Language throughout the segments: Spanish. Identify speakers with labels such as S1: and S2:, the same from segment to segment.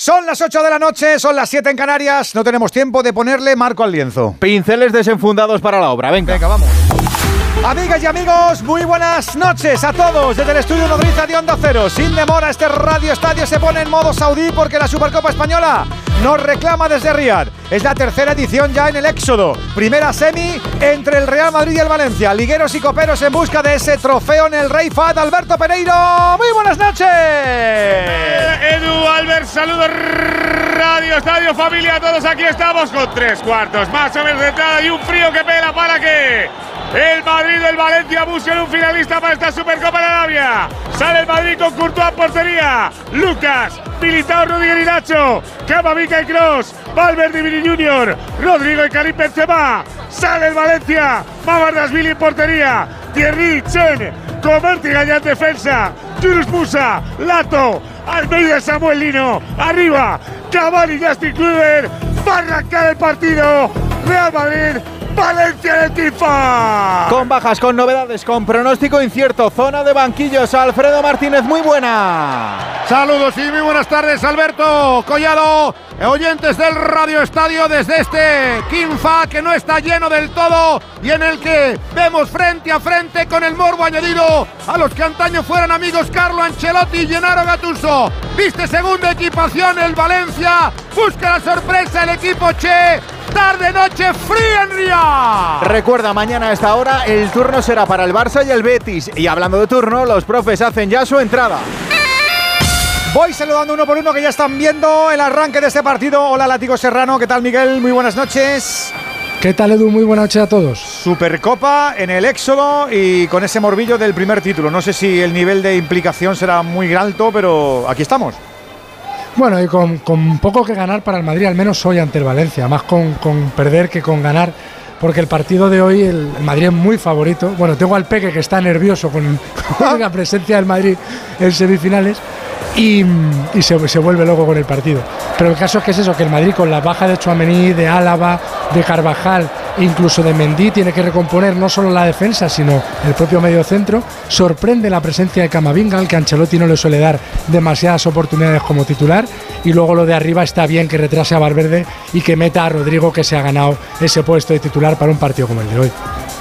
S1: Son las 8 de la noche, son las 7 en Canarias. No tenemos tiempo de ponerle marco al lienzo.
S2: Pinceles desenfundados para la obra. Venga.
S1: Venga, vamos. Amigas y amigos, muy buenas noches a todos desde el estudio Nodriza de Onda Cero. Sin demora, este radio estadio se pone en modo saudí porque la Supercopa Española nos reclama desde Riyadh. Es la tercera edición ya en el Éxodo. Primera semi entre el Real Madrid y el Valencia. Ligueros y coperos en busca de ese trofeo en el Rey Fad. Alberto Pereiro, muy buenas noches.
S3: Edu Albert, saludos Radio Estadio Familia, todos aquí estamos con tres cuartos más o menos de entrada y un frío que pela para que el Madrid del Valencia busquen un finalista para esta Supercopa de Arabia. Sale el Madrid con Courtois portería. Lucas, Militao, Rodríguez y Nacho. Camavinga y Cross. Valverde Vini Junior. Rodrigo y Karim Benzema. Sale el Valencia. Billy en portería. Thierry Chen. Convertiga ya en defensa. Yunus Musa. Lato. Almeida Samuel Lino. Arriba. Cavani y Justin Kluber. Va a arrancar el partido. Real Madrid Valencia de Tifa.
S2: Con bajas, con novedades, con pronóstico incierto. Zona de banquillos. Alfredo Martínez, muy buena.
S4: Saludos y muy buenas tardes, Alberto Collado. Oyentes del Radio Estadio desde este Quinfa que no está lleno del todo y en el que vemos frente a frente con el morbo añadido a los que antaño fueran amigos Carlo Ancelotti y Gennaro Gattuso. Viste segunda equipación el Valencia, busca la sorpresa el equipo Che tarde, noche fría en Ría.
S2: Recuerda, mañana a esta hora el turno será para el Barça y el Betis. Y hablando de turno, los profes hacen ya su entrada.
S1: Voy saludando uno por uno que ya están viendo el arranque de este partido. Hola, Látigo Serrano. ¿Qué tal, Miguel? Muy buenas noches.
S5: ¿Qué tal, Edu? Muy buenas noches a todos.
S1: Supercopa en el Éxodo y con ese morbillo del primer título. No sé si el nivel de implicación será muy alto, pero aquí estamos.
S5: Bueno, y con, poco que ganar para el Madrid, al menos hoy ante el Valencia, más con, perder que con ganar, porque el partido de hoy, el, Madrid es muy favorito. Bueno, tengo al Peque que está nervioso con, la presencia del Madrid en semifinales y, se, se, vuelve loco con el partido. Pero el caso es que es eso, que el Madrid con la baja de Chouameni, de Álava, de Carvajal incluso de Mendy tiene que recomponer no solo la defensa, sino el propio medio centro. Sorprende la presencia de Camavinga, al que Ancelotti no le suele dar demasiadas oportunidades como titular. Y luego lo de arriba está bien que retrase a Valverde y que meta a Rodrigo, que se ha ganado ese puesto de titular para un partido como el de hoy.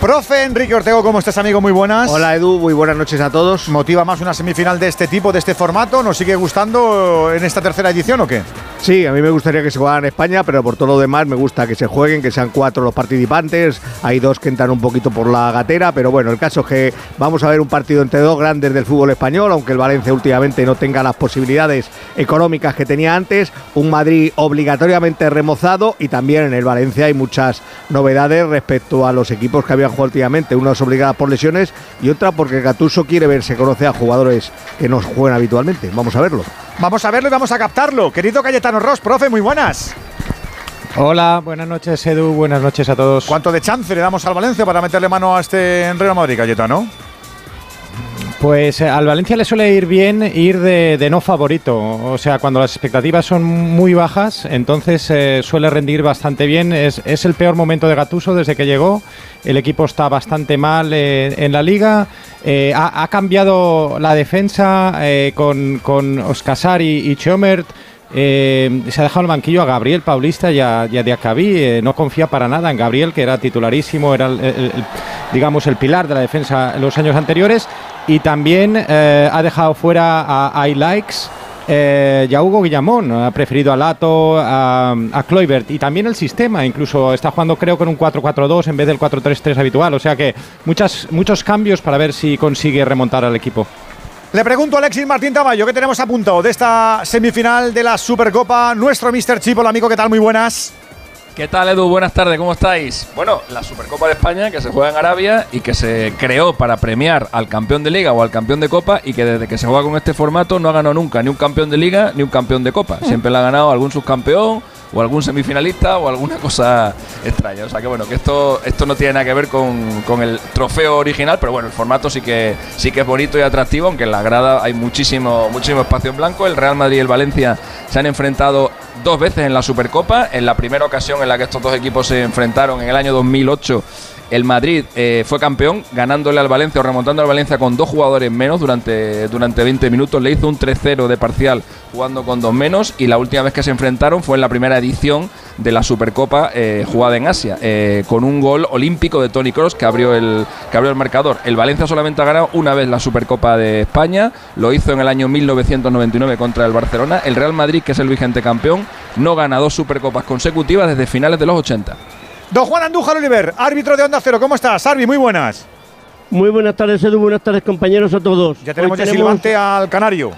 S1: Profe Enrique Ortego, ¿cómo estás, amigo? Muy buenas.
S6: Hola, Edu, muy buenas noches a todos.
S1: ¿Motiva más una semifinal de este tipo, de este formato? ¿Nos sigue gustando en esta tercera edición o qué?
S6: Sí, a mí me gustaría que se jugaran en España, pero por todo lo demás me gusta que se jueguen, que sean cuatro los participantes. Hay dos que entran un poquito por la gatera, pero bueno, el caso es que vamos a ver un partido entre dos grandes del fútbol español, aunque el Valencia últimamente no tenga las posibilidades económicas que tenía antes. Un Madrid obligatoriamente remozado y también en el Valencia hay muchas novedades respecto a los equipos que jugado últimamente, unas obligadas por lesiones y otra porque Gatuso quiere ver, se conoce a jugadores que no juegan habitualmente. Vamos a verlo.
S1: Vamos a verlo y vamos a captarlo. Querido Cayetano Ross, profe, muy buenas.
S7: Hola, buenas noches Edu, buenas noches a todos.
S1: ¿Cuánto de chance le damos al Valencia para meterle mano a este Real Madrid, Cayetano?
S7: Pues eh, al Valencia le suele ir bien ir de, no favorito, o sea, cuando las expectativas son muy bajas, entonces eh, suele rendir bastante bien. Es, el peor momento de Gatuso desde que llegó, el equipo está bastante mal eh, en la liga, ha, cambiado la defensa con, con y, y Chomert. se ha dejado el banquillo a Gabriel Paulista y a, y no confía para nada en Gabriel, que era titularísimo, era digamos el pilar de la defensa en los años anteriores. Y también eh, ha dejado fuera a, I Likes. Eh, y a Hugo Guillamón ha preferido a Lato, a, a y también el sistema, incluso está jugando creo con un 4-4-2 en vez del 4-3-3 habitual, o sea que muchas, muchos cambios para ver si consigue remontar al equipo.
S1: Le pregunto a Alexis Martín Tamayo, ¿qué tenemos a punto de esta semifinal de la Supercopa? Nuestro Mr. Chip, hola amigo, ¿qué tal? Muy buenas.
S8: ¿Qué tal, Edu? Buenas tardes, ¿cómo estáis? Bueno, la Supercopa de España que se juega en Arabia y que se creó para premiar al campeón de liga o al campeón de copa y que desde que se juega con este formato no ha ganado nunca ni un campeón de liga ni un campeón de copa. Siempre la ha ganado algún subcampeón o algún semifinalista o alguna cosa extraña. O sea que bueno, que esto, esto no tiene nada que ver con, con, el trofeo original, pero bueno, el formato sí que, sí que es bonito y atractivo, aunque en la grada hay muchísimo, muchísimo espacio en blanco. El Real Madrid y el Valencia se han enfrentado dos veces en la Supercopa. En la primera ocasión en la que estos dos equipos se enfrentaron en el año 2008 El Madrid eh, fue campeón ganándole al Valencia o remontando al Valencia con dos jugadores menos durante, durante 20 minutos. Le hizo un 3-0 de parcial jugando con dos menos y la última vez que se enfrentaron fue en la primera edición de la Supercopa eh, jugada en Asia, eh, con un gol olímpico de Tony Cross que abrió, el, que abrió el marcador. El Valencia solamente ha ganado una vez la Supercopa de España, lo hizo en el año 1999 contra el Barcelona. El Real Madrid, que es el vigente campeón, no gana dos Supercopas consecutivas desde finales de los 80.
S1: Don Juan Andújar Oliver, árbitro de Onda Cero, ¿cómo estás? Arbi, muy buenas.
S9: Muy buenas tardes, Edu. Buenas tardes, compañeros, a todos.
S1: Ya tenemos de silbante al Canario.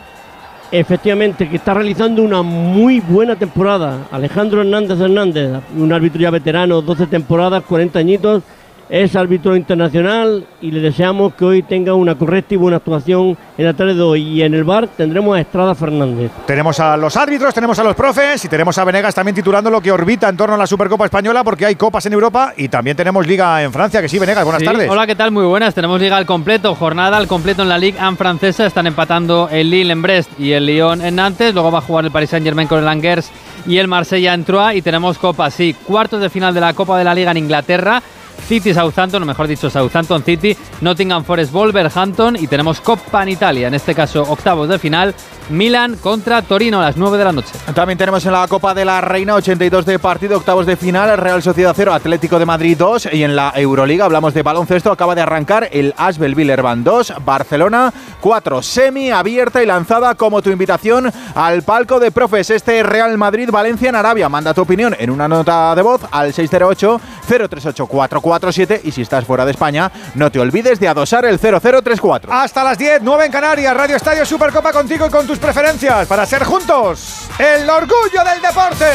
S9: Efectivamente, que está realizando una muy buena temporada. Alejandro Hernández Hernández, un árbitro ya veterano, 12 temporadas, 40 añitos, es árbitro internacional y le deseamos que hoy tenga una correcta y buena actuación en la tarde de hoy. Y en el bar tendremos a Estrada Fernández.
S1: Tenemos a los árbitros, tenemos a los profes y tenemos a Venegas también titulando lo que orbita en torno a la Supercopa Española porque hay copas en Europa y también tenemos Liga en Francia, que sí, Venegas, buenas
S10: Sí,
S1: tardes.
S10: Hola, ¿qué tal? Muy buenas. Tenemos liga al completo, jornada al completo en la Ligue 1 francesa. Están empatando el Lille en Brest y el Lyon en Nantes. Luego va a jugar el Paris Saint-Germain con el Angers y el Marsella en Troyes. Y tenemos Copa, sí, cuartos de final de la Copa de la Liga en Inglaterra. City Southampton, o mejor dicho, Southampton City, Nottingham Forest Wolverhampton y tenemos Copa en Italia, en este caso octavos de final, Milan contra Torino a las 9 de la noche.
S2: También tenemos en la Copa de la Reina 82 de partido, octavos de final, Real Sociedad 0, Atlético de Madrid 2 y en la Euroliga hablamos de baloncesto, acaba de arrancar el Asbel Villerban 2, Barcelona 4, semi abierta y lanzada como tu invitación al palco de profes, este Real Madrid Valencia en Arabia. Manda tu opinión en una nota de voz al 608 038 447 y si estás fuera de España, no te olvides de adosar el 0034.
S1: Hasta las 10, 9 en Canarias, Radio Estadio Supercopa contigo y con tus preferencias para ser juntos el orgullo del deporte.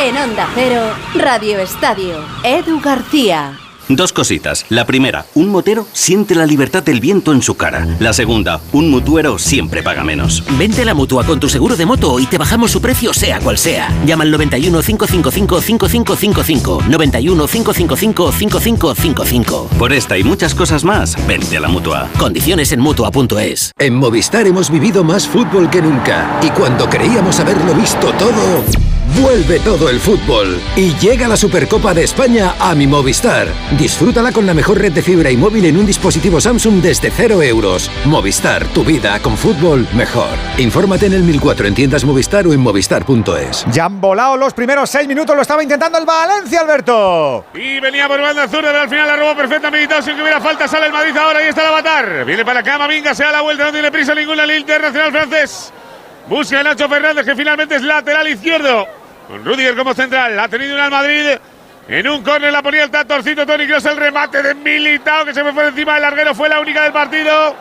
S11: En Onda Cero, Radio Estadio, Edu García.
S12: Dos cositas. La primera, un motero siente la libertad del viento en su cara. La segunda, un mutuero siempre paga menos.
S13: Vente a la mutua con tu seguro de moto y te bajamos su precio, sea cual sea. Llama al 91 555 5555. 91 555 5555.
S12: Por esta y muchas cosas más, vente a la mutua.
S13: Condiciones en mutua.es.
S14: En Movistar hemos vivido más fútbol que nunca. Y cuando creíamos haberlo visto todo, vuelve todo el fútbol. Y llega la Supercopa de España a mi Movistar. Disfrútala con la mejor red de fibra y móvil en un dispositivo Samsung desde 0 euros. Movistar, tu vida con fútbol mejor. Infórmate en el 1004 en tiendas Movistar o en movistar.es.
S1: Ya han volado los primeros 6 minutos, lo estaba intentando el Valencia, Alberto.
S3: Y venía por banda azul, pero al final la robó perfecta Militao sin que hubiera falta. Sale el Madrid ahora y está el Avatar. Viene para acá, Mavinga, se da la vuelta, no tiene prisa ninguna el internacional francés. Busca a Nacho Fernández, que finalmente es lateral izquierdo. Con Rudiger como central. Ha tenido una al Madrid. En un córner la ponía el tatorcito Tony Kroos. El remate de Militao que se me fue encima del larguero. Fue la única del partido.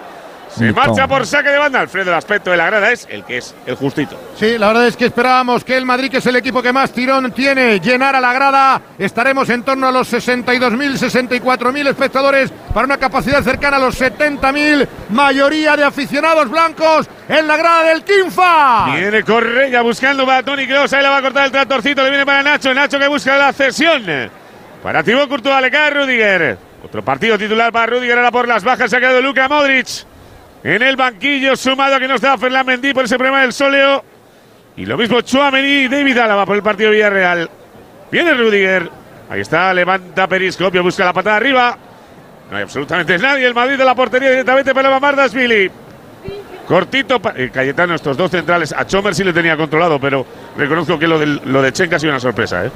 S3: Se marcha por saque de banda. Alfredo, el aspecto de la grada es el que es el justito.
S4: Sí, la verdad es que esperábamos que el Madrid, que es el equipo que más tirón tiene, llenara la grada. Estaremos en torno a los 62.000, 64.000 espectadores para una capacidad cercana a los 70.000. Mayoría de aficionados blancos en la grada del Quinfa.
S3: Viene Correa buscando para Tony Kroos. Ahí la va a cortar el tractorcito. Le viene para Nacho. Nacho que busca la cesión. Para Thibaut Courtois. Le cae Rudiger. Otro partido titular para Rudiger. Ahora por las bajas se ha quedado Luka Modric. En el banquillo, sumado que no estaba Ferland Mendy por ese problema del sóleo. Y lo mismo Chouameni y David Álava por el partido Villarreal. Viene Rudiger. Ahí está, levanta Periscopio, busca la patada arriba. No hay absolutamente nadie. El Madrid de la portería directamente para Mamardasvili. Cortito, pa- eh, Cayetano, estos dos centrales. A Chomer sí le tenía controlado, pero reconozco que lo, del, lo de Chenka ha sido una sorpresa. ¿eh?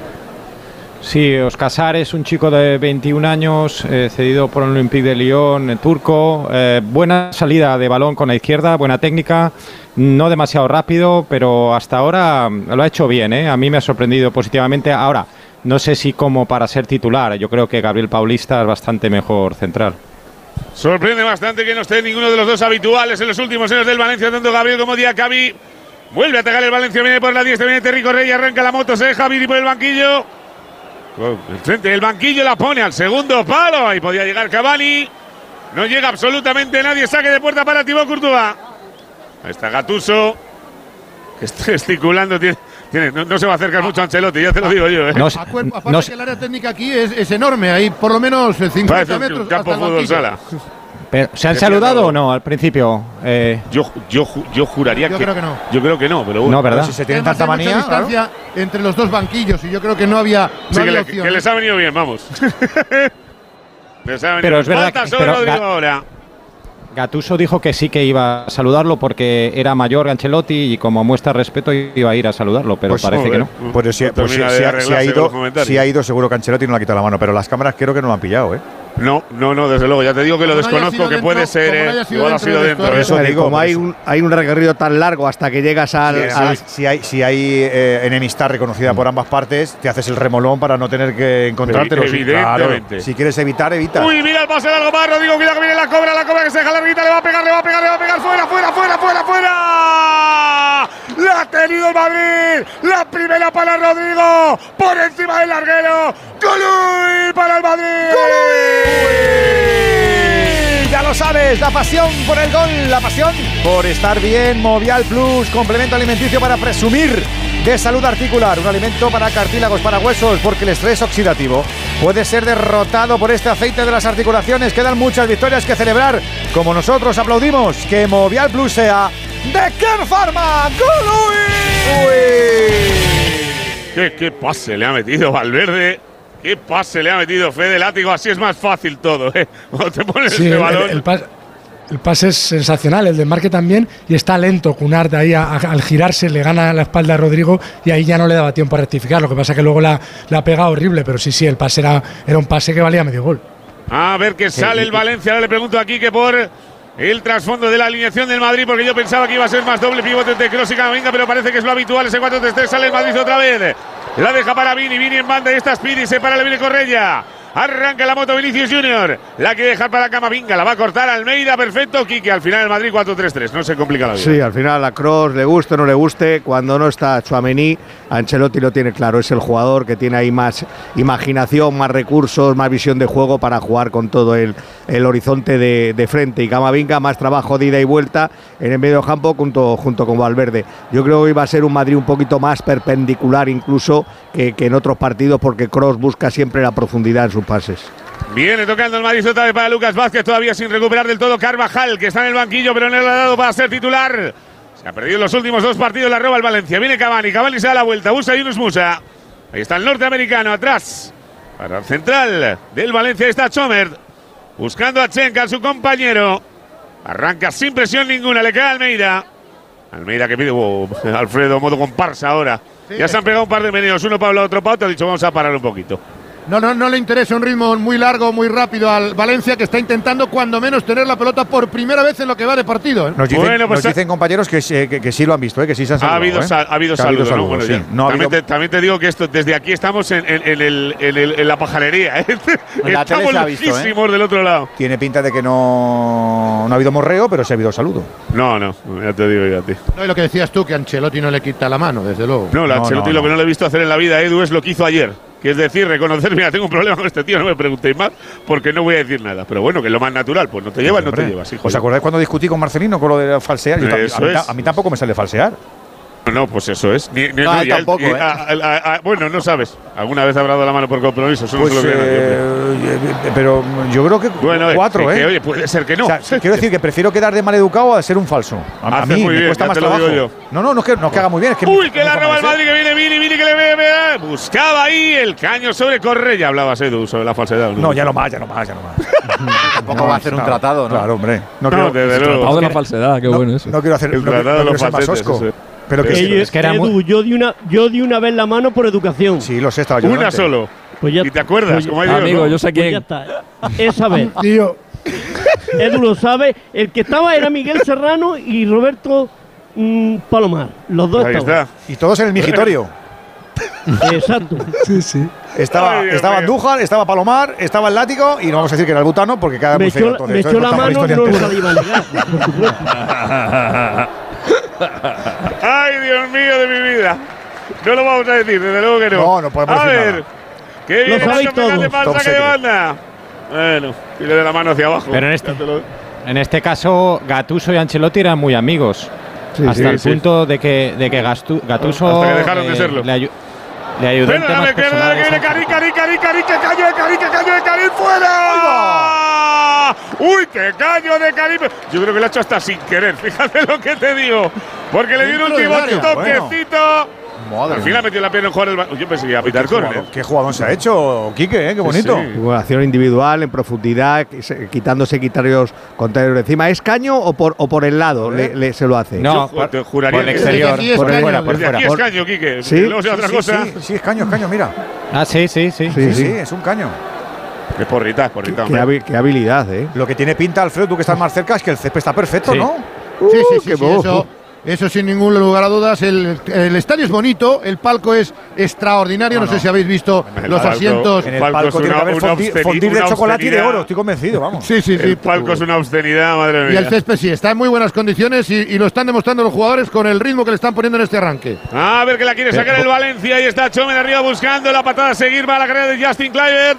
S7: Sí, Oscasar es un chico de 21 años, eh, cedido por el Olympique de Lyon, eh, turco. eh, buena salida de balón con la izquierda, buena técnica, no demasiado rápido, pero hasta ahora lo ha hecho bien. A mí me ha sorprendido positivamente. Ahora, no sé si como para ser titular, yo creo que Gabriel Paulista es bastante mejor central.
S3: Sorprende bastante que no esté ninguno de los dos habituales en los últimos años del Valencia, tanto Gabriel como Diacabi. Vuelve a atacar el Valencia, viene por la diestra, viene Terrico Rey, arranca la moto, se deja Viri por el banquillo. El frente del banquillo la pone al segundo palo. Ahí podía llegar Cavani. No llega absolutamente nadie. Saque de puerta para Thibaut Courtois. Ahí está Gatuso. Que está gesticulando. Tiene, tiene- no, no se va a acercar mucho a Ancelotti, ya te lo digo yo. ¿eh?
S4: A cuerpo- aparte que el área técnica aquí es, es enorme, hay por lo menos eh, 50
S3: Parece un
S4: metros.
S3: campo
S4: hasta el
S3: fútbol
S4: banquillo.
S3: sala.
S7: Pero, ¿Se han
S3: Que
S7: saludado o no al principio? Eh,
S3: Yo, yo, yo juraría
S4: Yo
S3: que.
S4: creo que no.
S3: Yo creo que no, pero bueno.
S7: No, ¿verdad?
S1: Si se tienen tanta manía, claro.
S4: distancia entre los dos banquillos y yo creo que no había, no
S3: Sí, que,
S4: había
S3: le-
S4: opción.
S3: que les ha venido bien, vamos. Les ha venido
S7: Pero
S3: bien.
S7: es verdad que- pero
S3: Rodrigo ahora.
S7: Gatuso dijo que sí que iba a saludarlo porque era mayor Ancelotti y como muestra respeto iba a ir a saludarlo, pero
S1: Pues,
S7: parece que
S3: joder.
S7: no.
S1: Pues, si,
S3: No
S1: pues si-
S3: de
S1: si ha- si ha ido, si ha ido, seguro que Ancelotti no le ha quitado la mano, pero las cámaras creo que no lo han pillado, ¿eh?
S3: No, no, no, desde luego. Ya te digo que lo
S4: Como
S3: desconozco, que
S4: dentro-
S3: puede ser.
S4: como no
S3: eh,
S4: haya sido
S3: igual ha
S4: dentro
S3: sido dentro.
S6: Por eso
S1: Eso
S6: digo, como hay un, hay un recorrido tan largo hasta que llegas al.
S1: Si,
S6: al-
S1: si hay, si hay eh, enemistad reconocida por ambas partes, te haces el remolón para no tener que encontrártelo. Sí, claro.
S3: Evidentemente.
S1: Si quieres evitar, evita.
S3: Uy, mira el pase largo más, Rodrigo, cuidado que viene la cobra, la cobra que se deja larguita, le va a pegar, le va a pegar, le va a pegar, fuera, fuera, fuera, fuera, fuera. La ha tenido el Madrid, la primera para Rodrigo, por encima del larguero, Colui para el Madrid.
S1: Ya lo sabes, la pasión por el gol, la pasión por estar bien. Movial Plus, complemento alimenticio para presumir de salud articular, un alimento para cartílagos, para huesos, porque el estrés oxidativo puede ser derrotado por este aceite de las articulaciones. Quedan muchas victorias que celebrar, como nosotros aplaudimos que Movial Plus sea de Ken Pharma.
S3: ¿Qué, qué pase le ha metido Valverde. Qué pase le ha metido Fede Látigo. Así es más fácil todo, ¿eh? Cuando te pones
S5: Sí,
S3: ese
S5: el,
S3: balón.
S5: el pas- el pase es sensacional, el de Marque también, y está lento. Cunard ahí a- a- al girarse le gana la espalda a Rodrigo y ahí ya no le daba tiempo a rectificar. Lo que pasa que luego la, la ha pegado horrible, pero sí, sí, el pase era, era un pase que valía medio gol.
S3: A ver qué sale el Valencia. Ahora le pregunto aquí que por el trasfondo de la alineación del Madrid, porque yo pensaba que iba a ser más doble pivote de Kroos y Camavinga, pero parece que es lo habitual. Ese 4-3-3 sale el Madrid otra vez. La deja para Vini, Vini en banda y está Speedy, se para, le viene Correia. Arranca la moto Vinicius Junior. La quiere dejar para Camavinga, la va a cortar Almeida, perfecto. Quique, al final el Madrid 4-3-3. No se complica la vida.
S6: Sí, al final a Cross le guste o no le guste, cuando no está Chuamení, Ancelotti lo tiene claro, es el jugador que tiene ahí más imaginación, más recursos, más visión de juego para jugar con todo el, el horizonte de, de frente. Y Camavinga, más trabajo de ida y vuelta en el medio campo junto, junto con Valverde. Yo creo que iba a ser un Madrid un poquito más perpendicular incluso que, que en otros partidos porque Cross busca siempre la profundidad en sus pases.
S3: Viene tocando el Madrid otra vez para Lucas Vázquez, todavía sin recuperar del todo Carvajal, que está en el banquillo, pero no le ha dado para ser titular. Se ha perdido los últimos dos partidos, la roba el Valencia. Viene Cavani, Cavani se da la vuelta, usa Yunus Musa. Ahí está el norteamericano atrás. Para el central del Valencia está Chomer. Buscando a Chenka, su compañero. Arranca sin presión ninguna, le queda Almeida. Almeida que pide, oh, Alfredo, modo comparsa ahora. Ya se han pegado un par de meneos, uno para otro para otro. Ha dicho, vamos a parar un poquito.
S4: No, no, no le interesa un ritmo muy largo, muy rápido al Valencia, que está intentando cuando menos tener la pelota por primera vez en lo que va de partido. ¿eh?
S1: Nos dicen,
S3: Bueno, pues
S1: nos dicen compañeros que, sí- que, que sí lo han visto, ¿eh? que sí se han
S3: Ha
S1: saludado.
S3: habido,
S1: ¿eh?
S3: sal- ha habido
S1: ha habido
S3: saludo, ¿no?
S1: saludo,
S3: Bueno,
S1: sí. No ha
S3: también,
S1: habido-
S3: te, también te digo que esto desde aquí estamos en, en- en el- en el- en la pajarería. ¿eh?
S2: La
S3: estamos
S2: ha visto, ¿eh?
S3: lejísimos del otro lado.
S1: Tiene pinta de que no, no ha habido morreo, pero sí ha habido saludo.
S3: No, no, ya te digo yo a ti.
S4: No, y lo que decías tú, que Ancelotti no le quita la mano, desde luego.
S3: No, la
S1: No,
S3: Ancelotti
S1: no,
S3: lo
S1: no.
S3: que no le he visto hacer en la vida, Edu, es lo que hizo ayer. Que es decir, reconocer, mira, tengo un problema con este tío, no me preguntéis más, porque no voy a decir nada. Pero bueno, que es lo más natural, pues no te llevas, no te llevas, hijo.
S1: ¿Os acordáis cuando discutí con Marcelino con lo de falsear? Yo a, mí, a mí tampoco me sale falsear.
S3: No, pues eso es. Ni- ni-
S2: No,
S3: no,
S2: él
S3: y
S2: tampoco,
S3: y
S2: ¿eh?
S3: a- a- a- bueno, no sabes. ¿Alguna vez habrá dado la mano por compromiso? Eso no
S1: Pues,
S3: se lo nadie, hombre.
S1: eh, eh, pero yo creo que
S3: Bueno, eh,
S1: cuatro,
S3: que-
S1: ¿eh?
S3: que, oye, puede ser que no.
S1: O sea, quiero decir que prefiero quedar de mal educado a ser un falso. A, mí
S3: muy
S1: me
S3: bien,
S1: cuesta más
S3: te lo
S1: trabajo.
S3: digo
S1: No, no, no es que, no es que haga muy bien. Es que
S3: Uy,
S1: mi-
S3: que la roba
S1: de
S3: el
S1: ser.
S3: Madrid, que viene Vini, Vini, que le ve, Buscaba ahí el caño sobre Correa. Hablabas, Edu, sobre la falsedad.
S1: No, ya no más, ya no más, ya no más.
S2: Tampoco va a hacer un tratado, ¿no?
S1: Claro, hombre. No,
S3: No,
S1: quiero,
S3: desde luego.
S8: Tratado de la falsedad, qué
S1: no,
S8: bueno eso.
S1: no quiero hacer
S3: El
S1: no, quiero-
S3: tratado
S1: no
S3: de los falsetes.
S1: Pero que
S7: es que era
S9: Edu,
S7: muy-
S9: yo, di una, yo di una vez la mano por educación.
S1: sí, lo sé, estaba yo
S3: Una
S1: delante.
S3: solo.
S9: Pues ya,
S3: ¿Y te acuerdas?
S9: pues-
S3: ¿Cómo hay Dios,
S8: Amigo,
S3: no?
S8: yo sé
S9: pues ya
S8: quién.
S9: está. Esa vez.
S5: Tío,
S9: Edu lo sabe. El que estaba era Miguel Serrano y Roberto mm, Palomar. Los dos
S3: Ahí
S9: estaban.
S3: está.
S1: Y todos en el migitorio.
S9: Exacto.
S5: sí, sí.
S1: Estaba,
S3: Ay,
S1: estaba. Andújar, estaba Palomar, estaba el látigo y no vamos a decir que era el butano porque queda
S9: Me echó, me echó la mano,
S1: historia
S9: no la iba a supuesto.
S3: Ay, Dios mío de mi vida. No lo vamos a decir, desde luego que no.
S1: No, no podemos
S3: A
S1: decir
S3: ver.
S1: nada.
S3: ¿Qué viene
S9: sabéis
S3: Nacho Fernández
S9: todos.
S3: para el saque de banda? Bueno, y le de la mano hacia abajo.
S7: Pero en este-
S3: lo-
S7: En este caso, Gatuso y Ancelotti eran muy amigos. hasta
S3: sí,
S7: el
S3: sí.
S7: punto de que, de que Gastu- Gatuso.
S3: Hasta que dejaron de serlo.
S7: le ayu- Le ayudó en temas
S3: que perdóname, que viene
S7: personales.
S3: Cari, Cari, Cari, Cari, que caño de Cari, que caño de Cari, fuera. Uy, qué caño de Cari. Yo creo que lo ha hecho hasta sin querer, fíjate lo que te digo. Porque le dio un último
S1: área,
S3: toquecito.
S1: Madre
S3: Al fin ha metido la pierna en jugar el Yo pensé que iba a pitar
S1: Qué
S3: córner.
S1: jugador, qué jugador se ha hecho, Quique, ¿eh? qué bonito.
S3: Sí,
S6: Bueno, acción individual, en profundidad, quitándose quitarios contrarios de encima. ¿Es caño o por, o por el lado le, le- se lo hace?
S7: No,
S3: Yo
S7: por,
S3: te juraría
S7: por el exterior, por
S4: caño,
S7: fuera, por fuera.
S3: aquí es
S6: Por-
S3: caño, Quique.
S6: ¿Sí?
S3: Luego sea otra
S1: Sí,
S3: cosa.
S1: sí, sí, es caño, es caño, mira.
S7: Ah, sí, sí, sí.
S1: Sí, sí, es un caño.
S3: Qué porrita, es porrita,
S6: Qué, qué habilidad, ¿eh?
S1: Lo que tiene pinta, Alfredo, tú que estás más cerca, es que el césped está perfecto,
S7: Sí.
S1: ¿no?
S4: Sí, sí, sí,
S6: qué
S4: sí, eso, sin ningún lugar a dudas. El, el estadio es bonito, el palco es extraordinario. No,
S1: No,
S4: sé si habéis visto
S3: El
S4: los
S3: palco-
S4: asientos.
S1: En el
S3: palco
S1: palco
S3: es
S1: tiene que
S3: una-
S1: haber fondir de chocolate y de oro, estoy convencido, vamos.
S4: Sí, sí, sí.
S3: El palco es una obscenidad, madre
S4: Y
S3: mía.
S4: el césped sí, está en muy buenas condiciones y, y lo están demostrando los jugadores con el ritmo que le están poniendo en este arranque.
S3: A ver que la quiere sacar el Valencia. Ahí está Chome de arriba buscando la patada a seguir. Va a la carrera de Justin Kluivert.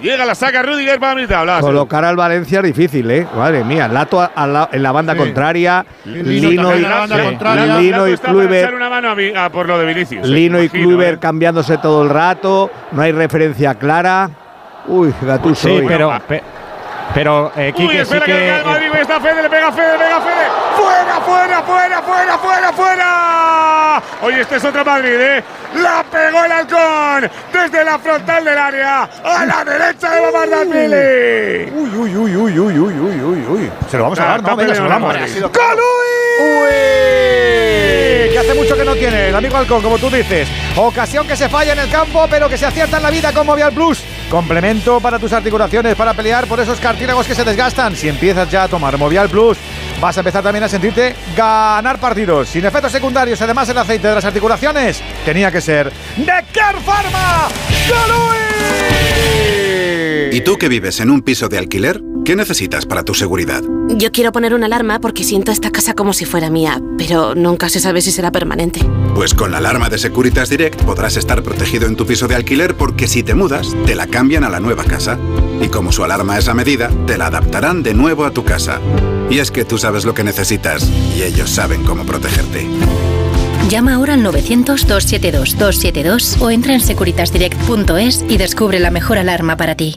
S3: Llega, la saca Rudiger para mitad. Hablaba,
S6: Colocar al Valencia es difícil, ¿eh? Madre mía, Lato a- a la- en la banda
S4: Sí.
S6: contraria,
S4: Lino
S6: y,
S4: en la banda
S6: sí.
S4: contraria.
S6: Lino y
S3: está para echar
S6: Kluivert,
S3: una mano a mí- a por lo de Vinicius. eh,
S6: Lino y Kluivert
S3: eh.
S6: cambiándose todo el rato, no hay referencia clara. Uy, Gattuso.
S7: Sí,
S6: hoy.
S7: pero, pe- pero eh,
S3: Uy,
S7: Quique, sí
S3: espera que, venga el
S7: que.
S3: Madrid. Ahí está Fede, le pega Fede, le pega Fede. ¡Fuera, fuera, fuera, fuera, fuera, fuera! Oye, este es otro Madrid, ¿eh? La pegó el halcón desde la frontal del área a la derecha de Mamardashvili.
S1: Uy, uy, uy, uy, uy, uy, uy, uy, uy. Se lo vamos a dar, ¿no? Venga, se lo damos. ¡Calui! Que hace mucho que no tiene el amigo Halcón, como tú dices. Ocasión que se falla en el campo, pero que se acierta en la vida con Movial Plus. Complemento para tus articulaciones, para pelear por esos cartílagos que se desgastan. Si empiezas ya a tomar Movial Plus, vas a empezar también a sentirte ganar partidos. Sin efectos secundarios, además el aceite de las articulaciones tenía que ser de Care Pharma.
S15: ¿Y tú que vives en un piso de alquiler? ¿Qué necesitas para tu seguridad?
S16: Yo quiero poner una alarma porque siento esta casa como si fuera mía, pero nunca se sabe si será permanente.
S15: Pues con la alarma de Securitas Direct podrás estar protegido en tu piso de alquiler porque si te mudas, te la cambian a la nueva casa. Y como su alarma es a medida, te la adaptarán de nuevo a tu casa. Y es que tú sabes lo que necesitas y ellos saben cómo protegerte.
S11: Llama ahora al 900-272-272 o entra en securitasdirect.es y descubre la mejor alarma para ti.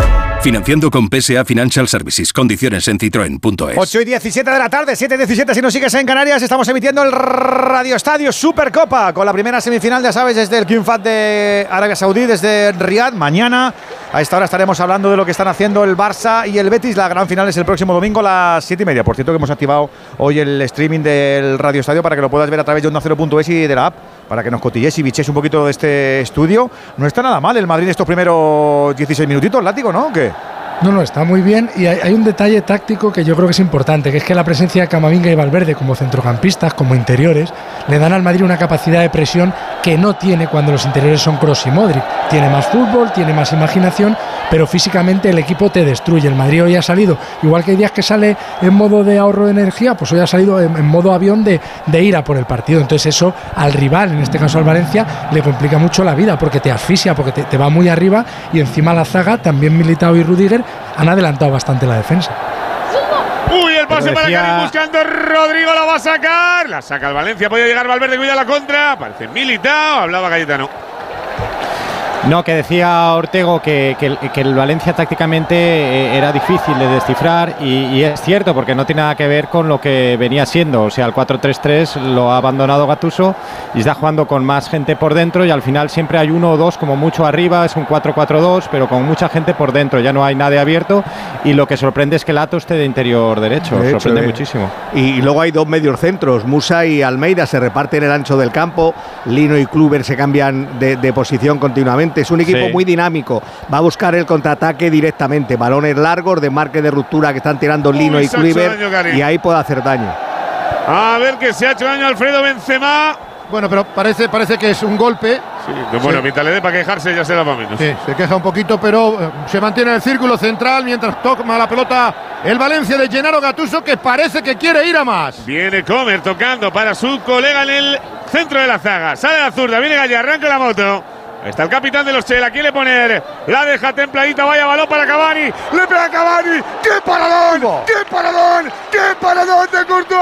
S14: Financiando con PSA Financial Services. Condiciones en citroen.es.
S1: 8 y 17 de la tarde, 7 y 17 si nos sigues en Canarias, estamos emitiendo el Radio Estadio Supercopa con la primera semifinal, ya sabes, desde el King de Arabia Saudí, desde Riyadh. Mañana a esta hora estaremos hablando de lo que están haciendo el Barça y el Betis. La gran final es el próximo domingo a las 7 y media. Por cierto que hemos activado hoy el streaming del Radio Estadio para que lo puedas ver a través de onda 0.es y de la app, para que nos cotilles y biches un poquito de este estudio. No está nada mal el Madrid estos primeros 16 minutitos, látigo, ¿no? ¿O ¿Qué?
S5: No, no, está muy bien y hay, un detalle táctico que yo creo que es importante, que es que la presencia de Camavinga y Valverde como centrocampistas, como interiores, le dan al Madrid una capacidad de presión que no tiene cuando los interiores son Kroos y Modric. Tiene más fútbol, tiene más imaginación, pero físicamente el equipo te destruye. El Madrid hoy ha salido, igual que hay días que sale en modo de ahorro de energía, pues hoy ha salido en, modo avión de, de ir a por el partido. Entonces eso al rival, en este caso al Valencia, le complica mucho la vida porque te asfixia, porque te, te va muy arriba y encima la zaga, también Militao y Rudiger, han adelantado bastante la defensa.
S3: Uy, el pase para Karim buscando Rodrigo, la va a sacar. La saca el Valencia, podía llegar Valverde, cuida la contra. Parece Militao, hablaba Cayetano.
S7: No, que decía Ortego que, que el- que el Valencia tácticamente eh, era difícil de descifrar y, y es cierto porque no tiene nada que ver con lo que venía siendo. O sea, el 4-3-3 lo ha abandonado Gatuso y está jugando con más gente por dentro y al final siempre hay uno o dos como mucho arriba, es un 4-4-2 pero con mucha gente por dentro, ya no hay nadie abierto y lo que sorprende es que Lato esté de interior derecho,
S6: De hecho,
S7: sorprende
S6: eh.
S7: muchísimo.
S6: Y luego hay dos medios centros, Musa y Almeida se reparten el ancho del campo, Lino y Kluber se cambian de, de posición continuamente, es un equipo
S7: Sí.
S6: muy dinámico, va a buscar el contraataque directamente, balones largos de marque de ruptura que están tirando Lino
S3: Uy,
S6: y
S3: Karim.
S6: y ahí puede hacer daño.
S3: A ver que se ha hecho daño Alfredo Benzema.
S4: Bueno, pero parece, parece que es un golpe.
S3: Sí, bueno, mientras le dé para quejarse ya será para menos.
S4: Sí, se queja un poquito, pero eh, se mantiene en el círculo central mientras toma la pelota el Valencia de Gennaro Gattuso que parece que quiere ir a más.
S3: Viene Comer tocando para su colega en el centro de la zaga. Sale la zurda, viene Gallá, arranca la moto. Está el capitán de los Chela, quiere poner. La deja templadita, vaya balón para Cavani. Le pega a Cavani. ¡Qué paradón! ¡Qué paradón! ¡Qué paradón de Courtois!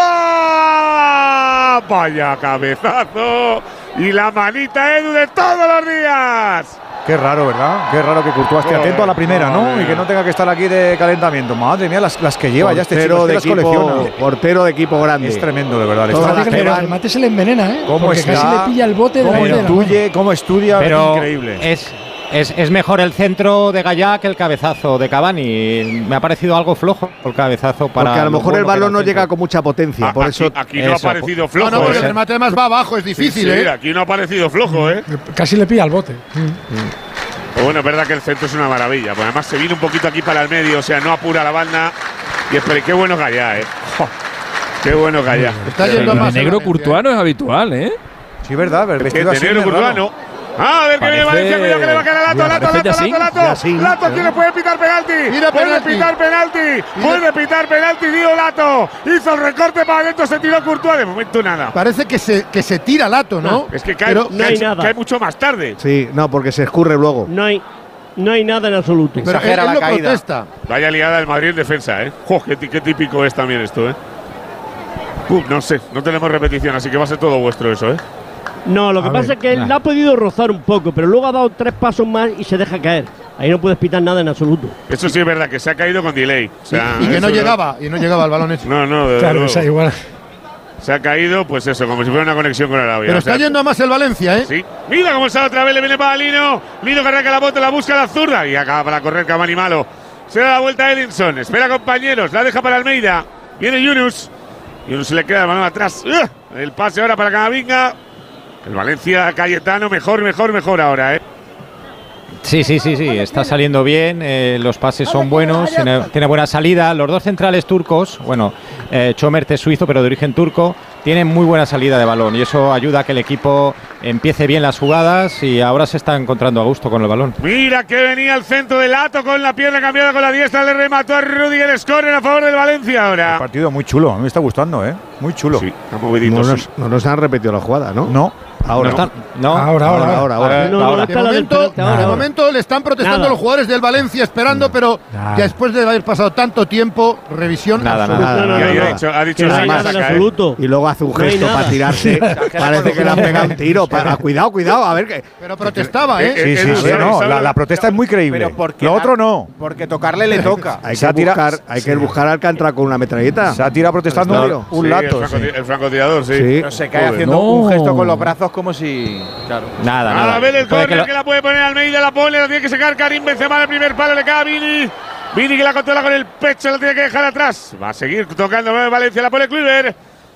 S3: Vaya cabezazo. Y la manita Edu de todos los días.
S1: Qué raro, ¿verdad? Qué raro que Courtois esté atento a la primera, ¿no? Y que no tenga que estar aquí de calentamiento. Madre mía, las, las que lleva ya este chico, es
S6: de
S1: las
S6: equipo,
S1: colecciona.
S6: portero de equipo grande.
S1: Es tremendo, de verdad.
S6: Todas que
S5: el remate se le envenena, ¿eh?
S1: ¿Cómo
S5: Porque
S1: está?
S5: casi le pilla el bote de la
S1: ¿Cómo
S5: idea.
S1: intuye? ¿Cómo estudia?
S7: Pero
S1: Increíble.
S7: Es, es, es mejor el centro de Gallá que el cabezazo de Cavani. Me ha parecido algo flojo el cabezazo para.
S6: Porque a lo mejor el balón no llega con mucha potencia.
S3: Ah,
S6: por
S3: aquí-
S6: eso
S3: aquí no ha parecido flojo,
S4: No, no, porque
S3: ¿eh?
S4: el remate además va abajo, es
S3: Sí,
S4: difícil,
S3: sí,
S4: ¿eh?
S3: aquí no ha parecido flojo, ¿eh?
S5: Casi le pilla el bote.
S3: Pero bueno, es verdad que el centro es una maravilla. Pues además se viene un poquito aquí para el medio, o sea, no apura la banda. Y espere, qué bueno Gallá, ¿eh? Qué bueno Gallá.
S4: Está
S8: El
S4: yendo a más.
S8: de
S4: el
S8: negro
S4: Valencia,
S8: Courtois no es habitual, ¿eh?
S1: Sí, verdad, el vestido
S3: de
S1: así
S3: negro
S1: es
S3: No. Ah, a ver que viene Valencia, cuidado que le va a caer a Lato, Lato, Lato, Lato, Lato. Lato tiene, puede pitar penalti.
S4: Mira,
S3: puede
S4: penalti.
S3: pitar penalti. Puede pitar penalti, dio Lato. Hizo el recorte para adentro, se tiró Courtois. De momento nada.
S4: Parece que se, que se tira Lato, ¿no?
S3: Es que cae,
S4: Pero
S9: no hay
S3: cae-
S9: nada.
S3: cae mucho más tarde.
S6: Sí, no, porque se escurre luego.
S9: No hay, no hay nada en absoluto.
S2: exagera
S4: él
S2: la
S4: lo
S2: caída.
S4: protesta.
S3: Vaya liada el Madrid en defensa, ¿eh? Jo, qué, qué típico es también esto, ¿eh? Uh, no sé, no tenemos repetición, así que va a ser todo vuestro eso, ¿eh?
S9: No, lo que
S5: A
S9: pasa
S5: ver,
S9: es que él la ha podido rozar un poco, pero luego ha dado tres pasos más y se deja caer. Ahí no puedes pitar nada en absoluto.
S3: Eso sí es verdad, que se ha caído con delay. O sea,
S4: y que no llegaba, y no llegaba el balón ese.
S3: No, no, desde
S5: Claro,
S3: luego.
S5: esa igual.
S3: Se ha caído, pues eso, como si fuera una conexión con Arabia.
S4: Pero
S3: o sea,
S4: está yendo a más el Valencia, ¿eh?
S3: Sí. Mira cómo sale otra vez, le viene para Lino. Lino que arranca la bota, la busca la zurda y acaba para correr Cavani malo. Se da la vuelta a Edinson, espera compañeros, la deja para Almeida. Viene Yunus. Yunus se le queda el balón atrás. ¡Ugh! El pase ahora para Camavinga. El Valencia Cayetano, mejor, mejor, mejor ahora, ¿eh?
S7: Sí, sí, sí, sí, está saliendo bien, eh, los pases son buenos, tiene, tiene buena salida. Los dos centrales turcos, bueno, eh, Chomert es suizo, pero de origen turco, tienen muy buena salida de balón y eso ayuda a que el equipo empiece bien las jugadas y ahora se está encontrando a gusto con el balón.
S3: Mira que venía al centro del Lato con la pierna cambiada con la diestra, le remató a Rudiger Scorner a favor del Valencia ahora.
S1: Partido muy chulo, a mí me está gustando, ¿eh? Muy chulo.
S3: Sí, está movidito,
S6: No
S3: sí.
S6: nos, no nos han repetido la jugada, ¿no?
S1: No.
S6: Ahora.
S7: No no.
S5: Ahora, ahora,
S6: ahora, ahora.
S9: No, no,
S4: De momento, de momento le están protestando
S9: Nada.
S4: los jugadores del Valencia esperando, pero
S5: Nada.
S4: ya después de haber pasado tanto tiempo, revisión
S7: Nada,
S4: absoluta.
S6: nada,
S3: ha dicho,
S9: nada absoluto.
S6: Y luego hace un gesto para tirarse. Parece que le han pegado un tiro. Para, cuidado, cuidado, a ver que.
S4: Pero protestaba,
S3: Eh.
S1: Sí, sí, sí, no, la, la protesta es muy creíble.
S2: Pero porque
S1: Lo otro no.
S2: Porque tocarle le toca.
S6: Hay
S1: Se
S6: que buscar, hay que buscar al Alcántara con una metralleta.
S1: Se ha tirado protestando un lato.
S3: El, francotirador, sí.
S2: Pero se cae haciendo un gesto con los brazos como si. Claro.
S7: Nada, nada.
S3: A ver el córner
S7: que
S3: que, la puede poner Almeida, la pone, la tiene que sacar Karim Benzema, el primer palo le cae a Vini. Vini que la controla con el pecho, la tiene que dejar atrás. Va a seguir tocando Valencia, la pone Kluivert.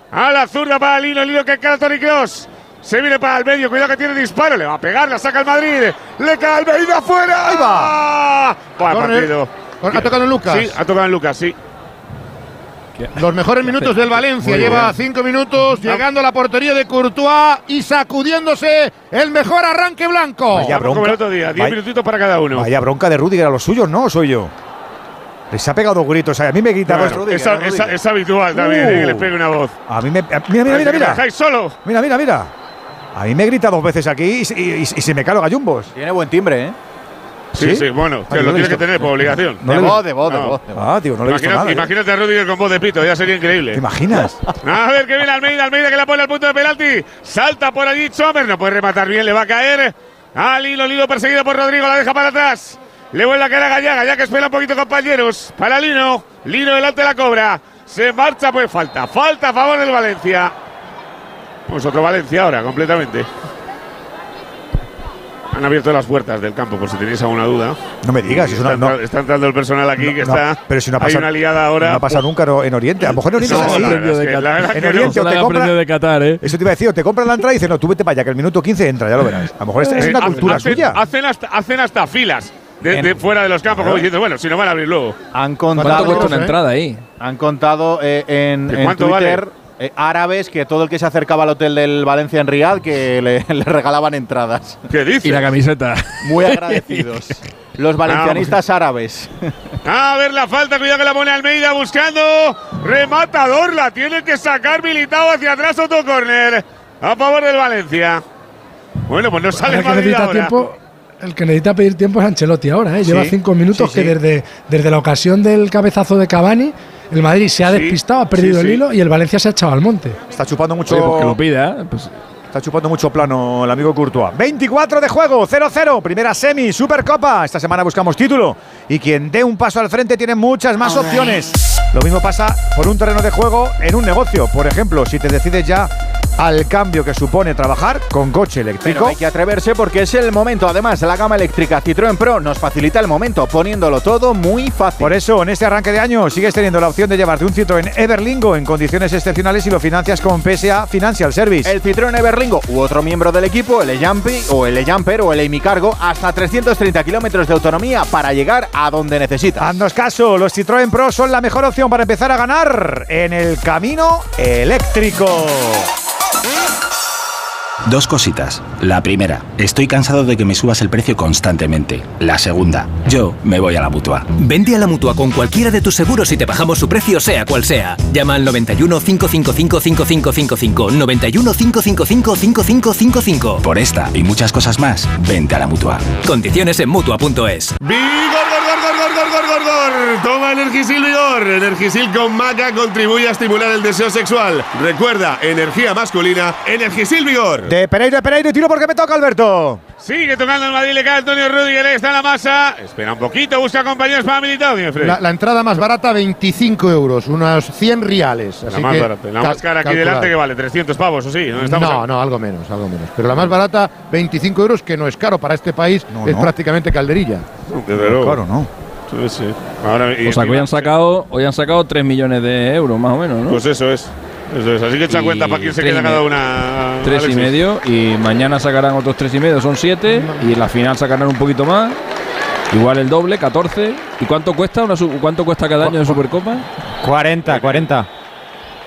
S3: A la zurda para Lino, Lino que cara Toni Kroos. Se viene para el medio, cuidado que tiene disparo, le va a pegar, la saca el Madrid. Le cae Almeida afuera. ¡Ahí va! Buen partido.
S4: Ha tocado en Lucas.
S3: Sí, ha tocado en Lucas, sí.
S4: Los mejores minutos del Valencia.
S3: Muy
S4: Lleva
S3: bien.
S4: cinco minutos llegando a la portería de Courtois y sacudiéndose el mejor arranque blanco.
S1: Vaya
S3: Vamos como
S1: bronca.
S3: el otro día, diez
S1: Vaya-
S3: minutitos para cada uno.
S1: Vaya bronca de Rudiger a los suyos, ¿no? ¿O soy yo? Les ha pegado gritos. A mí me grita
S3: Claro,
S1: Rudiger,
S3: es, es-
S1: Rudiger.
S3: es habitual también
S1: Uh.
S3: eh, que les pegue una voz.
S1: A mí me. a- Mira, mira, mira,
S3: Que me
S1: mira.
S3: dejáis solo.
S1: Mira, mira, mira. A mí me grita dos veces aquí y, se- y- y- y se me caen los gallumbos.
S2: Tiene buen timbre, ¿eh?
S3: Sí, sí,
S1: ¿Sí?
S3: bueno,
S1: Ah, no
S3: lo
S1: lo he
S3: tiene que tener por obligación.
S1: No
S2: de voz, de voz, de
S3: No.
S2: voz. de voz.
S1: Ah, tío, no le he visto
S3: Imagina-
S1: nada. ¿eh?
S3: imagínate a Rudiger con voz de pito, ya sería increíble.
S1: ¿Te imaginas?
S3: A ver que viene Almeida, Almeida que la pone al punto de penalti. Salta por allí Chomer, no puede rematar bien, le va a caer. A Lilo, Lilo perseguido por Rodrigo, la deja para atrás. Le vuelve a caer a Gallaga, ya que espera un poquito compañeros. Para Lino, Lino delante la cobra. Se marcha, pues falta, falta a favor del Valencia. Pues otro Valencia ahora, completamente. Han abierto las puertas del campo, por si tenéis alguna duda.
S1: No me digas, es
S3: está,
S1: una- no.
S3: está entrando el personal aquí que
S1: No,
S3: está.
S1: pero si no
S3: hay
S1: pasa,
S3: una liada ahora.
S1: No pasa nunca no- en Oriente. A lo mejor en Oriente
S3: No,
S1: es así. En. Oriente o te compra.
S8: de Qatar, ¿eh?
S1: Eso te iba a decir, o te compran la entrada y dicen, no, tú vete para allá, que el minuto 15 entra, ya lo verás. A lo mejor es, es
S3: Eh,
S1: una cultura
S3: hacen,
S1: suya.
S3: Hacen hasta, hacen hasta filas de, fuera de los campos, como diciendo, bueno, si no van a abrir luego.
S2: Han
S8: ¿Cuánto
S2: contado,
S8: cuesta una
S4: eh?
S8: entrada ahí?
S2: han contado eh, en,
S3: ¿De
S2: en
S3: cuánto
S2: Twitter Eh, árabes que todo el que se acercaba al hotel del Valencia en Riad que le, le regalaban entradas.
S3: ¿Qué dices?
S8: Y la camiseta.
S2: Muy agradecidos. Los valencianistas árabes.
S3: A ver la falta, cuidado que la pone Almeida buscando. Rematador, la tiene que sacar militado hacia atrás, otro córner. A favor del Valencia. Bueno, pues no sale
S5: el que,
S3: Madrid
S5: necesita
S3: ahora.
S5: tiempo, el que necesita pedir tiempo es Ancelotti ahora. ¿eh? Lleva
S17: Sí,
S5: cinco minutos
S17: sí, sí.
S5: que desde, desde la ocasión del cabezazo de Cavani, el Madrid se ha
S3: Sí,
S5: despistado, ha perdido
S3: sí,
S5: el hilo y el Valencia se ha echado al monte.
S1: Está chupando mucho.
S8: Oye, pues que lo pida, ¿eh? Pues
S1: Está chupando mucho plano el amigo Courtois. 24 de juego, 0-0. Primera semi, Supercopa. Esta semana buscamos título. Y quien dé un paso al frente tiene muchas más opciones. Lo mismo pasa por un terreno de juego en un negocio. Por ejemplo, si te decides ya al cambio que supone trabajar con coche
S2: Pero
S1: eléctrico.
S2: hay que atreverse porque es el momento. Además, la gama eléctrica Citroën Pro nos facilita el momento, poniéndolo todo muy fácil.
S1: Por eso, en este arranque de año sigues teniendo la opción de llevarte un Citroën Everlingo en condiciones excepcionales y lo financias con PSA Financial Service.
S2: El Citroën Everlingo u otro miembro del equipo, el E-Jumpy o el E-Jumper o el e Cargo, hasta 330 kilómetros de autonomía para llegar a donde necesitas.
S1: Haznos caso, los Citroën Pro son la mejor opción para empezar a ganar en el camino eléctrico.
S18: Dos cositas. La primera, estoy cansado de que me subas el precio constantemente. La segunda, yo me voy a la mutua.
S19: Vende a la mutua con cualquiera de tus seguros y te bajamos su precio, sea cual sea. Llama al 91 555 5555. 91 555 5555.
S18: Por esta y muchas cosas más, vente a la mutua.
S19: Condiciones en mutua.es.
S3: ¡Vigor, gor, gor, gor, gor, gor, gor! Toma Energisil Vigor. Energisil con maca contribuye a estimular el deseo sexual. Recuerda, energía masculina, Energisil Vigor.
S1: De Pereiro, de Pereiro, tiro porque me toca, Alberto.
S3: Sigue tocando el Madrid, le cae Antonio Rudiger, está en la masa. Espera un poquito, busca compañeros para Fred.
S4: La, la entrada más barata, 25 euros, unos 100 reales.
S3: La
S4: Así
S3: más
S4: que
S3: barata. La más cara aquí delante que vale 300 pavos, ¿o sí?
S4: No, no, algo menos, algo menos. Pero la más barata, 25 euros, que no es caro para este país,
S1: No,
S4: es
S1: no.
S4: prácticamente calderilla.
S3: Desde luego.
S1: Claro, ¿no?
S3: Sí, sí. Ahora, y
S8: o sea, que hoy han sacado, hoy han sacado 3 millones de euros, más o menos, ¿no?
S3: Pues eso es. Eso es. Así que echa
S8: Y
S3: cuenta para quién se queda cada una.
S8: Tres y medio y mañana sacarán otros tres y medio, son siete y en la final sacarán un poquito más. Igual el doble, 14. ¿Y cuánto cuesta una cuánto cuesta cada año de Supercopa?
S7: 40, 40.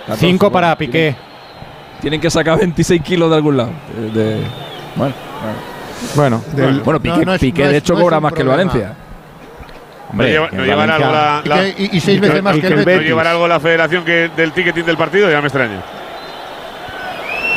S8: 14,
S7: 5 para Piqué.
S8: Tienen que sacar 26 kilos de algún lado. De, de- bueno,
S7: Bueno,
S8: bueno, bueno, Piqué,
S4: no es-
S8: Piqué
S4: no
S8: de hecho cobra más que el
S4: problema.
S3: No, lleva- no
S7: el
S3: llevará algo la,
S4: Y,
S3: la-
S4: que- y- y seis veces más que el
S3: ¿No
S4: Betis.
S3: llevará algo la federación que del ticketing del partido? Ya me extraña.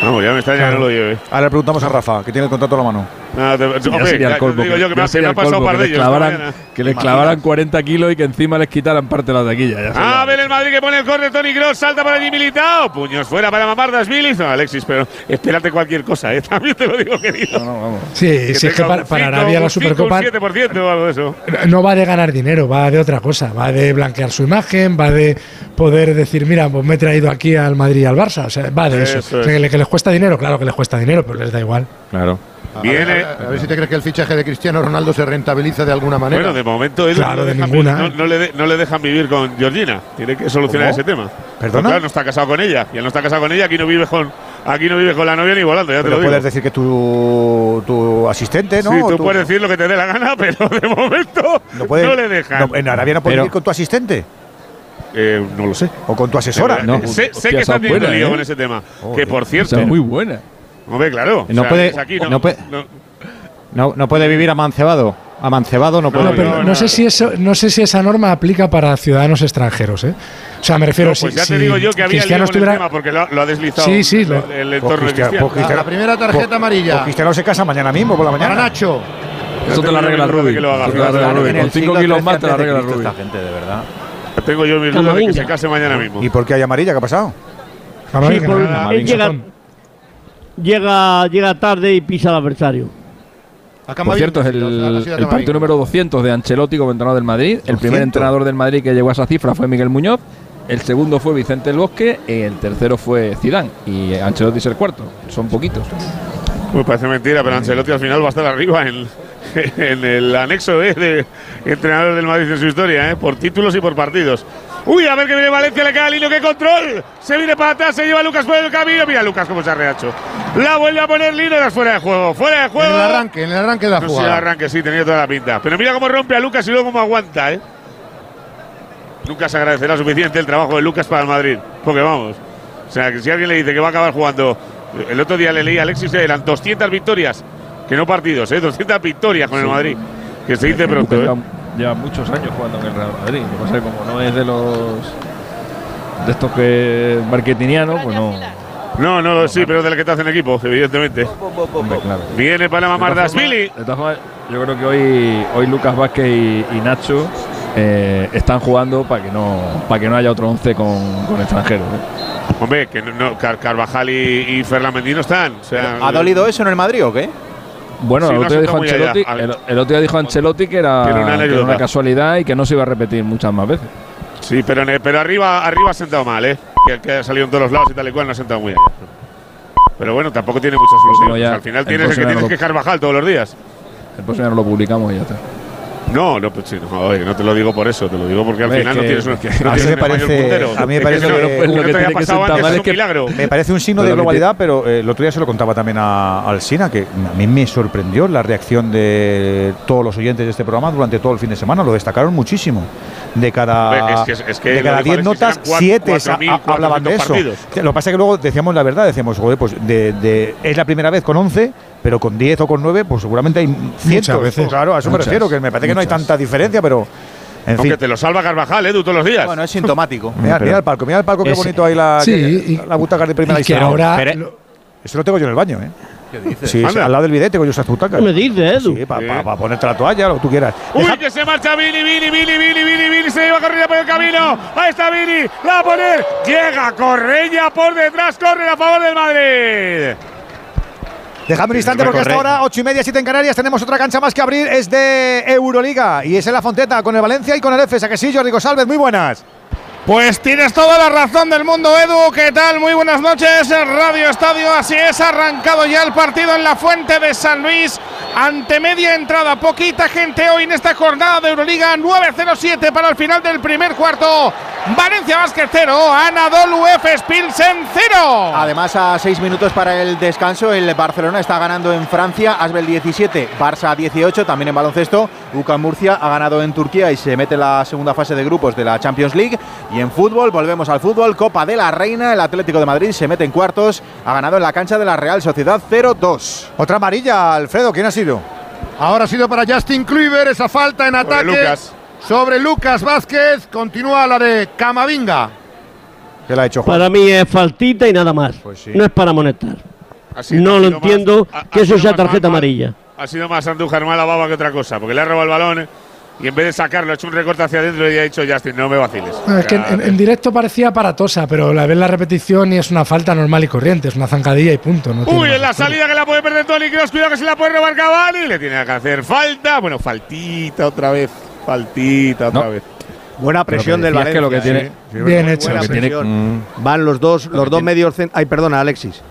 S3: Vamos, ya me extraña que no lo lleve.
S1: Ahora le preguntamos a Rafa, que tiene el contrato a la mano.
S3: Nada, te-
S8: Ya
S3: hombre,
S8: sería
S3: ya
S8: el colmo
S3: digo
S8: que-
S3: yo
S8: ya
S3: me pasado par de
S8: les
S3: ellos.
S8: clavaran-
S3: mañana.
S8: Que les
S1: Imaginas.
S8: clavaran 40 kilos y que encima les quitaran parte de la taquilla. ya sería-
S3: A ver el Madrid que pone el córner, Tony Cross, salta para allí Militao. Puños fuera para Mamardas No, Alexis, pero espérate cualquier cosa, ¿eh? También te lo digo, querido.
S5: Sí, sí, es que para, para Arabia la Supercopa
S3: un 7% o algo de eso.
S5: no va de ganar dinero, va de otra cosa. Va de blanquear su imagen, va de poder decir, mira, pues me he traído aquí al Madrid y al Barça. O sea, va de eso.
S3: Eso
S5: O sea,
S3: es.
S5: que, le- que les cuesta dinero, claro que les cuesta dinero, pero les da igual.
S7: claro.
S4: A
S3: Viene-
S4: ver, a ver- a ver si te crees que el fichaje de Cristiano Ronaldo se rentabiliza de alguna manera.
S3: Bueno, de momento él
S5: Claro,
S3: no,
S5: de
S3: dejan
S5: ninguna.
S3: vivir- no- no le de- no le dejan vivir con Georgina. Tiene que solucionar
S1: ¿Cómo?
S3: ese tema.
S1: ¿Perdona?
S3: Claro, no está casado con ella. Y él no está casado con ella, aquí no vive con, aquí no vive con la novia ni volando, ya te
S1: Pero
S3: lo digo.
S1: puedes decir que tu, tu asistente, ¿no?
S3: Sí, tú puedes decir lo que te dé la gana, pero de momento
S1: no, puede-
S3: no le dejan.
S1: no, en Arabia no puedes
S7: Pero-
S1: ir con tu asistente.
S3: Eh, no lo sé.
S1: O con tu asesora.
S3: No, sé, que está teniendo lío
S8: ¿eh?
S3: con ese tema. Que por cierto,
S8: muy buena.
S3: Hombre, claro.
S7: No
S3: o sea,
S7: puede-
S3: aquí, no,
S7: no puede-
S3: no-
S7: No, no puede vivir amancebado. Amancebado no puede
S3: No,
S5: No, pero no, sé si eso, no sé si esa norma aplica para ciudadanos extranjeros, ¿eh? O sea, me refiero
S3: No, pues
S5: si,
S3: ya te
S5: si
S3: digo yo que había
S5: Cristiano
S3: el tema porque lo, lo ha deslizado
S5: Sí, sí, lo-
S3: el, el
S1: Pues
S3: entorno de
S1: Cristiano-
S3: Cristiano.
S1: pues Cristiano-
S4: La primera tarjeta
S1: Pues-
S4: amarilla.
S1: pues Cristiano se casa mañana mismo por la
S4: Para
S1: mañana.
S4: Nacho.
S8: Eso te la arregla
S3: en
S8: Con 5 kilos más te la arregla Rubí.
S2: Esta gente, de verdad.
S3: Tengo yo mis dudas de que se case mañana mismo.
S1: ¿Y por qué hay amarilla? ¿Qué ha pasado?
S9: Sí, por- él llega. Llega, llega tarde y pisa al adversario.
S8: Por cierto, es el, partido número 200 de Ancelotti como entrenador del Madrid. El primer
S1: 200.
S8: entrenador del Madrid que llegó a esa cifra fue Miguel Muñoz. El segundo fue Vicente El Bosque. El tercero fue Zidane. Y Ancelotti es el cuarto. Son poquitos.
S3: Pues parece mentira, pero Ancelotti al final va a estar arriba en, en el anexo ¿eh? de entrenador del Madrid en su historia, ¿eh? por títulos y por partidos. Uy, a ver que viene Valencia, le cae al hilo, qué control. Se viene para atrás, se lleva a Lucas por el camino. Mira Lucas cómo se ha rehacho. La vuelve a poner Lino, era fuera de juego, fuera de juego.
S4: En el arranque, en el arranque de la
S3: No sé, el
S4: jugada.
S3: arranque sí, tenía toda la pinta. Pero mira cómo rompe a Lucas y luego cómo aguanta, ¿eh? Nunca se agradecerá suficiente el trabajo de Lucas para el Madrid. Porque vamos, O sea, que si alguien le dice que va a acabar jugando. El otro día le leí a Alexis, eran 200 victorias, que no partidos, ¿eh? 200 victorias con el Madrid. Que se dice pronto, ¿eh?
S8: Lleva, muchos años jugando en el Real Madrid. Lo que pasa es que como no es de los. de estos que. marketingianos, pues no.
S3: No, no, sí, pero del que te hacen equipo, evidentemente.
S8: Hombre, claro.
S3: Viene Mamardashvili.
S8: formas- de todas formas, yo creo que hoy, hoy Lucas Vázquez y, y Nacho eh, están jugando para que no para que no haya otro once con, con extranjeros. ¿eh?
S3: Hombre, que no, no, Car- Carvajal y, y Ferland Mendy no están. O sea,
S2: ¿Ha dolido eso en el Madrid o qué?
S8: Bueno,
S3: Sí,
S8: el, otro dijo. Ancelotti, el, el otro día dijo Ancelotti que era,
S3: una
S8: que era
S3: anécdota.
S8: una casualidad y que no se iba a repetir muchas más veces.
S3: Sí, pero, pero arriba, arriba ha sentado mal, ¿eh? Que, que ha salido en todos los lados y tal y cual no ha sentado muy allá. Pero bueno, tampoco tiene mucha solución. al final tienes el que tienes que Carvajal todos los días.
S8: El próximo no lo publicamos y ya está.
S3: No, no, pues sí, no, oye, no te lo digo por eso, te lo digo porque al final no tienes un,
S8: que-
S3: no
S8: a mí me
S2: parece- a mí me parece que-
S3: no,
S2: lo que
S8: que
S3: pasado antes es un milagro.
S1: Me parece un signo de globalidad, pero eh, el otro día se lo contaba también a Alsina, que a mí me sorprendió la reacción de todos los oyentes de este programa durante todo el fin de semana. Lo destacaron muchísimo. De cada,
S3: es que- es que
S1: de cada
S3: de
S1: 10
S3: Alexis
S1: notas,
S3: eran cuatro-
S1: 7
S3: 4.400
S1: hablaban de eso.
S3: partidos.
S1: Lo que pasa es que luego decíamos la verdad, decíamos, joder, pues de, de- es la primera vez con 11, pero con 10 o con 9, pues seguramente hay cientos.
S5: veces.
S1: Claro, a eso
S5: Muchas,
S1: me refiero, que me parece que no hay tanta diferencia, pero en
S3: Aunque
S1: fin.
S3: te lo salva Carvajal, Edu, todos los días.
S2: Bueno, es sintomático.
S1: Mira, mira el palco, mira el palco, qué
S5: Es-
S1: bonito ahí la,
S5: sí,
S1: que-
S5: y-
S1: la butaca de primera historia.
S5: ahora
S1: Pero- Eso lo tengo yo en el baño, ¿eh?
S2: ¿Qué dices?
S1: Sí,
S3: Anda.
S1: al lado del bidet tengo yo esas butacas.
S9: ¿Qué me dices, Edu?
S1: Sí, para
S3: Sí.
S1: ponerte la toalla, lo que tú quieras.
S3: Uy,
S1: Deja-
S3: que se marcha Vini, Vini, Vini, Vini, Vini, Vini, se lleva corrida por el camino. Ahí está Vini, la va a poner. Llega Correña por detrás, corre a favor del Madrid.
S1: Dejadme un instante porque hasta ahora, 8 y media, 7 en Canarias, tenemos otra cancha más que abrir. Es de Euroliga y es en la Fonteta con el Valencia y con el EFES. ¿A que sí, Jordi González? Muy buenas.
S20: Pues tienes toda la razón del mundo, Edu. ¿Qué tal? Muy buenas noches, Radio Estadio. Así es, arrancado ya el partido en la Fuente de San Luis. Ante media entrada, poquita gente hoy en esta jornada de Euroliga. 9-0-7 para el final del primer cuarto. Valencia Basket 0, Anadolu Efes Pilsen 0.
S2: Además, a seis minutos para el descanso, el Barcelona está ganando en Francia, Asbel 17, Barça 18, también en baloncesto. UCAM Murcia ha ganado en Turquía y se mete en la segunda fase de grupos de la Champions League. Y en fútbol, volvemos al fútbol, Copa de la Reina, el Atlético de Madrid se mete en cuartos, ha ganado en la cancha de la Real Sociedad 0-2.
S1: Otra amarilla, Alfredo, ¿quién ha sido?
S4: Ahora ha sido para Justin Kluivert esa falta en ataque
S3: Lucas.
S4: sobre Lucas Vázquez. Continúa la de Camavinga.
S1: ¿Qué le ha hecho Juan?
S9: Para mí es faltita y nada más.
S1: Pues sí.
S9: No es para amonestar.
S3: Ha sido-
S9: no lo
S3: sido más-
S9: entiendo
S3: ha-
S9: que eso
S3: sido
S9: sea
S3: más
S9: tarjeta
S3: mal-
S9: amarilla.
S3: Ha sido más Andújar mala baba que otra cosa, porque le ha robado el balón y en vez de sacarlo, ha hecho un recorte hacia adentro y ha dicho Justin, no me vaciles.
S5: Es que en, directo parecía aparatosa, pero la ves la repetición y es una falta normal y corriente, es una zancadilla y punto. no
S3: Uy, en la
S5: historia.
S3: salida que la puede perder Tony Cross, cuidado que se la puede robar Cavani, le tiene que hacer falta. Bueno, faltita otra vez, faltita otra
S8: No.
S3: vez.
S6: Buena presión del Valencia.
S8: que lo que tiene-
S6: sí.
S5: Bien hecho.
S8: Tiene-
S6: presión.
S8: mm.
S6: Van los dos, los
S8: que
S6: dos
S8: tiene-
S6: medios. Ay, perdona, Alexis.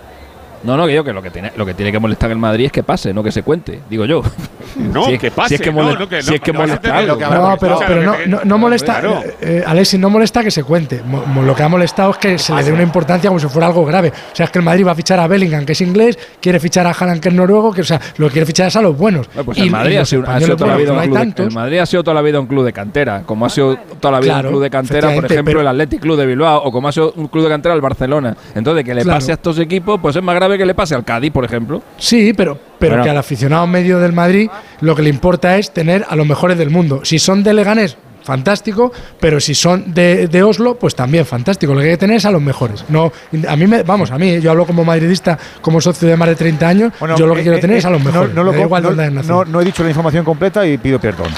S8: No, no, que yo que lo que tiene, lo que tiene que molestar el Madrid es que pase, no que se cuente, digo yo.
S3: No,
S8: Si es-
S3: que pase,
S8: Si es que,
S3: no,
S8: mole-
S3: no, que
S8: si
S3: no,
S8: es que
S3: no
S8: molesta algo.
S3: que
S5: No, pero, pero no, no, no molesta.
S3: claro.
S5: eh, eh, Alexis, no molesta que se cuente. Mo- mo- lo que ha molestado es que se le dé una importancia como si fuera algo grave. O sea, es que el Madrid va a fichar a Bellingham, que es inglés, quiere fichar a Haaland, que es noruego, que o sea, lo que quiere fichar es a los buenos.
S8: Bueno, pues
S5: Y-
S8: el
S5: y
S8: Madrid, ha sido, ha
S5: españoles,
S8: sido toda la vida
S5: no
S8: un club de, el Madrid ha sido toda la vida un club de cantera, como ha sido toda la vida
S5: Claro,
S8: un club de cantera, por ejemplo,
S5: pero-
S8: el Athletic Club de Bilbao, o como ha sido un club de cantera el Barcelona. Entonces, que le
S5: Claro.
S8: pase a estos equipos, pues es más grave que le pase al Cádiz, por ejemplo.
S5: Sí, pero, pero
S8: Bueno.
S5: que al aficionado medio del Madrid lo que le importa es tener a los mejores del mundo. Si son de Leganés, fantástico, pero si son de, de Oslo, pues también fantástico. Lo que hay que tener es a los mejores. No, a mí me, vamos, a mí, yo hablo como madridista, como socio de más de 30 años,
S1: Bueno,
S5: yo lo que
S1: eh,
S5: quiero
S1: eh,
S5: tener
S1: eh,
S5: es a los
S1: no-
S5: mejores.
S1: No, lo
S5: igual
S1: no he dicho la información completa y pido perdón.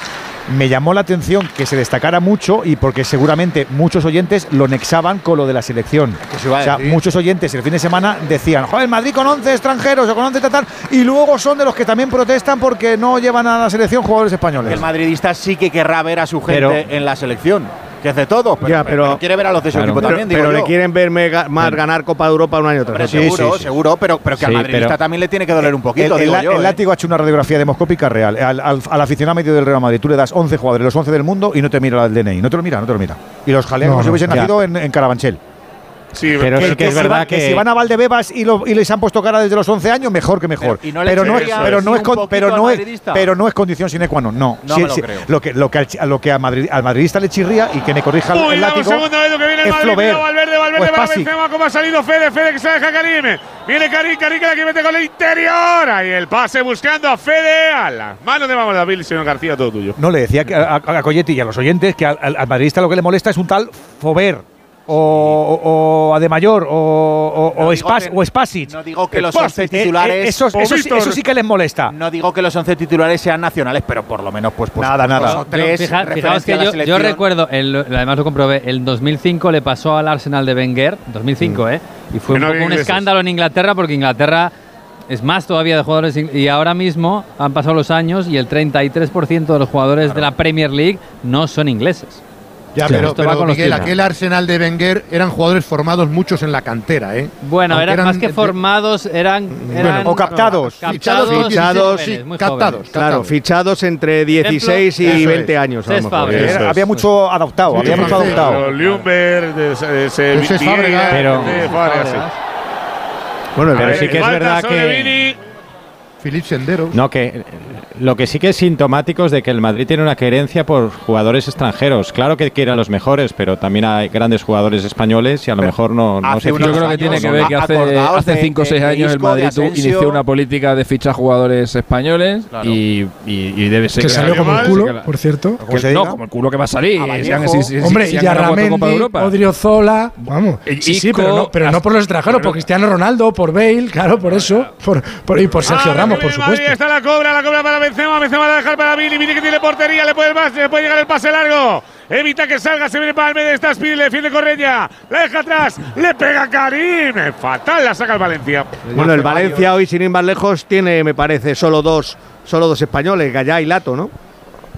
S1: Me llamó la atención que se destacara mucho y porque seguramente muchos oyentes lo nexaban con lo de la selección.
S2: se
S1: o sea, muchos oyentes el fin de semana decían, joder, Madrid con 11 extranjeros o con 11 tal, tal", y luego son de los que también protestan porque no llevan a la selección jugadores españoles.
S2: El madridista sí que querrá ver a su gente
S6: Pero-
S2: en la selección, que hace todo, pero,
S6: Ya, pero-
S2: pero quiere ver a los de su
S8: Claro.
S2: equipo
S6: Pero,
S2: también, digo
S6: pero le
S2: yo.
S6: quieren verme ga- más ganar Copa de Europa un año tras otro.
S2: seguro, seguro, pero, pero que al madridista
S8: pero-
S2: también le tiene que doler un poquito,
S1: el,
S2: digo
S1: el-
S2: yo.
S1: el
S2: ¿eh?
S1: látigo ha hecho una radiografía demoscópica real. Al, al- al aficionado medio del Real Madrid tú le das 11 jugadores, los 11 del mundo, y no te mira el DNI. No te lo mira, no te lo mira. Y los jalea
S5: No,
S1: como si
S5: no,
S1: hubiesen
S5: ya.
S1: nacido en, en Carabanchel.
S3: Sí,
S7: pero
S1: que,
S7: sí que, es verdad
S1: si que,
S7: que,
S1: si van a Valdebebas y, lo, y, les han puesto cara desde los 11 años, mejor que mejor.
S2: Pero, no
S1: pero, no es, pero, no es con, pero, no es, pero, no es, condición sine qua non. No,
S2: no sí, me lo, sí, creo.
S1: lo, que, lo que, al, lo que a Madrid, al madridista le chirría y que me corrija
S3: Uy,
S1: el, látigo
S3: segunda vez lo que viene el
S1: es
S3: Madrid, Flover, Valverde,
S1: pues
S3: Valverde,
S1: es
S3: Benzema, cómo ha salido Fede, Fede que se deja Karim. Viene Karim, Karim que la que mete con el interior. Ahí el pase buscando a Fede. A las manos de Vamos David, señor García, todo tuyo.
S1: No, le decía a, a, a Coyetti y a los oyentes que al, al, al madridista lo que le molesta es un tal Fover o, o, Ademayor o, o,
S2: no
S1: o, o
S2: No digo que los 11
S1: eh, eh,
S2: titulares.
S1: Eh, esos,
S2: esos,
S1: eso, sí que les molesta.
S2: No digo que los 11 titulares sean nacionales, pero por lo menos, pues. pues
S1: nada, nada.
S2: Tres
S10: Fija, fijaos que yo, yo, recuerdo, además lo comprobé, el 2005 le pasó al Arsenal de Wenger, 2005, mm. ¿eh? Y fue un, escándalo en Inglaterra porque Inglaterra es más todavía de jugadores y ahora mismo han pasado los años y el 33% de los jugadores de la Premier League no son ingleses.
S4: Ya,
S10: claro,
S4: pero, pero
S10: con
S4: Miguel, aquel Arsenal de Wenger eran jugadores formados muchos en la cantera, ¿eh?
S10: Bueno,
S4: eran,
S10: eran más que formados, eran, bueno,
S1: o captados, no,
S10: captados,
S4: fichados,
S6: fichados
S10: sí, jóvenes,
S4: captados,
S6: claro, fichados entre 16 y 20 es. años. A lo mejor.
S3: Es.
S1: Había mucho adaptado,
S4: sí,
S1: había
S4: sí,
S3: mucho adaptado. Lumber,
S6: bueno,
S7: pero sí que es verdad que
S4: Filip Sendero.
S7: No, que eh, lo que sí que es sintomático es de que el Madrid tiene una querencia por jugadores extranjeros. Claro que quiere a los mejores, pero también hay grandes jugadores españoles y a lo mejor no, no se
S8: Yo creo que tiene que ver que hace, hace cinco o
S2: 6
S8: años el Madrid inició una política de fichar jugadores españoles
S2: claro.
S8: y, y, y, debe ser
S5: que, que salió como el culo,
S8: la,
S5: por cierto.
S8: Que no, como el culo que va a salir.
S2: A
S8: si han, si,
S5: Hombre,
S8: si
S5: y Odriozola, vamos.
S8: Ico,
S5: sí, sí, pero, no, pero no, por los extranjeros, por Cristiano Ronaldo, por Bale, claro, por eso, por, por y por ah,
S3: Sergio
S5: Ramos. Por supuesto.
S3: Está la cobra, la cobra para Benzema, Benzema la dejar para Vini, Vini que tiene portería, le puede, le puede llegar el pase largo. Evita que salga, se viene para el medio, está Spiri, le defiende Correia, la deja atrás, le pega Karim, fatal, la saca el Valencia.
S6: Bueno, el Valencia hoy, sin ir más lejos, tiene, me parece, solo dos, solo dos españoles, Gallá y Lato, ¿no?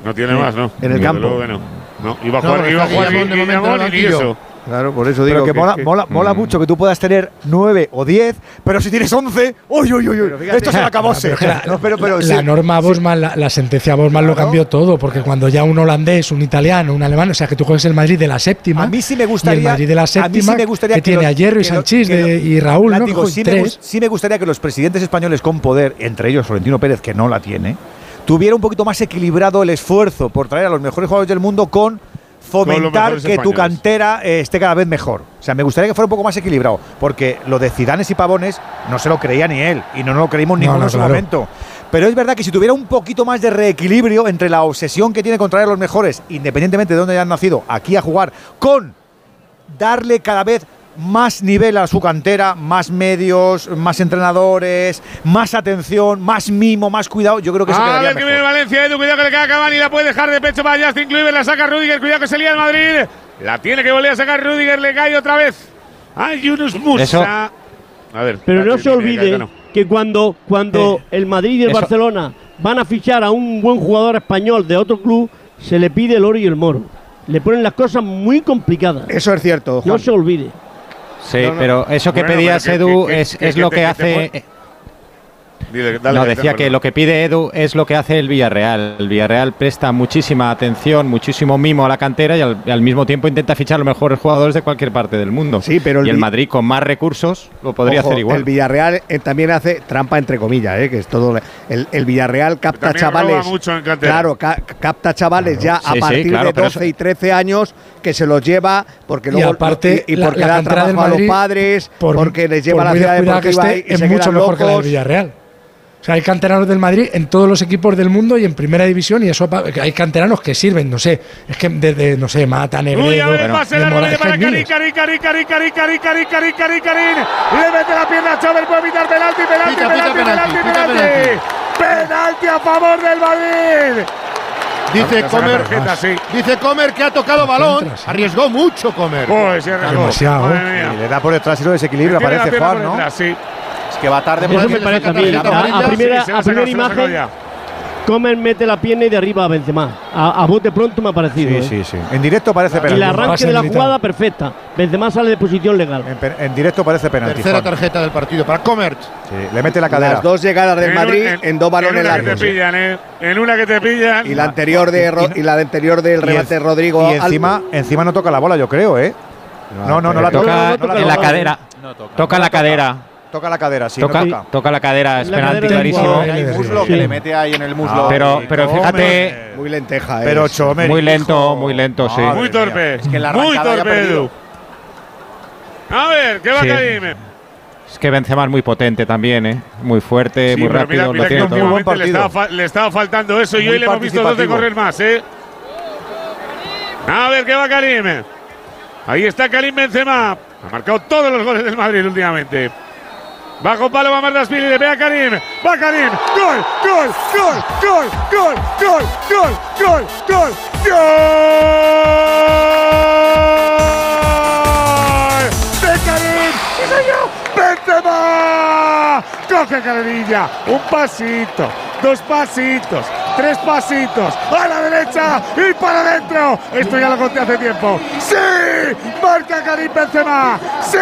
S3: No tiene sí. más, ¿no?
S6: En el campo.
S3: Luego, bueno, no. Iba a jugar,
S4: no,
S3: iba a jugar
S4: y,
S3: y, y,
S4: y
S3: eso.
S6: Claro, por eso digo.
S1: Pero que, mola, mm. mucho que tú puedas tener 9 o 10, pero si tienes 11, ¡uy, uy, uy! esto se la acabose.
S5: La, la,
S1: sí.
S5: la norma Bosman, la, la, sentencia Bosman
S1: claro.
S5: lo cambió todo, porque cuando ya un holandés, un italiano, un alemán, o sea, que tú juegues el Madrid de la séptima.
S1: A mí sí me gustaría.
S5: el Madrid de la séptima,
S1: a mí sí me gustaría
S5: que, tiene a Hierro y Sanchís y Raúl, ¿no? Digo,
S1: sí. Me, sí me gustaría que los presidentes españoles con poder, entre ellos Florentino Pérez, que no la tiene, tuviera un poquito más equilibrado el esfuerzo por traer a los mejores jugadores del mundo con fomentar que tu cantera eh, esté cada vez mejor. O sea, me gustaría que fuera un poco más equilibrado, porque lo de Zidanes y Pavones no se lo creía ni él, y no nos lo creímos ninguno en su momento. Pero es verdad que si tuviera un poquito más de reequilibrio entre la obsesión que tiene con traer a los mejores, independientemente de dónde hayan nacido, aquí a jugar, con darle cada vez más nivel a su cantera, más medios, más entrenadores, más atención, más mimo, más cuidado, yo creo que
S3: a se ah,
S1: quedaría
S3: ver, que viene Valencia, Edu, cuidado que le queda Cavani, la puede dejar de pecho para Justin Kluivert, la saca Rudiger, cuidado que se lía el Madrid. La tiene que volver a sacar Rudiger, le cae otra vez. A Yunus Musa.
S7: Eso.
S3: A ver,
S9: pero no se olvide
S3: no.
S9: que cuando, cuando
S7: eh,
S9: el Madrid y el
S7: eso.
S9: Barcelona van a fichar a un buen jugador español de otro club, se le pide el oro y el moro. Le ponen las cosas muy complicadas.
S6: Eso es cierto. Juan.
S9: No se olvide.
S7: Sí, pero eso que
S3: bueno,
S7: pedías, Edu, es, es lo que hace... No, decía que lo que pide Edu es lo que hace el Villarreal. El Villarreal presta muchísima atención, muchísimo mimo a la cantera y al, mismo tiempo intenta fichar los mejores jugadores de cualquier parte del mundo.
S6: Sí, pero el
S7: y el Madrid con más recursos lo podría hacer igual.
S6: El Villarreal eh, también hace trampa entre comillas, eh, que es todo. El, el Villarreal capta chavales.
S3: Mucho en
S6: claro, capta chavales ya a partir de 12 y 13 años que se los lleva porque luego y, porque
S5: la,
S6: da trabajo a los padres, porque les lleva a la ciudad deportiva y
S5: es mucho mejor que la del Villarreal. O sea, hay canteranos del Madrid en todos los equipos del mundo y en primera división, y eso hay canteranos que sirven, no sé, es que desde, no sé, Mata, Negredo,
S3: Uy, a ver, pase
S5: de Morales,
S3: para Karin, Karin, Karin, Karin, Karin, Karin, Karin, Karin, Karin, le mete la pierna a Chávez, puede evitar penalti, penalti,
S4: pita, penalti, pita,
S3: penalti,
S4: pita,
S3: penalti,
S4: penalti,
S3: penalti, penalti a favor del Madrid.
S4: Dice Comer,
S3: tarjeta, sí.
S4: dice Comer que ha tocado balón. Arriesgó mucho Comer.
S3: Pues,
S5: Demasiado.
S1: Sí, le da por detrás y lo desequilibra, parece Juan, ¿no?
S3: Detrás, sí
S2: que va tarde por
S9: a primera, imagen. Comer mete la pierna y de arriba a Benzema. A, a bote pronto me ha parecido.
S1: Sí,
S9: ¿eh?
S1: sí, sí. En directo parece penalti.
S9: Y el arranque de la jugada perfecta. Benzema sale de posición legal.
S1: En, directo parece penalti.
S4: Tercera tarjeta del partido para Comer.
S1: Le mete la cadera.
S6: Las dos llegadas del Madrid en, dos balones largos.
S3: Pillan, ¿eh? En una que te pillan.
S6: Y la anterior de Ro y la anterior del
S1: remate
S6: de Rodrigo.
S1: Y encima, encima no toca la bola, yo creo, ¿eh? No, no, no, la
S7: toca, en la cadera. Toca la cadera.
S1: Toca la cadera, sí,
S7: toca,
S1: no toca.
S7: toca la cadera, es
S9: La
S7: penalti
S9: cadera
S7: clarísimo.
S2: Hay muslo que le mete ahí en el muslo.
S7: Pero, pero fíjate,
S6: Muy lenteja, ¿eh?
S1: Pero Chomer,
S7: muy lento,
S1: hijo.
S7: muy lento, sí.
S3: Muy torpe.
S2: Es que la
S3: Muy torpe. Edu. A ver, ¿qué va
S7: Sí.
S3: Karim?
S7: Es que Benzema es muy potente también, ¿eh? Muy fuerte,
S3: Sí,
S7: muy
S3: pero
S7: rápido,
S3: mira,
S7: lo
S3: mira que
S7: tiene todo.
S3: últimamente le estaba, le estaba faltando eso y hoy le hemos visto dos de correr más, ¿eh? A ver, ¿qué va Karim? Ahí está Karim Benzema. Ha marcado todos los goles del Madrid últimamente. Bajo palo va Mardasvili, le pega Karim. Va Karim. Gol, gol, gol, gol, gol, gol, gol, gol, gol, gol. De Karim. ¡Sí. Coge carrerilla. Un pasito, dos pasitos, tres pasitos. A la derecha y para adentro. Esto ya lo conté hace tiempo. ¡Sí! Marca Karim Benzema. ¡Sí!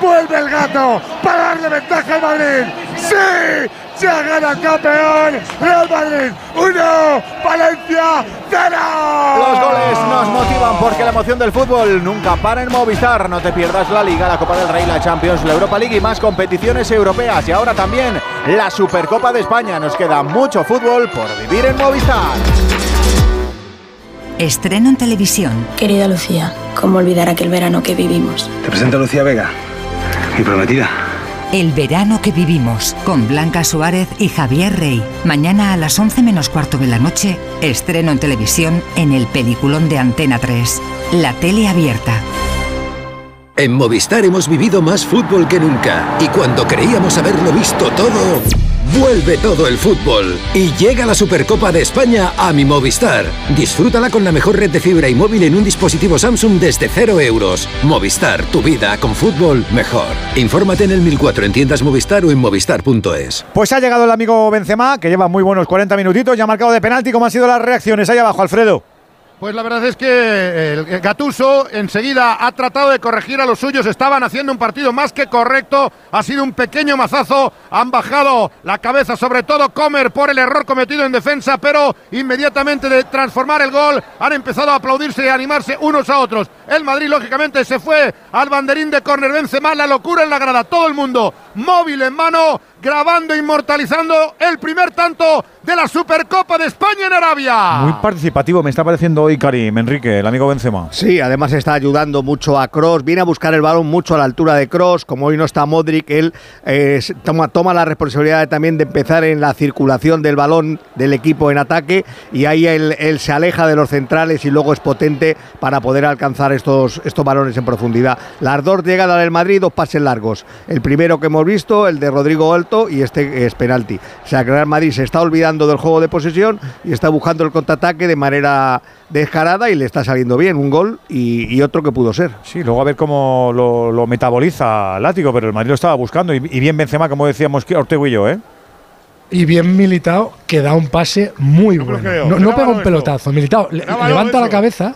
S3: Vuelve el gato para darle ventaja al Madrid. ¡Sí! Ya gana campeón. Real Madrid 1, Valencia 0.
S2: Los goles nos motivan porque la emoción del fútbol nunca para en Movistar. No te pierdas la Liga, la Copa del Rey, la Champions, la Europa League y más competiciones europeas. Y ahora también la Supercopa de España. Nos queda mucho fútbol por vivir en Movistar.
S21: Estreno en televisión.
S22: Querida Lucía, ¿cómo olvidar aquel verano que vivimos?
S23: Te presento a Lucía Vega, mi prometida.
S21: El verano que vivimos con Blanca Suárez y Javier Rey. Mañana a las 11 menos cuarto de la noche, estreno en televisión en el peliculón de Antena 3. La tele abierta.
S14: En Movistar hemos vivido más fútbol que nunca y cuando creíamos haberlo visto todo, vuelve todo el fútbol y llega la Supercopa de España a mi Movistar. Disfrútala con la mejor red de fibra y móvil en un dispositivo Samsung desde 0 euros. Movistar, tu vida con fútbol mejor. Infórmate en el 1004 en tiendas Movistar o en movistar.es.
S1: Pues ha llegado el amigo Benzema, que lleva muy buenos 40 minutitos y ha marcado de penalti. ¿Cómo han sido las reacciones ahí abajo, Alfredo?
S4: Pues la verdad es que el Gatuso enseguida ha tratado de corregir a los suyos. Estaban haciendo un partido más que correcto. Ha sido un pequeño mazazo. Han bajado la cabeza, sobre todo Comer, por el error cometido en defensa. Pero inmediatamente de transformar el gol, han empezado a aplaudirse y a animarse unos a otros. El Madrid, lógicamente, se fue al banderín de córner. Benzema, la locura en la grada. Todo el mundo móvil en mano, grabando, inmortalizando el primer tanto de la Supercopa de España en Arabia.
S1: Muy participativo me está pareciendo hoy Karim, Enrique, el amigo Benzema.
S6: Sí, además está ayudando mucho a Cross, viene a buscar el balón mucho a la altura de Cross, como hoy no está Modric, él eh, toma, toma la responsabilidad también de empezar en la circulación del balón del equipo en ataque y ahí él, él se aleja de los centrales y luego es potente para poder alcanzar estos, estos balones en profundidad. Las dos llegadas del Madrid, dos pases largos. El primero que hemos visto, el de Rodrigo Y este es penalti. O sea que el Real Madrid se está olvidando del juego de posesión y está buscando el contraataque de manera descarada y le está saliendo bien. Un gol y, y otro que pudo ser.
S1: Sí, luego a ver cómo lo, lo metaboliza Látigo, pero el Madrid lo estaba buscando y, y bien Benzema, como decíamos que Ortego y yo, ¿eh?
S5: Y bien militado, que da un pase muy bueno.
S3: creo.
S5: No, pega un pelotazo. Le-
S3: Grábalo
S5: levanta la
S3: eso.
S5: cabeza,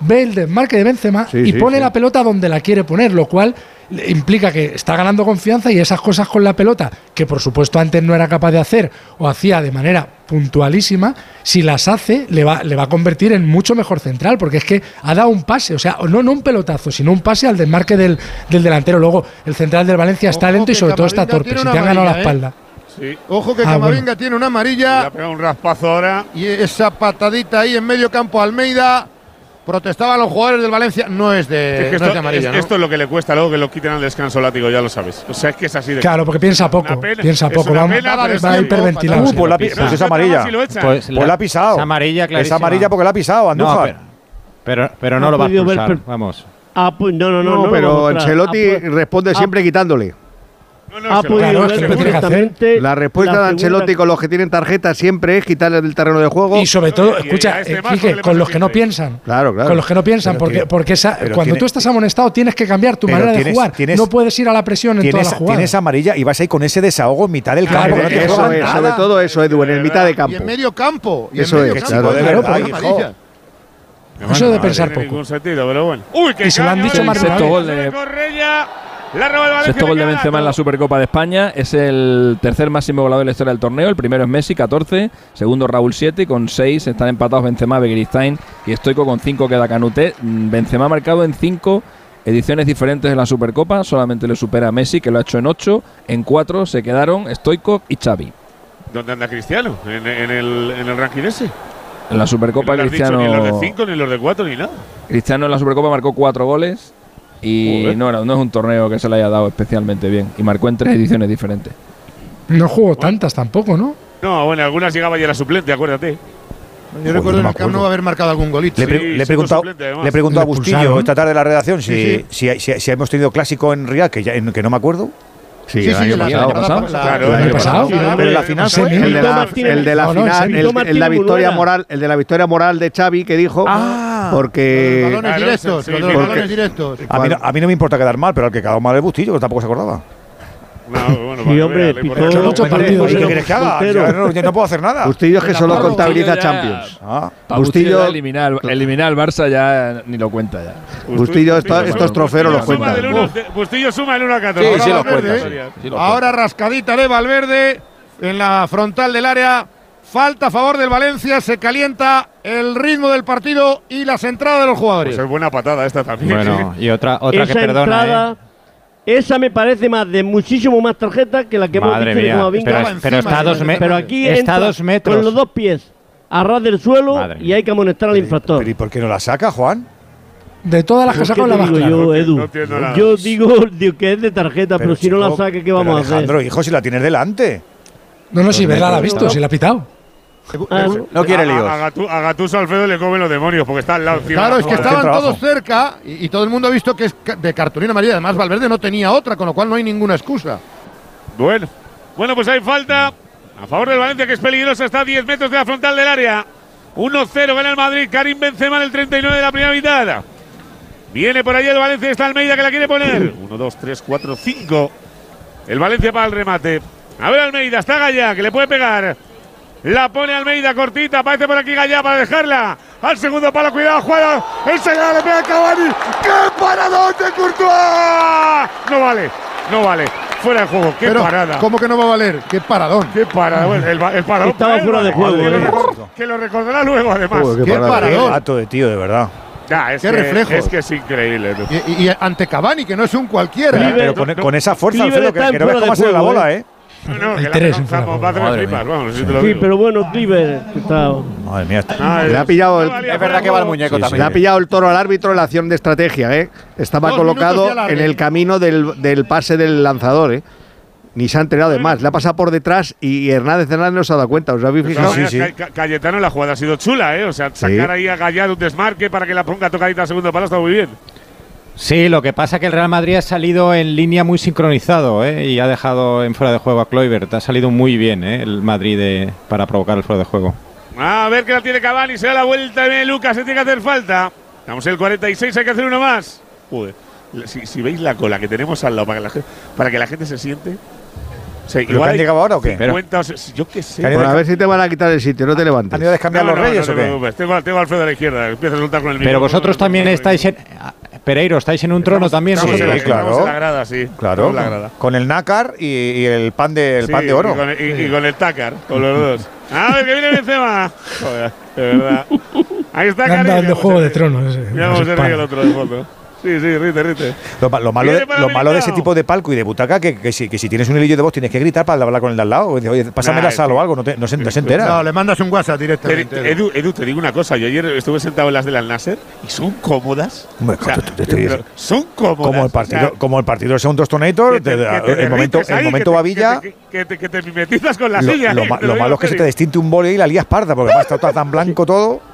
S5: ve el desmarque de Benzema
S6: Sí,
S5: y
S6: sí,
S5: pone
S6: sí.
S5: la pelota donde la quiere poner, lo cual le- implica que está ganando confianza y esas cosas con la pelota, que por supuesto antes no era capaz de hacer o hacía de manera puntualísima, si las hace le va, le va a convertir en mucho mejor central, porque es que ha dado un pase, o sea, no, no un pelotazo, sino un pase al desmarque del, del delantero. Luego el central del Valencia está
S4: Ojo
S5: lento y sobre todo está torpe, si te han ganado la
S4: ¿eh?
S5: espalda.
S3: Sí.
S4: Ojo que
S5: Ah,
S4: Camavinga
S5: bueno.
S4: tiene una
S3: Le
S4: amarilla
S3: ha pegado un raspazo ahora.
S4: y esa patadita ahí en medio campo a Almeida. Protestaban los jugadores del Valencia. No es de,
S3: Es que
S4: no
S3: esto,
S4: es de amarilla,
S3: es-
S4: ¿no?
S3: esto es lo que le cuesta luego que lo quiten al descanso látigo, ya lo sabes. O sea, es que es así de
S5: Claro, porque piensa poco,
S3: pena,
S5: piensa
S3: es
S5: poco, va,
S3: pena,
S5: va
S3: es
S5: va.
S1: Uh,
S5: sí.
S1: pues, la pues es
S3: No,
S1: amarilla.
S3: echan.
S7: Pues,
S1: Pues la ha pisado.
S7: Es amarilla,
S1: Es
S7: clarísima.
S1: amarilla porque la ha pisado,
S7: No,
S1: Andújar.
S7: pero, pero, pero no lo va a
S9: per-
S7: vamos.
S9: Ah, pues no, no, no.
S6: No, pero
S9: a.
S6: Ancelotti responde siempre quitándole.
S3: No, no,
S9: ha podido
S5: Claro,
S9: ver perfectamente
S6: La respuesta
S9: la
S6: de Ancelotti con los que tienen tarjeta siempre es quitarle del terreno de juego.
S5: Y sobre todo, escucha,
S3: este
S5: eh, Quique, con los que no piensan.
S6: Claro, claro.
S5: Con los que no piensan,
S1: Pero
S5: porque,
S1: tiene-
S5: porque esa- cuando
S1: tiene-
S5: tú estás amonestado tienes que cambiar tu manera de
S1: tienes-
S5: jugar.
S1: tienes-
S5: no puedes ir a la presión en toda
S1: Tienes,
S5: la jugada.
S1: tienes amarilla y vas ahí con ese desahogo en mitad del
S5: Claro,
S1: campo. te
S6: Eso
S1: juegan
S6: es, sobre todo eso, Edu, en el mitad de
S4: Y en
S6: campo.
S4: medio campo. Y
S6: Eso
S4: en medio
S6: es,
S4: campo.
S6: claro, de
S4: Claro.
S5: Eso de pensar poco.
S3: ningún sentido, pero bueno. Uy, que
S5: Y se lo han dicho
S3: de
S5: más de
S3: La roba el Valencia.
S8: Sexto gol de Benzema en la. Supercopa de España. Es el tercer máximo goleador de la historia del torneo. El primero es Messi, 14. Segundo Raúl, 7. Con 6 están empatados Benzema, Begiristain y Stoico con 5 queda Canute. Mm, Benzema ha marcado en 5 ediciones diferentes de la Supercopa. Solamente le supera a Messi, que lo ha hecho en 8. En 4 se quedaron Stoikov y Xavi.
S3: ¿Dónde anda Cristiano? ¿En, en el, en el ranking ese?
S8: En la Supercopa
S3: no has dicho
S8: Cristiano.
S3: ni los de 5, ni los de 4, ni nada.
S8: Cristiano en la Supercopa marcó 4 goles. Y
S3: Joder.
S8: no, era- no es un torneo que se le haya dado especialmente bien. Y marcó en tres ediciones diferentes.
S5: No jugó tantas tampoco, ¿no?
S3: No, bueno, algunas llegaba ya era suplente, acuérdate.
S4: Yo recuerdo en el Camp Nou haber marcado algún golito.
S1: Le, pre- le he preguntado, le he preguntado a Bustillo esta tarde en la redacción si,
S4: Sí,
S1: si, si- si hemos tenido clásico en Riyadh, que, ya, en- que no me acuerdo.
S6: Sí, el año pasado.
S1: Claro, el año pasado. Pero la final fue
S6: el de la, el de la
S1: No, no,
S6: final,
S1: el
S6: de la victoria moral, el de la victoria moral de Xavi que dijo porque
S4: Los balones directos, los de los
S6: porque-
S4: balones directos.
S1: A mí, no, a mí no me importa quedar mal, pero al que quedó mal es Bustillo, que tampoco se acordaba.
S9: Sí, hombre,
S1: Pero
S9: pitó
S1: son muchos partidos. ¿Qué
S9: Bueno,
S1: quieres que haga? Ya no, no puedo hacer nada.
S6: Bustillo es que solo contabiliza
S8: ya-
S6: Champions.
S1: Ah.
S8: Bustillo eliminar, eliminar al Barça ya ni lo cuenta ya.
S6: Bustillo esto- estos trofeos los cuenta.
S3: Bustillo suma el 1 a 14.
S4: Ahora
S3: Ahora
S4: Valverde,
S3: Valverde,
S4: ¿eh?
S3: sí.
S4: Ahora rascadita de Valverde en la frontal del área. Falta a favor del Valencia, se calienta el ritmo del partido y las entradas de los jugadores.
S3: Pues es buena patada esta también.
S7: Bueno, y otra, otra
S9: esa
S7: que perdona,
S9: entrada, esa me parece más de muchísimo más tarjeta que la que
S7: Madre
S9: hemos visto
S7: mía, pero- pero está a dos me-
S9: Pero aquí
S7: está
S9: entra
S7: dos metros.
S9: con los dos pies a ras del suelo y hay que amonestar al infractor.
S1: ¿Pero y por qué no la saca, Juan?
S5: De todas las que
S9: Pues,
S5: sacó
S9: ¿qué
S5: la clara.
S9: yo, Edu?
S3: entiendo nada.
S9: Yo digo, digo que es de tarjeta, pero, si no la saque, ¿qué
S1: pero
S9: vamos a hacer?
S1: Alejandro, hijo, si la tienes delante.
S5: No, no, si
S1: Dos
S5: verla la ha
S1: metros,
S5: visto,
S1: ¿no?
S5: si la ha pitado.
S9: Ah,
S6: No quiere líos.
S3: A, a Gattuso Alfredo le comen los demonios porque está al lado. encima
S4: Claro, es que estaban todos cerca y, y todo el mundo ha visto que es de cartulina amarilla. Además, Valverde no tenía otra, con lo cual no hay ninguna excusa.
S3: Bueno, bueno, pues hay falta a favor del Valencia que es peligrosa. Está a 10 metros de la frontal del área. 1-0 gana el Madrid. Karim Benzema en el 39 de la primera mitad. Viene por ahí el Valencia. Está Almeida que la quiere poner. 1, 2, 3, 4, 5. El Valencia para el remate. A ver Almeida, está Gallá que le puede pegar. La pone Almeida cortita, aparece por aquí Gallá para dejarla. Al segundo palo, cuidado, juega. Enseguida le pega a Cavani. ¡Qué paradón de Courtois! No vale, no vale. Fuera de juego, qué
S4: Pero,
S3: parada.
S4: ¿cómo que no va a valer? ¡Qué paradón!
S3: Qué parada, bueno, el, paradón.
S9: Estaba fuera de juego,
S3: Que lo,
S9: eh.
S3: recor- que lo recordará luego, además.
S4: ¡Qué.
S1: Qué
S4: paradón!
S1: gato de tío, de verdad.
S3: Es
S4: Qué
S3: que,
S4: reflejos.
S3: Es que es increíble.
S4: Y, y- y ante Cavani, que no es un cualquiera.
S1: Pero, pero con, con esa fuerza, Alfredo, que, que no ves cómo hace la bola,
S9: ¿eh?
S1: ¿eh?
S3: No, no,
S5: Hay
S3: que
S5: tres
S3: la
S5: en fuera de
S3: lanzamos, va a hacer
S1: Madre
S3: flipas,
S1: mía.
S3: vamos, si te lo
S9: Sí,
S3: digo.
S9: pero bueno, Cliver, que está.
S1: Madre mía. está-
S3: Ah,
S6: Le ha
S3: es-
S6: pillado el-
S2: Es verdad que va el muñeco
S1: Sí,
S2: también.
S6: Le ha pillado el toro al árbitro en la acción de estrategia, ¿eh? Estaba
S4: Dos minutos
S6: colocado
S4: de alargue.
S6: en el camino del, del pase del lanzador, ¿eh? Ni se ha enterado de más. Le ha pasado por detrás y Hernández Hernández no se ha dado cuenta. ¿Os habéis
S3: De todas
S6: fijado?
S3: maneras, Ca- Ca- Cayetano, la jugada ha sido chula, ¿eh? O sea, sacar ahí a Gallardo un desmarque para que la ponga tocadita al segundo palo está muy bien.
S7: Sí, lo que pasa es que el Real Madrid ha salido en línea muy sincronizado ¿eh? y ha dejado en fuera de juego a Kluivert. Ha salido muy bien ¿eh? el Madrid de- para provocar el fuera de juego.
S3: A ver que la tiene Cavani, se da la vuelta y viene Lucas, se tiene que hacer falta. Estamos en el 46, hay que hacer uno más. Joder, si, si veis la cola que tenemos al lado para que la, gen- para que la gente se siente. O sea,
S1: ¿Pero
S3: igual
S1: que han llegado ahora o qué?
S3: 50 o se- yo qué sé.
S6: Bueno, a ver si te van a quitar el sitio, no te levantes.
S1: ¿Han ido a descambiar
S3: No,
S1: los
S3: no,
S1: reyes
S3: no
S1: o
S3: te
S1: qué?
S3: Tengo, tengo a Alfredo a la izquierda, empieza a soltar con el
S7: Pero vosotros también estáis en. Ah, Pereiro, estáis en un trono también.
S3: Estamos
S1: Sí,
S3: en la,
S1: claro.
S3: estamos en la grada, sí.
S1: Claro,
S3: Estamos en la grada.
S1: con el nácar y, y el pan de, el
S3: Sí,
S1: pan de oro.
S3: Y con, el, y- y con el tácar, con los dos. A ver, que viene Benzema. Joder, de verdad. Ahí está
S5: dado el Juego de Tronos. ese,
S3: Ya
S5: no
S3: vamos
S5: se
S3: a el otro de fondo. Sí, sí, rite, rite.
S1: Lo, lo malo, de,
S3: para
S1: lo malo de ese tipo de palco y de butaca que, que, si, que si tienes un hilillo de voz tienes que gritar para hablar con el de al lado. Oye, pásame
S3: Nah,
S1: la sal o algo, no, te- no se, no se entera.
S4: No, le mandas un WhatsApp
S3: Te-
S4: directamente.
S3: te- Edu, Edu, te digo una cosa. Yo ayer estuve sentado en las del Al Nasser y son cómodas.
S1: Hombre,
S3: O sea,
S1: te- te estoy
S3: son cómodas.
S1: como el partido,
S3: o sea,
S1: como el partido del segundo Tonator,
S3: que te- que te
S1: el momento, el momento
S3: que te-
S1: Babilla.
S3: Que te, que te- que te mimetizas con la
S1: Lo,
S3: silla.
S1: lo
S3: ¿eh?
S1: malo es que se te destinte un boli y la lías parda, porque además está tan blanco todo.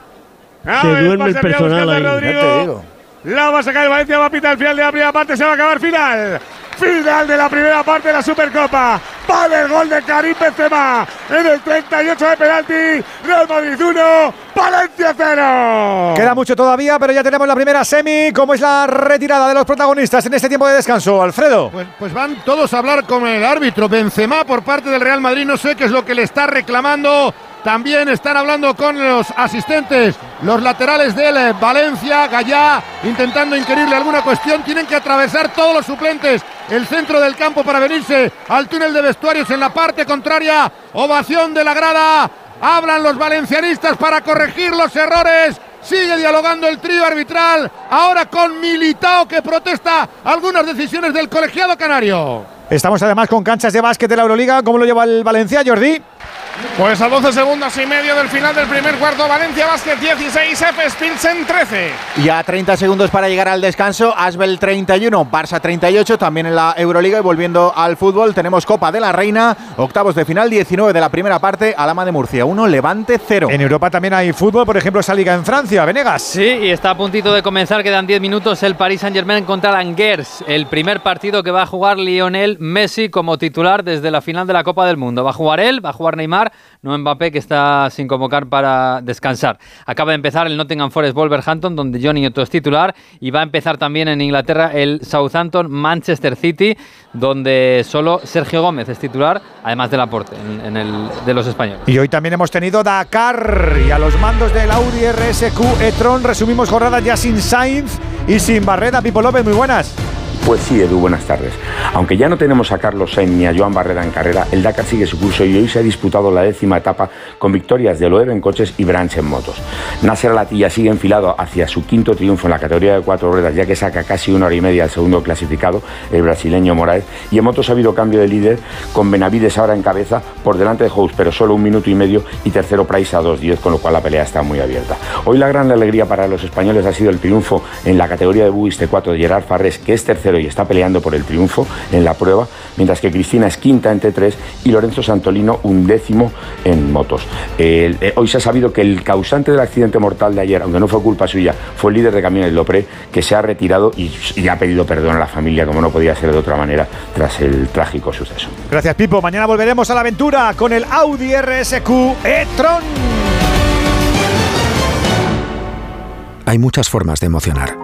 S3: Ah,
S9: Se duerme el personal ahí.
S3: Rodrigo.
S1: Ya te digo.
S3: La va a sacar el Valencia, va a pitar el final de la primera parte, se va a acabar final. Final de la primera parte de la Supercopa. Vale el gol de Karim Benzema en el 38 de penalti. Real Madrid 1, Valencia 0.
S1: Queda mucho todavía, pero ya tenemos la primera semi. ¿Cómo es la retirada de los protagonistas en este tiempo de descanso, Alfredo?
S4: Pues, pues van todos a hablar con el árbitro. Benzema por parte del Real Madrid, no sé qué es lo que le está reclamando. También están hablando con los asistentes, los laterales del eh, Valencia, Gallá, intentando inquirirle alguna cuestión. Tienen que atravesar todos los suplentes el centro del campo para venirse al túnel de vestuarios en la parte contraria. Ovación de la grada. Hablan los valencianistas para corregir los errores. Sigue dialogando el trío arbitral. Ahora con Militao que protesta algunas decisiones del colegiado canario.
S1: Estamos además con canchas de básquet de la Euroliga. ¿Cómo lo lleva el Valencia, Jordi?
S20: Pues a 12 segundos y medio del final del primer cuarto, Valencia Basket 16, F Pilsen 13.
S2: Y a 30 segundos para llegar al descanso, Asbel 31, Barça 38, también en la Euroliga. Y volviendo al fútbol, tenemos Copa de la Reina, octavos de final, 19 de la primera parte, Alama de Murcia 1, Levante 0.
S1: En Europa también hay fútbol, por ejemplo, esa liga en Francia, Venegas.
S10: Sí, y está a puntito de comenzar, quedan 10 minutos el Paris Saint-Germain contra Langers, el primer partido que va a jugar Lionel Messi como titular desde la final de la Copa del Mundo. Va a jugar él, va a jugar Neymar, no Mbappé que está sin convocar para descansar. Acaba de empezar el Nottingham Forest Wolverhampton donde Johnny Otto es titular y va a empezar también en Inglaterra el Southampton Manchester City donde solo Sergio Gómez es titular, además del aporte de los españoles.
S1: Y hoy también hemos tenido Dakar y a los mandos del Audi RSQ e-tron resumimos jornadas ya sin Sainz y sin Barreda. Pipo López, muy buenas.
S24: Pues sí, Edu, buenas tardes. Aunque ya no tenemos a Carlos Sainz ni a Joan Barrera en carrera, el Dakar sigue su curso y hoy se ha disputado la décima etapa con victorias de Loeb en coches y Branch en motos. Nasser Latilla sigue enfilado hacia su quinto triunfo en la categoría de cuatro ruedas, ya que saca casi una hora y media al segundo clasificado, el brasileño Moraes. Y en motos ha habido cambio de líder, con Benavides ahora en cabeza, por delante de House, pero solo un minuto y medio, y tercero Price a 2.10, con lo cual la pelea está muy abierta. Hoy la gran alegría para los españoles ha sido el triunfo en la categoría de Bugis T4 de Gerard Farrés, que es tercero y está peleando por el triunfo en la prueba, mientras que Cristina es quinta en T3 y Lorenzo Santolino un décimo en motos. Eh, hoy se ha sabido que el causante del accidente mortal de ayer, aunque no fue culpa suya, fue el líder de camiones Lopré, que se ha retirado y, y ha pedido perdón a la familia, como no podía ser de otra manera, tras el trágico suceso.
S1: Gracias, Pipo. Mañana volveremos a la aventura con el Audi RSQ e-tron.
S25: Hay muchas formas de emocionar.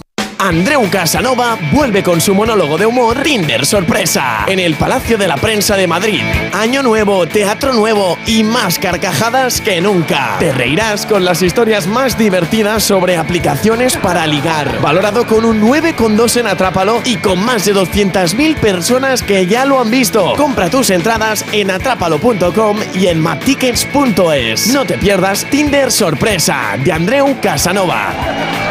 S26: Andreu Casanova vuelve con su monólogo de humor Tinder Sorpresa en el Palacio de la Prensa de Madrid. Año nuevo, teatro nuevo y más carcajadas que nunca. Te reirás con las historias más divertidas sobre aplicaciones para ligar. Valorado con un 9,2 en Atrápalo y con más de 200.000 personas que ya lo han visto. Compra tus entradas en atrápalo.com y en maptickets.es. No te pierdas Tinder Sorpresa de Andreu Casanova.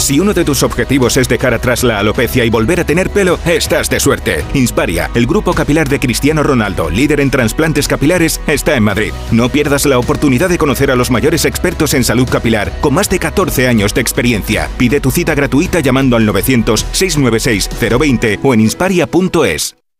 S27: Si uno de tus objetivos es dejar atrás la alopecia y volver a tener pelo, estás de suerte. Insparia, el grupo capilar de Cristiano Ronaldo, líder en trasplantes capilares, está en Madrid. No pierdas la oportunidad de conocer a los mayores expertos en salud capilar, con más de 14 años de experiencia. Pide tu cita gratuita llamando al 900 696 020 o en insparia.es.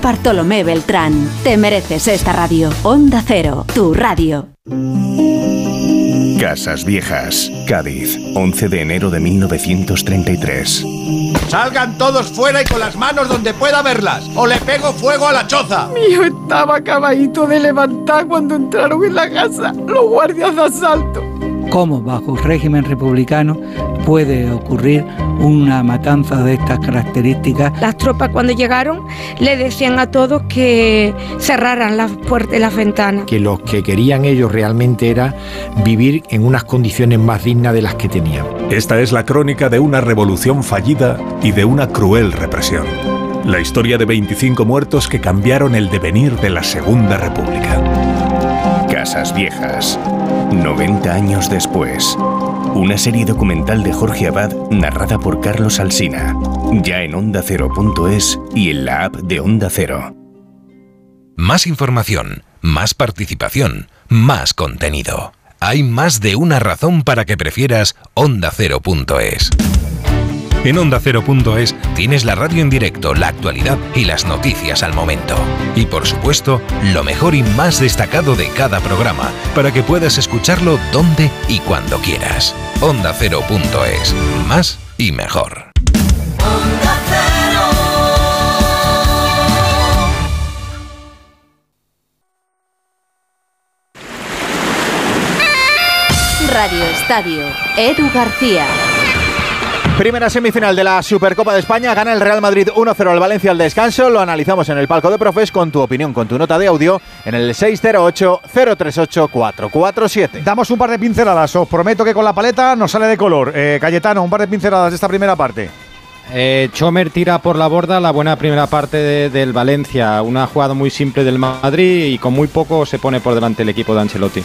S11: Bartolomé Beltrán. Te mereces esta radio. Onda Cero, tu radio.
S28: Casas Viejas, Cádiz, 11 de enero de 1933.
S29: Salgan todos fuera y con las manos donde pueda verlas, o le pego fuego a la choza.
S30: Hijo estaba acabadito de levantar cuando entraron en la casa los guardias de asalto.
S31: ¿Cómo bajo régimen republicano puede ocurrir una matanza de estas características?
S32: Las tropas cuando llegaron le decían a todos que cerraran las puertas y las ventanas.
S33: Que lo que querían ellos realmente era vivir en unas condiciones más dignas de las que tenían.
S34: Esta es la crónica de una revolución fallida y de una cruel represión. La historia de 25 muertos que cambiaron el devenir de la Segunda República.
S28: Casas Viejas, 90 años después. Una serie documental de Jorge Abad narrada por Carlos Alsina. Ya en ondacero.es y en la app de Onda Cero.
S35: Más información, más participación, más contenido. Hay más de una razón para que prefieras ondacero.es. En ondacero.es tienes la radio en directo, la actualidad y las noticias al momento. Y por supuesto, lo mejor y más destacado de cada programa, para que puedas escucharlo donde y cuando quieras. Ondacero.es. Más y mejor.
S11: Radio Estadio, Edu García.
S2: Primera semifinal de la Supercopa de España. Gana el Real Madrid 1-0 al Valencia al descanso. Lo analizamos en el palco de profes con tu opinión, con tu nota de audio en el 608-038-447.
S1: Damos un par de pinceladas. Os prometo que con la paleta nos sale de color. Eh, Cayetano, un par de pinceladas de esta primera parte.
S7: Eh, Chomer tira por la borda la buena primera parte de- del Valencia. Una jugada muy simple del Madrid y con muy poco se pone por delante el equipo de Ancelotti.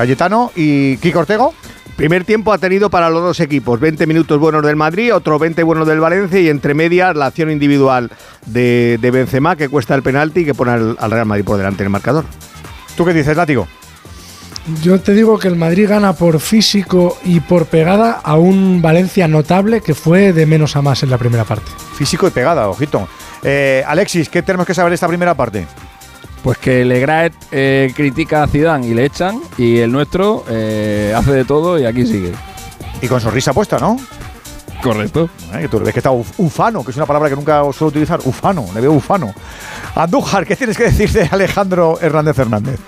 S1: Cayetano y Kiko Ortego.
S6: Primer tiempo ha tenido para los dos equipos 20 minutos buenos del Madrid, otros 20 buenos del Valencia y entre medias la acción individual de, de Benzema que cuesta el penalti y que pone al, al Real Madrid por delante en el marcador.
S1: ¿Tú qué dices, Látigo?
S5: Yo te digo que el Madrid gana por físico y por pegada a un Valencia notable que fue de menos a más en la primera parte.
S1: Físico y pegada, ojito. Eh, Alexis, ¿qué tenemos que saber de esta primera parte?
S8: Pues que Legraet eh, critica a Zidane y le echan, y el nuestro eh, hace de todo y aquí sigue.
S1: Y con sonrisa puesta, ¿no?
S8: Correcto.
S1: Eh, que tú ves que está uf- ufano, que es una palabra que nunca suelo utilizar. Ufano, le veo ufano. Andújar, ¿qué tienes que decir de Alejandro Hernández Hernández?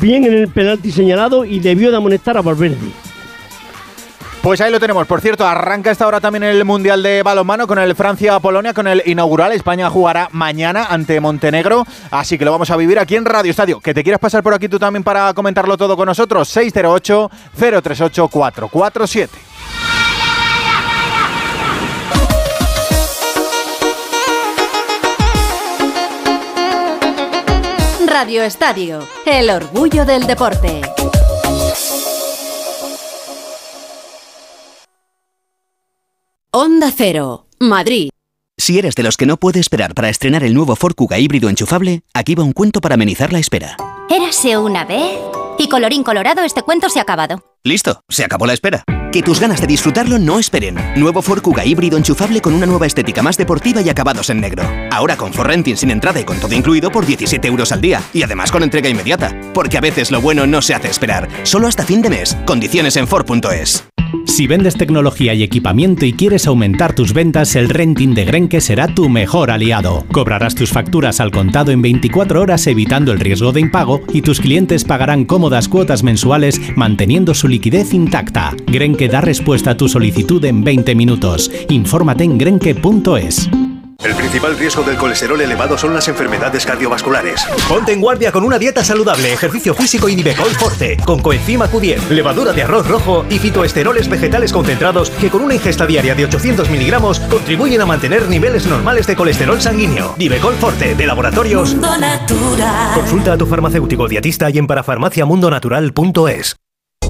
S9: Bien en el penalti señalado y debió de amonestar a Valverde.
S2: Pues ahí lo tenemos. Por cierto, arranca esta hora también el Mundial de Balonmano con el Francia-Polonia, con el inaugural. España jugará mañana ante Montenegro, así que lo vamos a vivir aquí en Radio Estadio. ¿Que te quieras pasar por aquí tú también para comentarlo todo con nosotros? 608-038-447.
S11: Radio Estadio, el orgullo del deporte. Onda Cero, Madrid.
S19: Si eres de los que no puede esperar para estrenar el nuevo Ford Kuga híbrido enchufable, aquí va un cuento para amenizar la espera.
S36: Érase una vez. Y colorín colorado, este cuento se ha acabado.
S19: Listo, se acabó la espera. Que tus ganas de disfrutarlo no esperen. Nuevo Ford Kuga híbrido enchufable con una nueva estética más deportiva y acabados en negro. Ahora con Forrenting sin entrada y con todo incluido por 17 euros al día. Y además con entrega inmediata. Porque a veces lo bueno no se hace esperar. Solo hasta fin de mes. Condiciones en Ford.es.
S37: Si vendes tecnología y equipamiento y quieres aumentar tus ventas, el renting de Grenke será tu mejor aliado. Cobrarás tus facturas al contado en 24 horas evitando el riesgo de impago y tus clientes pagarán cómodas cuotas mensuales manteniendo su liquidez intacta. Grenke da respuesta a tu solicitud en 20 minutos. Infórmate en grenke.es.
S38: El principal riesgo del colesterol elevado son las enfermedades cardiovasculares. Ponte en guardia con una dieta saludable, ejercicio físico y Nivecol Forte, con coenzima Q10, levadura de arroz rojo y fitoesteroles vegetales concentrados que con una ingesta diaria de 800 miligramos contribuyen a mantener niveles normales de colesterol sanguíneo. Nivecol Forte, de laboratorios.
S39: Mundo Natural.
S38: Consulta a tu farmacéutico dietista y en parafarmaciamundonatural.es.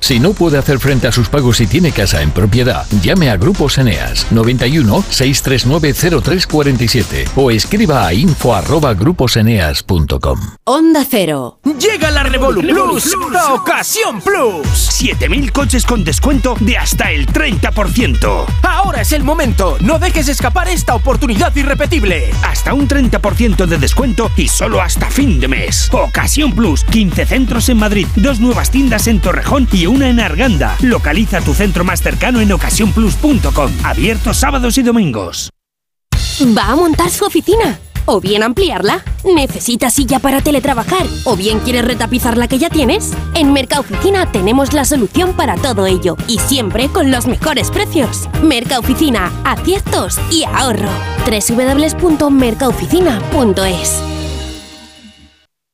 S35: Si no puede hacer frente a sus pagos y tiene casa en propiedad, llame a Grupos Eneas 91 639 0347 o escriba a info arroba gruposeneas.com.
S11: Onda Cero.
S40: Llega la Revolu Plus, la ocasión Plus. 7000 coches con descuento de hasta el 30%. Ahora es el momento. No dejes escapar esta oportunidad irrepetible. Hasta un 30% de descuento y solo hasta fin de mes. Ocasión Plus, 15 centros en Madrid, dos nuevas tiendas en Torrejón y una en Arganda. Localiza tu centro más cercano en ocasiónplus.com. Abierto sábados y domingos.
S16: Va a montar su oficina. O bien ampliarla. ¿Necesitas silla para teletrabajar? ¿O bien quieres retapizar la que ya tienes? En Mercaoficina tenemos la solución para todo ello. Y siempre con los mejores precios. Mercaoficina, aciertos y ahorro. www.mercaoficina.es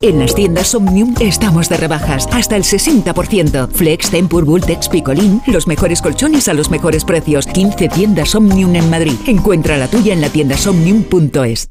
S41: En las tiendas Omnium estamos de rebajas hasta el 60%. Flex, Tempur, Vultex, Picolín, los mejores colchones a los mejores precios. 15 tiendas Omnium en Madrid. Encuentra la tuya en la tienda somnium.es.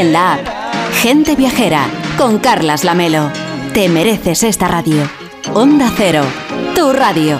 S11: la app. Gente viajera. Con Carlas Lamelo. Te mereces esta radio. Onda Cero. Tu radio.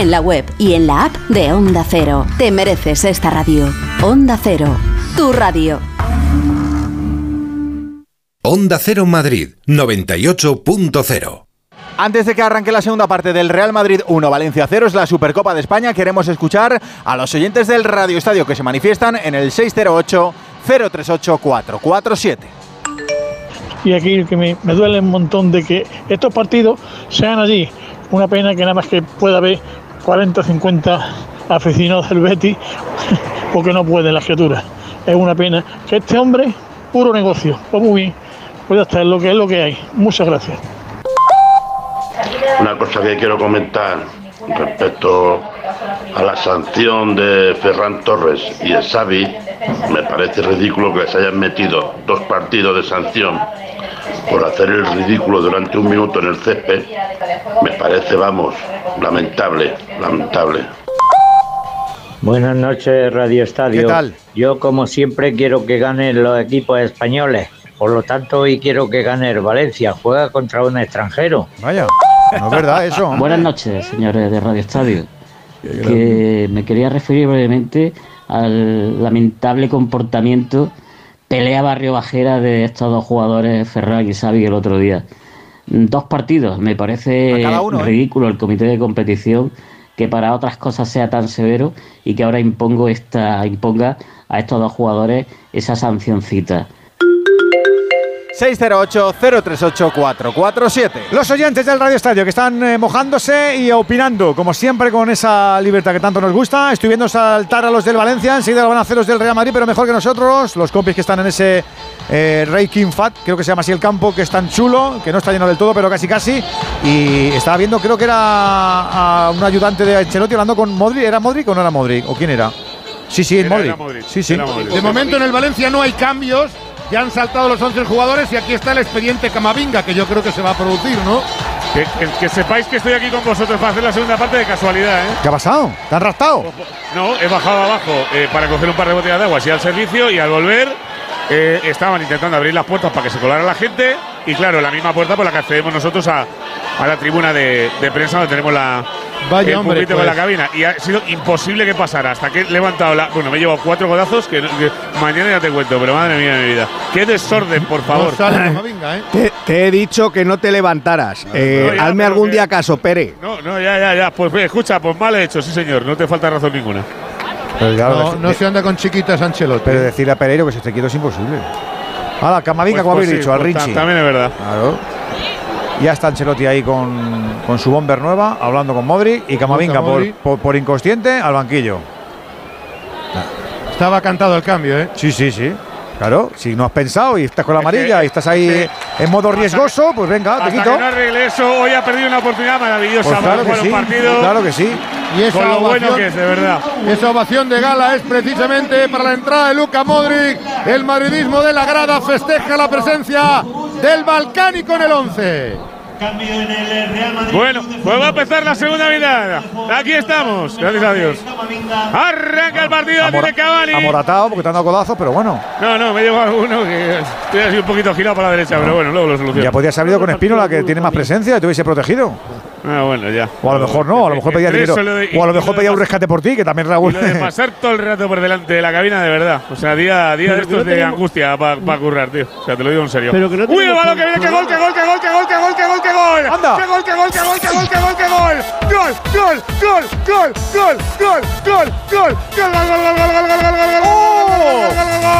S11: en la web y en la app de Onda Cero. Te mereces esta radio. Onda Cero, tu radio.
S42: Onda Cero Madrid 98.0.
S2: Antes de que arranque la segunda parte del Real Madrid 1 Valencia 0 es la Supercopa de España, queremos escuchar a los oyentes del Radio Estadio que se manifiestan en el 608 038 447.
S43: y aquí que me, me duele un montón de que estos partidos sean allí. Una pena que nada más que pueda haber 40 o 50 aficionados del Betis porque no pueden las criaturas. Es una pena que este hombre, puro negocio. Pues muy bien, pues ya es lo que es lo que hay. Muchas gracias.
S44: Una cosa que quiero comentar respecto a la sanción de Ferran Torres y el Xavi, me parece ridículo que les hayan metido dos partidos de sanción por hacer el ridículo durante un minuto en el césped. Me parece, vamos, lamentable, lamentable.
S37: Buenas noches, Radio Estadio.
S45: ¿Qué tal?
S37: Yo, como siempre, quiero que ganen los equipos españoles. Por lo tanto, hoy quiero que gane el Valencia. Juega contra un extranjero.
S2: Vaya, no es verdad eso. hombre.
S46: Buenas noches, señores de Radio Estadio. Que me quería referir brevemente al lamentable comportamiento, pelea barrio bajera de estos dos jugadores, Ferran y Xavi, el otro día. Dos partidos, me parece
S2: ¿eh?
S46: ridículo el comité de competición que para otras cosas sea tan severo y que ahora impongo esta, imponga a estos dos jugadores esa sancioncita.
S2: 608-038-447.
S1: Los oyentes del Radio Estadio que están eh, mojándose y opinando, como siempre, con esa libertad que tanto nos gusta. Estoy viendo saltar a los del Valencia, enseguida lo van a hacer los del Real Madrid, pero mejor que nosotros. Los compis que están en ese eh, Rey King Fat, creo que se llama así el campo, que es tan chulo, que no está lleno del todo, pero casi casi. Y estaba viendo, creo que era a un ayudante de Ancelotti hablando con Modric. ¿Era Modric o no era Modric? ¿O quién era? Sí, sí,
S4: Era-
S1: Modric.
S4: era Modric,
S1: Sí, sí.
S4: era Modric. De momento en el Valencia no hay cambios. Ya han saltado los 11 jugadores y aquí está el expediente Camavinga, que yo creo que se va a producir, ¿no?
S3: Que, que- que sepáis que estoy aquí con vosotros para hacer la segunda parte de casualidad, ¿eh?
S1: ¿Qué ha pasado? ¿Te han raptado?
S3: No, he bajado abajo eh, para coger un par de botellas de agua, así al servicio y al volver eh, estaban intentando abrir las puertas para que se colara la gente y claro, la misma puerta por la que accedemos nosotros a, a la tribuna de, de prensa donde tenemos la
S4: Vaya,
S3: el
S4: hombre,
S3: con
S4: pues.
S3: la cabina y ha sido imposible que pasara hasta que he levantado la bueno me he llevado cuatro godazos que, que mañana ya te cuento pero madre mía de mi vida qué desorden por favor
S4: No sale Camavinga, ¿eh?
S6: Te, te he dicho que no te levantaras. Eh,
S3: no, ya,
S6: hazme algún
S3: que-
S6: día caso, Pere.
S3: no no ya ya ya pues eh, escucha pues mal hecho sí señor no te falta razón ninguna
S1: Pero claro,
S4: No,
S1: de-
S4: se anda con chiquitas Ancelotti.
S1: Pero decirle a Pereiro que se esté quieto es imposible. Ahora, Camavinga,
S3: Pues-
S1: como
S3: pues
S1: habéis
S3: sí,
S1: dicho, al
S3: pues
S1: Richie.
S3: ta- también es verdad.
S1: Claro. Ya está Ancelotti ahí con, con su bomber nueva, hablando con Modric y Camavinga por, por, por inconsciente al banquillo.
S4: Estaba cantado el cambio, ¿eh?
S1: Sí, sí, sí. Claro, si no has pensado y estás con la amarilla y estás ahí en modo riesgoso, pues venga, te quito.
S3: que no arregle eso, hoy ha perdido una oportunidad maravillosa
S1: Pues claro
S3: para
S1: que sí,
S3: un partido.
S1: claro que sí.
S4: Y esa
S3: Con lo bueno
S4: ovación-
S3: que es, de verdad.
S4: Esa ovación de gala es precisamente para la entrada de Luca Modric. El madridismo de la grada festeja la presencia del balcánico en el 11.
S3: Bueno, pues va a empezar la segunda mitad. Aquí estamos, gracias a Dios. Arranca el partido,
S1: Amor-
S3: tiene Cavani.
S1: Amoratado porque te han dado codazos, pero bueno.
S3: No, no, me llevo alguno que estoy así un poquito girado para la derecha, pero bueno, luego lo soluciono.
S1: Ya podías haber ido con Espínola, que tiene más presencia y te hubiese protegido.
S3: Ah, bueno, ya.
S1: O a lo mejor no, a lo mejor pedía dinero.
S3: de-
S1: O a lo mejor
S3: lo
S1: pedía un rescate por ti, que también Raúl.
S3: Y lo de pasar todo el rato por delante de la cabina, de verdad. O sea, día, día de estos
S1: no
S3: de
S1: tenemos-
S3: angustia para currar, tío. O sea, te lo digo en serio.
S1: Pero que no
S3: ¡Uy, el balón que viene! ¡Qué gol, qué gol, qué gol, qué gol, qué gol, qué gol, qué gol!
S1: ¡Anda!
S3: ¡Qué gol, qué gol, qué gol, qué gol, qué gol, qué gol! ¡Gol, gol, gol, gol, gol, gol, gol, gol! ¡Gol, gol, gol, gol, gol, gol, gol, gol, gol, gol, gol, gol, gol,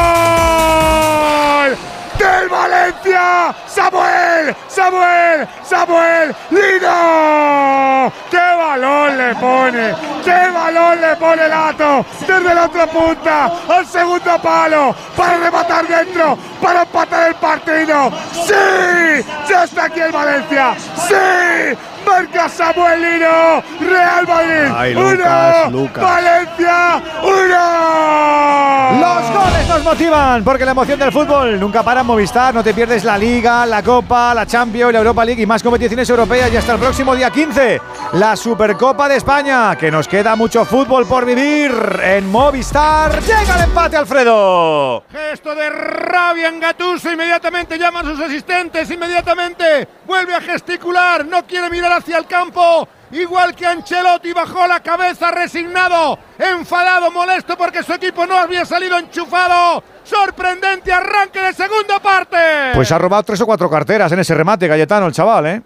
S3: gol! ¡Del Valencia! ¡Samuel! ¡Samuel! ¡Samuel! ¡Lino! ¡Qué balón le pone! ¡Qué balón le pone Lato! Desde la otra punta al segundo palo para rematar dentro, para empatar el partido. ¡Sí! ¡Ya está aquí el Valencia! ¡Sí! Marca Samuel Lino, Real Madrid,
S1: Ay,
S3: uno,
S1: Lucas.
S3: Valencia, uno.
S1: Los goles nos motivan, porque la emoción del fútbol nunca para en Movistar. No te pierdes la Liga, la Copa, la Champions, la Europa League y más competiciones europeas. Y hasta el próximo día 15, la Supercopa de España. Que nos queda mucho fútbol por vivir en Movistar. Llega el empate, Alfredo.
S4: Gesto de rabia en Gattuso. Inmediatamente llama a sus asistentes. Inmediatamente vuelve a gesticular. No quiere mirar hacia el campo. Igual que Ancelotti bajó la cabeza resignado, enfadado, molesto porque su equipo no había salido enchufado. Sorprendente arranque de segunda parte.
S1: Pues ha robado tres o cuatro carteras en ese remate, Cayetano, el chaval, ¿eh?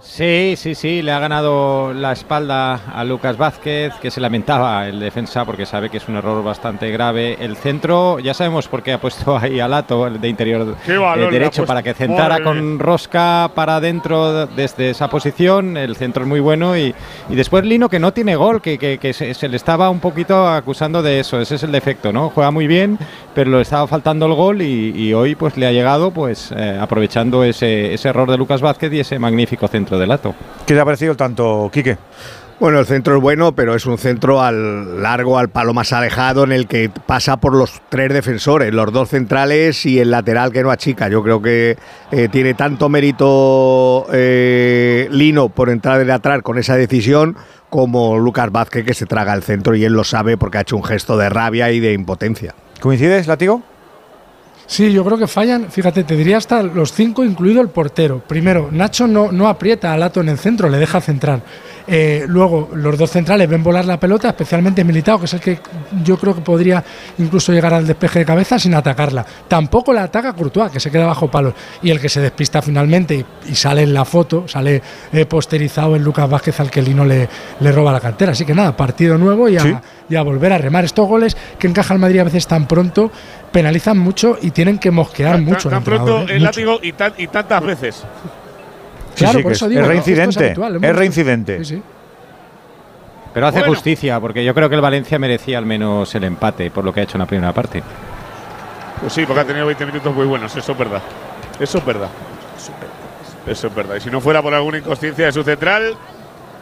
S7: Sí, sí, sí, le ha ganado la espalda a Lucas Vázquez, que se lamentaba el defensa porque sabe que es un error bastante grave. El centro, ya sabemos por qué ha puesto ahí a Lato de interior eh, derecho para que centrara con Rosca para adentro desde esa posición. El centro es muy bueno y, y después Lino que no tiene gol, que, que- que se, se le estaba un poquito acusando de eso. Ese es el defecto, ¿no? Juega muy bien, pero le estaba faltando el gol y, y hoy pues le ha llegado pues eh, aprovechando ese, ese error de Lucas Vázquez y ese magnífico centro de Lato.
S1: ¿Qué te ha parecido el tanto, Quique?
S6: Bueno, el centro es bueno, pero es un centro al largo, al palo más alejado, en el que pasa por los tres defensores, los dos centrales y el lateral que no achica. Yo creo que eh, tiene tanto mérito eh, Lino por entrar de atrás con esa decisión como Lucas Vázquez que se traga el centro y él lo sabe porque ha hecho un gesto de rabia y de impotencia.
S1: ¿Coincides, Latigo?
S5: Sí, yo creo que fallan, fíjate, te diría hasta los cinco, incluido el portero. Primero, Nacho no, no aprieta a Lato en el centro, le deja centrar. Eh, luego, los dos centrales ven volar la pelota, especialmente Militao, que es el que yo creo que podría incluso llegar al despeje de cabeza sin atacarla. Tampoco la ataca Courtois, que se queda bajo palos. Y el que se despista finalmente y, sale en la foto, sale eh, posterizado en Lucas Vázquez, al que Lino le, le roba la cartera. Así que nada, partido nuevo y a. y a volver a remar. Estos goles que encaja el Madrid a veces tan pronto penalizan mucho y tienen que mosquear
S3: Tan,
S5: mucho.
S3: tan pronto
S5: ¿eh?
S3: el látigo y, tan- y tantas veces.
S5: Claro,
S1: sí,
S5: por eso
S1: es-
S5: digo,
S1: es reincidente,
S5: Esto es habitual,
S1: es reincidente.
S5: Sí, sí.
S7: Pero hace
S3: Bueno.
S7: justicia, porque yo creo que el Valencia merecía al menos el empate por lo que ha hecho en la primera parte.
S3: Pues sí, porque ha tenido 20 minutos muy buenos, eso es verdad. Eso es verdad. Eso es verdad. Y si no fuera por alguna inconsciencia de su central,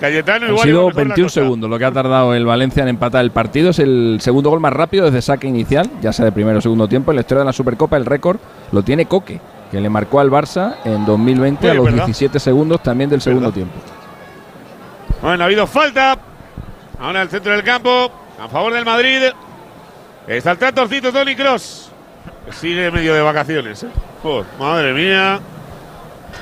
S3: Cayetano igual.
S8: sido
S3: mejor la
S8: 21
S3: cosa.
S8: segundos lo que ha tardado el Valencia en empatar el partido. Es el segundo gol más rápido desde saque inicial, ya sea de primero o segundo tiempo. En la historia de la Supercopa, el récord lo tiene Coque, que le marcó al Barça en 2020
S3: Sí,
S8: a los
S3: verdad.
S8: 17 segundos también del segundo tiempo.
S3: Bueno, ha habido falta. Ahora el centro del campo. A favor del Madrid. Está el tratorcito Tony Cross. Sigue medio de vacaciones. ¿eh? Joder, madre mía.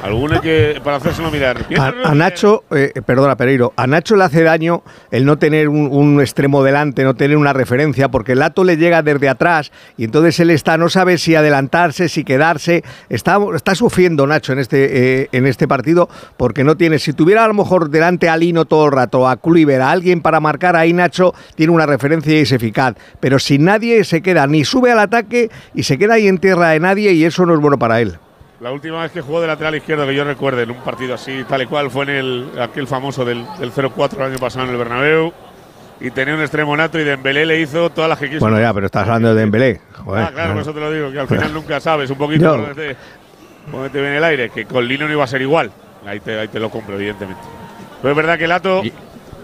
S3: Alguno hay que para hacérselo mirar.
S6: A, a Nacho, eh, perdona Pereiro, a Nacho le hace daño el no tener un, extremo delante, no tener una referencia, porque el Lato le llega desde atrás y entonces él está, no sabe si adelantarse, si quedarse, está, sufriendo Nacho en este, eh, en este partido porque no tiene, si tuviera a lo mejor delante a Lino todo el rato, a Kluivert, a alguien para marcar, ahí Nacho tiene una referencia y es eficaz, pero sin nadie se queda, ni sube al ataque y se queda ahí en tierra de nadie y eso no es bueno para él.
S3: La última vez que jugó de lateral izquierdo que yo recuerde en un partido así, tal y cual, fue en el, aquel famoso del, del 0-4 el año pasado en el Bernabéu. Y tenía un extremo nato y Dembélé le hizo todas las que quiso.
S6: Bueno, ya, pero estás hablando de Dembélé. Joder,
S3: ah, claro, por eso te lo digo, que al final nunca sabes un poquito
S6: Yo-
S3: por donde te, viene el aire, que con Lino no iba a ser igual. Ahí te, ahí te lo compro, evidentemente. Pero es verdad que Lato,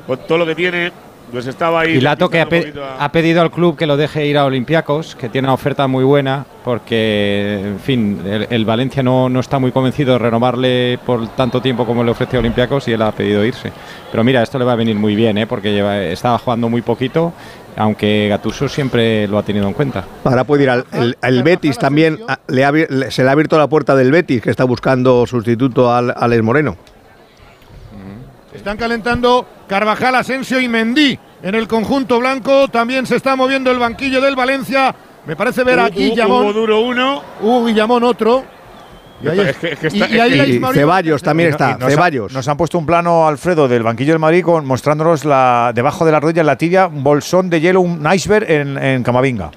S3: con todo lo que tiene, pues estaba ahí.
S7: Y Lato que ha, pe-
S3: a-
S7: ha pedido al club que lo deje ir a Olympiacos, que tiene una oferta muy buena, porque, en fin, el, el Valencia no, no está muy convencido de renovarle por tanto tiempo como le ofreció Olympiacos y él ha pedido irse. Pero mira, esto le va a venir muy bien, ¿eh? porque lleva, estaba jugando muy poquito, aunque Gatuso siempre lo ha tenido en cuenta.
S6: Ahora puede ir al el, el Betis también. a- le ha le- se le ha abierto la puerta del Betis, que está buscando sustituto al Alex Moreno.
S3: Están calentando Carvajal, Asensio y Mendy en el conjunto blanco. También se está moviendo el banquillo del Valencia. Me parece ver a
S6: Hugo-
S3: Guillamón.
S6: Hugo
S3: duro uno. Hugo Guillamón otro. Y ahí,
S6: Es que- es que está-
S3: y- y ahí
S6: es que-
S3: la
S6: y
S3: Ismael-
S6: Ceballos también está,
S1: Y nos ha-
S6: Ceballos.
S1: nos han puesto un plano, Alfredo, del banquillo del Madrid con, mostrándonos la, debajo de la rodilla, en la tibia, un bolsón de hielo, un iceberg en, en Camavinga.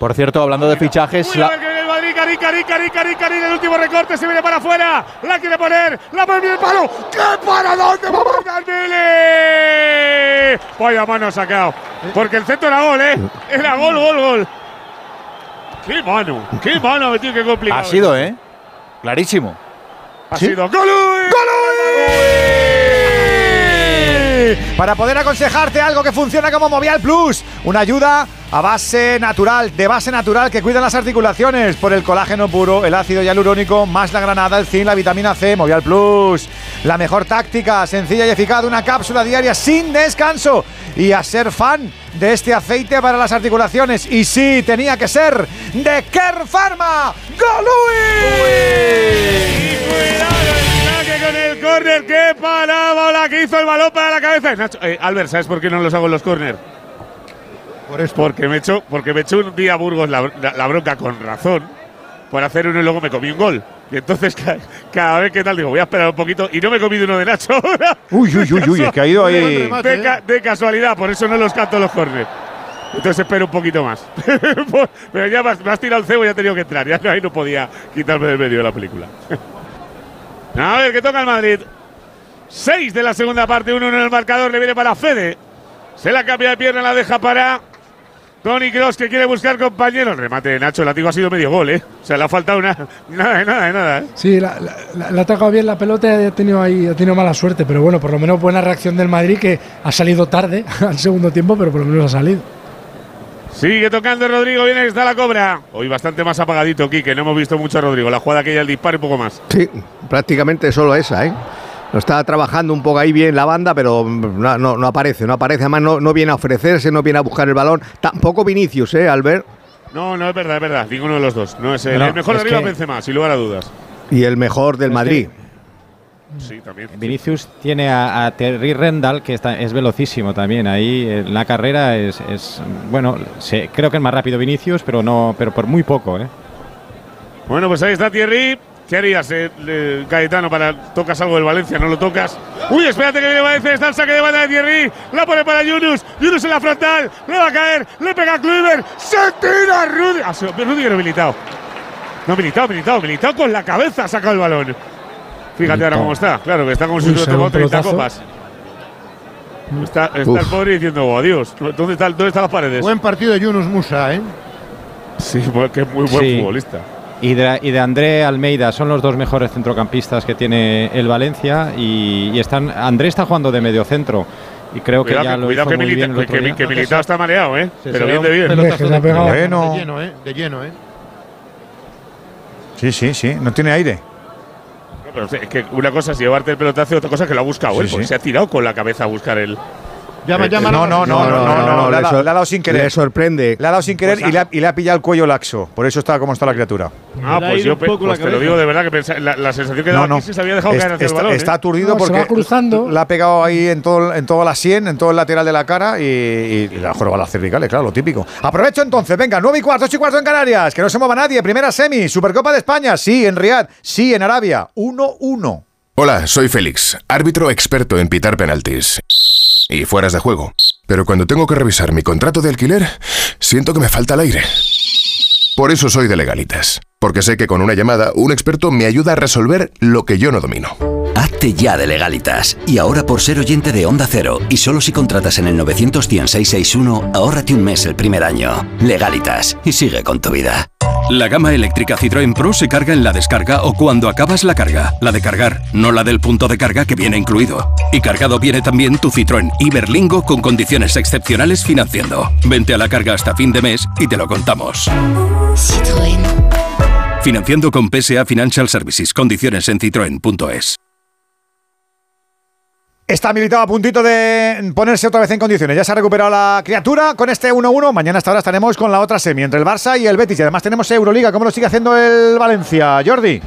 S2: Por cierto, hablando de fichajes,
S3: que Cari, Cari, Cari, Cari, Cari, el último recorte se viene para afuera. La quiere poner, la pone el palo. ¡Qué para dónde va Dembélé! Vaya mano sacado. Porque el centro era gol, ¿eh? Era gol, gol, gol. ¡Qué mano! ¡Qué mano ha metido! ¡Qué complicado!
S2: ha sido, ¿eh? Clarísimo.
S3: Ha sido
S1: Para poder aconsejarte algo que funciona como Movial Plus, una ayuda a base natural, de base natural que cuida las articulaciones por el colágeno puro, el ácido hialurónico, más la granada, el zinc, la vitamina C, Movial Plus. La mejor táctica, sencilla y eficaz, una cápsula diaria sin descanso. Y a ser fan de este aceite para las articulaciones. Y sí, tenía que ser de Kerr Pharma.
S3: Saque con el córner, qué parábola que hizo el balón para la cabeza. Nacho, eh, Albert, ¿sabes por qué no los hago en los córner? Por esto. Porque me echó, porque me echó un día Burgos la, la- la bronca con razón por hacer uno y luego me comí un gol. Y entonces ca- cada vez que tal digo, voy a esperar un poquito y no me he comido uno de Nacho ahora.
S1: Uy, uy, uy, uy, ha ido ahí.
S3: De, ca- de casualidad, por eso no los canto los corners. Entonces espero un poquito más. Pero ya me has, me has tirado el cebo y ya he tenido que entrar. Ya ahí no podía quitarme del medio de la película. A ver, que toca el Madrid. 6 de la segunda parte, 1 en el marcador, le viene para Fede. Se la cambia de pierna, la deja para Tony Cross que quiere buscar compañero. Remate de Nacho, el látigo ha sido medio gol, ¿eh? O sea, le ha faltado una, nada, nada, nada. ¿eh?
S5: Sí, la- la- ha tocado bien la pelota y ha tenido, ahí, ha tenido mala suerte, pero bueno, por lo menos buena reacción del Madrid que ha salido tarde al segundo tiempo, pero por lo menos ha salido.
S3: Sigue tocando Rodrigo, viene, está la cobra. Hoy bastante más apagadito, Quique, no hemos visto mucho a Rodrigo. La jugada que ella, el disparo y poco más.
S6: Sí, prácticamente solo esa, ¿eh? Lo está trabajando un poco ahí bien la banda, pero no, no- no aparece, no aparece. Además, no, no viene a ofrecerse, no viene a buscar el balón. Tampoco Vinicius, ¿eh, Albert?
S3: No, no es verdad, es verdad. Ninguno de los dos. No es el,
S1: No,
S3: el mejor de
S1: es
S3: arriba,
S1: que-
S3: Benzema, sin lugar a dudas.
S6: Y el mejor del Madrid.
S3: Sí, también.
S7: Vinicius tiene a, a Terry Rendal, que está, es velocísimo también. Ahí en la carrera es, es- bueno, se- creo que es más rápido Vinicius, pero no, pero por muy poco, ¿eh?
S3: Bueno, pues ahí está Thierry. ¿Qué harías, eh, para tocas algo del Valencia? ¿No lo tocas? Uy, espérate que viene Valencia, está el saque de banda de Thierry. La pone para Yunus. Yunus en la frontal. Le va a caer. Le pega a Kluivert. Se tira Rudy. Ah, Rudiger no militado. No, militado, militado, militado con la cabeza ha sacado el balón. Fíjate ahora cómo está. Claro, que está como si hubiera tomado
S5: un
S3: 30
S5: pelotazo.
S3: copas. Está, está el pobre diciendo, oh, adiós. ¿Dónde, está, ¿Dónde están las paredes?
S20: Buen partido de Yunus Musa, ¿eh?
S3: Sí, bueno, que es muy buen
S7: Sí.
S3: futbolista.
S7: Y de, y de André Almeida son los dos mejores centrocampistas que tiene el Valencia y, y están André está jugando de medio centro y creo
S3: Cuidado
S7: que ya
S3: que,
S7: lo
S3: cuidado
S7: hizo
S3: que,
S7: muy
S3: Milita-
S7: bien el otro
S3: que- que Militao está mareado, ¿eh? Pero bien
S20: un
S3: de bien.
S1: Bueno.
S20: De lleno, ¿eh? De lleno, ¿eh?
S1: Sí, sí, sí, no tiene aire.
S3: Pero es que una cosa es llevarte el pelotazo y otra cosa es que lo ha buscado
S1: Sí,
S3: él, porque
S1: sí.
S3: se ha tirado con la cabeza a buscar el.
S20: Llama,
S3: Eh,
S20: llama.
S1: No, no, no, no, no, no, le ha
S6: le
S1: dado-
S6: sor-
S1: le ha dado sin querer.
S6: Le sorprende.
S1: Le ha dado sin querer
S3: Pues
S1: y, le ha, y le ha pillado el cuello laxo. Por eso está como está la criatura.
S3: Ah, pues yo
S9: la
S3: pues te lo digo de verdad que la, la sensación que
S1: No,
S3: daba se había dejado caer hacia
S1: está,
S3: el balón.
S1: está
S3: ¿eh?
S1: aturdido
S5: No, se
S1: porque
S5: va cruzando.
S1: le ha pegado ahí en todo, en toda la sien, en todo el lateral de la cara y, ha jorobado las cervicales, claro, lo típico. Aprovecho entonces, venga, 9 y cuarto, 8 y cuarto en Canarias, que no se mueva nadie. Primera semi, Supercopa de España, sí, en Riyadh, sí, en Arabia, 1-1.
S15: Hola, soy Félix, árbitro experto en pitar penaltis y fueras de juego. Pero cuando tengo que revisar mi contrato de alquiler, siento que me falta el aire. Por eso soy de legalitas, porque sé que con una llamada un experto me ayuda a resolver lo que yo no domino.
S47: Hazte ya de legalitas. Y ahora por ser oyente de Onda Cero y solo si contratas en el 91661, ahórrate un mes el primer año. Legalitas y sigue con tu vida.
S14: La gama eléctrica Citroën Pro se carga en la descarga o cuando acabas la carga. La de cargar, no la del punto de carga que viene incluido. Y cargado viene también tu Citroën Iberlingo con condiciones excepcionales financiando. Vente a la carga hasta fin de mes y te lo contamos. Financiando con PSA Financial Services. Condiciones en citroen.es.
S1: Está militado a puntito de ponerse otra vez en condiciones. Ya se ha recuperado la criatura con este 1-1. Mañana hasta ahora estaremos con la otra semi entre el Barça y el Betis. Y además tenemos Euroliga. ¿Cómo lo sigue haciendo el Valencia? Jordi.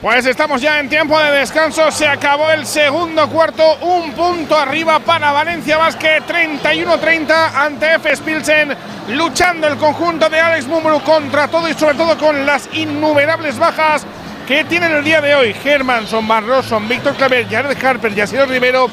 S20: Pues estamos ya en tiempo de descanso. Se acabó el segundo cuarto. Un punto arriba para Valencia Basket. 31-30 ante F. Pilsen. Luchando el conjunto de Alex Mumuru contra todo y sobre todo con las innumerables bajas que tienen el día de hoy. Hermanson, Van Rossum, Víctor Claver, Jared Harper, Yasiel Rivero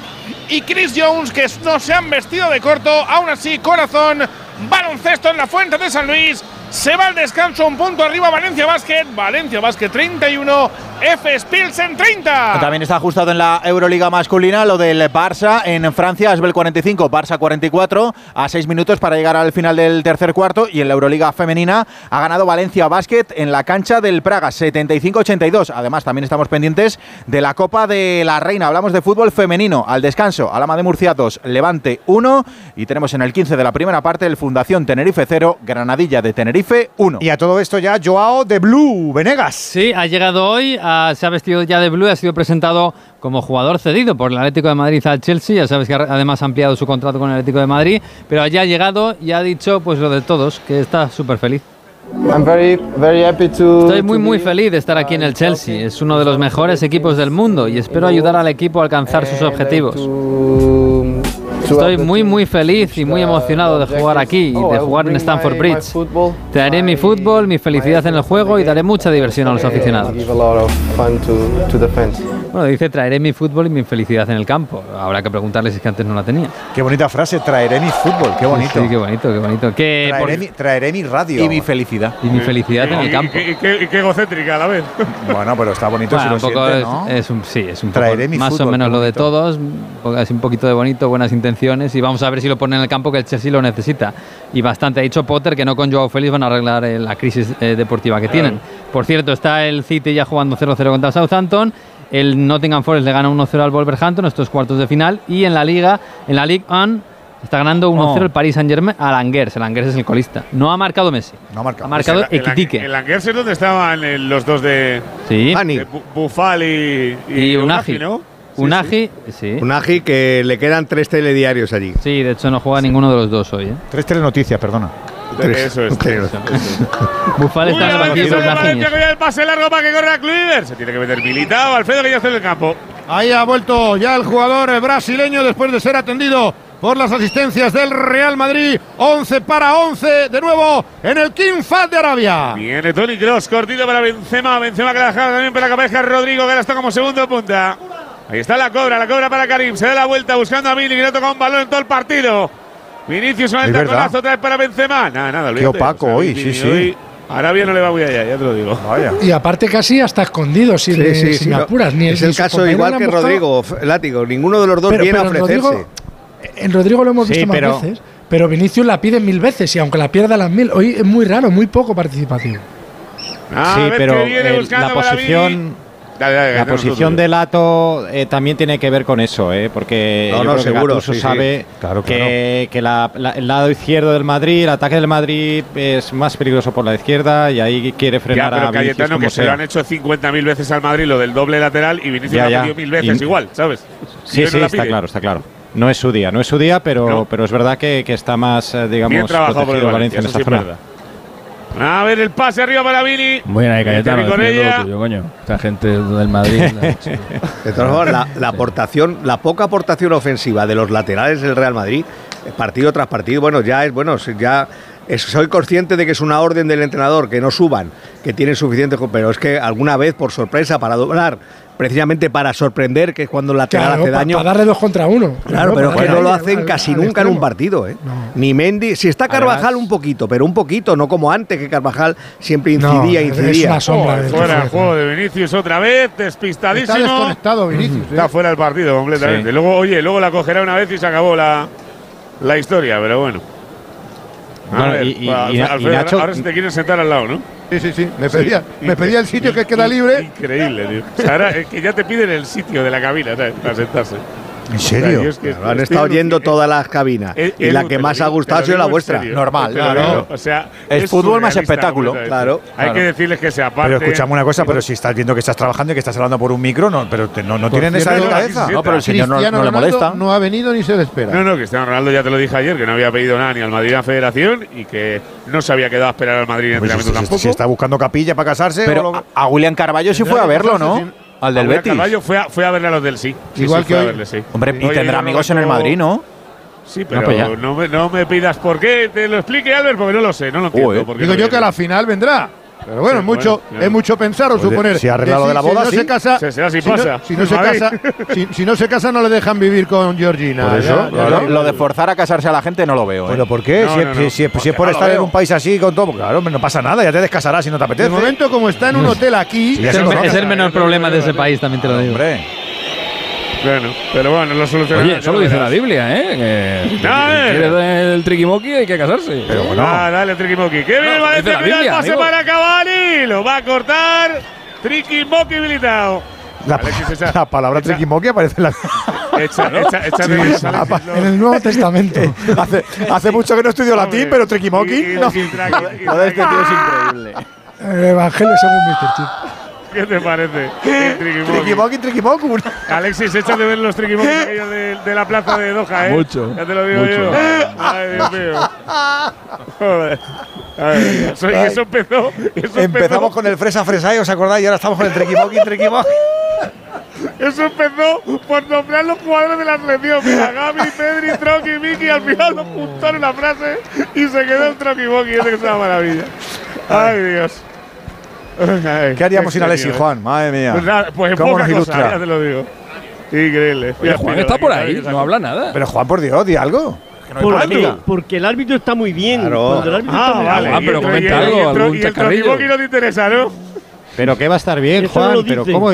S20: y Chris Jones que no se han vestido de corto. Aún así, corazón. Baloncesto en la Fuente de San Luis. Se va al descanso, un punto arriba Valencia Basket. Valencia Basket 31, F. Pilsen 30.
S2: También está ajustado en la Euroliga masculina lo del Barça en Francia, Asbel 45, Barça 44, a 6 minutos para llegar al final del tercer cuarto. Y en la Euroliga femenina ha ganado Valencia Basket en la cancha del Praga, 75-82. Además, también estamos pendientes de la Copa de la Reina. Hablamos de fútbol femenino. Al descanso, Alama de Murcia 2, Levante 1. Y tenemos en el 15 de la primera parte el Fundación Tenerife 0, Granadilla de Tenerife 1.
S1: Y a todo esto ya Joao de Blue, Venegas.
S10: Sí, ha llegado hoy, ha- se ha vestido ya de blue, ha sido presentado como jugador cedido por el Atlético de Madrid al Chelsea. Ya sabes que además ha ampliado su contrato con el Atlético de Madrid, pero allá ha llegado y ha dicho pues lo de todos, que está súper feliz. Estoy muy muy feliz de estar aquí en el Chelsea. Es uno de los mejores equipos del mundo y espero ayudar al equipo a alcanzar sus objetivos. Estoy muy muy feliz y muy emocionado de jugar aquí y de jugar en Stanford Bridge. Traeré mi fútbol, mi felicidad en el juego y daré mucha diversión a los aficionados. Bueno, dice traeré mi fútbol y mi felicidad en el campo. Habrá que preguntarle si es que antes no la tenía.
S1: Qué bonita frase, traeré mi fútbol, qué bonito.
S10: Sí, qué bonito, qué bonito. Que
S1: traeré,
S10: por-
S1: mi, traeré mi radio.
S2: Y mi felicidad.
S10: y mi felicidad en el campo.
S3: Y, y qué, y qué egocéntrica a la vez.
S1: Bueno, pero está bonito
S10: Bueno,
S1: si
S10: un
S1: lo
S10: poco
S1: siente,
S10: es,
S1: ¿no?
S10: es un, sí, es un
S1: Traeré
S10: poco
S1: mi
S10: más o
S1: fútbol,
S10: menos
S1: qué
S10: lo de todos, así un poquito de bonito, buenas intenciones y vamos a ver si lo pone en el campo que el Chelsea lo necesita. Y bastante. Ha dicho Potter que no con Joao Félix van a arreglar eh, la crisis eh, deportiva que tienen. Por cierto, está el City ya jugando 0-0 contra Southampton. El Nottingham Forest le gana 1-0 al Wolverhampton, estos cuartos de final. Y en la Liga, en la Ligue 1, está ganando 1-0
S1: Oh.
S10: el Paris Saint-Germain al Angers. El Angers es el colista. No ha marcado Messi.
S1: No ha marcado.
S10: Ha marcado
S3: Pues el- el-
S10: Equitique.
S3: El Angers es donde estaban eh, los dos de,
S10: Sí.
S3: de Bu- Bufal y,
S10: Y Unagi.
S3: ¿no?
S10: Unagi, sí.
S6: Unagi que le quedan tres telediarios allí.
S10: Sí, de hecho no juega ninguno de los dos hoy. ¿eh?
S1: Tres telenoticias, perdona.
S3: Eso es.
S10: Bufal está en el banquillo
S3: el pase largo para que corra Kluivert. Se tiene que meter militado. Alfredo que ya está en el campo.
S4: Ahí ha vuelto ya el jugador brasileño después de ser atendido por las asistencias del Real Madrid. 11 para 11 de nuevo en el King Fahd de Arabia.
S3: Viene Tony Cross, cortito para Benzema. Benzema que la deja también para la cabeza Rodrigo, que ahora está como segundo punta. Ahí está la cobra, la cobra para Karim. Se da la vuelta buscando a Mili, que no toca un balón en todo el partido. Vinicius con el taconazo otra vez para Benzema. Nada, nada,
S1: Qué
S3: olvídate.
S1: opaco hoy, sí,
S3: Vini
S1: sí.
S3: hoy Arabia no le va muy allá, ya te lo digo.
S1: Vaya.
S5: Y aparte casi hasta escondido, si,
S6: Sí, sí,
S5: si
S6: sí,
S5: me
S6: no.
S5: apuras. Ni
S6: es el caso igual que. Rodrigo, Látigo. Ninguno de los dos
S5: Pero-
S6: viene a
S5: pero
S6: ofrecerse.
S5: Rodrigo- En Rodrigo lo hemos
S1: Sí,
S5: visto más
S1: pero-
S5: veces, pero Vinicius la pide mil veces y aunque la pierda las mil, hoy es muy raro, muy poco participativo.
S3: A
S7: sí, pero
S3: qué
S7: el- la posición.
S3: Dale, dale,
S7: la
S3: que
S7: posición de Lato eh, también tiene que ver con eso, eh, porque
S6: No,
S7: yo
S6: no,
S7: creo que
S6: seguro,
S7: Gattuso
S6: sí, sí.
S7: sabe
S1: Claro,
S7: que, que la- la- el lado izquierdo del Madrid, el ataque del Madrid es más peligroso por la izquierda y ahí quiere
S3: Ya,
S7: frenar
S3: pero
S7: a Vinicius
S3: Cayetano,
S7: como
S3: que se lo han hecho 50.000 veces al Madrid, lo del doble lateral, y Vinicius
S7: Ya,
S3: lo ha
S7: ya.
S3: pedido mil veces
S7: Y-
S3: igual, ¿sabes? Y
S7: Sí,
S3: no
S7: sí, está claro, está claro. No es su día, no es su día, pero,
S3: No.
S7: pero es verdad que, que está más, eh, digamos,
S3: Bien trabajado por el
S7: protegido
S3: Valencia,
S7: en esta
S3: sí es
S7: zona.
S3: verdad. A ver el pase arriba para Vini.
S8: Muy bien ahí, Cayetano,
S3: con ella.
S8: tuyo, coño. Esta gente del Madrid.
S6: De todas formas, la, la aportación, la poca aportación ofensiva de los laterales del Real Madrid, partido tras partido, bueno, ya es bueno, ya es- soy consciente de que es una orden del entrenador que no suban, que tienen suficiente, pero es que alguna vez por sorpresa para doblar, precisamente para sorprender, que es cuando el lateral
S5: Claro,
S6: hace daño.
S5: para darle dos contra uno.
S6: Claro, pero
S5: para
S6: que no lo hacen
S5: al-
S6: casi
S5: al
S6: nunca en un partido, ¿eh? Ni Mendy, si está
S5: Además-
S6: Carvajal un poquito, pero un poquito, no como antes que Carvajal siempre
S5: No,
S6: incidía,
S5: es
S6: incidía.
S5: una sombra del
S3: fuera el juego de Vinicius otra vez, despistadísimo.
S4: Está desconectado Vinicius.
S3: Está
S4: ¿eh?
S3: fuera del partido completamente.
S7: Sí.
S3: Luego, oye, luego la cogerá una vez y se acabó la, la historia, pero bueno. A
S7: Bueno,
S3: ver,
S7: y- y-
S3: va,
S7: y- y
S3: Alfredo,
S7: Nacho-
S3: ahora se te quieren sentar al lado, ¿no?
S4: Sí, sí, sí. Me pedía, me pedía el sitio que queda libre.
S3: Increíble, tío. O sea, ahora es que ya te piden el sitio de la cabina, ¿sabes? Para sentarse.
S1: ¿En
S3: O sea,
S1: serio?
S3: yo es que
S6: Claro, han estado yendo todas las cabinas. Y la que más ha gustado ha sido la vuestra.
S3: serio.
S1: Normal, claro.
S3: O sea,
S2: Es fútbol más espectáculo.
S6: Claro.
S3: Hay que decirles que se aparte.
S1: Pero escuchame una cosa, pero si estás viendo que estás trabajando y que estás hablando por un micro, no, pero te- no, no tienen esa
S4: cierto,
S1: delicadeza.
S3: aquí
S2: No, pero el señor no, no le molesta.
S4: no ha venido ni se le espera.
S3: No, no, Cristiano Ronaldo ya te lo dije ayer, que no había pedido nada ni al Madrid ni a la Federación y que no se había quedado a esperar al Madrid en
S1: Pues si,
S3: entrenamiento
S1: si-
S3: tampoco.
S1: si está buscando capilla para casarse. o
S2: Pero
S1: lo-
S2: a William Carballo sí fue a verlo, ¿no? Al del Betis.
S3: Carballo fue a, fue a verle a los del sí. Sí,
S4: Igual
S3: sí,
S4: que
S3: fue a
S4: hoy.
S3: verle, sí.
S2: Hombre, y tendrá amigos en el Madrid, ¿no?
S3: Sí, pero
S2: pues ya.
S3: no, me, no me pidas por qué, te lo explique Albert, porque no lo sé, no lo entiendo. Por qué
S4: Digo
S3: no
S4: yo que a la final vendrá. Pero bueno,
S3: Sí,
S4: es mucho,
S3: bueno, claro.
S4: es mucho pensar o
S1: Pues de-
S4: suponer.
S1: si arregla lo de la boda,
S4: si no
S1: sí.
S4: se casa,
S3: Se- será si
S4: si no-
S3: pasa.
S4: si no se casa, si, si no se casa no le dejan vivir con Georgina.
S1: Por eso,
S4: Ya- ya
S1: claro.
S4: lo-
S2: Lo de forzar a casarse a la gente no lo veo. ¿eh?
S1: ¿Pero por qué?
S3: No,
S1: si, es-
S3: no,
S1: si- si es- si es por estar en un país así con todo, claro, no pasa nada, ya te descasarás si no te
S4: De
S1: apetece.
S4: momento, como está en un hotel aquí,
S1: Sí,
S10: Es el, es el menor problema de ese país, también te lo digo.
S1: Hombre,
S3: Bueno, pero bueno, lo solucionarán.
S8: Oye, eso lo dice la Biblia, ¿eh? Que si
S3: A ver.
S8: quieres el triquimoqui hay que casarse.
S1: pero bueno.
S3: Ah, dale, Triquimoqui. ¡Qué bien,
S8: No, la
S3: Cuidado el pase
S8: amigo.
S3: para Cavani. Lo va a cortar. Triquimoqui habilitado.
S1: La,
S3: echa-
S1: la palabra
S3: echa-
S1: triquimoqui aparece en la.
S3: Echa, echa, échate
S1: Sí, pa-
S5: En el Nuevo Testamento.
S1: hace, hace mucho que no estudio latín, pero triquimoqui. no.
S2: Lo de este tío es increíble.
S5: El Evangelio según Mr. Chip.
S3: ¿Qué te parece? Triquimoqui,
S1: triquimoqui.
S3: Alexis, échate de ver los triquimoquis aquellos de, de la plaza de Doha, ¿eh?
S8: Mucho,
S3: Ya te lo digo
S8: mucho.
S3: yo. Ay, Dios mío. Joder. Ay, eso, empezó. Eso
S1: Empezamos con el fresa fresa, ¿os acordáis? Y ahora estamos con el triquimoqui, triquimoqui.
S3: Eso empezó por nombrar los jugadores de la selección. Mira, Gaby, Pedri, Troki, Miki. Al final lo juntó en una frase y se quedó el Troki Boki. Ese que es una maravilla. Ay, Dios.
S1: ¿Qué haríamos sin Alexis,
S3: genio,
S1: Juan? Madre mía.
S3: Pues, nada, pues
S1: ¿Cómo
S3: poca
S1: nos
S3: cosa,
S1: ilustra?
S3: ya te lo digo. Increíble.
S8: Oye, Juan está por ahí, no habla nada.
S1: Pero Juan, por Dios, di algo.
S9: Porque, porque el árbitro está muy bien. Cuando el árbitro está
S3: Ah,
S9: muy
S3: vale.
S9: bien.
S3: Y el- y el- y el- no te interesa, ¿no?
S7: Pero que va a estar bien,
S9: no
S7: Juan. pero cómo,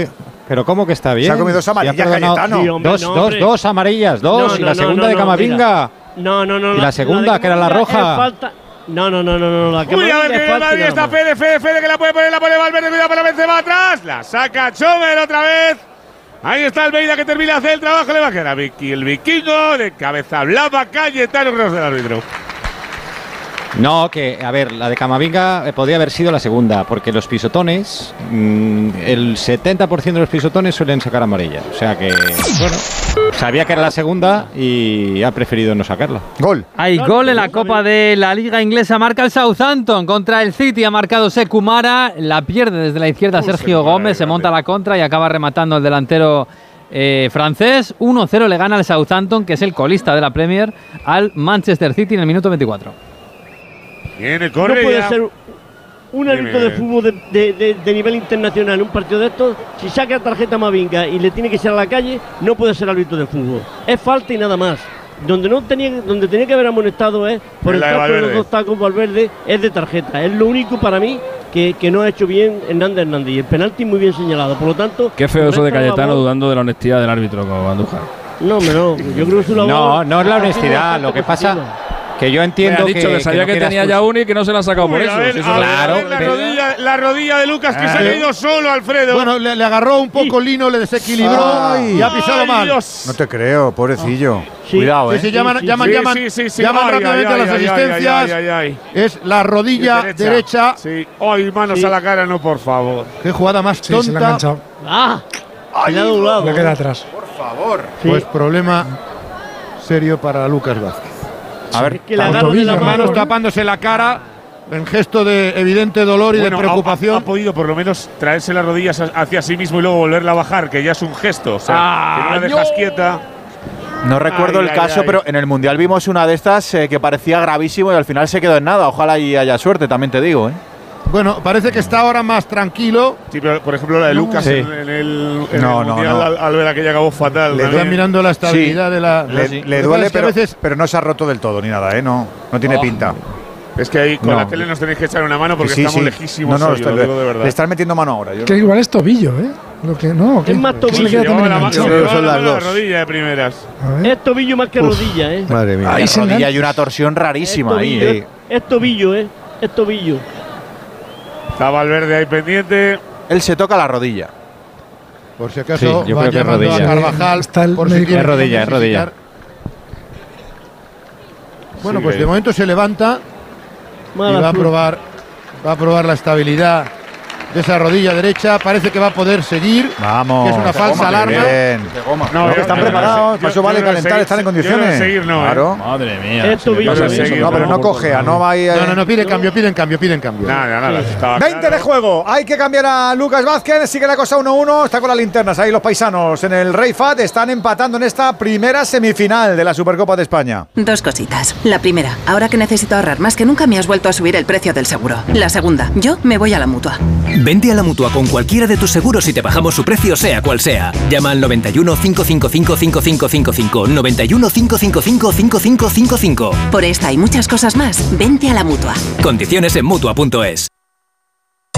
S7: pero cómo que está bien.
S1: Se ha comido dos amarillas, Cayetano.
S9: Sí, hombre,
S7: dos,
S9: no,
S7: dos, dos amarillas, dos.
S9: No,
S7: y
S9: no,
S7: la
S9: no,
S7: segunda
S9: no,
S7: de
S9: no,
S7: Camavinga.
S9: No, no, no.
S7: Y la segunda, que era la roja.
S9: falta- No, no, no, no, no. La
S3: que Madrid
S9: y nada
S3: está. Fede, Fede, Fede, que la puede poner, la pone Valverde, cuidado para Benzema atrás. La saca Chomer otra vez. Ahí está el Beida que termina de hacer el trabajo. Le va a quedar a Vicky, el vikingo de cabeza blava, Cayetano Cross del árbitro.
S7: No, que, a ver, la de Camavinga eh, podría haber sido la segunda, porque los pisotones, mm, el 70% de los pisotones suelen sacar amarilla. O sea que, bueno, sabía que era la segunda y ha preferido no sacarla.
S1: Gol.
S10: Hay gol en la Copa de la Liga Inglesa. Marca el Southampton contra el City. Ha marcado Sekumara. La pierde desde la izquierda Sergio Gómez. Se monta la contra y acaba rematando el delantero eh, francés. 1-0 le gana el Southampton, que es el colista de la Premier, al Manchester City en el minuto 24.
S3: Viene,
S9: No puede ser un árbitro de fútbol de, de- de- de nivel internacional en un partido de estos. Si saca tarjeta Mavinga y le tiene que ser a la calle, no puede ser árbitro de fútbol. Es falta y nada más. Donde no tenía, donde tenía que haber amonestado es por el
S3: la de
S9: trapo de los
S3: Valverde.
S9: dos tacos Valverde, es de tarjeta. Es lo único para mí que, que no ha hecho bien Hernández Hernández. Y el penalti muy bien señalado. Por lo tanto.
S8: Qué feo eso de Cayetano dudando de la honestidad del árbitro como Andújar.
S9: No, no. Yo creo que su labor.
S7: No, no es la
S9: sido
S7: honestidad. Lo que pasa que yo entiendo
S8: Me ha dicho que, sabía
S7: no
S8: que, tenía ya uno y que no se la ha sacado por
S3: Uy,
S8: eso.
S3: a ver,
S8: eso claro.
S3: ver, la, rodilla, la rodilla de Lucas que se ha
S7: Eh.
S3: ido solo, Alfredo.
S4: Bueno, le, le agarró un poco Lino, le desequilibró
S1: Ay.
S4: y ha pisado
S3: Ay,
S4: mal.
S3: Dios.
S1: No te creo, pobrecillo.
S9: Sí.
S1: Cuidado,
S4: Sí,
S1: eh.
S4: sí, llaman,
S9: Sí,
S4: llaman,
S3: Sí,
S4: llaman,
S3: sí, sí, sí.
S4: llaman
S3: Ay,
S4: rápidamente
S3: ay,
S4: a las
S3: ay, ay,
S4: asistencias.
S3: ay, ay, ay.
S4: Es la rodilla derecha.
S3: Sí. Ay, manos
S9: Sí.
S3: a la cara, no, por favor.
S4: Qué jugada más
S5: Sí, se ha
S4: tonta.
S5: enganchado.
S9: ¡Ah! Le ha doblado.
S5: Le queda atrás.
S4: Pues problema serio para Lucas Vázquez.
S1: A ver,
S9: Que agarro de la
S4: Las
S9: mano.
S4: manos tapándose la cara en gesto de evidente dolor y
S3: Bueno,
S4: de preocupación.
S3: Ha, ha podido por lo menos traerse las rodillas hacia sí mismo y luego volverla a bajar, que ya es un gesto. O sea,
S8: Ah,
S3: que no la dejas quieta.
S2: No recuerdo
S3: Ay,
S2: el
S3: ay,
S2: caso,
S3: ay.
S2: pero en el Mundial vimos una de estas eh, que parecía gravísimo y al final se quedó en nada. Ojalá y haya suerte, también te digo. ¿eh?
S4: Bueno, parece que está ahora más tranquilo.
S3: Sí, pero por ejemplo la de Lucas
S7: Sí.
S3: en, en el, en
S1: No,
S3: el
S1: no,
S3: Mundial
S1: no.
S3: Al, al ver aquella acabó fatal.
S4: Le están mirando la estabilidad
S1: Sí.
S4: de la.
S1: Le,
S4: Sí.
S1: le
S4: que
S1: duele,
S4: que
S1: pero,
S4: veces
S1: pero no se ha roto del todo ni nada, ¿eh? No, no tiene
S3: Oh.
S1: pinta.
S3: Es que ahí con
S1: No.
S3: la tele nos tenéis que echar una mano porque
S1: Sí,
S3: estamos
S1: sí.
S3: lejísimos.
S1: No, no,
S3: hoy,
S1: está-
S3: lo digo de verdad.
S1: le están metiendo mano ahora. yo
S5: Que igual es tobillo, ¿eh? Lo que, no, ¿qué?
S9: Es más
S5: Que
S9: tobillo.
S3: la,
S6: que
S3: llevaba
S6: son
S3: la
S6: las dos.
S3: la rodilla de primeras.
S9: Es tobillo más que rodilla, ¿eh?
S6: Madre mía.
S5: Ahí
S2: La
S5: se
S2: rodilla hay una torsión rarísima
S9: es
S2: ahí.
S9: tobillo,
S2: ¿eh?
S9: es tobillo, ¿eh? Es tobillo.
S3: Está Valverde ahí pendiente.
S2: Él se toca la rodilla.
S4: Por si acaso,
S7: Sí, yo
S4: va
S7: creo que rodilla.
S4: a Carvajal.
S5: Está el
S4: por si
S7: Es rodilla, es rodilla.
S4: Bueno, pues de momento se levanta y va a probar, va a probar la estabilidad de esa rodilla derecha. Parece que va a poder seguir.
S1: Vamos.
S4: Que es una falsa
S1: goma,
S4: alarma.
S1: Bien.
S3: No,
S1: No, que
S3: yo-
S1: están preparados,
S3: yo-
S1: para eso vale calentar,
S3: seguir-
S1: estar en condiciones.
S3: seguir no, ¿eh?
S1: claro.
S8: Madre mía.
S9: Es ¿eh?
S3: seguir,
S1: No, pero no
S3: por favor.
S1: no va.
S4: No, no, no, piden cambio, piden cambio, piden cambio.
S3: Nada, nada. estaba
S1: 20
S3: claro.
S1: de juego. Hay que cambiar a Lucas Vázquez. Sigue la cosa 1-1. Está con las linternas. Ahí los paisanos en el Rey Fat están empatando en esta primera semifinal de la Supercopa de España.
S11: Dos cositas. La primera, ahora que necesito ahorrar más que nunca me has vuelto a subir el precio del seguro. La segunda, yo me voy a la mutua.
S19: Vente a la mutua con cualquiera de tus seguros y te bajamos su precio, sea cual sea. Llama al 91 555 5555. 91 555 5555.
S11: Por esta y muchas cosas más, vente a la mutua.
S19: Condiciones en mutua.es.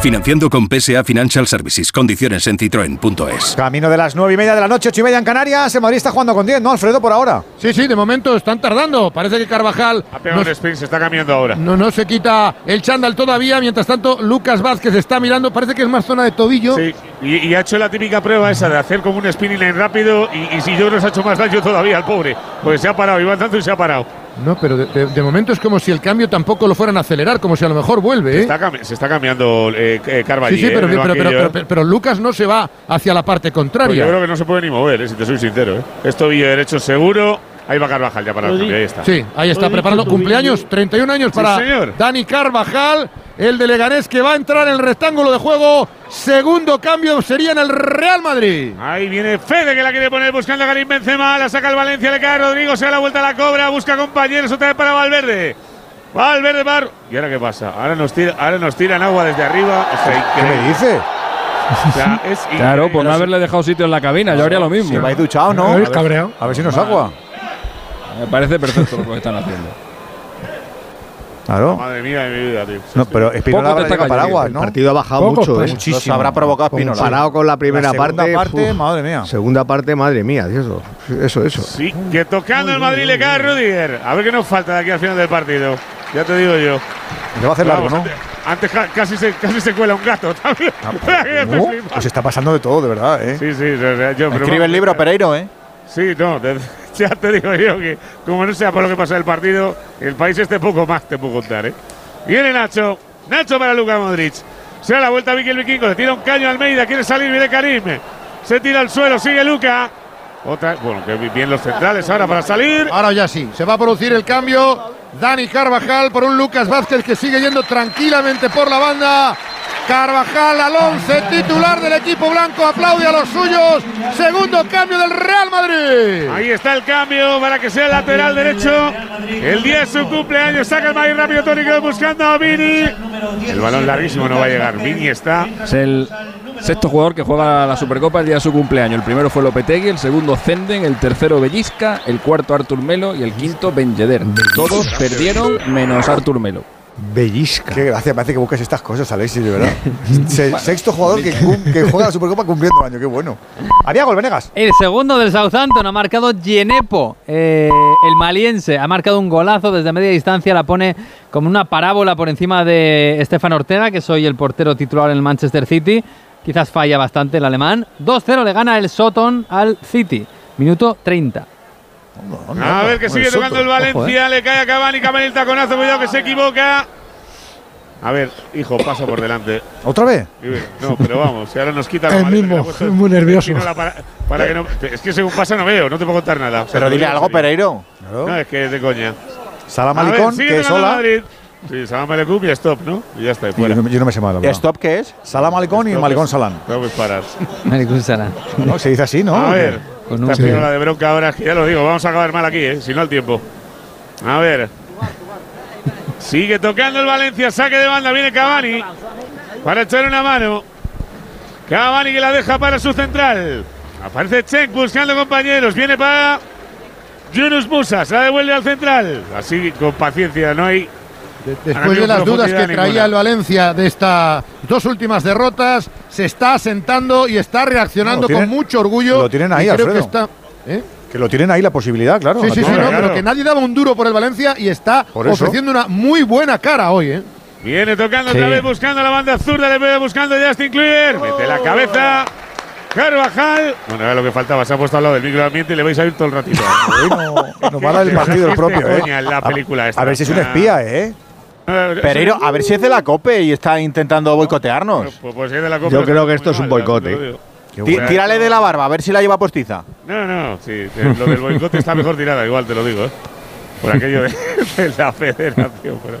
S14: Financiando con PSA Financial Services. Condiciones en citroen.es.
S1: Camino de las 9 y media de la noche, 8 y media en Canarias. El Madrid está jugando con 10, ¿no, Alfredo? Por ahora.
S4: Sí, sí, de momento están tardando. Parece que Carvajal
S3: Ha pegado
S4: no,
S3: sprint, se está cambiando ahora.
S4: no, no se quita el chándal todavía. Mientras tanto, Lucas Vázquez está mirando. Parece que es más zona de tobillo.
S3: Sí, y, y ha hecho la típica prueba esa de hacer como un spinning rápido y, y si yo se ha hecho más daño todavía al pobre, porque se ha parado, iba tanto y se ha parado.
S4: No, pero de, de- de momento es como si el cambio tampoco lo fueran a acelerar, como si a lo mejor vuelve.
S3: Se
S4: ¿eh?
S3: está, se está cambiando eh, eh, Carvalho.
S4: Sí, sí,
S3: eh,
S4: pero, Lucas no se va hacia la parte
S3: Pues
S4: contraria.
S3: yo creo que no se puede ni mover, eh, si te soy sincero. Eh. Es tobillo derecho seguro. Ahí va Carvajal ya para el cambio, ahí está.
S4: Sí, ahí está preparando cumpleaños, 31 años
S3: Sí,
S4: para
S3: señor.
S4: Dani Carvajal, el de Leganés que va a entrar en el rectángulo de juego. Segundo cambio sería en el Real Madrid.
S3: Ahí viene Fede que la quiere poner buscando a Karim Benzema, la saca el Valencia, le cae a Rodrigo, se da la vuelta a la cobra, busca compañeros otra vez para Valverde. Valverde Bar. ¿Y ahora qué pasa? Ahora nos tira, ahora nos tiran agua desde arriba. O sea,
S1: ¿Qué me dice?
S3: O sea, es
S8: Claro, por no haberle dejado sitio en la cabina, yo haría lo mismo.
S2: Si vais duchado, ¿no?
S1: A ver, cabreado. A ver si nos agua.
S8: Me parece perfecto lo que están haciendo.
S1: Claro.
S3: Madre mía de mi vida, tío.
S1: No, pero Espinola habrá llegado paraguas,
S6: El
S1: ¿no?
S6: partido ha bajado
S1: Poco,
S6: mucho,
S1: pues.
S6: ¿eh?
S1: Muchísimo.
S2: habrá provocado Espinola.
S6: Comparado con la primera
S1: La segunda
S6: parte.
S1: parte,
S6: uf,
S1: madre mía.
S6: Segunda parte, madre mía, eso. Eso, eso.
S3: Sí, que tocando el Madrid le cae a Rudiger. A ver qué nos falta de aquí al final del partido. Ya te digo yo.
S1: Se va a hacer largo, ¿no?
S3: Antes, antes ca- casi, se, casi se cuela un gato también.
S1: Uh, Pues está pasando de todo, de verdad, ¿eh?
S3: Sí, sí, yo, pero
S2: Escribe el libro Pereiro, ¿eh?
S3: Sí, no, ya te digo yo que como no sea por lo que pasa el partido, el país este poco más te puedo contar, ¿eh? Viene Nacho, Nacho para Luka Modric. Se da la vuelta Vicky el Vikingo, le tira un caño a Almeida, quiere salir, viene Karim. Se tira al suelo, sigue Luca. Otra, bueno, que bien los centrales ahora para salir.
S4: Ahora ya sí, se va a producir el cambio. Dani Carvajal por un Lucas Vázquez que sigue yendo tranquilamente por la banda. Carvajal al 11, titular del equipo blanco, aplaude a los suyos. Segundo cambio del Real Madrid.
S3: Ahí está el cambio para que sea el lateral derecho. El día es su cumpleaños. Saca el Madrid rápido Toni Kroos buscando a Vini. El balón larguísimo no va a llegar. Vini está.
S8: Es el sexto jugador que juega la Supercopa el día de su cumpleaños. El primero fue Lopetegui, el segundo Zenden, el tercero Bellisca, el cuarto Artur Melo y el quinto Ben Yedder. Todos perdieron menos Artur Melo.
S1: Bellisca. Qué gracia, parece que busques estas cosas, Alexis, de verdad. Se- sexto jugador que, juega la Supercopa cumpliendo el año, qué bueno. Había gol, Venegas.
S10: El segundo del Southampton ha marcado Genepo, eh, el maliense. Ha marcado un golazo desde media distancia, la pone como una parábola por encima de Estefan Ortega, que soy el portero titular en el Manchester City. Quizás falla bastante el alemán. 2-0 le gana el Soton al City. Minuto 30.
S3: A ver que sigue tocando el Valencia. Le cae a Cavani. Cavani el taconazo. Cuidado que se equivoca. A ver, hijo, pasa por delante.
S1: ¿Otra vez?
S3: No, pero vamos, si ahora nos quita la
S48: El mismo,
S3: puesto
S48: muy nervioso.
S3: Para, para que no, es que según pasa no veo, no te puedo contar nada. O sea,
S2: Pero dile algo. Pereiro.
S3: No, es que es de coña.
S1: Salam
S3: A ver,
S1: Alicón,
S3: sigue
S1: que es.
S3: Madrid. Sí, Salam Aleikum y stop, ¿no? Y ya está, y
S1: Y
S3: fuera.
S1: Yo, no- yo no me sé mal, la verdad.
S2: ¿Stop qué es?
S1: Salam Alicón y
S3: es-
S1: Salam.
S3: No, pues paras.
S10: Maricún Salah.
S1: No, se dice así, ¿no?
S3: A ver,
S10: Con un-
S3: Espinola de bronca ahora, es que ya lo digo, vamos a acabar mal aquí, ¿eh? si no el tiempo. A ver. Sigue tocando el Valencia, saque de banda, viene Cavani para echar una mano. Cavani que la deja para su central. Aparece Chek buscando compañeros, viene para Yunus Musa, se la devuelve al central. Así con paciencia, no hay.
S4: Después de las dudas que traía
S3: ninguna.
S4: el Valencia de estas dos últimas derrotas, se está asentando y está reaccionando
S1: No, tienen-
S4: con mucho orgullo.
S1: lo tienen ahí,
S4: creo que
S1: Alfredo.
S4: está. ¿eh?
S1: Que lo tienen ahí la posibilidad, claro.
S4: Sí, sí, sí, no, pero que nadie daba un duro por el Valencia y está ofreciendo una muy buena cara hoy. ¿eh?
S3: Viene tocando
S10: Sí.
S3: otra vez, buscando la banda zurda, le ve buscando a Justin Kluivert. Mete la cabeza. Carvajal. Bueno, era lo que faltaba. Se ha puesto al lado del microambiente y le vais a ir todo el ratito.
S1: Bueno, nos va a dar el partido el propio, ¿eh?
S3: En la película esta.
S1: A ver si es un espía, ¿eh?
S2: Pereiro, a ver si es de la COPE y está intentando boicotearnos.
S3: Pues, pues es de la Copa,
S6: Yo
S3: pero
S6: creo que esto es un
S3: mal, ya te
S6: boicot,
S3: lo
S6: ¿eh?
S3: digo.
S2: Tí- Tírale de la barba, a ver si la lleva postiza.
S3: No, no, sí. eh, Lo del boicot está mejor tirada, igual te lo digo, ¿eh? Por aquello de, de la federación. pero-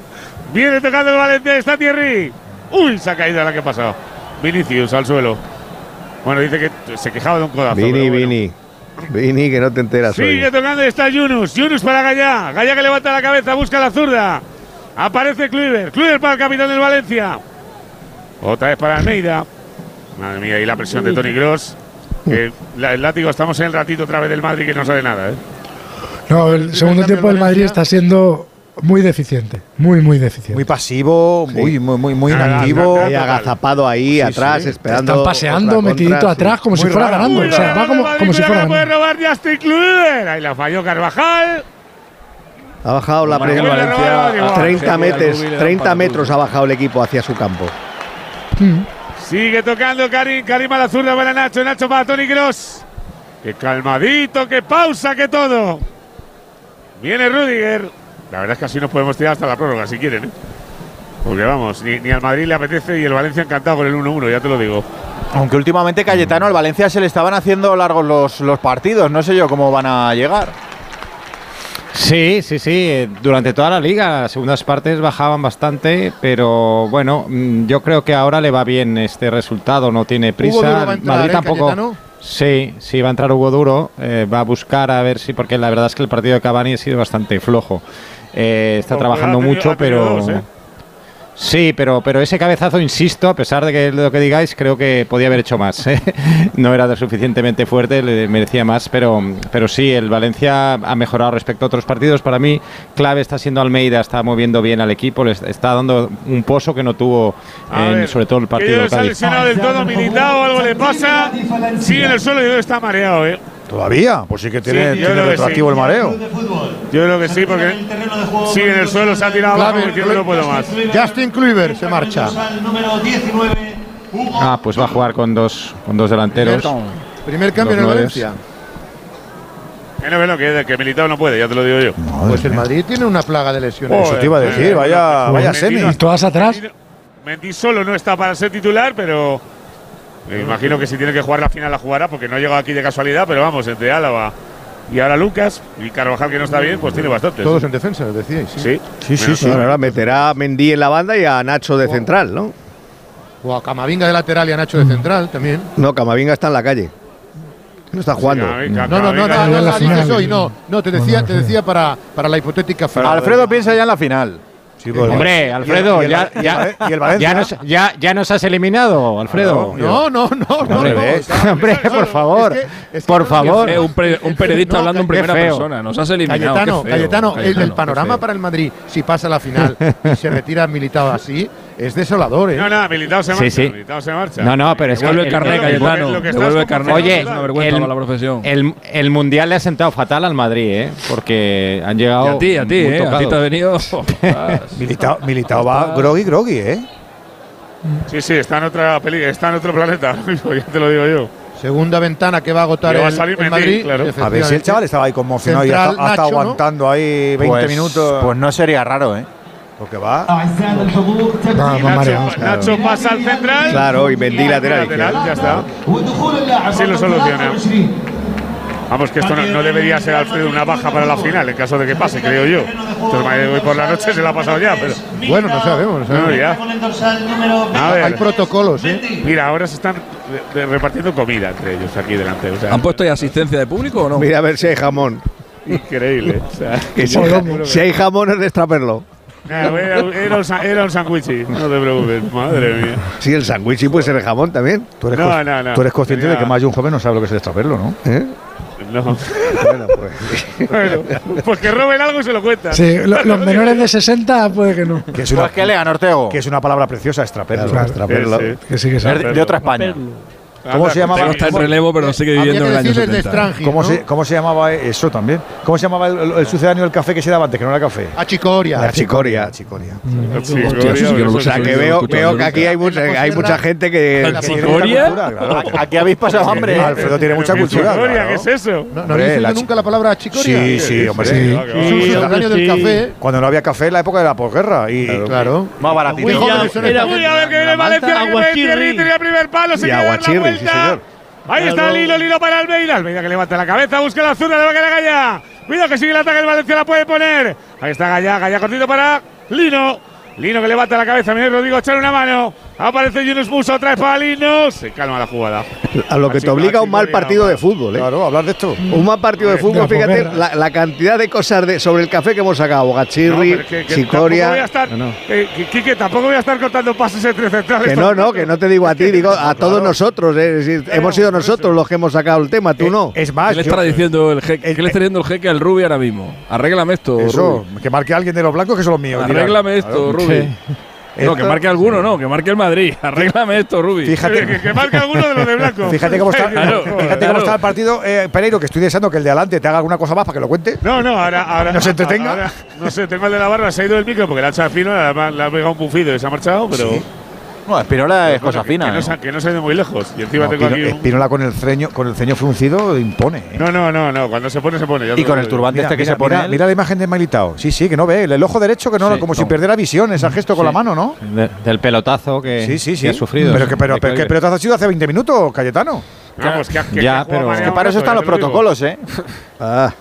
S3: Viene tocando el Valencia, está Thierry. Uy, se ha caído la que ha pasado. Vinicius al suelo. Bueno, dice que se quejaba de un codazo.
S6: Vini,
S3: bueno.
S6: Vini. Vini, que no te enteras hoy.
S3: Sigue tocando y está Yunus. Yunus para Gallá. Gallá que levanta la cabeza, busca la zurda. Aparece Kluivert. Kluivert para el capitán del Valencia. Otra vez para Almeida. Madre mía, y la presión de Tony. Que la- el látigo, estamos en el ratito otra vez del Madrid que no sabe nada. ¿eh?
S48: No, el segundo tiempo del
S4: el
S48: Madrid está siendo muy deficiente. Muy, muy deficiente.
S1: Muy pasivo, muy, muy, muy, muy inactivo.
S6: Ahí agazapado ahí, atrás,
S1: sí.
S6: esperando.
S48: Están paseando, metidito
S6: contra, sí.
S48: atrás, como si fuera
S1: raro.
S48: ganando.
S3: Uy,
S48: o sea, va como,
S3: Madrid,
S48: como si fuera ganando.
S3: robar Kluivert. Ahí la falló Carvajal.
S6: Ha bajado la presión.
S3: vuelve a robar, igual.
S6: 30
S8: Genial,
S6: metros,
S8: Rubí le da
S6: 30
S8: un
S6: metros ha bajado el equipo hacia su campo.
S3: Sigue tocando Karim. Karim a la zurda para Nacho. Nacho para Tony Cross. Que calmadito, que pausa, que todo. Viene Rudiger. La verdad es que así nos podemos tirar hasta la prórroga si quieren. ¿eh? Porque vamos, ni, ni al Madrid le apetece y el Valencia encantado con el 1-1, ya te lo digo.
S2: Aunque últimamente Cayetano al Valencia se le estaban haciendo largos los, los partidos. No sé yo cómo van a llegar.
S7: Sí, sí, sí. eh, Durante toda la liga, las segundas partes bajaban bastante, pero bueno, mm, yo creo que ahora le va bien este resultado. No tiene
S4: Hugo Duro
S7: prisa.
S4: va a entrar,
S7: Madrid
S4: ¿eh,
S7: tampoco.
S4: Cayetano?
S7: Sí, sí, va a entrar Hugo Duro. eh, va a buscar a ver si, porque la verdad es que el partido de Cavani ha sido bastante flojo. Eh, está trabajando
S3: tenido-
S7: mucho, pero.
S3: dos, ¿eh?
S7: Sí, pero, pero ese cabezazo, insisto, a pesar de que lo que digáis, creo que podía haber hecho más. ¿eh? No era lo suficientemente fuerte, le merecía más, pero, pero sí, el Valencia ha mejorado respecto a otros partidos. Para mí, clave está siendo Almeida, está moviendo bien al equipo, le está dando un poso que no tuvo, en,
S3: ver,
S7: sobre todo el partido
S3: no
S7: de
S3: se ha
S7: Cádiz.
S3: lesionado del todo militado, algo le pasa. Sigue en el suelo y está mareado, ¿eh.
S1: Todavía, pues sí que tiene,
S3: Sí, yo
S1: tiene retroactivo
S3: sí.
S1: el mareo.
S3: Yo creo que sí, porque sigue en el suelo, se ha tirado abajo
S4: Clave,
S3: y dice, no puedo más.
S4: Justin Kluivert se marcha.
S7: Ah, pues va a jugar con dos, con dos delanteros.
S4: Primer cambio en el. Valencia.
S3: Que no, que no, que, que militado no puede, ya te lo digo yo.
S4: Pues el Madrid tiene una plaga de lesiones.
S1: Eso te iba a decir, vaya, vaya semi.
S5: ¿Y todas atrás?
S3: Mendy solo no está para ser titular, pero me imagino que si tiene que jugar la final la jugará, porque no ha llegado aquí de casualidad, pero vamos, entre Álava y ahora Lucas y Carvajal que no está bien, pues tiene bastante.
S4: Todos en defensa, decíais.
S3: Sí.
S6: Sí, sí, sí. Ahora meterá a Mendy en la banda y a Nacho de central, ¿no?
S4: O a Camavinga de lateral y a Nacho de central también.
S6: No, Camavinga está en la calle. No está jugando.
S4: No, no, no, no, no, no, no, no, te decía, te decía para, para la hipotética final.
S2: Alfredo piensa ya en la final.
S1: Pues,
S7: Hombre, Alfredo, ya, ya, ya, nos, ya, ya nos has eliminado, Alfredo.
S4: No, no, no, no.
S7: Hombre,
S4: no,
S7: hombre, por favor, por favor.
S8: Un, pre- un periodista
S4: No,
S8: hablando en primera
S7: feo.
S8: persona. Nos has eliminado.
S4: Cayetano,
S8: feo,
S4: Cayetano, el- el,
S8: Cayetano,
S4: panorama para el Madrid, si pasa la final y se retira militado así, es desolador, ¿eh?
S3: No, no, Militao se
S7: Sí,
S3: marcha.
S7: sí.
S3: Militao se marcha.
S7: No, no, pero es que
S8: Devuelve el carnet, Cayetano. Devuelve el
S3: como
S8: carnet.
S7: Oye,
S8: es una vergüenza
S7: el-
S8: para la profesión.
S7: El, el mundial le ha sentado fatal al Madrid, ¿eh? Porque han llegado.
S8: Y a ti, a ti, ¿eh? A ti te ha venido.
S1: Militao, Militao va groggy, groggy, ¿eh?
S3: Sí, sí, está en otra peli, está en otro planeta, ahora mismo, ya te lo digo yo.
S4: Segunda ventana que va a agotar
S3: va a
S4: el,
S3: salir
S4: el Madrid.
S3: claro.
S1: A ver si el chaval estaba ahí conmocionado y ha, estado
S4: Nacho, ¿no?
S1: aguantando ahí 20
S2: Pues-
S1: minutos.
S2: Pues no sería raro, ¿eh?
S1: Porque va.
S5: Va,
S3: Y
S5: va
S3: Nacho. Nacho pasa al central.
S6: Claro, y Mendy lateral.
S3: ya está. Así lo soluciona. Vamos, que esto no, no debería ser Alfredo una baja para la final, en caso de que pase, creo yo. Entonces, hoy por la noche se la ha pasado ya, pero.
S4: Bueno, no sabemos, no sabemos.
S3: No, ya. A
S4: Hay protocolos, ¿eh?
S3: Mira, ahora se están repartiendo comida entre ellos aquí delante. O sea,
S8: ¿Han puesto ahí asistencia de público o no?
S6: Mira a ver si hay jamón.
S3: increíble. O sea,
S6: Que si, si hay jamón es de
S3: Nada, era, era era un sándwich, no te preocupes, madre mía.
S6: Sí, el sándwich sí puede ser de jamón también.
S1: Tú eres,
S3: No, no, no.
S1: tú eres consciente de que más de un joven no sabe lo que es el extraperlo, ¿no?
S6: ¿Eh?
S3: No.
S6: Bueno, pues.
S3: Bueno, pues que roben algo y se lo cuentan.
S5: Sí, lo- los menores de 60 puede que no.
S1: Que es una,
S2: Pues que lean, Ortego.
S1: que es una palabra preciosa, extraperlo.
S5: Claro.
S1: extraperlo.
S3: Sí, sí.
S5: Que sí que sabe.
S2: de, de otra España.
S1: ¿Cómo se llamaba?
S8: Tengo está en relevo, pero sigue viviendo en el año
S4: decirles de
S8: 70.
S4: Strangi,
S1: ¿Cómo,
S4: ¿no?
S1: se, ¿Cómo se llamaba eso también? ¿Cómo se llamaba el, el- el sucedáneo del café que se daba antes, que no era café?
S4: A Chicoria.
S1: La chicoria. chicoria.
S3: Sí,
S8: Hostia, eso sí que no lo
S6: O sea, que
S8: no
S6: veo, veo que
S8: nunca.
S6: aquí hay mucha, hay mucha gente que.
S8: ¿La
S1: Que tiene mucha cultura, claro.
S2: Aquí habéis pasado hambre.
S1: Alfredo tiene mucha cultura. Claro.
S3: ¿qué es eso?
S4: ¿No, ¿no habéis oído nunca la palabra chicoria?
S1: Sí, sí, hombre.
S5: Sí.
S3: Ah,
S4: sucedáneo del café.
S1: Cuando no había café en la época de la posguerra. Y,
S4: Claro.
S2: Más baratito.
S3: Ver que viene Valencia, que viene tenía primer palo, se dar la
S6: Sí, señor.
S3: Ahí está Lilo, Lilo para Almeida. Almeida que levanta la cabeza, busca la zurda, le va a quedar Gallá. Cuidado que sigue el ataque, el Valencia la puede poner. Ahí está Gallá, Gallá cortito para Lino. Lino que levanta la cabeza, mira Rodrigo, echar una mano. Aparece Yunus Musa otra vez para Lino. Se calma la jugada.
S6: A lo que te obliga un mal partido de fútbol, ¿eh?
S1: Claro, hablar de esto.
S6: Un mal partido de fútbol, fíjate la, la cantidad de cosas de, sobre el café que hemos sacado.
S3: No,
S6: Gachirri, Chicoria.
S3: Tampoco voy a estar, eh, que- Quique, tampoco voy a estar contando pases entre centrales.
S6: Que no, no, que no te digo a ti, digo a todos nosotros. ¿eh? Es decir, hemos sido nosotros los que hemos sacado el tema, tú no.
S1: Es
S8: ¿Qué
S1: más,
S8: le
S1: yo-
S8: estará diciendo el jeque? ¿Qué le está diciendo el jeque al Rubi ahora mismo? Arréglame esto,
S1: eso,
S8: Rubi.
S1: que marque alguien de los blancos que son los míos. dirán.
S8: Arréglame esto,
S1: Claro.
S8: Rubi. No, que marque alguno, no, que marque el Madrid. Arréglame esto, Rubi.
S1: Fíjate,
S3: Que, que marque alguno de los de blanco.
S1: fíjate cómo está,
S8: Claro,
S1: fíjate
S8: claro.
S1: cómo está el partido, eh, Pereiro, que estoy deseando que el de adelante te haga alguna cosa más para que lo cuente.
S3: No, no, ahora. ahora
S1: ¿No se entretenga?
S3: ahora- no sé, tengo el de la barra, se ha ido el micro porque le ha fino, le ha, le ha pegado un bufido y se ha marchado, pero.
S2: No, Espinola es cosa
S3: que-
S2: fina.
S3: Que no,
S2: ¿eh?
S3: se- que no se ha ido muy lejos. Y encima
S1: No,
S3: tengo
S1: Espino-
S3: aquí un-
S1: Espinola con el ceño, con el ceño fruncido impone. ¿eh?
S3: No, no, no, no. Cuando se pone, se pone. ya te lo digo yo.
S1: Mira, mira, mira, mira la imagen de Militao. Sí, sí, que no ve. El, el ojo derecho que no,
S7: Sí,
S1: como si
S7: no.
S1: perdiera visión, ese gesto con la mano, ¿no?
S7: De- del pelotazo que,
S1: Sí, sí, sí.
S7: que ha sufrido.
S1: Pero que, pero, pero. ¿qué pelotazo ha sido hace 20 minutos, Cayetano?
S3: Vamos, que, que-
S7: Ya,
S3: que
S7: pero- Es que
S2: Para eso están los protocolos, ¿eh?
S1: Ah.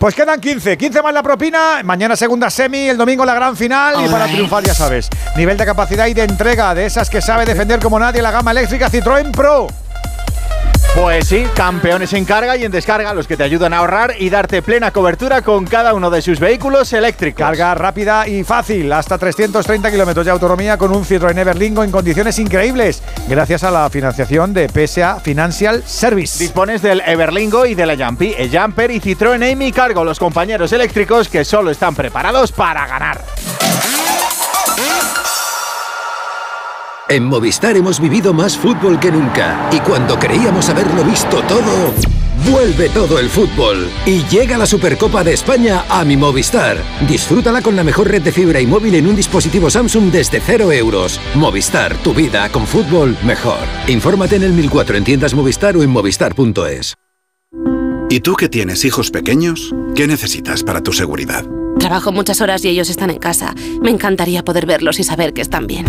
S1: Pues quedan 15, 15 más la propina, mañana segunda semi, el domingo la gran final. Y para triunfar ya sabes, nivel de capacidad y de entrega de esas que sabe defender como nadie la gama eléctrica Citroën Pro.
S2: Pues sí, campeones en carga y en descarga, los que te ayudan a ahorrar y darte plena cobertura con cada uno de sus vehículos eléctricos.
S1: Carga rápida y fácil, hasta 330 kilómetros de autonomía con un Citroën Everlingo en condiciones increíbles, gracias a la financiación de PSA Financial Service.
S2: Dispones del Everlingo y de la Jumpy, el Jumper y Citroën Amy Cargo, los compañeros eléctricos que solo están preparados para ganar.
S14: En Movistar hemos vivido más fútbol que nunca y cuando creíamos haberlo visto todo, vuelve todo el fútbol y llega la Supercopa de España a mi Movistar. Disfrútala con la mejor red de fibra y móvil en un dispositivo Samsung desde 0 euros. Movistar, tu vida con fútbol mejor. Infórmate en el 1004 en tiendas Movistar o en movistar.es.
S15: ¿Y tú que tienes hijos pequeños? ¿Qué necesitas para tu seguridad?
S16: Trabajo muchas horas y ellos están en casa. Me encantaría poder verlos y saber que están bien.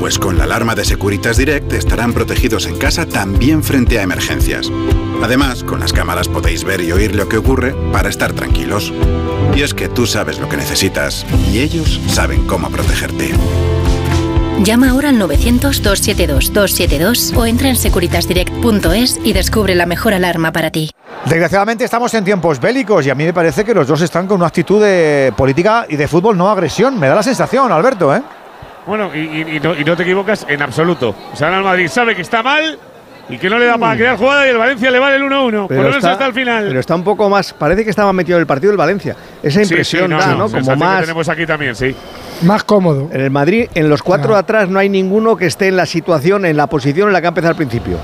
S15: Pues con la alarma de Securitas Direct estarán protegidos en casa también frente a emergencias. Además, con las cámaras podéis ver y oír lo que ocurre para estar tranquilos. Y es que tú sabes lo que necesitas y ellos saben cómo protegerte.
S11: Llama ahora al 900-272-272 o entra en securitasdirect.es y descubre la mejor alarma para ti.
S1: Desgraciadamente estamos en tiempos bélicos y a mí me parece que los dos están con una actitud de política y de fútbol no agresión. Me da la sensación, Alberto, ¿eh?
S3: Bueno, y, y- y no, y no te equivocas en absoluto. O sea, ahora el Madrid sabe que está mal y que no le da para crear jugada y el Valencia le vale el 1-1. Por lo menos hasta el final.
S6: pero está un poco más. Parece que estaba metido en el partido del Valencia. Esa
S3: Sí, sí,
S6: impresión
S3: no,
S6: da,
S3: no,
S6: ¿no? Como
S3: que
S6: más.
S3: tenemos aquí también, sí.
S5: Más cómodo.
S6: En el Madrid, en los cuatro de atrás, no hay ninguno que esté en la situación, en la posición en la que ha empezado al principio.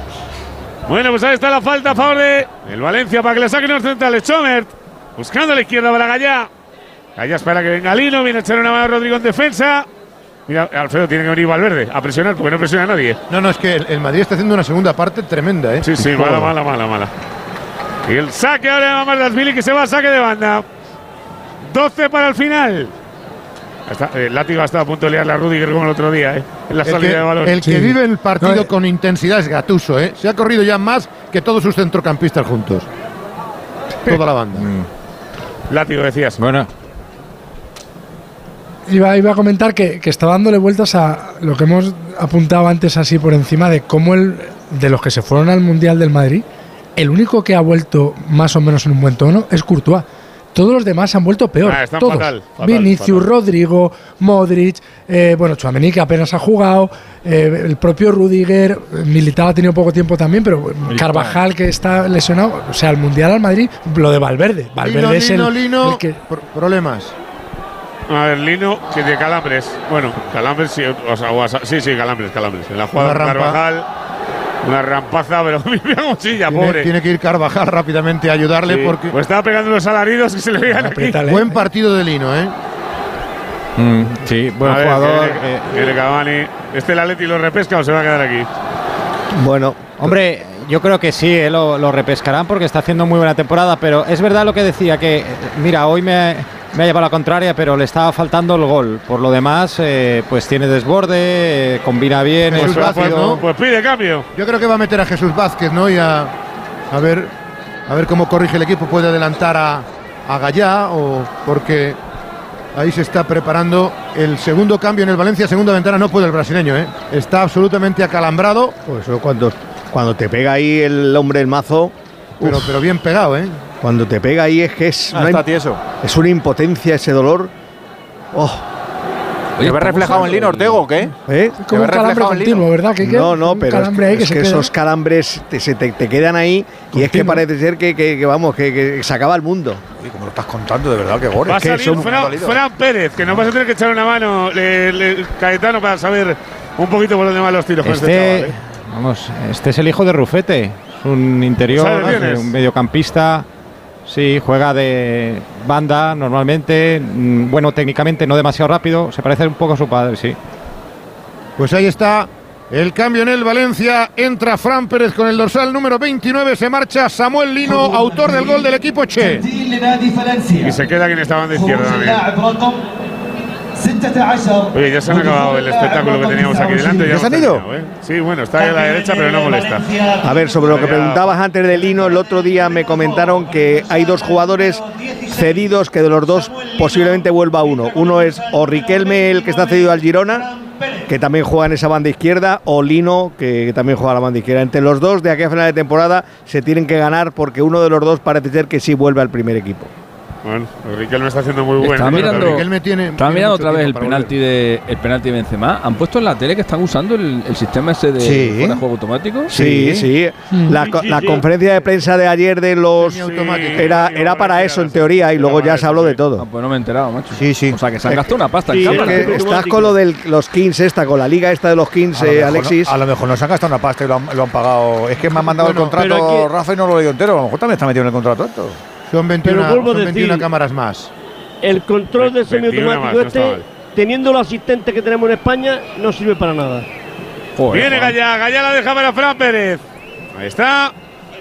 S3: Bueno, pues ahí está la falta a favor de el Valencia para que le saquen los centrales. Chomert buscando a la izquierda para Gallá. Gallá espera que venga Lino, viene a echar una mano a Rodrigo en defensa. Mira, Alfredo tiene que venir Valverde a presionar porque no presiona a nadie.
S4: No, no, es que el, el Madrid está haciendo una segunda parte tremenda, ¿eh?
S3: Sí, sí, mala, mala, mala, mala. Y el saque ahora de Mamardasvili que se va a saque de banda. 12 para el final. Está, el látigo ha estado a punto de liarle a Rudiger como el otro día, ¿eh? En la
S4: El
S3: salida
S4: que,
S3: de balón.
S4: el que vive el partido con intensidad es Gatuso, ¿eh? Se ha corrido ya más que todos sus centrocampistas juntos. Toda la banda.
S3: Látigo, decías.
S7: Bueno,
S5: Iba, iba a comentar que, que está dándole vueltas a lo que hemos apuntado antes así por encima de cómo el, de los que se fueron al Mundial del Madrid, el único que ha vuelto más o menos en un buen tono es Courtois. Todos los demás han vuelto peor.
S3: Ah, están
S5: todos.
S3: fatal, fatal,
S5: Vinicius,
S3: fatal.
S5: Rodrigo, Modric, eh, bueno, Chouameni que apenas ha jugado, eh, el propio Rudiger, Militao ha tenido poco tiempo también, pero Carvajal que está lesionado, o sea, el Mundial al Madrid, lo de Valverde. Valverde
S4: Lino,
S5: es el,
S4: Lino, Lino.
S5: el que
S4: Pro- problemas.
S3: A ver, Lino, que de calambres. Bueno, calambres, sí, o sea, o sí, sí, calambres, calambres. En la jugada
S4: Una
S3: de
S4: rampa.
S3: Carvajal, una rampaza, pero mira cómo chilla,
S4: Tiene,
S3: pobre.
S4: tiene que ir Carvajal rápidamente a ayudarle
S3: Sí,
S4: porque.
S3: Pues estaba pegando los alaridos que se le veían aquí.
S4: Buen partido de Lino, ¿eh?
S7: mm, sí, buen
S3: A
S7: jugador. Eh,
S3: Cavani. Este el Atleti lo repesca o se va a quedar aquí.
S6: Bueno,
S7: Hombre, yo creo que sí, eh, lo, lo repescarán porque está haciendo muy buena temporada, pero es verdad lo que decía, que mira, hoy me, me ha llevado la contraria, pero le estaba faltando el gol. Por lo demás, eh, pues tiene desborde, eh, combina bien,
S4: Jesús
S7: es
S4: Vázquez,
S7: rápido.
S4: ¿no?
S3: Pues pide cambio.
S4: Yo creo que va a meter a Jesús Vázquez, ¿no? Y a, a ver a ver cómo corrige el equipo. Puede adelantar a, a Gallá o porque ahí se está preparando el segundo cambio en el Valencia, segunda ventana. No puede el brasileño, ¿eh? Está absolutamente acalambrado.
S6: pues eso cuando, cuando te pega ahí el hombre el mazo.
S4: Pero,
S6: uf,
S4: pero bien pegado, ¿eh?
S6: Cuando te pega ahí es que es,
S2: Ah,
S6: una,
S2: está
S6: im-
S2: tieso.
S6: es una impotencia ese dolor. Oh,
S2: ¿Te ves reflejado en Lino Ortego o qué?
S6: ¿eh?
S5: Es como un calambre
S2: reflejado en Lino?
S5: continuo, ¿verdad?
S6: No, no, pero es que, esos calambres te, se te, te quedan ahí y es que parece ser que, que- que, vamos, que, que se acaba el mundo.
S1: Uy, como lo estás contando, de verdad, que gore.
S3: Va a salir
S1: son-
S3: Fran, Fran Pérez, que nos vas a tener que echar una mano, le- le- Caetano, para saber un poquito por dónde van los tiros. con este
S7: Este,
S3: chaval, ¿eh?
S7: vamos, este es el hijo de Rufete, es un interior,
S3: ¿Sabe quién es?
S7: un mediocampista. Sí, juega de banda normalmente, mm, bueno técnicamente, no demasiado rápido, se parece un poco a su padre, sí.
S4: Pues ahí está el cambio en el Valencia. Entra Fran Pérez con el dorsal número 29. Se marcha Samuel Lino, autor del gol del equipo Che.
S3: Y se queda quien estaba en la izquierda también. Oye, ya se han acabado el espectáculo que teníamos aquí delante.
S1: ¿Ya se han ido?
S3: ¿eh? Sí, bueno, está ahí a la derecha, pero no molesta.
S6: A ver, sobre lo que preguntabas antes de Lino, el otro día me comentaron que hay dos jugadores cedidos que de los dos posiblemente vuelva uno. Uno es o Riquelme, el que está cedido al Girona, que también juega en esa banda izquierda, o Lino, que también juega a la banda izquierda. Entre los dos, de aquí a final de temporada, se tienen que ganar porque uno de los dos parece ser que sí vuelve al primer equipo.
S3: Bueno, Riquelme está haciendo muy bueno.
S8: Estaba mirando,
S4: Riquelme tiene-
S8: estaba
S4: tiene
S8: mirando otra vez el penalti, de, el penalti de Benzema. ¿Han puesto en la tele que están usando el, el sistema ese de
S6: Sí.
S8: de juego automático?
S6: Sí, sí. La, co- la conferencia de prensa de ayer de los era, era para eso en teoría y luego ya se habló de todo.
S8: Pues no me he enterado, macho.
S1: Sí, sí.
S8: O sea, que se han gastado una pasta
S6: Sí,
S8: en
S6: es
S8: cámara.
S6: que estás con lo de los Kings esta, con la liga esta de los Kings,
S1: A lo
S6: eh,
S1: mejor no-
S6: Alexis.
S1: a lo mejor nos han gastado una pasta y lo han, lo han pagado. Es que me han mandado
S4: Bueno,
S1: el contrato Rafa y no lo he leído entero. A lo mejor también está metido en el contrato esto.
S4: Son 21,
S9: Pero vuelvo a
S4: son
S9: decir-
S4: 21 cámaras más.
S9: El control del
S3: 21
S9: semiautomático
S3: no
S9: este, teniendo los asistentes que tenemos en España, no sirve para nada.
S3: Viene Gallá, Gallá la deja para Fran Pérez. Ahí está.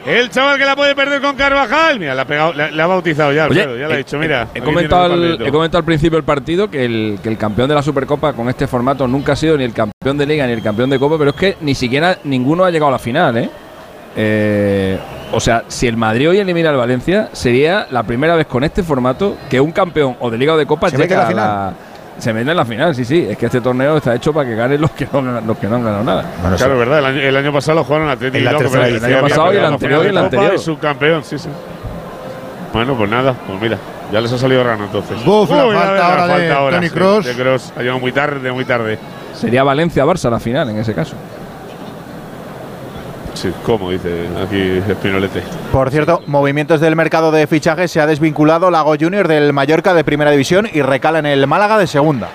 S3: El chaval que la puede perder con Carvajal. Mira, la ha, pegado, la, la ha bautizado ya,
S8: Oye,
S3: Alfredo, ya le ha
S8: he-
S3: dicho, mira.
S8: He
S3: aquí
S8: comentado, al, he comentado al principio del partido que el, que el campeón de la Supercopa con este formato nunca ha sido ni el campeón de Liga ni el campeón de Copa, pero es que ni siquiera ninguno ha llegado a la final, ¿eh? Eh, o sea, si el Madrid hoy elimina al Valencia, sería la primera vez con este formato que un campeón o de Liga o de Copa
S1: ¿Se mete
S8: llega
S1: en la
S8: a la- se mete en la final, sí, sí. Es que este torneo está hecho para que ganen los que no, han- los que no han ganado nada.
S3: Claro, es verdad. El año, el año pasado lo jugaron Atlético y
S8: edición.
S3: el
S8: El año pasado y el
S3: final
S8: anterior y el
S3: de
S8: anterior.
S3: y subcampeón, sí, sí. Bueno, pues nada, pues mira, ya les ha salido rana entonces.
S4: Buf, la
S3: Uy,
S4: falta
S3: la
S4: ahora de
S3: falta ahora,
S4: Toni
S3: sí,
S4: Kroos.
S3: de Kroos. Ha llegado muy tarde, muy tarde.
S8: Sería Valencia-Barça la final en ese caso.
S3: Sí, ¿cómo? Dice aquí Espinolete.
S2: Por cierto, movimientos del mercado de fichajes se ha desvinculado Lago Junior del Mallorca de Primera División y recala en el Málaga de Segunda.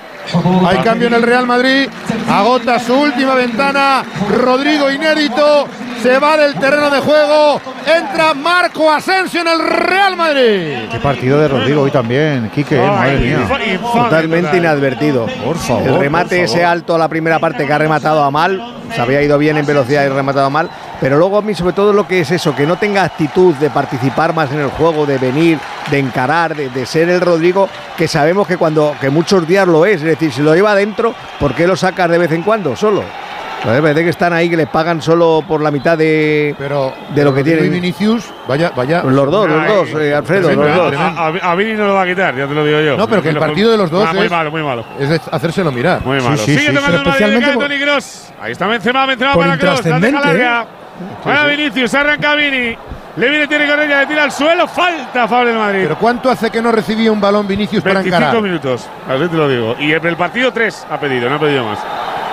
S4: Hay cambio en el Real Madrid. Agota su última ventana. Rodrigo inédito. Se va del terreno de juego. Entra Marco Asensio en el Real Madrid.
S1: Qué partido de Rodrigo hoy también, Quique, eh, madre mía.
S6: Totalmente inadvertido.
S1: Por favor.
S6: El remate
S1: por
S6: ese alto a la primera parte que ha rematado a mal, se había ido bien en velocidad y rematado mal, pero luego a mí sobre todo lo que es eso, que no tenga actitud de participar más en el juego, de venir, de encarar, de, de ser el Rodrigo que sabemos que cuando que muchos días lo es, es decir, si lo lleva adentro, ¿por qué lo sacas de vez en cuando solo? Parece que están ahí que les pagan solo por la mitad de,
S4: Pero
S6: de lo que
S4: y
S6: tienen.
S4: Vinicius, vaya, vaya.
S6: Los dos, los
S3: Ay,
S6: dos, eh, Alfredo, los dos.
S3: A, Vini no lo va a quitar, ya te lo digo yo.
S4: No, pero que el partido de los dos
S3: Ah, muy
S4: es-
S3: malo, muy malo.
S4: Es de hacérselo mirar.
S3: Muy malo.
S1: sí,
S3: Sigue
S1: sí,
S3: tocando Madrid,
S48: especialmente
S3: Toni Kroos. Ahí está Benzema, Benzema
S48: por
S3: para Kroos, la deja larga. Para Vinicius, arranca Vini. Le viene Tiene Correia, le tira al suelo, falta favor del Madrid.
S4: Pero ¿cuánto hace que no recibía un balón Vinicius para
S3: 25
S4: encarar?
S3: minutos, así te lo digo. Y el, el partido 3 ha pedido, no ha pedido más.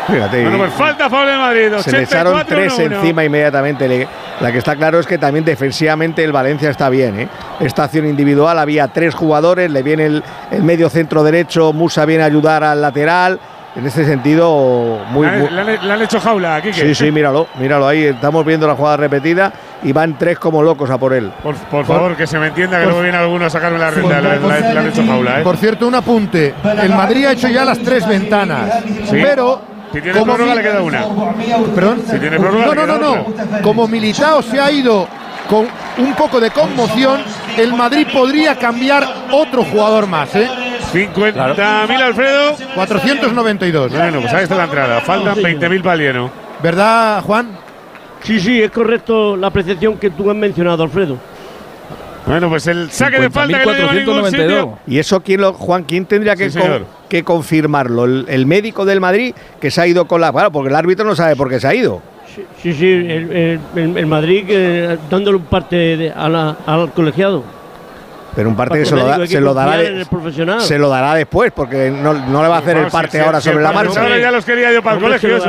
S6: Fíjate,
S3: Bueno, pues falta favor del Madrid.
S6: Se le echaron
S3: 84,
S6: tres
S3: 1-1.
S6: encima inmediatamente. La que está claro es que también defensivamente el Valencia está bien. ¿eh? Esta acción individual había tres jugadores, le viene el, el medio centro derecho, Musa viene a ayudar al lateral. En este sentido, muy,
S3: Le han- le, han, le han hecho jaula aquí.
S6: Sí, sí, míralo, míralo ahí. Estamos viendo la jugada repetida y van tres como locos a por él.
S3: Por, por favor, que se me entienda que luego viene alguno a sacarme la renta. Le, han hecho jaula, ¿eh?
S4: Por cierto, un apunte. El Madrid ha hecho ya las tres ventanas.
S3: Sí.
S4: Pero.
S3: Si tiene
S4: como
S3: prórroga,
S4: mi-
S3: le queda una.
S4: ¿Perdón?
S3: Si tiene prórroga,
S4: no,
S3: le
S4: no,
S3: queda
S4: no, no.
S3: otra.
S4: Como Militao se ha ido con un poco de conmoción, el Madrid podría cambiar otro jugador más, ¿eh?
S3: 50.000, Alfredo.
S4: 492.
S3: Bueno, pues ahí está la entrada. Faltan 20.000 para el lleno.
S4: ¿Verdad, Juan?
S9: Sí, sí, es correcto la apreciación que tú has mencionado, Alfredo.
S3: Bueno, pues el saque de falta que no lleva a ningún sitio.
S6: ¿Y eso quién lo, Juan, quién tendría que,
S3: Sí,
S6: con-
S3: señor.
S6: que confirmarlo? ¿El, el médico del Madrid que se ha ido con la. Claro, porque el árbitro no sabe por qué se ha ido.
S9: Sí, sí, el, el- el- el Madrid eh, dándole un parte de- a la- al colegiado.
S6: Pero un parte que se lo, da-
S9: que
S6: se lo dará de- se lo dará después, porque no, no le va a hacer el parte ahora sobre la marcha.
S3: ya los quería yo para el colegio.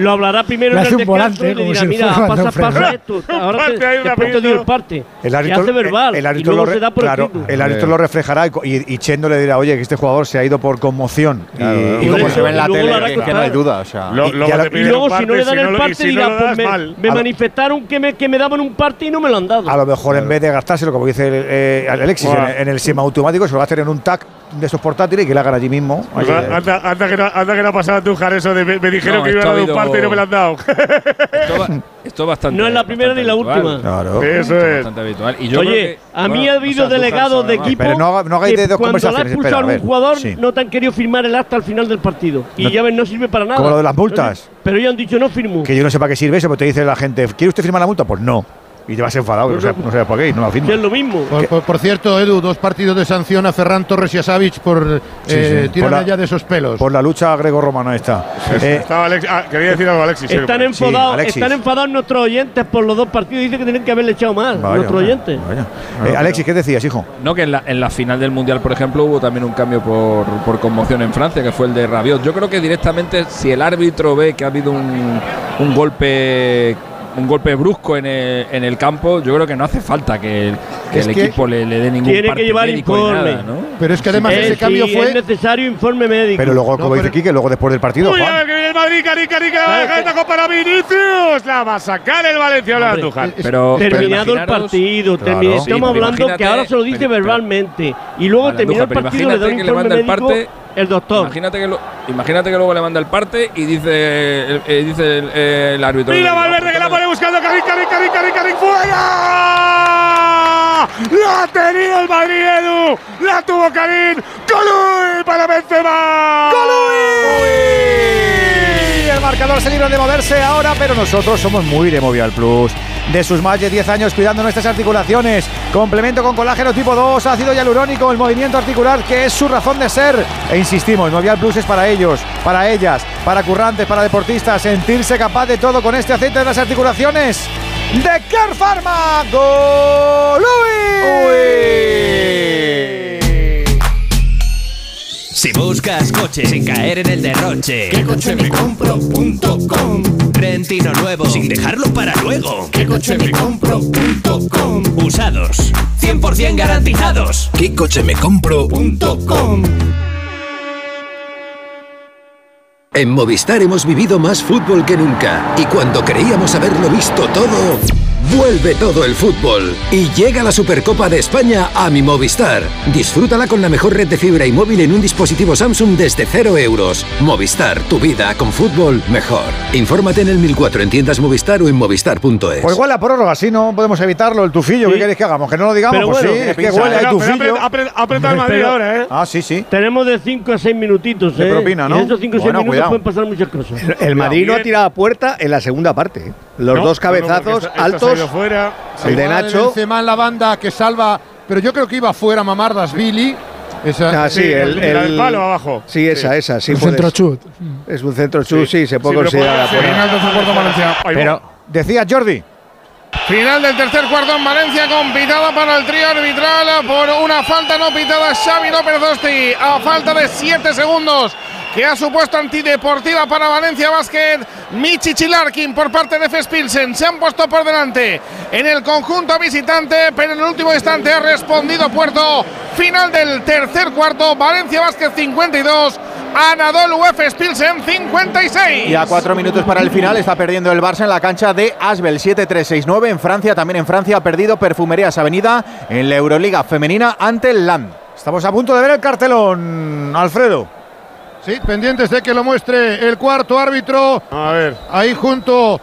S9: Lo
S3: eso.
S9: lo hablará primero en el descanso
S5: volante,
S9: y le dirá,
S5: si
S9: mira, pasa, pasa esto. Ahora
S3: parte
S9: te, después te dio el parte.
S1: El
S9: Se
S1: árbitro,
S9: hace verbal.
S1: el
S9: y
S1: árbitro
S9: luego
S1: lo,
S9: se da por
S1: claro,
S9: escrito.
S1: el árbitro lo reflejará y, y, y Chendo le dirá, oye, que este jugador se ha ido por conmoción. y,
S2: Y
S1: y
S2: como
S1: como
S2: se ve en la
S9: y luego
S2: tele,
S9: lo
S2: que, no hay duda. O sea,
S3: Lo-
S1: y-
S3: luego
S1: y la-
S9: Y luego, si no
S3: parte,
S9: le dan el
S3: lo- y
S9: parte, dirá,
S3: lo
S9: pues me,
S1: lo-
S9: manifestaron que me, que me daban un parte y no me lo han dado.
S1: a lo mejor en vez de gastárselo, como dice el, eh, Alexis, en, el semiautomático, se lo va a hacer en un TAC de estos portátiles y que lo hagan allí mismo. Eh.
S3: anda, anda que no, anda que no ha pasado a Tujar eso de me, me dijeron
S8: No,
S3: que iban a dar un
S8: habido-
S3: parte y no me lo han dado.
S8: Esto, va- esto es bastante.
S9: No es la primera ni la última.
S1: Claro.
S3: Eso
S8: es
S3: es.
S8: bastante habitual. Y yo creo
S9: Oye,
S8: que-
S9: a mí
S8: bueno,
S9: ha habido
S8: Andújar
S9: delegados de equipo
S1: Pero no haga- no hagáis
S9: que
S1: de dos
S9: cuando le ha
S1: conversaciones,
S9: expulsado
S1: espera, a
S9: a
S1: ver,
S9: un jugador
S1: sí.
S9: no te han querido firmar el acta al final del partido. Y
S1: No-
S9: ya ves, no sirve para nada.
S1: Como lo de las multas.
S9: Pero ellos han dicho no firmo.
S1: Que yo no sé para qué sirve eso, pero te dice la gente, ¿quiere usted firmar la multa? Pues no. Y te vas enfadado, no, sé, no sabes para qué, y no la
S9: Que es lo mismo.
S4: Por, por- por cierto, Edu, dos partidos de sanción a Ferran Torres y a Savic por
S1: Sí,
S4: eh,
S1: sí.
S4: tirar
S1: Por
S4: allá de esos pelos.
S1: Por la lucha grego-romana está. Eh,
S3: Alex- ah, quería decir algo, Alexis.
S9: Están
S3: sí,
S9: enfadados,
S1: Alexis.
S9: están enfadados nuestros oyentes por los dos partidos. Dicen que tienen que haberle echado más.
S1: vaya,
S9: nuestros
S1: vaya,
S9: oyentes.
S1: vaya. Eh, Alexis, ¿qué decías, hijo?
S8: No, que en la, en la final del Mundial, por ejemplo, hubo también un cambio por, por conmoción en Francia, que fue el de Rabiot. Yo creo que directamente, si el árbitro ve que ha habido un, un golpe un golpe brusco en el, en el campo, yo creo que no hace falta que el, que el
S4: que
S8: equipo le, le dé ningún
S9: tiene que
S8: parte
S9: llevar
S8: médico
S9: informe.
S8: nada, ¿no?
S4: Pero es que además
S9: Eh,
S4: ese cambio
S9: sí,
S4: fue.
S9: Es necesario informe médico.
S1: Pero luego,
S4: No,
S1: como dice
S4: pero-
S1: Quique, luego después del partido,
S3: Uy, a ver que viene el Madrid, Cari, Cari, que la deja de
S9: que-
S3: taco para Vinicius. La va a sacar el Valencia, habla
S9: Hombre,
S3: Andújar.
S4: es-
S8: Pero, pero
S9: Terminado el
S8: imaginaros-
S9: partido,
S1: Claro.
S9: estamos
S8: pero
S9: hablando que ahora se lo dice
S8: pero- pero-
S9: verbalmente y luego
S8: Vale,
S9: termina el
S8: pero
S9: partido le da un
S8: que
S9: informe
S8: el
S9: médico
S8: parte-
S9: el doctor.
S8: Imagínate que, lo- imagínate que luego le manda el parte y dice, eh, eh, dice el, eh, el árbitro.
S3: Mira
S8: no,
S3: Valverde que la pone buscando Karim, Karim, Karim, Karim, fuera. La ha tenido el Madrid, Edu. La tuvo Karim. Colui para Benzema.
S1: Y el marcador se libra de moverse ahora, pero nosotros somos muy de Movial Plus. De sus más de 10 años cuidando nuestras articulaciones. Complemento con colágeno tipo 2, ácido hialurónico, el movimiento articular que es su razón de ser. E insistimos, Movial Plus es para ellos, para ellas, para currantes, para deportistas. Sentirse capaz de todo con este aceite de las articulaciones. De Care Pharma. ¡Golui!
S19: Si buscas coche sin caer en el derroche, ¿qué coche me compro.com? Rentino nuevo sin dejarlo para luego, ¿qué coche me compro.com? Usados, 100% garantizados.
S49: ¿Qué coche me compro?
S19: .com.
S14: En Movistar hemos vivido más fútbol que nunca y cuando creíamos haberlo visto todo, vuelve todo el fútbol y llega la Supercopa de España a mi Movistar. Disfrútala con la mejor red de fibra y móvil en un dispositivo Samsung desde 0 euros. Movistar, tu vida con fútbol mejor. Infórmate en el 1004 en tiendas Movistar o en movistar.es.
S1: Pues igual la prórroga, sí, no podemos evitarlo. El tufillo,
S9: Sí.
S1: ¿qué queréis que hagamos? Que no lo digamos,
S9: Pero
S1: pues
S9: bueno,
S1: sí,
S9: ¿qué
S1: es que huele
S3: pero
S1: tufillo.
S3: apre- apre- Apretado el Madrid ahora, ¿eh?
S1: Ah, sí, sí.
S9: Tenemos de 5 a 6 minutitos.
S1: De
S9: ¿eh?
S1: propina, ¿no?
S9: Y en esos 5 o 6
S1: Bueno,
S9: minutos
S1: cuidado.
S9: pueden pasar muchas cosas.
S6: El Madrid no ha tirado a puerta en la segunda parte. ¿eh? Los
S3: No,
S6: dos
S3: no,
S6: cabezazos
S3: esta- esta
S6: altos.
S3: fuera.
S6: El de Nacho.
S4: Benzema en la banda que salva, pero yo creo que iba fuera Mamardas Billy. Esa,
S6: Ah, sí, el,
S3: la del
S6: el-
S3: palo abajo.
S6: Sí, esa, esa. Sí,
S5: Un
S6: puedes-
S5: centro chut.
S6: Es un centro chus, sí, se puede
S3: Sí,
S6: considerar.
S1: Pero decía Jordi.
S20: Final del tercer cuarto en Valencia con pitada para el trío arbitral por una falta no pitada Xavi López Dosti a falta de 7 segundos que ha supuesto antideportiva para Valencia Basket. Michi Chilarkin por parte de Fespilsen se han puesto por delante en el conjunto visitante, pero en el último instante ha respondido Puerto. Final del tercer cuarto, Valencia Basket 52, Anadolu Efes Pilsen 56.
S2: Y a cuatro minutos para el final está perdiendo el Barça en la cancha de Asbel 7-3-6-9 en Francia. También en Francia ha perdido Perfumerías Avenida en la Euroliga femenina ante el LAN.
S1: Estamos a punto de ver el cartelón, Alfredo.
S4: Sí, pendientes de que lo muestre el cuarto árbitro.
S3: A ver.
S4: Ahí junto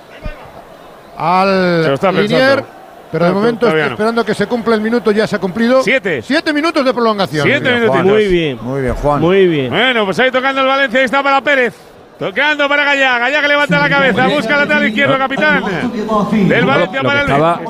S4: al Linier. Pero de
S3: No,
S4: momento estoy
S3: no.
S4: esperando que se cumpla el minuto. Ya se ha cumplido.
S3: Siete.
S4: Siete minutos de prolongación.
S3: Siete
S1: Muy bien,
S3: minutitos.
S1: Juan.
S9: Muy bien.
S1: Muy bien, Juan.
S9: Muy bien.
S3: Bueno, pues ahí tocando el Valencia, ahí está para Pérez. Tocando para Gallá, Gallá que levanta la cabeza, busca lateral izquierdo, capitán. Del Valencia
S8: lo,
S3: para
S8: que
S3: el
S8: estaba,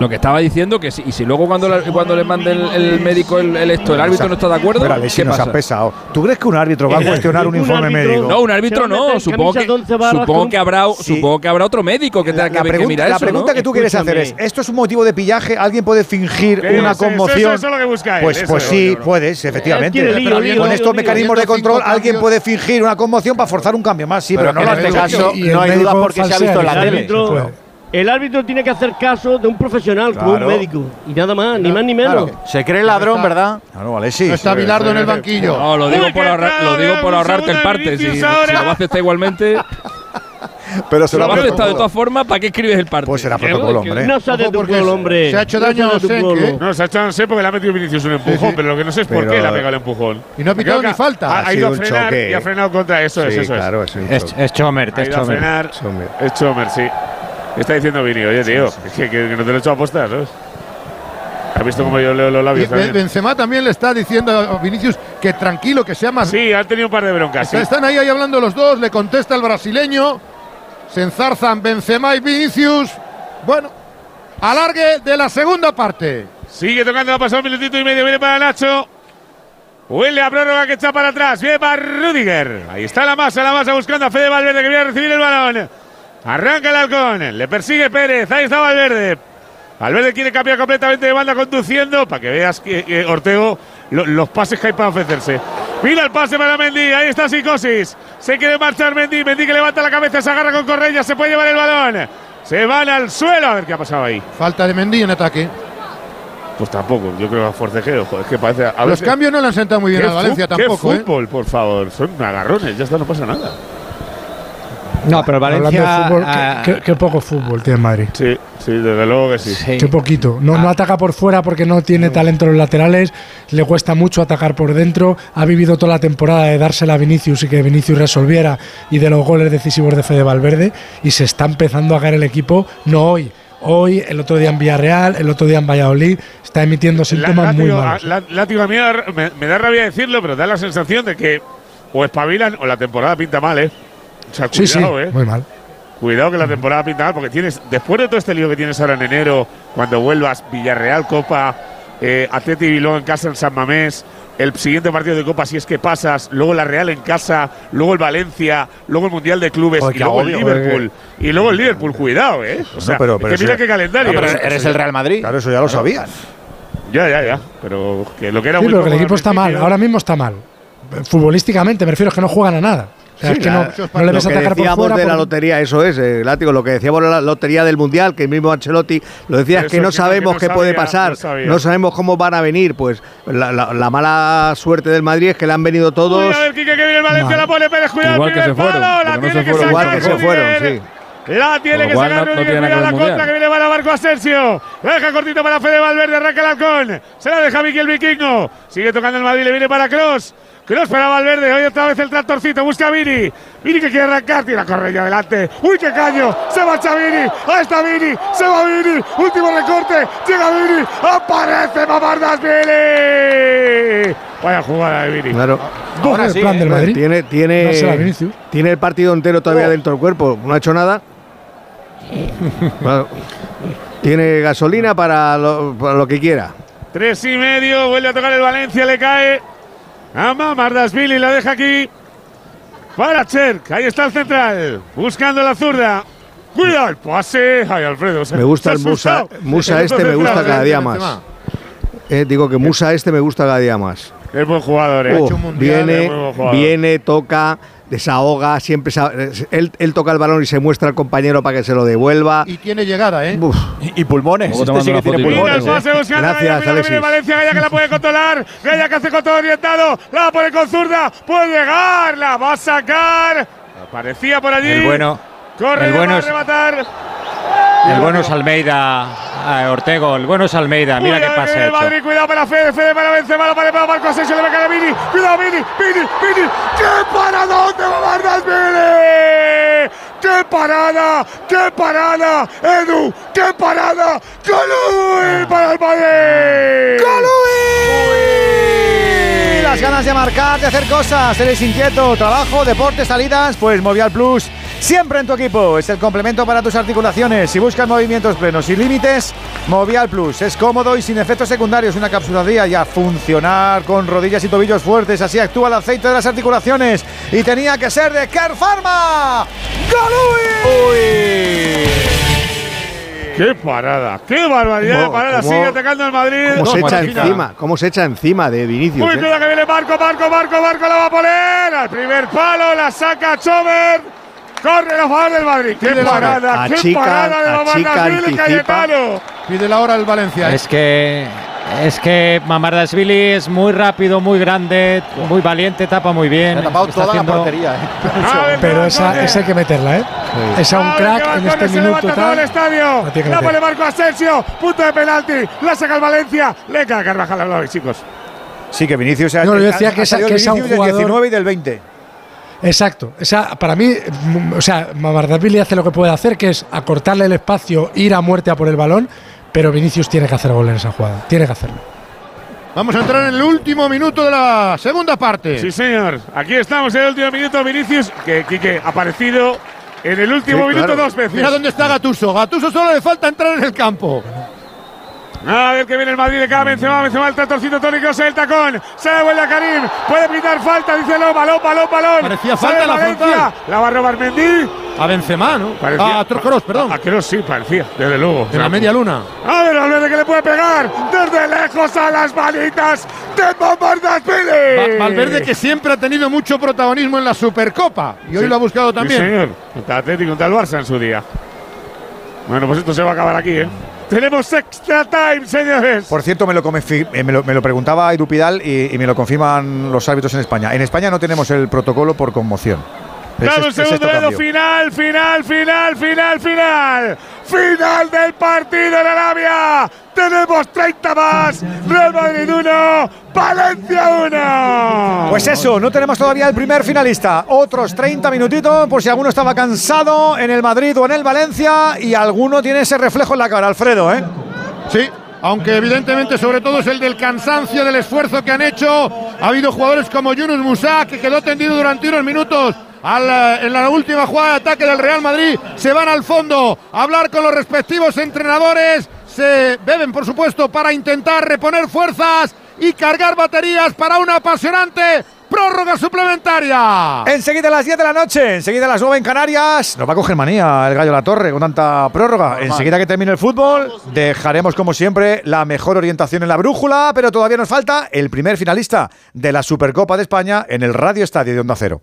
S8: lo que estaba diciendo que si, y si luego cuando, la- cuando le mande el, el médico el, el esto, el árbitro no está de acuerdo,
S1: Pero Alexis
S8: ¿qué
S1: nos
S8: pasa?
S1: ha pesado. ¿Tú crees que un árbitro va a cuestionar un
S9: Un
S1: informe
S9: árbitro-
S1: médico?
S8: No, un árbitro no. Supongo que, supongo que habrá,
S1: Sí.
S8: supongo que habrá otro médico que tenga
S1: La,
S8: que, que
S1: pregunta,
S8: mirar
S1: la
S8: eso,
S1: pregunta
S8: ¿no?
S1: que tú quieres hacer es. ¿esto es un motivo de pillaje? ¿Alguien puede fingir una
S3: eso- eso-
S1: conmoción?
S3: eso es lo que busca él,
S1: pues
S3: eso
S1: pues
S3: es.
S1: sí, puedes, efectivamente. con estos mecanismos de control, alguien puede fingir una conmoción para forzar un cambio más, sí,
S2: Pero
S1: pero, no
S2: en
S1: lo
S2: este caso
S48: Y el
S2: no hay duda porque se ha visto en la
S48: el
S9: El
S2: tele.
S9: árbitro, el árbitro tiene que hacer caso de un profesional, como un
S2: Claro.
S9: médico. Y nada más, ni más ni menos.
S2: Claro, se cree ladrón, ¿verdad?
S1: Claro, vale, sí.
S4: No está Bilardo en el banquillo.
S8: No, lo digo por, ahorrar- lo digo por ahorrarte el parte. Si, si lo va a aceptar igualmente,
S1: Pero
S8: si lo va a aceptar de todas formas, ¿para qué escribes el parte?
S1: Pues será protocolo, hombre.
S9: No se ha
S4: Ojo,
S9: de tu pueblo,
S4: se-
S9: hombre.
S4: se ha hecho
S9: No
S4: daño a
S9: pueblo.
S3: No, se ha hecho no sé porque le ha metido Vinicius un empujón,
S4: sí.
S3: pero lo que no sé es por
S6: Pero-
S3: qué le ha pegado el empujón.
S4: Y no ha pitado ni falta.
S3: Ha,
S6: Ha
S3: ha ido a frenar
S6: choque.
S3: y ha frenado contra eso. es, eso es.
S6: claro, es
S50: Chomer,
S3: Ha
S50: es
S3: ido a
S50: Chomer.
S3: Es Chomer, sí. ¿Qué está diciendo Vini? Oye, tío, es que, que- no te lo he hecho a apostar, ¿sabes? ¿Has visto cómo yo leo los labios también?
S4: Benzema también le está diciendo a Vinicius que tranquilo, que sea más.
S3: Sí, han tenido un par de broncas. sí.
S4: Están ahí, ahí hablando los dos, le contesta el brasileño. Se enzarzan Benzema y Vinicius. Bueno, alargue de la segunda parte.
S3: Sigue tocando, ha pasado un minutito y medio, viene para Nacho. Huele a prórroga que está para atrás, viene para Rudiger. Ahí está la masa, la masa buscando a Fede Valverde que viene a recibir el balón. Arranca el halcón, le persigue Pérez, ahí está Valverde. Valverde quiere cambiar completamente de banda conduciendo para que veas que, que Ortego lo- los pases que hay para ofrecerse. Mira el pase para Mendy, ahí está Psicosis. Se quiere marchar Mendy, Mendy que levanta la cabeza, se agarra con Correia, se puede llevar el balón. Se van al suelo, a ver qué ha pasado ahí.
S4: Falta de Mendy en ataque.
S3: Pues tampoco, yo creo que a forcejeo, joder, es que parece. A
S4: Los
S3: veces-
S4: cambios no le han sentado muy bien
S3: ¿Qué
S4: a Valencia tampoco,
S3: ¿Qué
S4: ¿eh?
S3: fútbol, por favor? Son agarrones, ya está, no pasa nada.
S50: No, pero
S48: Hablando
S50: Valencia.
S48: de fútbol,
S50: ah,
S48: qué, qué- qué poco fútbol tiene Madrid.
S3: Sí, sí, desde luego que sí.
S50: sí.
S48: Qué poquito. No, no ataca por fuera porque no tiene talento en los laterales. Le cuesta mucho atacar por dentro. Ha vivido toda la temporada de dársela a Vinicius y que Vinicius resolviera y de los goles decisivos de Fede Valverde. Y se está empezando a caer el equipo, no hoy. Hoy, el otro día en Villarreal, el otro día en Valladolid, está emitiendo síntomas muy
S3: látigo,
S50: ah,
S48: malos.
S3: a- látigo a mí me, me da rabia decirlo, pero da la sensación de que o espabilan o la temporada pinta mal, ¿eh? O sea,
S48: Sí, sí,
S3: cuidado, ¿eh?
S48: muy mal.
S3: Cuidado que la temporada pinta mal, porque tienes, después de todo este lío que tienes ahora en enero, cuando vuelvas, Villarreal, Copa, eh, Atleti Bilbao en casa en San Mamés, el siguiente partido de Copa si es que pasas, luego la Real en casa, luego el Valencia, luego el Mundial de Clubes y luego el Liverpool. Y luego el Liverpool, cuidado, ¿eh? O sea,
S1: pero-
S3: es
S1: pero
S3: que mira
S1: sí.
S3: qué calendario.
S2: No, pero
S3: ¿eh?
S2: eres el Real Madrid.
S1: Claro, eso ya lo sabían.
S3: Ya, ya, ya. Pero que lo que era
S48: Sí,
S3: muy
S48: pero que el equipo está mal. Ahora mismo está mal. Futbolísticamente, me refiero, es que no juegan a nada.
S6: Sí,
S48: es que
S6: la-
S48: no, no le
S6: lo que
S48: atacar por
S6: decíamos
S48: fuera.
S6: de la
S48: por-
S6: lotería, eso es, eh, látigo, lo que decíamos de la lotería del Mundial, que el mismo Ancelotti lo decía, es que no
S3: es no-
S6: sabemos
S3: que no
S6: qué puede
S3: sabía,
S6: pasar,
S3: no
S6: no sabemos cómo van a venir, pues la, la- la mala suerte del Madrid es que le han venido
S3: Uy,
S6: todos
S3: a ver, Quique, que viene el Valencia, la pone Pérez, cuidado,
S8: Igual que se fueron,
S3: palo, la
S8: no
S3: tiene
S8: se
S3: que
S8: fueron.
S6: igual que se fueron, sí.
S3: La tiene que sacar
S8: no- no nada
S3: cuidado
S8: que
S3: la contra que viene para Marco Asensio. La deja cortito para Fede Valverde, arranca el halcón. Se la deja Vicky el vikingo. Sigue tocando el Madrid, le viene para Cross. Cross para Valverde, hoy otra vez el tractorcito, busca a Vini. Vini que quiere arrancar, tira correña adelante. ¡Uy, qué caño! Se marcha Vini, ahí está Vini, se va Vini, último recorte, llega Vini, aparece Mamardas Vini. Vaya jugada de Vini.
S6: Claro.
S48: Ahora sí, el plan del Madrid.
S6: Tiene, tiene,
S48: No
S6: tiene el partido entero todavía dentro del cuerpo. No ha hecho nada. Tiene gasolina para lo, para lo que quiera.
S3: Tres y medio, vuelve a tocar el Valencia, le cae a Mamardasvili, la deja aquí para Cherk. Ahí está el central, buscando la zurda. Cuidado el pase. Ay, Alfredo. se-
S6: Me gusta el Musa. Musa este me gusta cada día más. Eh, digo que Musa este me gusta cada día más.
S3: Es buen jugador, eh.
S6: Uh,
S3: Ha hecho un mundial,
S6: viene,
S3: muy buen jugador.
S6: viene, toca, desahoga, siempre él, él toca el balón y se muestra al compañero para que se lo devuelva.
S4: Y tiene llegada, ¿eh?
S6: Uf.
S2: Y, y pulmones. Este sí que tiene
S3: Mira
S2: pulmones.
S3: pase
S2: ¿eh?
S6: Gracias,
S3: Gaya, mira,
S6: Alexis.
S3: viene Valencia, Gaya que la puede controlar. Gaya que hace con todo orientado. La pone con zurda. Puede llegar. La va a sacar. Aparecía por allí.
S50: El bueno.
S3: Corre,
S50: el bueno
S3: va a
S50: es-. El bueno es Almeida, ah, Ortego, el bueno es Almeida, mira qué pase
S3: el. Madrid, cuidado para Fede, Fede para Benzema, pared para Marco Asensio, le va a caer a Vini. Cuidado, Vini, Vini, Vini. ¡Qué paradón de Mamardas Vini! ¡Qué parada! ¡Qué parada! ¡Edu! ¡Qué parada! ¡Colui para el Madrid!
S1: ¡Colui! Ganas de marcar, de hacer cosas, eres inquieto, trabajo, deporte, salidas, pues Movial Plus siempre en tu equipo. Es el complemento para tus articulaciones. Si buscas movimientos plenos y límites, Movial Plus es cómodo y sin efectos secundarios. Una cápsula día y funcionar con rodillas y tobillos fuertes. Así actúa el aceite de las articulaciones. Y tenía que ser de Care Pharma. ¡Golui!
S3: ¡Qué parada! ¡Qué barbaridad de
S6: ¿Cómo-
S3: parada! Sigue atacando el Madrid.
S6: ¿Cómo se echa encima? ¿Cómo se echa encima de Vinicius?
S3: Uy,
S6: eh?
S3: cuidado que viene Marco, Marco, Marco, Marco, la va a poner. Al primer palo, la saca Chover. Corre a favor del Madrid. ¡Qué
S4: Pide la
S3: parada! ¡Qué
S4: Achican,
S3: parada de
S4: anticipa.
S3: Cayetano!
S4: Pide la hora el Valencia.
S7: Es que es que Mamardashvili es muy rápido, muy grande, muy valiente, tapa muy bien.
S2: Ha tapado
S7: Está
S2: toda la
S7: haciendo-
S2: portería. ¿eh?
S5: Pero esa, esa hay que meterla, ¿eh? Esa un
S3: A ver
S5: crack
S3: qué
S5: en este
S3: se
S5: minuto
S3: el estadio.
S5: la tiene que
S3: La
S5: meter.
S3: pone Marco Asensio. Punto de penalti. La saca el Valencia. Le cae Carvajal al lado, chicos.
S1: Sí, que Vinicius ha,
S5: No, yo
S1: ha-
S5: decía
S1: ha
S5: que esa-
S1: salido
S5: que esa un
S1: Vinicius del
S5: jugador-
S1: 19 y del 20.
S5: Exacto. Esa, para mí, o sea, Mamardashvili hace lo que puede hacer, que es acortarle el espacio, ir a muerte a por el balón, pero Vinicius tiene que hacer gol en esa jugada. Tiene que hacerlo.
S4: Vamos a entrar en el último minuto de la segunda parte.
S3: Sí, señor. Aquí estamos en el último minuto. Vinicius, que Quique ha aparecido en el último
S4: Sí,
S3: minuto
S4: claro.
S3: dos veces.
S4: Mira dónde está Gatuso. Gatuso solo le falta entrar en el campo.
S3: A ver que viene el Madrid de cada Benzema, Benzema el tractorcito tónico, el tacón, se devuelve a Karim, puede pitar falta, dice no, balón, balón, balón.
S4: Parecía falta la
S3: Valencia, la va a robar Mendy.
S4: A Benzema, ¿no?
S3: Parecía-
S4: a Kroos, perdón.
S3: A Kroos sí, parecía, desde luego.
S4: En la media luna.
S3: A ver, Valverde que le puede pegar desde lejos a las manitas de Mamardashvili.
S4: Va- Valverde que siempre ha tenido mucho protagonismo en la Supercopa. Y hoy
S3: Sí.
S4: lo ha buscado también.
S3: Sí, señor. Contra Atlético, contra el Barça en su día. Bueno, pues esto se va a acabar aquí, ¿eh? Tenemos extra time, señores.
S1: Por cierto, me lo, eh, me lo, me lo preguntaba Edu Pidal y, y me lo confirman los árbitros en España. En España no tenemos el protocolo por conmoción. Es es
S3: segundo dedo, final, final, final, final, final. Final del partido en Arabia. Tenemos 30 más. Real Madrid 1, Valencia 1.
S1: Pues eso, no tenemos todavía el primer finalista. Otros 30 minutitos por si alguno estaba cansado en el Madrid o en el Valencia y alguno tiene ese reflejo en la cara, Alfredo, ¿eh?
S4: Sí, aunque evidentemente sobre todo es el del cansancio, del esfuerzo que han hecho. Ha habido jugadores como Yunus Musa, que quedó tendido durante unos minutos al, eh, en la última jugada de ataque del Real Madrid. Se van al fondo a hablar con los respectivos entrenadores. Se beben, por supuesto, para intentar reponer fuerzas y cargar baterías para una apasionante prórroga suplementaria.
S1: Enseguida a las 10 de la noche, enseguida a las 9 en Canarias. Nos va a coger manía el Gallo La Torre con tanta prórroga. Enseguida que termine el fútbol, dejaremos como siempre la mejor orientación en la brújula, pero todavía nos falta el primer finalista de la Supercopa de España en el Radio Estadio de Onda Cero.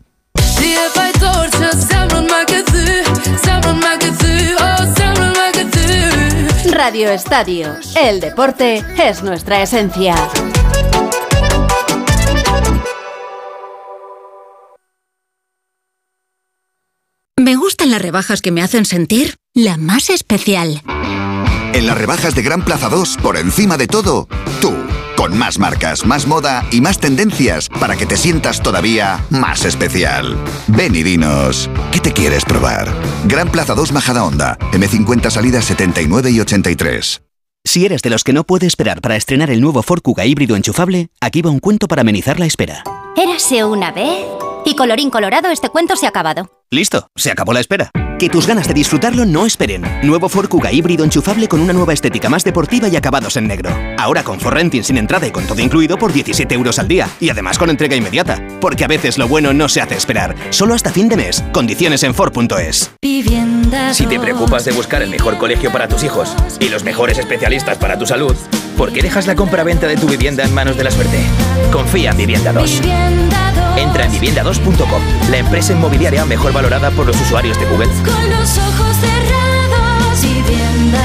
S51: Radio Estadio. El deporte es nuestra esencia.
S52: Me gustan las rebajas que me hacen sentir la más especial.
S15: En las rebajas de Gran Plaza 2, por encima de todo, tú. Con más marcas, más moda y más tendencias para que te sientas todavía más especial. Ven y dinos, ¿qué te quieres probar? Gran Plaza 2 Majada Honda, M50 salidas 79 y 83.
S19: Si eres de los que no puede esperar para estrenar el nuevo Ford Kuga híbrido enchufable, aquí va un cuento para amenizar la espera.
S53: Érase una vez. Y colorín colorado, este cuento se ha acabado.
S19: Listo, se acabó la espera. Que tus ganas de disfrutarlo no esperen. Nuevo Ford Kuga híbrido enchufable con una nueva estética más deportiva y acabados en negro. Ahora con For Renting sin entrada y con todo incluido por 17 euros al día. Y además con entrega inmediata. Porque a veces lo bueno no se hace esperar. Solo hasta fin de mes. Condiciones en Ford.es.
S54: Si te preocupas de buscar el mejor colegio para tus hijos y los mejores especialistas para tu salud, ¿por qué dejas la compra-venta de tu vivienda en manos de la suerte? Confía en Vivienda 2. Entra en vivienda2.com, la empresa inmobiliaria mejor valorada por los usuarios de Google.
S53: Con los ojos cerrados, vivienda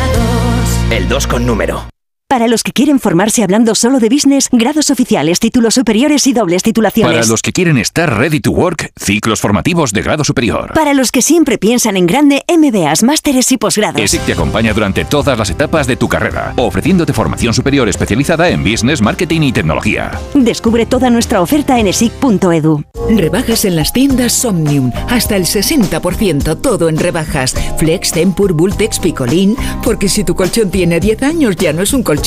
S54: El 2 con número.
S55: Para los que quieren formarse hablando solo de business, grados oficiales, títulos superiores y dobles titulaciones.
S56: Para los que quieren estar ready to work, ciclos formativos de grado superior.
S55: Para los que siempre piensan en grande, MBAs, másteres y posgrados.
S56: ESIC te acompaña durante todas las etapas de tu carrera, ofreciéndote formación superior especializada en business, marketing y tecnología.
S55: Descubre toda nuestra oferta en esic.edu.
S11: Rebajas en las tiendas Somnium. Hasta el 60% todo en rebajas. Flex, Tempur, Bultex, Picolín. Porque si tu colchón tiene 10 años ya no es un colchón,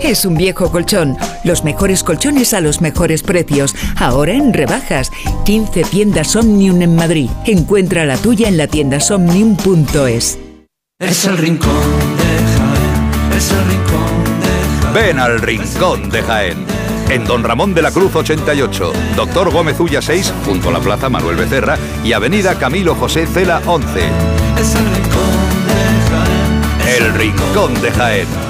S11: es un viejo colchón. Los mejores colchones a los mejores precios. Ahora en rebajas. 15 tiendas Somnium en Madrid. Encuentra la tuya en la tienda somnium.es.
S57: Es el rincón de Jaén, es el rincón de Jaén.
S58: Ven al Rincón de Jaén. En Don Ramón de la Cruz 88, Doctor Gómez Ulla 6, junto a la Plaza Manuel Becerra y Avenida Camilo José Cela 11.
S57: Es el rincón de Jaén,
S56: El Rincón de Jaén.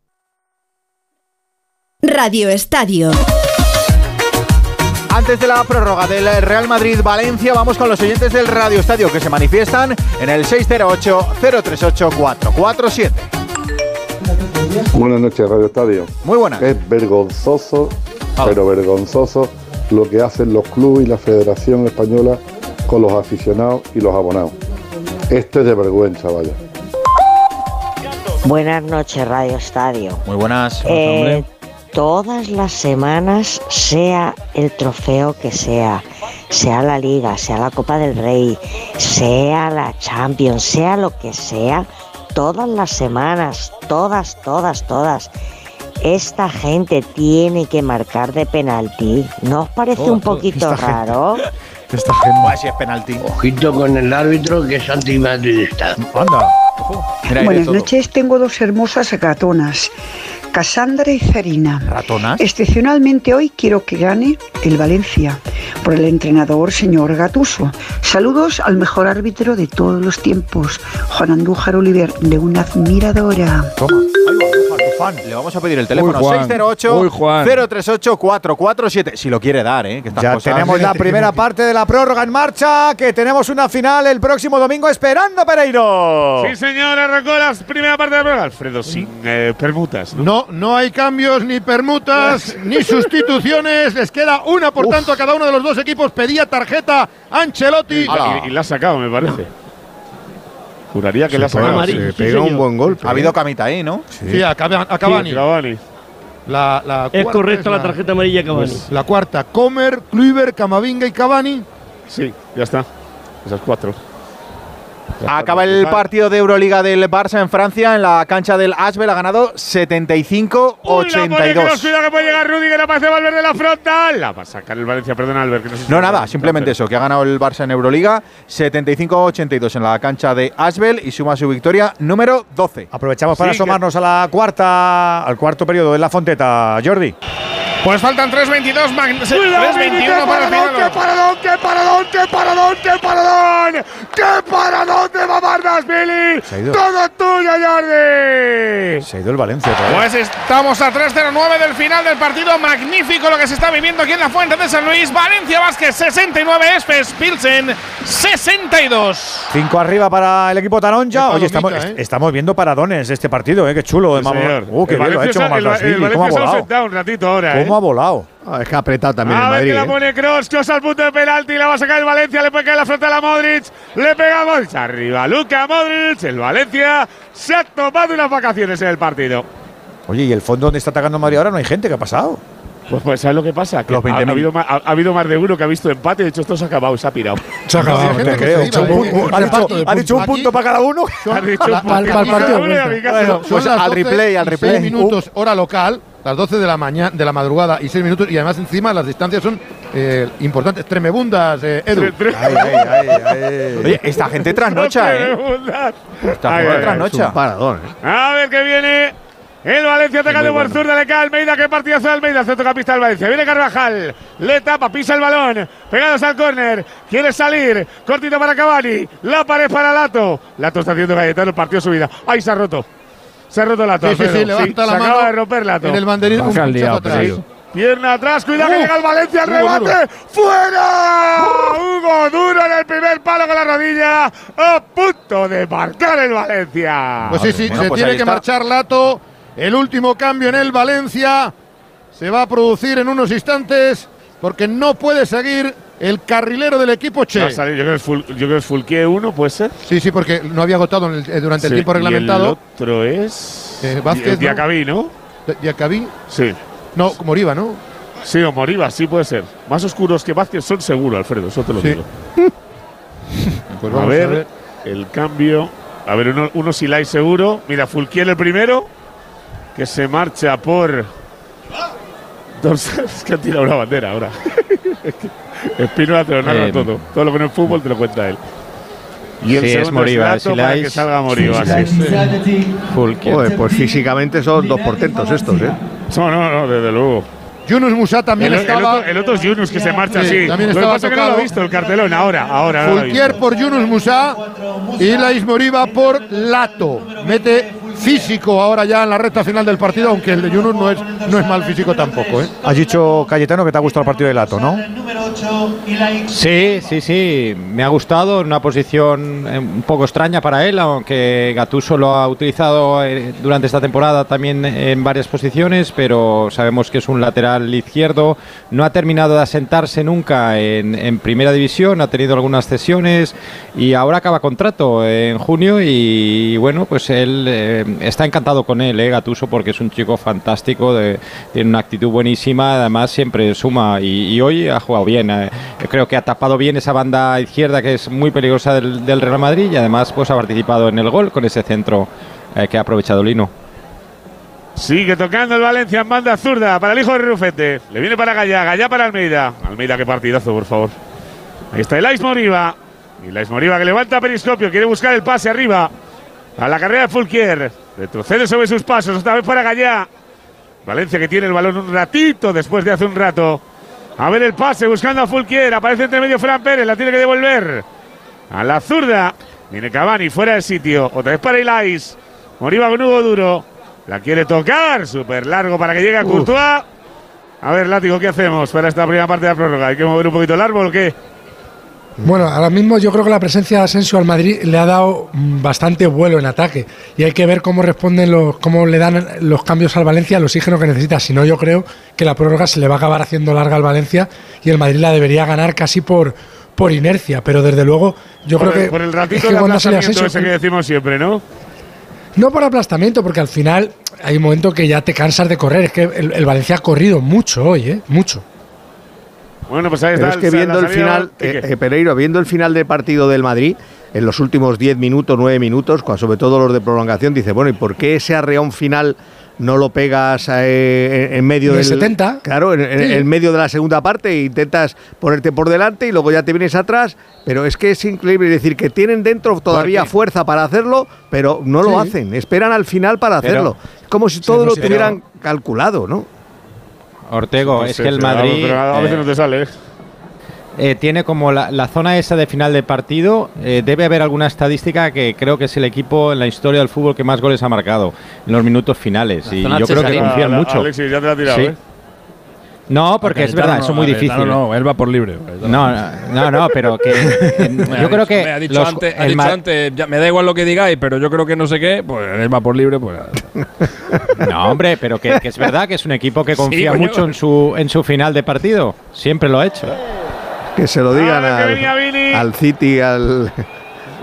S59: Radio Estadio.
S2: Antes de la prórroga del Real Madrid-Valencia, vamos con los oyentes del Radio Estadio que se manifiestan en el 608-038-447.
S60: Buenas noches, Radio Estadio.
S2: Muy buenas.
S60: Es vergonzoso, pero vergonzoso, lo que hacen los clubes y la Federación Española con los aficionados y los abonados. Esto es de vergüenza, vaya.
S61: Buenas noches, Radio Estadio.
S2: Muy buenas.
S61: Eh, todas las semanas, sea el trofeo que sea, sea la Liga, sea la Copa del Rey, sea la Champions, sea lo que sea, todas las semanas, todas, todas, todas. Esta gente tiene que marcar de penalti. ¿No os parece
S2: Oh,
S61: un poquito raro?
S2: Esta gente. si es penalti.
S62: Ojito con el árbitro que es antimadridista.
S2: Anda.
S63: Buenas
S2: todo.
S63: noches, tengo dos hermosas gatonas, Cassandra y Zarina.
S2: ¿Ratonas?
S63: Excepcionalmente hoy quiero que gane el Valencia por el entrenador señor Gatuso. Saludos al mejor árbitro de todos los tiempos, Juan Andújar Oliver, de una admiradora.
S2: Toma. Le vamos a pedir el teléfono
S8: Uy, Juan. Uy, Juan.
S2: 608-038-447. Si lo quiere dar, ¿eh? Que estas
S1: Ya
S2: cosas-
S1: tenemos la primera parte de la prórroga en marcha, que tenemos una final el próximo domingo esperando Pereiro.
S3: Sí, señor, arrancó la primera parte de la prueba. Alfredo, sin eh, permutas.
S4: No, no hay cambios, ni permutas, ni sustituciones. Les queda una, por tanto, a cada uno de los dos equipos. Pedía tarjeta Ancelotti.
S3: Y, y la ha sacado, me parece. Juraría que la ha sacado.
S4: Se pega un buen golpe.
S2: Ha habido camita ahí, ¿no?
S4: Sí, a, Cava- a Cavani.
S3: Sí, Cavani.
S4: La, la
S9: Es
S4: cuarta
S9: correcta la tarjeta amarilla Cavani.
S4: Pues la cuarta, Comer, Kluivert, Camavinga y Cavani.
S3: Sí, ya está. Esas cuatro.
S2: Acaba el partido de Euroliga del Barça en Francia en la cancha del Asbel. Ha ganado 75-82.
S3: Cuidado que puede llegar Rudy, que la pase Valverde la frontal. La va a sacar el Valencia, perdón, Albert. Que no, sé si
S2: No, nada, simplemente eso, que ha ganado el Barça en Euroliga 75-82 en la cancha de Asbel y suma su victoria número 12.
S1: Aprovechamos para
S2: Sí,
S1: asomarnos a la cuarta, al cuarto periodo de la Fonteta, Jordi.
S20: Pues faltan 3.22, mag- 3.21 para el final.
S4: ¡Qué paradón, qué paradón, qué paradón, qué paradón! ¡Qué paradón de Babardas, Billy!
S1: Se ha ido.
S4: ¡Todo tuyo, Jordi!
S1: Se ha ido el Valencia. vez.
S20: Pues estamos a 3.09 del final del partido. Magnífico lo que se está viviendo aquí en la Fuente de San Luis. Valencia Vázquez 69, Espes Pilsen 62.
S1: Cinco arriba para el equipo Taronja. Oye, estamos,
S20: ¿eh?
S1: estamos viendo paradones este partido, ¿eh? Qué chulo.
S3: Sí,
S1: Mama-
S3: señor.
S1: Uh, qué
S3: El
S1: bien lo ha
S3: Valencia
S1: hecho
S3: el-
S1: Mamardashvili,
S3: el
S1: ¿Cómo ha
S3: Valencia
S1: volado?
S3: un ratito ahora,
S1: ¿Cómo
S3: ¿eh?
S1: ha volado?
S6: Es que ha apretado también
S3: a
S6: el
S3: ver
S6: Madrid.
S3: que la
S6: ¿eh?
S3: pone Cross, Cross al punto de penalti, la va a sacar el Valencia, le puede caer la frente a la Modric, le pega a Modric, arriba Luca Modric, el Valencia se ha tomado unas vacaciones en el partido.
S1: Oye, ¿y el fondo donde está atacando Madrid ahora no hay gente? ¿Qué ha pasado?
S3: Pues, pues ¿sabes lo que pasa? Que
S1: Los
S3: ha,
S1: 20.000.
S3: ha habido más, ha, ha habido más de uno que ha visto empate, de hecho esto se ha acabado, se ha pirado.
S1: Se ha acabado, te creo. Ha dicho- ha dicho- ha dicho un punto para cada uno.
S3: Ha dicho un punto para cada uno
S2: Pues al
S4: 12
S2: replay, al replay.
S4: minutos, hora local, las 12 de la mañana, de la madrugada y 6 minutos. Y además, encima, las distancias son eh, importantes, tremebundas, eh, Edu.
S2: Ay, ay, ay, ay. Oye, esta gente trasnocha, ¿eh? Esta gente trasnocha.
S6: Es un paradón, ¿eh?
S3: A ver que viene el Valencia atacando por zurda, le cae Almeida, qué partidazo de Almeida, centrocampista del Valencia. Viene Carvajal, le tapa, pisa el balón, pegados al córner, quiere salir, cortito para Cavani, la pared para Lato. Lato está haciendo Cayetano, el partido de su vida. Ahí se ha roto. Se ha roto Lato.
S4: Sí, sí, sí,
S3: Alfredo.
S4: levanta la
S3: se
S4: mano
S3: acaba de romper Lato.
S4: en el banderín, un
S8: liado,
S4: atrás.
S3: Pierna atrás, cuidado que
S4: Uh,
S3: llega el Valencia, el remate,
S4: duro.
S3: fuera. Hugo Duro en el primer palo con la rodilla, a punto de marcar el Valencia.
S4: Pues sí, sí,
S2: Bueno,
S4: se
S2: pues
S4: tiene que
S2: está.
S4: marchar Lato. El último cambio en el Valencia. se va a producir en unos instantes porque no puede seguir el carrilero del equipo Che.
S3: Va a salir, yo creo que es, Ful- yo creo que Fulquier 1, ¿puede ser?
S4: Sí, sí, porque no había agotado en el- eh, durante el tiempo
S3: y
S4: reglamentado.
S3: el otro es.
S4: Eh, Vázquez.
S3: Diacabí, ¿no?
S4: Diacabí.
S3: Sí.
S4: No, Moriba, ¿no?
S3: Sí, o Moriba, sí puede ser. Más oscuros que Vázquez son seguro, Alfredo, eso te lo
S4: Sí.
S3: digo.
S4: Pues
S3: a, ver,
S4: a ver.
S3: el cambio. A ver, uno, uno Silay seguro. Mira, Fulquier el primero, que se marcha por. Dorsal. Es que han tirado una bandera ahora. Espínola te lo narra
S7: Eh,
S3: todo. Todo lo que no es fútbol te lo cuenta él. Y el
S7: Sí, es
S3: para
S7: Silais.
S3: que salga Moriba.
S7: Sí,
S3: sí.
S6: Joder, pues físicamente son dos portentos estos, ¿eh?
S3: No, no, no, desde luego.
S4: Yunus Musa también
S3: el, el
S4: estaba.
S3: otro, el otro es Yunus que se marcha
S4: Sí,
S3: así.
S4: también
S3: Lo que
S4: estaba
S3: pasa es que no lo
S4: tocado.
S3: he visto el cartelón ahora, ahora. no.
S4: Fulquier por Yunus Musa y Lais Moriba por Lato. Mete físico ahora ya en la recta final del partido, aunque el de Yunus no es, no es mal físico tampoco. ¿eh?
S1: Has dicho, Cayetano, que te ha gustado el partido de Lato, ¿no?
S7: Sí, sí, sí, me ha gustado, en una posición eh, un poco extraña para él, aunque Gattuso lo ha utilizado eh, durante esta temporada también en varias posiciones, pero sabemos que es un lateral izquierdo, no ha terminado de asentarse nunca en, en primera división, ha tenido algunas cesiones y ahora acaba contrato en junio y, bueno, pues él eh, está encantado con él, eh, Gattuso, porque es un chico fantástico, tiene una actitud buenísima, además siempre suma y, hoy ha jugado bien. eh. creo que ha tapado bien esa banda izquierda que es muy peligrosa del, Real Madrid y además pues ha participado en el gol con ese centro eh, que ha aprovechado Lino.
S3: Sigue tocando el Valencia en banda zurda para el hijo de Rufete. Le viene para Gallá, Gallá para Almeida. Almeida, qué partidazo, por favor. Ahí está Elais Moriba. Y Elais Moriba que levanta periscopio, quiere buscar el pase arriba. A la carrera de Fulquier. Retrocede sobre sus pasos, otra vez para Gallá. Valencia que tiene el balón un ratito después de hace un rato. A ver el pase, buscando a Fulquier. Aparece entre medio Fran Pérez, la tiene que devolver. A la zurda. Viene Cavani, fuera del sitio. Otra vez para Elais. Moriba con Hugo Duro. La quiere tocar. Súper largo para que llegue a. Courtois. A ver, Látigo, ¿qué hacemos para esta primera parte de la prórroga? ¿Hay que mover un poquito el árbol o qué?
S5: Bueno, ahora mismo yo creo que la presencia de Asensio al Madrid le ha dado bastante vuelo en ataque y hay que ver cómo responden los, cómo le dan los cambios al Valencia el oxígeno que necesita. Si no, yo creo que la prórroga se le va a acabar haciendo larga al Valencia y el Madrid la debería ganar casi por por inercia. Pero desde luego, yo
S3: por
S5: creo
S3: el,
S5: que
S3: por el
S5: es
S3: ratito
S5: que
S3: de
S5: cuando Asensio-
S3: ese que decimos siempre, ¿no?
S5: no por aplastamiento, porque al final hay un momento que ya te cansas de correr. Es que el, el Valencia ha corrido mucho hoy, ¿eh? Mucho.
S3: Bueno, pues ahí
S6: Pero
S3: está.
S6: es que viendo el
S3: salida-
S6: final,
S3: ¿Qué,
S6: eh, eh, Pereiro, viendo el final del partido del Madrid, en los últimos 10 minutos, 9 minutos, sobre todo los de prolongación, dice, bueno, ¿y por qué ese arreón final no lo pegas eh, en, en medio
S5: En
S6: del
S5: el 70?
S6: Claro, en,
S5: Sí.
S6: en medio de la segunda parte e intentas ponerte por delante y luego ya te vienes atrás, pero es que es increíble es decir que tienen dentro todavía fuerza para hacerlo, pero no lo hacen, esperan al final para
S7: Pero-
S6: hacerlo. Como si todo lo tuvieran calculado, ¿no?
S7: Ortego,
S3: No
S7: es que el Madrid
S3: pero a veces
S7: eh,
S3: no te sale. ¿eh?
S7: eh, tiene como la, la zona esa de final de partido, eh, debe haber alguna estadística que creo que es el equipo en la historia del fútbol que más goles ha marcado en los minutos finales. y yo creo que confían
S3: Ah,
S7: mucho.
S3: Alexis, ya te la ha tirado,
S7: Sí.
S3: ¿Eh?
S7: No, porque es verdad, eso es
S8: no,
S7: muy difícil.
S8: No, él va por libre.
S7: No, no, no, pero que eh,
S8: Me ha
S7: yo
S8: dicho-
S7: creo que
S8: me ha dicho
S7: los-
S8: antes, ha
S7: el
S8: dicho antes, ya, me da igual lo que digáis, pero yo creo que no sé qué, pues él va por libre, pues.
S7: No, hombre, pero que, que es verdad que es un equipo que confía mucho en su en su final de partido. Siempre lo ha hecho.
S6: Que se lo digan al City, al,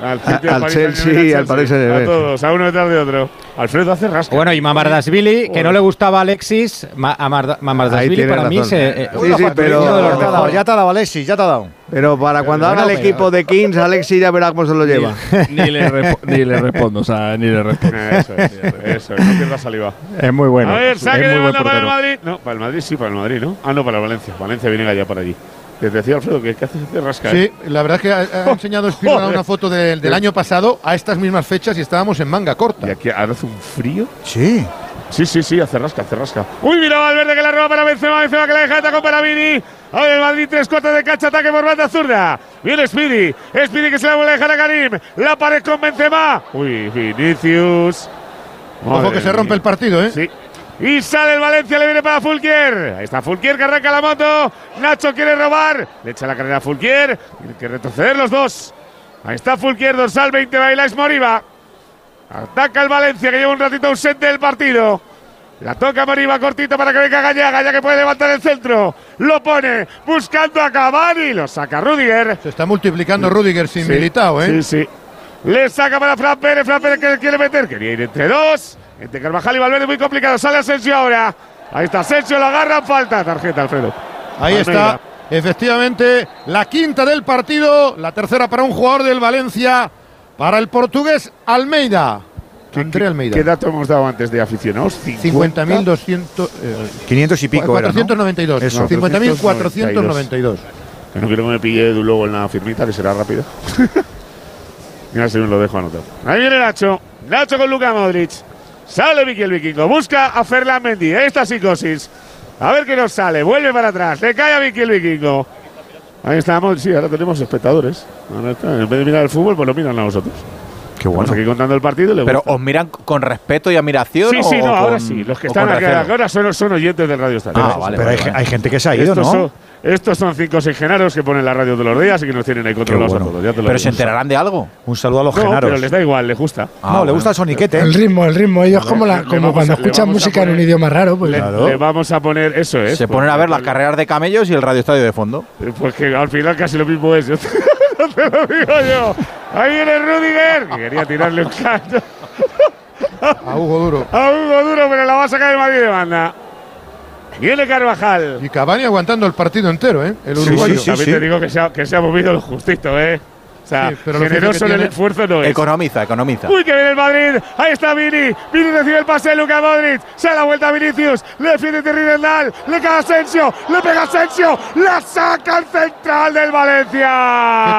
S3: Al,
S6: a-
S3: City,
S6: al
S3: Paris
S6: Chelsea, al Paris
S3: A todos, a uno detrás de otro. Alfredo hace rasca.
S7: Bueno, y Mamardasvili, que no le gustaba a Alexis, Ma- Mamardasvili para mí se, eh,
S6: Sí, sí, pero- Ya te ha dado,
S1: mejores. ya te ha dado, Alexis, ya te ha dado.
S6: Pero para cuando haga el equipo de Kings, Alexis ya verá cómo se lo lleva.
S8: ni, le repo- ni le respondo, o sea, ni le respondo.
S3: Eso es, eso es, no pierdas saliva.
S7: es muy bueno.
S3: a ver, saque de banda para el. Madrid. No, para el Madrid sí, para el Madrid, ¿no? Ah, no, para el Valencia. Valencia viene ya para allí. Te decía Alfredo que, que hace hace rasca.
S4: Sí, la verdad es que ha, ha enseñado
S3: Joder.
S4: una foto del, del año pasado a estas mismas fechas y estábamos en manga corta.
S3: Y aquí ahora hace un frío.
S1: Sí.
S3: Sí, sí, sí, hace rasca, hace rasca. Uy, mira Valverde que la roba para Benzema, Benzema que la deja ataca para Vini. A ver, el Madrid, tres cuartos de cancha, ataque por banda zurda. Viene Speedy, Speedy que se la vuelve a dejar a Karim. La pared con Benzema. Uy, Vinicius.
S4: Ojo que se rompe el partido, ¿eh?
S3: Sí. Y sale el Valencia, le viene para Fulquier. Ahí está Fulquier que arranca la moto. Nacho quiere robar. Le echa la carrera a Fulquier. Tiene que retroceder los dos. Ahí está Fulquier, dorsal 20, Bailáis Moriba. Ataca el Valencia que lleva un ratito ausente del partido. La toca Mariba cortito para que venga Gallaga, ya que puede levantar el centro. Lo pone buscando a Cavani. Lo saca Rudiger.
S4: Se está multiplicando Rudiger sin
S3: Sí,
S4: militado, ¿eh?
S3: Sí, sí. Le saca para Fran Pérez. Fran Pérez que quiere meter. Quería ir entre dos. Entre Carvajal y Valverde, muy complicado. Sale Asensio ahora. Ahí está Asensio, lo agarra. Falta. Tarjeta, Alfredo.
S4: Ahí
S3: Almeida.
S4: está, efectivamente, la quinta del partido, la tercera para un jugador del Valencia, para el portugués Almeida. André Almeida.
S3: ¿Qué dato hemos dado antes de aficionados?
S4: 50.200. eh,
S1: 500 y pico era, ¿no?
S4: 492.
S1: Eso.
S4: 50.492.
S3: Que no quiero que me pille Edu luego en la firmita, que será rápida. Mira si me lo dejo anotado. Ahí viene Nacho. Nacho con Luka Modric. Sale Vicky el vikingo. Busca a Ferland Mendy. Está psicosis. A ver qué nos sale. Vuelve para atrás. Le cae a Vicky vikingo. Ahí estamos. Sí, ahora tenemos espectadores. Ahora está. En vez de mirar el fútbol, pues lo miran a nosotros.
S2: Qué
S3: Estamos aquí contando el partido. le
S2: Pero
S3: gusta.
S2: os miran con respeto y admiración.
S3: Sí, sí,
S2: o
S3: no, ahora
S2: con-
S3: sí. Los que están
S2: recelo?
S3: ahora son, son oyentes del Radio Estadio.
S2: Ah, vale,
S1: Pero hay, hay gente que se ha ido,
S3: estos
S1: ¿no?
S3: Son, estos son cinco o seis genaros que ponen la radio todos los días y que nos tienen ahí controlados
S1: bueno.
S3: a todos. ya te lo
S2: Pero
S3: digo.
S2: se enterarán de algo.
S1: Un saludo a los
S3: No,
S1: genaros.
S3: pero les da igual, les gusta.
S1: no, le gusta el soniquete.
S5: El ritmo, el ritmo. Ellos como, la, como cuando
S3: a-
S5: escuchan música en un idioma raro. Pues,
S3: Le, le vamos a poner eso, ¿eh?
S2: Se ponen a ver las carreras de camellos y el radio estadio de fondo.
S3: Pues que al final casi lo mismo es. No te lo digo yo. Ahí viene Rudiger. Que quería tirarle un canto
S4: A Hugo Duro.
S3: a Hugo Duro, pero la va a sacar el Madrid de banda. Viene Carvajal.
S4: Y Cavani aguantando el partido entero, ¿eh? El
S3: Sí,
S4: uruguayo.
S3: sí, También te digo que se, ha, que se ha movido lo justito, ¿eh? O sea,
S4: Sí, pero lo
S3: generoso en el esfuerzo no es.
S2: Economiza, economiza.
S3: Uy, que viene el Madrid. Ahí está Vini. Vini recibe el pase de Luca Modric. Se da la vuelta a Vinicius. Le defiende Terry Rendal. Le cae Asensio. Le pega Asensio. La saca el central del Valencia.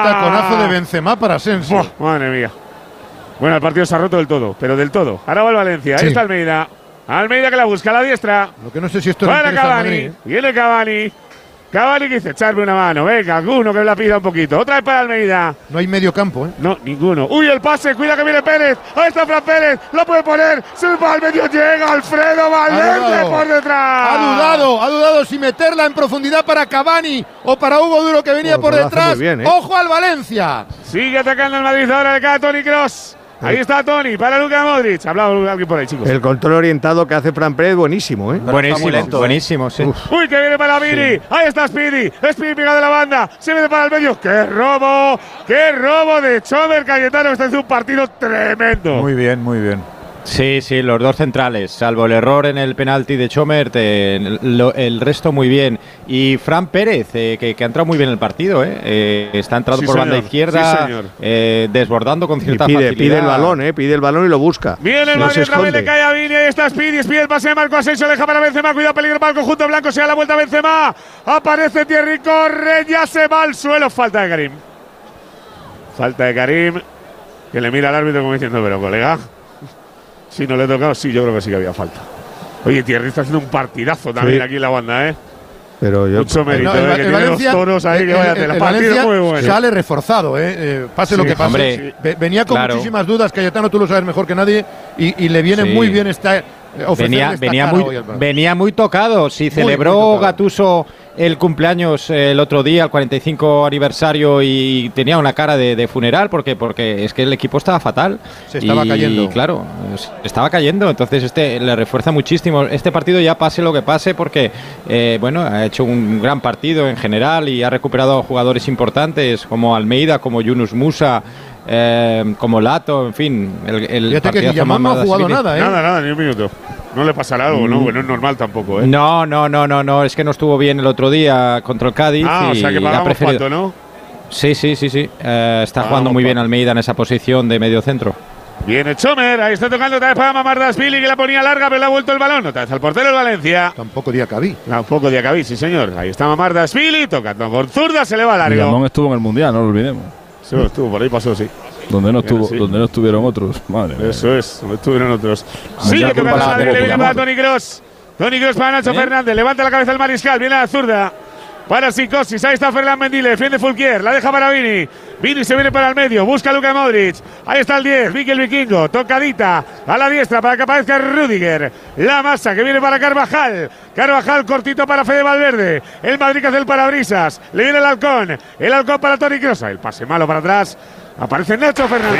S4: Qué taconazo de Benzema para Asensio.
S3: Buah, madre mía. Bueno, el partido se ha roto del todo, pero del todo. Ahora va el Valencia. Ahí
S4: Sí.
S3: está Almeida. Almeida que la busca a la diestra.
S4: Lo que no sé si esto
S3: Para Cavani.
S4: ¿eh?
S3: Viene Cavani. Cavani que dice, echarme una mano. Venga, alguno que me la pida un poquito. Otra vez para Almeida.
S4: No hay medio campo, ¿eh?
S3: No, ninguno. Uy, el pase, cuida que viene Pérez. Ahí está Fran Pérez. Lo puede poner. Se va al medio. Llega Alfredo Valverde por detrás.
S4: Ha dudado, ha dudado si meterla en profundidad para Cavani o para Hugo Duro que venía
S6: Bueno,
S4: por detrás.
S6: bien, ¿eh?
S4: ¡Ojo al Valencia!
S3: Sigue atacando el Madrid. Ahora cae a Tony Cross. Ahí está Tony para Luka Modric. Ha hablado alguien por ahí, chicos.
S6: El control orientado que hace Fran Pérez, buenísimo, ¿eh?
S7: Buenísimo,
S2: lento, ¿eh?
S7: buenísimo, sí.
S3: Uy, que viene para Vini. Ahí está Speedy. Speedy pega de la banda. Se viene para el medio. ¡Qué robo! ¡Qué robo de Chover Cayetano! Está haciendo un partido tremendo.
S1: Muy bien, muy bien.
S7: Sí, sí, los dos centrales, salvo el error en el penalti de Chomert, eh, lo- el resto muy bien. Y Fran Pérez, eh, que, que ha entrado muy bien en el partido, eh, eh, está entrando
S3: Sí,
S7: por banda
S3: señor.
S7: izquierda,
S3: Sí,
S7: eh, desbordando con
S6: Y
S7: cierta
S6: pide,
S7: facilidad.
S6: pide el balón, ¿eh? Pide el balón y lo busca.
S3: Viene el
S6: se
S3: otra vez, le cae a Vini, ahí está Speedy, Speedy el pase de Marco Asensio, deja para Benzema, cuidado, peligro para el conjunto blanco, se da la vuelta a Benzema, aparece Thierry, corre, ya se va al suelo, falta de Karim. Falta de Karim, que le mira al árbitro como diciendo, pero colega, si no le he tocado, sí, yo creo que sí que había falta. Oye, Thierry está haciendo un partidazo también
S6: Sí.
S3: aquí en la banda, ¿eh?
S6: Pero yo.
S3: Mucho mérito,
S4: No, el,
S3: eh,
S4: Va-
S3: que
S4: el
S3: tiene
S4: Valencia,
S3: los toros ahí, que
S4: el-
S3: vaya
S4: el
S3: Partido
S4: Valencia
S3: muy bueno.
S4: sale reforzado, ¿eh? Eh, pase lo que pase.
S7: hombre.
S4: Ve- Venía con
S7: Claro.
S4: muchísimas dudas, Cayetano, tú lo sabes mejor que nadie, y, y le viene
S7: Sí.
S4: muy bien esta,
S7: Venía,
S4: esta
S7: venía,
S4: cara
S7: muy, venía muy tocado. Si celebró. Gatuso el cumpleaños eh, el otro día, el 45 aniversario, y tenía una cara de, de funeral, porque, porque es que el equipo estaba fatal.
S4: Se estaba
S7: y,
S4: cayendo.
S7: claro, estaba cayendo. Entonces este le refuerza muchísimo. Este partido ya pase lo que pase, porque eh, bueno, ha hecho un gran partido en general y ha recuperado a jugadores importantes como Almeida, como Yunus Musa. Eh, como Lato, en fin, el, el
S4: Fíjate que Guillamón no ha jugado nada, ¿eh?
S3: Nada, nada, ni un minuto. No le pasará algo, ¿no?
S7: Mm.
S3: Bueno, es normal tampoco, ¿eh?
S7: No, no, no, no, no, es que no estuvo bien el otro día contra el Cádiz.
S3: Ah, o
S7: y
S3: sea que pagamos
S7: preferido-
S3: cuánto, ¿no?
S7: Sí, sí, sí, sí. Eh, está
S3: Pagamos
S7: jugando muy bien. Almeida en esa posición de medio centro.
S3: Viene Chomer, ahí está tocando otra vez para Mamardashvili que la ponía larga, pero le ha vuelto el balón. Otra vez al portero del Valencia.
S4: Tampoco Diacabí.
S3: Tampoco Diacabí, sí señor. Ahí está Mamardashvili, tocando con zurda, se le va largo.
S8: Guillamón estuvo en el Mundial, no lo olvidemos.
S3: Sí, estuvo, por ahí pasó, sí.
S8: Donde no, estuvo,
S3: sí.
S8: donde no estuvieron otros. Madre mía.
S3: Eso es, no estuvieron otros. Viene
S8: por
S3: para. Tony Cross. Tony Cross para Nacho
S8: ¿Eh?
S3: Fernández, levanta la cabeza el mariscal, viene a la zurda. Para Psicosis, ahí está Ferland Mendy, le defiende Fulquier, la deja para Vini. Vini se viene para el medio, busca a Luka Modric. Ahí está el 10, Mikel Vikingo, tocadita a la diestra para que aparezca Rudiger. La masa que viene para Carvajal. Carvajal cortito para Fede Valverde. El Madrid que hace el parabrisas. Le viene el halcón. El halcón para Tony Kroos. El pase malo para atrás. Aparece Nacho Fernández.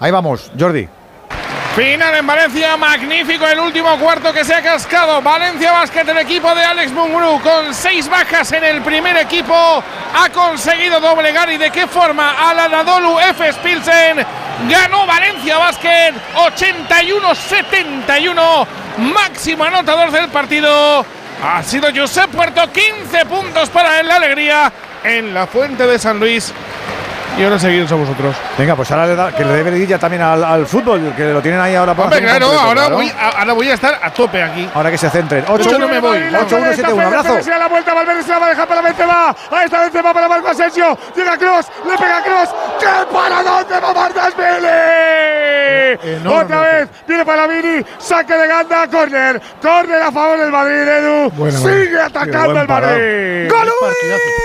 S1: Ahí vamos, Jordi.
S20: Final en Valencia, magnífico el último cuarto que se ha cascado. Valencia Basket, el equipo de Alex Munguru, con seis bajas en el primer equipo, ha conseguido doblegar y de qué forma a la Nadolu F. Spilsen. Ganó Valencia Basket 81-71, máximo anotador del partido. Ha sido Josep Puerto, 15 puntos para él, la alegría en la Fuente de San Luis. Y ahora seguimos a vosotros.
S1: Venga, pues ahora le da- que le dé vidilla también al, al fútbol, que lo tienen ahí ahora para
S20: Hombre, claro,
S1: completo,
S20: ahora,
S1: claro.
S20: Voy, a- ahora voy a estar a tope aquí.
S1: Ahora que se centren. 8
S20: Yo no me voy.
S1: 8-1-7-1. Abrazo.
S3: Se la vuelta, Valverde se la va a dejar para Benzema. Ahí está Benzema para Marco Asensio. Llega Cross, le pega Cross. ¡Qué paradón de Mamardasvili! Otra vez, viene para Vini. Saque de ganda, córner. Córner a favor del Madrid, Edu.
S1: Bueno,
S3: Sigue
S1: bueno.
S3: atacando el Madrid.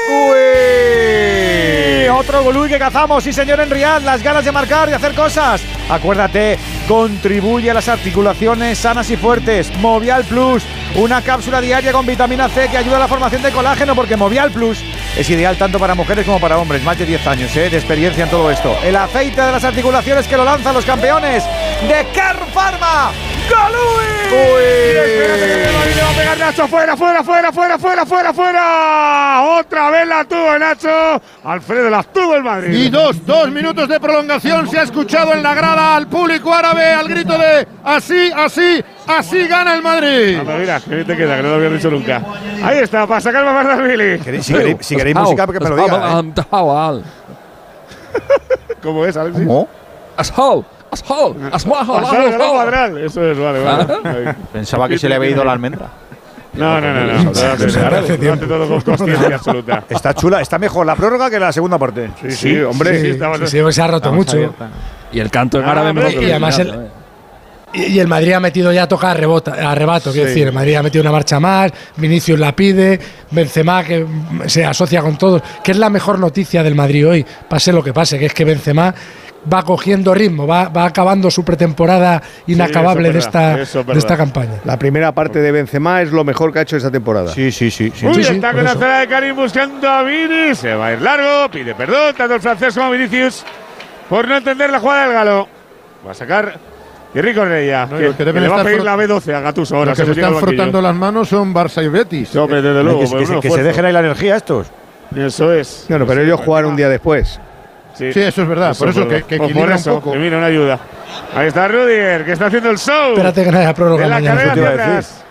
S1: ¡Uy! Otro Golui que señor, en Riyadh. Las ganas de marcar, de hacer cosas. Acuérdate, contribuye a las articulaciones sanas y fuertes. Movial Plus, una cápsula diaria con vitamina C que ayuda a la formación de colágeno porque Movial Plus es ideal tanto para mujeres como para hombres. Más de 10 años ¿eh? de experiencia en todo esto. El aceite de las articulaciones que lo lanzan los campeones de Car Pharma.
S3: Madrid, le va a pegar Nacho. Fuera, fuera, fuera, fuera, fuera, fuera, fuera. Otra vez la tuvo Nacho. Alfredo la tuvo el Madrid.
S4: Y dos, dos minutos de prolongación. Se ha escuchado en la grada al público árabe al grito de así, así, así gana el Madrid.
S3: Anda, mira, que te queda, que no lo había dicho nunca. Ahí está, para sacar Mamardasvili.
S1: Si queréis, si queréis música, que me lo diga. ¿eh?
S3: ¿Cómo es, Alexis?
S1: ¿Cómo?
S8: Ashol, ashol.
S3: Eso es, vale, vale.
S2: Pensaba que se le había ido la almendra.
S3: No, no, no, no. no, no, no, todo con conciencia absoluta.
S1: Está chula, está mejor la prórroga que la segunda parte.
S3: Sí, sí, hombre.
S64: Sí, se ha roto mucho.
S8: Y el canto en
S3: Ah,
S8: árabe mejor
S64: Y,
S8: que
S64: y
S8: el
S64: además el, y y el Madrid ha metido ya toca a, rebota, a rebato, quiero
S1: Sí.
S64: decir, el Madrid ha metido una marcha más, Vinicius la pide, Benzema que se asocia con todos, que es la mejor noticia del Madrid hoy, pase lo que pase, que es que Benzema va cogiendo ritmo, va, va acabando su pretemporada inacabable de,
S3: verdad,
S64: esta, de esta campaña.
S6: La primera parte de Benzema es lo mejor que ha hecho esta temporada.
S1: Sí, sí, sí. sí.
S3: Uy,
S64: Sí, sí,
S3: está con la de Karim buscando a Vini. Se va a ir largo, pide perdón, tanto el francés como Vinicius, por no entender la jugada del galo. Va a sacar Thierry Correia,
S4: No,
S3: que,
S4: que deben
S3: le va a pedir la B12 a Gattuso ahora.
S4: Los que se
S3: metido
S4: están frotando las manos son Barça y Betis.
S3: Sí, hombre, desde luego.
S1: que,
S3: por
S1: que- que se dejen ahí la energía estos.
S3: Eso es.
S6: Bueno, pero ellos jugaron un día después.
S3: Sí,
S4: Sí, eso es verdad. por eso que, que
S3: pues por eso,
S4: un poco.
S3: que mira una ayuda. Ahí está Rudiger, que está haciendo el show.
S64: Espérate que no haya prórroga
S3: en la
S64: mañana.
S3: carrera
S1: eso
S3: hacia atrás.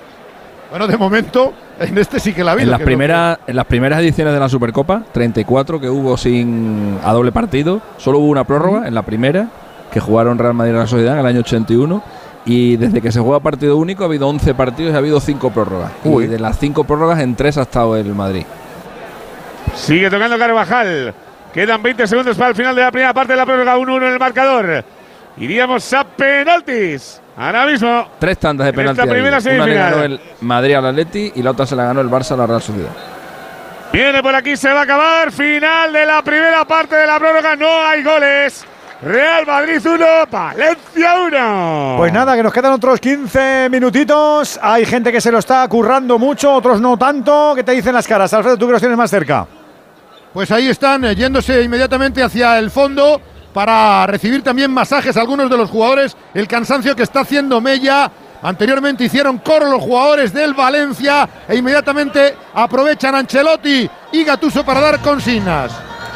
S4: Bueno, de momento, en este sí que la vi.
S8: En las, primeras, en las primeras ediciones de la Supercopa, 34 que hubo sin a doble partido, solo hubo una prórroga en la primera, que jugaron Real Madrid y la Sociedad en el año 81. Y desde que se juega partido único ha habido 11 partidos y ha habido 5 prórrogas. Y de las 5 prórrogas, en 3 ha estado el Madrid.
S3: Sigue tocando Carvajal. Quedan 20 segundos para el final de la primera parte de la prórroga. 1-1 en el marcador. Iríamos a penaltis. Ahora mismo.
S8: Tres tandas de
S3: En
S8: penalti.
S3: esta primera
S8: Una le
S3: semifinal.
S8: ganó el Madrid al Atleti y la otra se la ganó el Barça a la Real Sociedad.
S3: Viene por aquí, se va a acabar. Final de la primera parte de la prórroga. No hay goles. Real Madrid 1, Valencia 1.
S1: Pues nada, que nos quedan otros 15 minutitos. Hay gente que se lo está currando mucho, otros no tanto. ¿Qué te dicen las caras? Alfredo, tú que los tienes más cerca.
S4: Pues ahí están, eh, yéndose inmediatamente hacia el fondo para recibir también masajes algunos de los jugadores. El cansancio que está haciendo Mella. Anteriormente hicieron coro los jugadores del Valencia e inmediatamente aprovechan Ancelotti y Gatuso para dar consignas.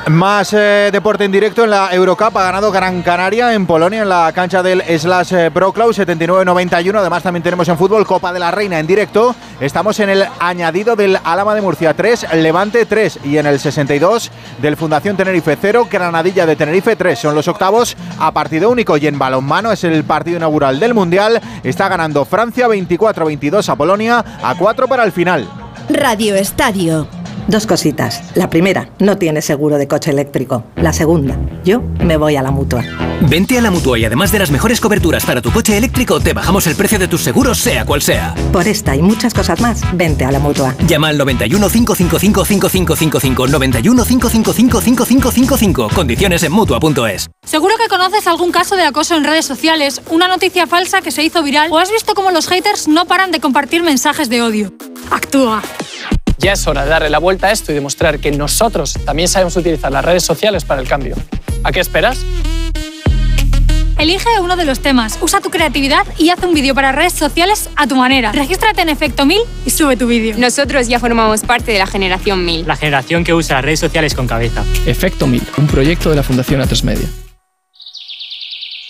S2: Más eh, deporte en directo en la Eurocup. Ha ganado Gran Canaria en Polonia en la cancha del Slash eh, Pro Club 79-91. Además también tenemos en fútbol Copa de la Reina en directo. Estamos en el añadido del Álama de Murcia 3, Levante 3 y en el 62 del Fundación Tenerife 0, Granadilla de Tenerife 3. Son los octavos a partido único y en balonmano es el partido inaugural del Mundial. Está ganando Francia 24-22 a Polonia a 4 para el final.
S59: Radio Estadio.
S65: Dos cositas. La primera, no tienes seguro de coche eléctrico. La segunda, yo me voy a la mutua.
S66: Vente a la mutua y además de las mejores coberturas para tu coche eléctrico, te bajamos el precio de tus seguros, sea cual sea.
S65: Por esta y muchas cosas más, vente a la mutua.
S66: Llama al 91 555 5555 91 555 5555. Condiciones en mutua.es.
S67: Seguro que conoces algún caso de acoso en redes sociales, una noticia falsa que se hizo viral o has visto cómo los haters no paran de compartir mensajes de odio. Actúa.
S68: Ya es hora de darle la vuelta a esto y demostrar que nosotros también sabemos utilizar las redes sociales para el cambio. ¿A qué esperas?
S67: El Elige uno de los temas, usa tu creatividad y haz un vídeo para redes sociales a tu manera. Regístrate en Efecto 1000 y sube tu vídeo.
S69: Nosotros ya formamos parte de la generación 1000.
S70: La generación que usa las redes sociales con cabeza.
S71: Efecto 1000, un proyecto de la Fundación A3 Media.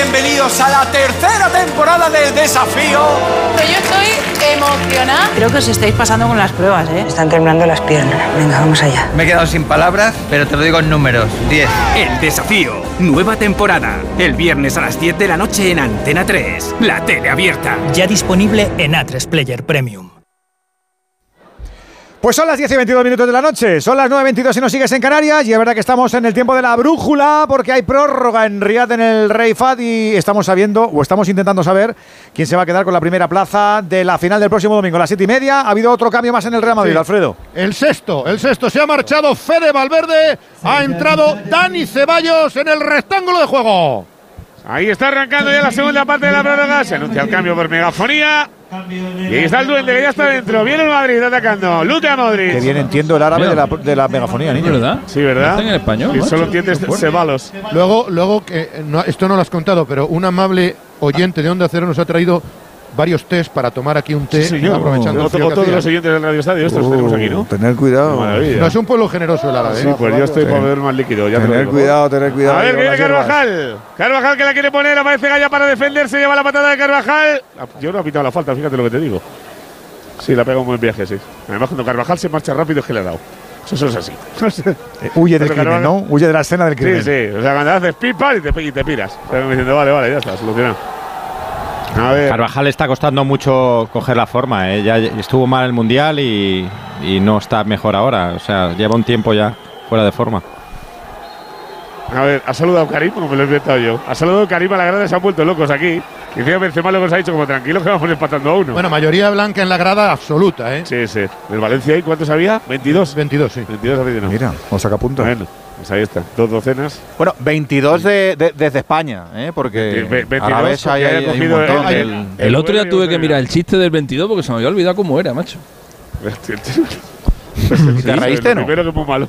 S72: Bienvenidos a la tercera temporada del desafío.
S73: Yo estoy emocionada.
S74: Creo que os estáis pasando con las pruebas, ¿eh?
S75: Están temblando las piernas. Venga, vamos allá.
S76: Me he quedado sin palabras, pero te lo digo en números. 10.
S66: El desafío. Nueva temporada. El viernes a las 10 de la noche en Antena 3. La tele abierta.
S77: Ya disponible en A3 Player Premium.
S1: Pues son las 10 y 22 minutos de la noche, son las 9.22 si nos sigues en Canarias y es verdad que estamos en el tiempo de la brújula porque hay prórroga en Riyadh en el Rey Fad y estamos sabiendo o estamos intentando saber quién se va a quedar con la primera plaza de la final del próximo domingo a las 7 y media. Ha habido otro cambio más en el Real Madrid,
S4: Sí.
S1: Alfredo.
S4: El sexto, el sexto. Se ha marchado Fede Valverde. Ha entrado Dani Ceballos en el rectángulo de juego.
S3: Ahí está arrancando ya la segunda parte de la prórroga. Se anuncia el cambio por megafonía. Y ahí está el duende que ya está dentro. Viene el Madrid atacando. Luka Modric.
S1: Que bien entiendo el árabe de la, de la megafonía, niño.
S3: ¿Verdad? Sí, ¿verdad?
S8: Está en español,
S3: Y solo entiendes. Cebalos.
S4: Luego, luego que eh, no- esto no lo has contado, pero un amable oyente de Onda Cero nos ha traído varios tés para tomar aquí un té,
S3: Sí, señor.
S4: aprovechando el
S3: otro de
S4: hacía.
S3: los oyentes del Radio Estadio. Estos
S1: Uh,
S3: tenemos aquí, ¿no?
S1: Tener cuidado.
S4: No es un pueblo generoso el árabe.
S3: Sí,
S4: ¿eh?
S3: pues yo estoy para beber más líquido. Ya
S1: Tener cuidado, tener cuidado.
S3: A ver, viene. Carvajal. Carvajal que la quiere poner. Aparece Gaya para defenderse. Lleva la patada de Carvajal. Ah, Yo no he pitado la falta, fíjate lo que te digo. Sí, la pega un buen viaje, sí. Además, cuando Carvajal se marcha rápido es que le ha dado. Eso, es así.
S1: Eh, huye del crimen, ¿no? Huye de la escena del crimen.
S3: Sí, sí. O sea, cuando haces pipa y te, y te piras. Pero diciendo, vale, vale, ya está, solucionado. A ver.
S78: Carvajal está costando mucho coger la forma. ¿eh? Ya estuvo mal el mundial y, y no está mejor ahora. O sea, lleva un tiempo ya fuera de forma.
S3: A ver, ha saludado Karim, como me lo he inventado yo. Ha saludado Karim a la grada, se han vuelto locos aquí. Y encima Benzema luego se ha dicho como tranquilo que vamos empatando a uno.
S4: Bueno, mayoría blanca en la grada absoluta, ¿eh?
S3: Sí, sí. ¿El Valencia ahí cuántos había? ¿22?
S4: 22, sí.
S3: 22 aficionados.
S1: Mira, nos saca punto.
S3: Bueno, pues ahí está. Dos docenas.
S2: Bueno, 22 de, de- desde España, ¿eh? porque
S3: Ve- ve- 22,
S2: árabes hay,
S3: porque
S2: hay-
S3: haya
S2: hay un
S3: cogido
S2: montón.
S3: el-
S2: del-
S8: El otro día tuve que mirar el chiste del 22 porque se me había olvidado cómo era, macho.
S3: ¿Y
S2: te reíste, no?
S3: Primero que muy malo.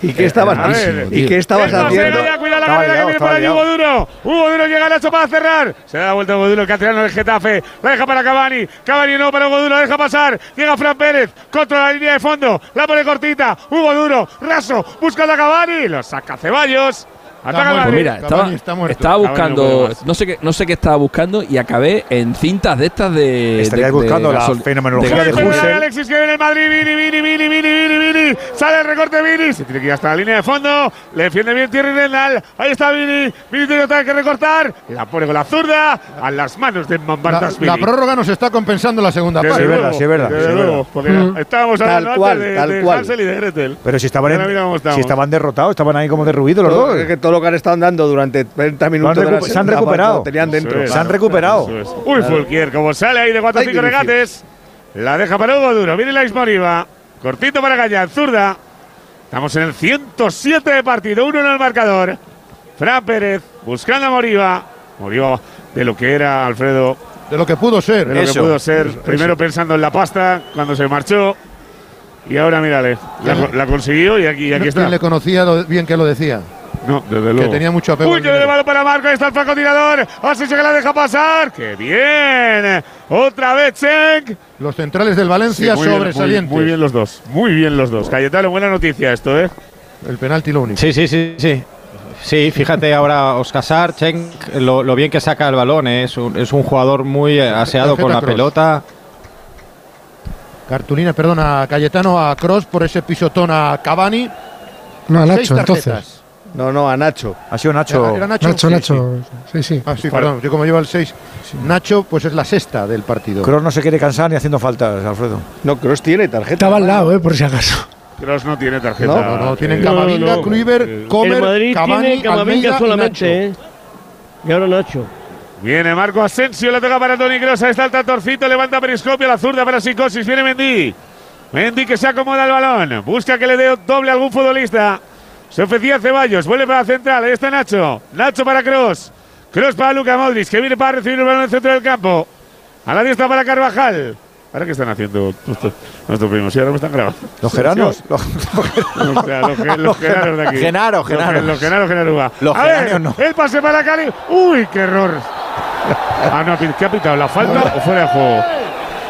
S6: ¿Y qué estabas,
S3: ver,
S6: ¿y qué estabas
S3: Esto,
S6: haciendo?
S3: cuidado la carrera que viene allí. Hugo Duro. Hugo Duro llega Nacho para cerrar. Se da la vuelta Hugo Duro, el castellano del Getafe. La deja para Cavani. Cavani no para Hugo Duro, la deja pasar. Llega Fran Pérez contra la línea de fondo. La pone cortita. Hugo Duro, raso, busca a Cavani. Lo saca Ceballos. Ataca. Madrid.
S8: Pues mira, estaba,
S4: está muerto.
S8: buscando, no sé qué, no sé qué estaba buscando y acabé en cintas de estas de.
S1: Estarías
S8: de- de
S1: buscando la
S8: gasol-
S1: fenomenología
S8: de
S1: de Husserl.
S3: Alexis que viene el Madrid, Vini, Vini, Vini, Vini, Vini, Vini. Sale el recorte Vini. Se tiene que ir hasta la línea de fondo. Le defiende bien Thierry Rendal. Ahí está Vini. Vini tiene otra que recortar. La pone con la zurda a las manos de
S4: La,
S3: Mambartas
S4: la prórroga nos está compensando la segunda parte.
S1: Sí, es verdad, sí, es verdad,
S3: desde luego, porque
S4: Mm.
S3: estábamos
S6: Tal
S3: hablando
S6: cual,
S3: antes de,
S6: tal
S3: de
S6: cual.
S3: Hansel y de Gretel.
S1: Pero si estaban, en- si estaban derrotados, estaban ahí como derruidos los dos.
S6: Todo, es que todo lo que han estado andando durante 30 minutos de la
S1: se han recuperado.
S6: tenían dentro.
S3: Eso es.
S1: Se han recuperado.
S3: Eso es. Uy, Fulquier, como sale ahí de 4 o
S6: Ay,
S3: 5
S6: Vinicius.
S3: regates. La deja para Hugo Duro. Viene la Moriva. Cortito para Gañán, zurda. Estamos en el 107 de partido, uno en el marcador. Fran Pérez buscando a Moriva. Moriva de lo que era Alfredo,
S4: De lo que pudo ser.
S3: de lo
S2: Eso.
S3: que pudo ser. Primero pensando en la pasta cuando se marchó. Y ahora mírale, la, la consiguió y aquí, y aquí está.
S4: ¿Quién le conocía lo bien que lo decía?
S3: No, desde luego.
S4: tenía mucho apego
S3: Uy, que de balón para Marco. Ahí está el flaco tirador. Asensio que la deja pasar. ¡Qué bien! Otra vez Cheng.
S4: Los centrales del Valencia
S3: Sí, muy bien,
S4: sobresalientes.
S3: Muy, muy bien los dos. Muy bien los dos. Cayetano, buena noticia esto, ¿eh?
S4: El penalti lo único.
S78: Sí, sí, sí, sí. Sí, fíjate ahora Oscar Chen, lo, lo bien que saca el balón. ¿eh? Es, un, es un jugador muy aseado
S4: Tarjeta
S78: con la
S4: cross.
S78: pelota.
S4: Cartulina, perdona, a Cayetano, a Cross por ese pisotón a Cavani.
S64: No, a Nacho, entonces.
S6: No, no, a Nacho.
S1: Ha sido Nacho.
S4: ¿Era, era Nacho?
S64: Nacho,
S4: Sí,
S64: Nacho. Sí, sí.
S4: sí. Ah, sí, perdón, yo como llevo el 6. Nacho, pues es la sexta del partido.
S1: Kroos no se quiere cansar ni haciendo faltas, Alfredo.
S6: No, Cross tiene tarjeta.
S64: Estaba al lado, eh, por si acaso.
S3: Cross no tiene tarjeta.
S4: No, no, no, tienen
S3: Eh,
S4: Camavinga,
S9: no.
S4: Kluivert,
S9: El
S4: Comer,
S9: Madrid
S4: Cavani,
S9: tiene
S4: Almeida
S9: Camavinga
S4: y Nacho.
S9: solamente, ¿eh? Y ahora Nacho.
S3: Viene Marco Asensio, le toca para Toni Kroos. Ahí está el Tatorcito, levanta Periscopio, la zurda para Psicosis. Viene Mendy. Mendy que se acomoda el balón. Busca que le dé doble a algún futbolista. Se ofrecía Ceballos, vuelve para la central, ahí está Nacho. Nacho para Cross. Cross para Luca Modric, que viene para recibir el balón en el centro del campo. A la diestra para Carvajal. ¿Ahora qué están haciendo nuestros, nuestros primos? Sí, ahora me están grabando.
S1: Los geranos. Los,
S3: O sea, los, ge- los genaros de aquí.
S2: Genaro,
S3: Los ge-
S2: Genaro.
S3: Los genaros, genaruga.
S2: Los
S3: A ver,
S2: no.
S3: el pase para Cali. ¡Uy, qué error! Ah, no, ¿qué ha pitado? ¿La falta o fuera de juego?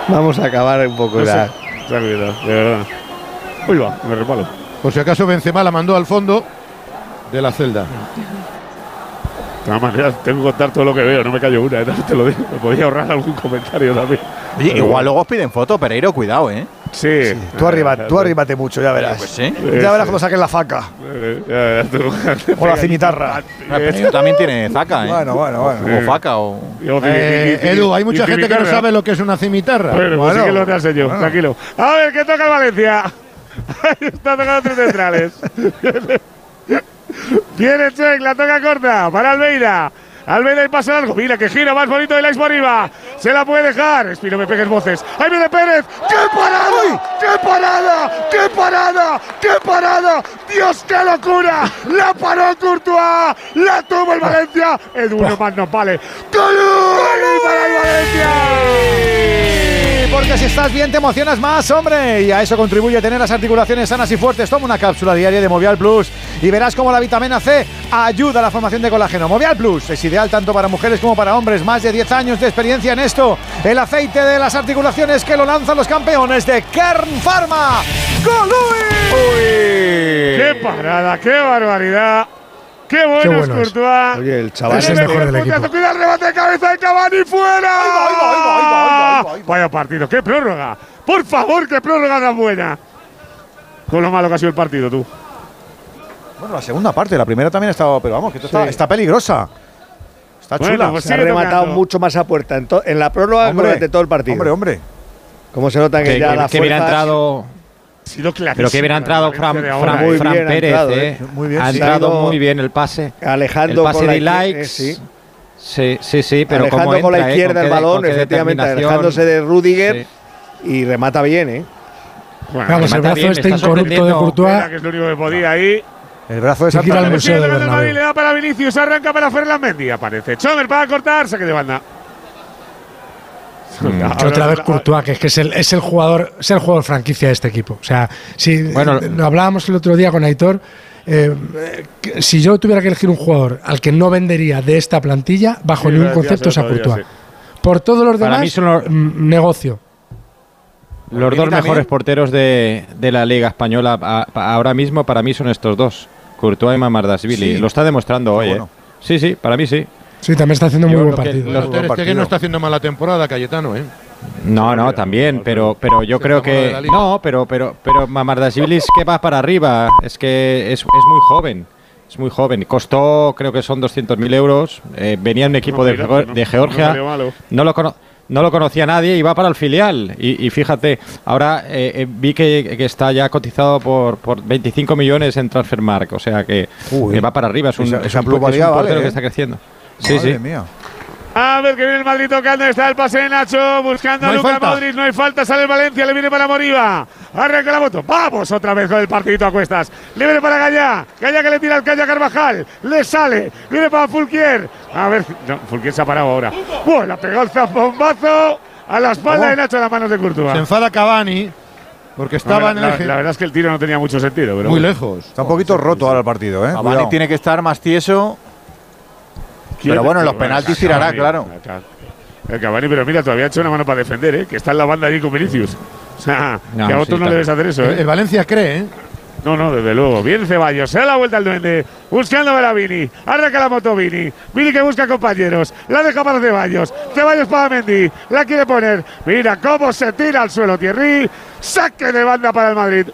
S6: Vamos a acabar un poco
S3: No
S6: ya.
S3: sé. De verdad. Uy, va, me repalo.
S4: Por si acaso Benzema la mandó al fondo de la celda.
S3: De todas maneras, tengo que contar todo lo que veo, no me callo una, ¿eh? te lo digo. Me podía ahorrar algún comentario también.
S2: Oye, igual luego os piden foto, Pereiro, cuidado, ¿eh?
S3: Sí.
S1: Tú arriba, tú arríbate mucho, ya verás.
S2: Pues sí.
S1: Ya verás cuando saquen la faca.
S3: Eh, ya verás tú.
S1: O la cimitarra.
S2: Pereiro también tiene zaca, ¿eh?
S1: Bueno, bueno, bueno.
S2: O faca o.
S4: Eh, Edu, hay mucha gente que no sabe lo que es una cimitarra.
S3: Bueno, pues sí que lo te enseño,
S4: Bueno.
S3: tranquilo. A ver, ¿qué toca el Valencia? Ahí está tocando tres centrales. Viene Check, la toca corta para Almeida. Almeida y pasa largo. Mira que gira más bonito de Lais por arriba. Se la puede dejar. Espino, me pegues voces. Ahí viene Pérez. ¡Qué parada! ¡Qué parada! ¡Qué parada! ¡Qué parada! ¡Dios, qué locura! ¡La paró Courtois! ¡La tuvo el Valencia! Edu, no más nos vale. ¡Gol para el Valencia!
S1: Porque si estás bien te emocionas más, hombre. Y a eso contribuye tener las articulaciones sanas y fuertes. Toma una cápsula diaria de Movial Plus y verás cómo la vitamina C ayuda a la formación de colágeno. Movial Plus es ideal tanto para mujeres como para hombres. Más de 10 años de experiencia en esto. El aceite de las articulaciones que lo lanzan los campeones de Kern Pharma. ¡Golui!
S3: ¡Qué parada! ¡Qué barbaridad! ¡Qué bueno,
S5: Qué bueno es.
S3: Courtois!
S6: Oye, el chaval
S5: Es el mejor del equipo.
S3: Cuida el remate de cabeza de Cavani fuera. Vaya partido, qué prórroga. Por favor, qué prórroga tan buena. Con lo malo que ha sido el partido, tú.
S1: Bueno, la segunda parte, la primera también ha estado, pero vamos, que esto está,
S6: Sí.
S1: está peligrosa. Está
S3: Bueno,
S1: chula.
S3: pues
S6: Se ha rematado
S3: tocando.
S6: mucho más a puerta en, to- en la prórroga que durante todo el partido.
S1: Hombre, hombre.
S6: Como se nota que,
S7: Que,
S6: ya
S7: que-
S6: la
S7: que hubiera
S6: fuerza-
S7: entrado.
S3: Ha sido clarísimo.
S7: Pero que hubiera entrado Fran,
S3: de
S6: Muy
S3: ¿eh?
S7: Fran
S6: bien ha
S7: Pérez,
S6: entrado,
S7: eh.
S6: eh.
S1: Muy bien,
S7: ha entrado
S6: Ha
S7: muy bien el pase.
S6: Alejando
S7: el pase
S6: con la
S7: de likes.
S6: eh, sí.
S7: Sí, sí, sí, pero
S6: Alejando con la
S7: eh,
S6: izquierda
S7: con
S6: el balón, efectivamente, alejándose de Rudiger
S7: Sí.
S6: y remata bien, ¿eh?
S3: Bueno,
S5: Vamos, el brazo
S7: bien,
S5: este
S7: está
S5: incorrupto de Courtois.
S3: que es lo único que podía ahí.
S1: El brazo de Santa
S5: al museo
S3: Madrid,
S5: Bernabéu.
S3: le da para Vinicius, arranca para Ferland Mendy, aparece. Chomer para cortar, saque de banda.
S5: Que otra vez Courtois, que es que es el, es el jugador, es el jugador franquicia de este equipo. O sea, si
S7: Bueno,
S5: eh, hablábamos el otro día con Aitor, eh, que si yo tuviera que elegir un jugador al que no vendería de esta plantilla, bajo
S3: Sí,
S5: ningún concepto es a Courtois. Por todos los
S7: Para
S5: demás,
S7: mí son los-
S5: mm, negocio.
S7: Los dos
S2: también.
S7: mejores porteros de, de la Liga Española a- a- ahora mismo para mí son estos dos, Courtois y Mamardashvili.
S1: Sí.
S7: Lo está demostrando hoy,
S1: bueno.
S7: ¿eh? Sí, sí, para mí sí.
S5: Sí, también está haciendo muy buen
S7: que-
S5: partido.
S4: Pero Ter Stegen no está haciendo mala temporada, Cayetano, ¿eh?
S7: No, no, también, pero, pero yo creo que no, pero, pero, pero Mamardashvili es que va para arriba, es que es, es muy joven, es muy joven. Costó, creo que son 200.000 euros. eh, venía en un equipo de,
S3: no-
S7: de Georgia, no lo cono- no lo conocía nadie y va para el filial. Y, y fíjate, ahora eh, eh, vi que, que está ya cotizado por, por 25 millones en Transfermarkt, o sea que,
S1: Uy.
S7: que va para arriba. Es un,
S1: Esa-
S7: es
S1: esa
S7: un, es portero
S1: vale,
S7: que
S1: ¿eh?
S7: está creciendo. Sí,
S1: Madre
S7: sí.
S1: mía.
S3: A ver que viene el Madrid tocando, está el pase de Nacho, buscando
S4: No
S3: a
S4: hay
S3: Luca
S4: falta.
S3: Modric, no hay falta, sale el Valencia, le viene para Moriba, arranca la moto, vamos otra vez con el partidito a cuestas, le viene para Gallá, Gallá que le tira al Calla Carvajal, le sale, viene para Fulquier, a ver, no, Fulquier se ha parado ahora, ¡Buah, la pegó el zambombazo a la espalda
S1: ¿Cómo?
S3: de Nacho en las manos de Courtois.
S4: Se enfada Cavani porque
S3: No,
S4: estaba
S3: la,
S4: en el
S3: la-
S4: eje
S3: la verdad es que el tiro no tenía mucho sentido, pero
S4: muy
S3: bueno.
S4: lejos.
S1: Está un poquito roto ahora el partido, ¿eh?
S2: Cavani tiene que estar más tieso. Pero bueno, en los penaltis tirará, claro.
S3: El Cavani, pero mira, todavía ha hecho una mano para defender, ¿eh? que está en la banda allí con Vinicius. O sea,
S7: No,
S3: que a
S7: sí,
S3: otros no debes hacer eso,
S4: El,
S3: ¿eh?
S4: el Valencia cree, ¿eh?
S3: No, no, desde luego. Bien Ceballos, se da la vuelta al duende, buscando a Vini. Arranca la moto Vini. Vini que busca compañeros. La deja para Ceballos. Ceballos para Mendy. La quiere poner. Mira cómo se tira al suelo Thierry. Saque de banda para el Madrid.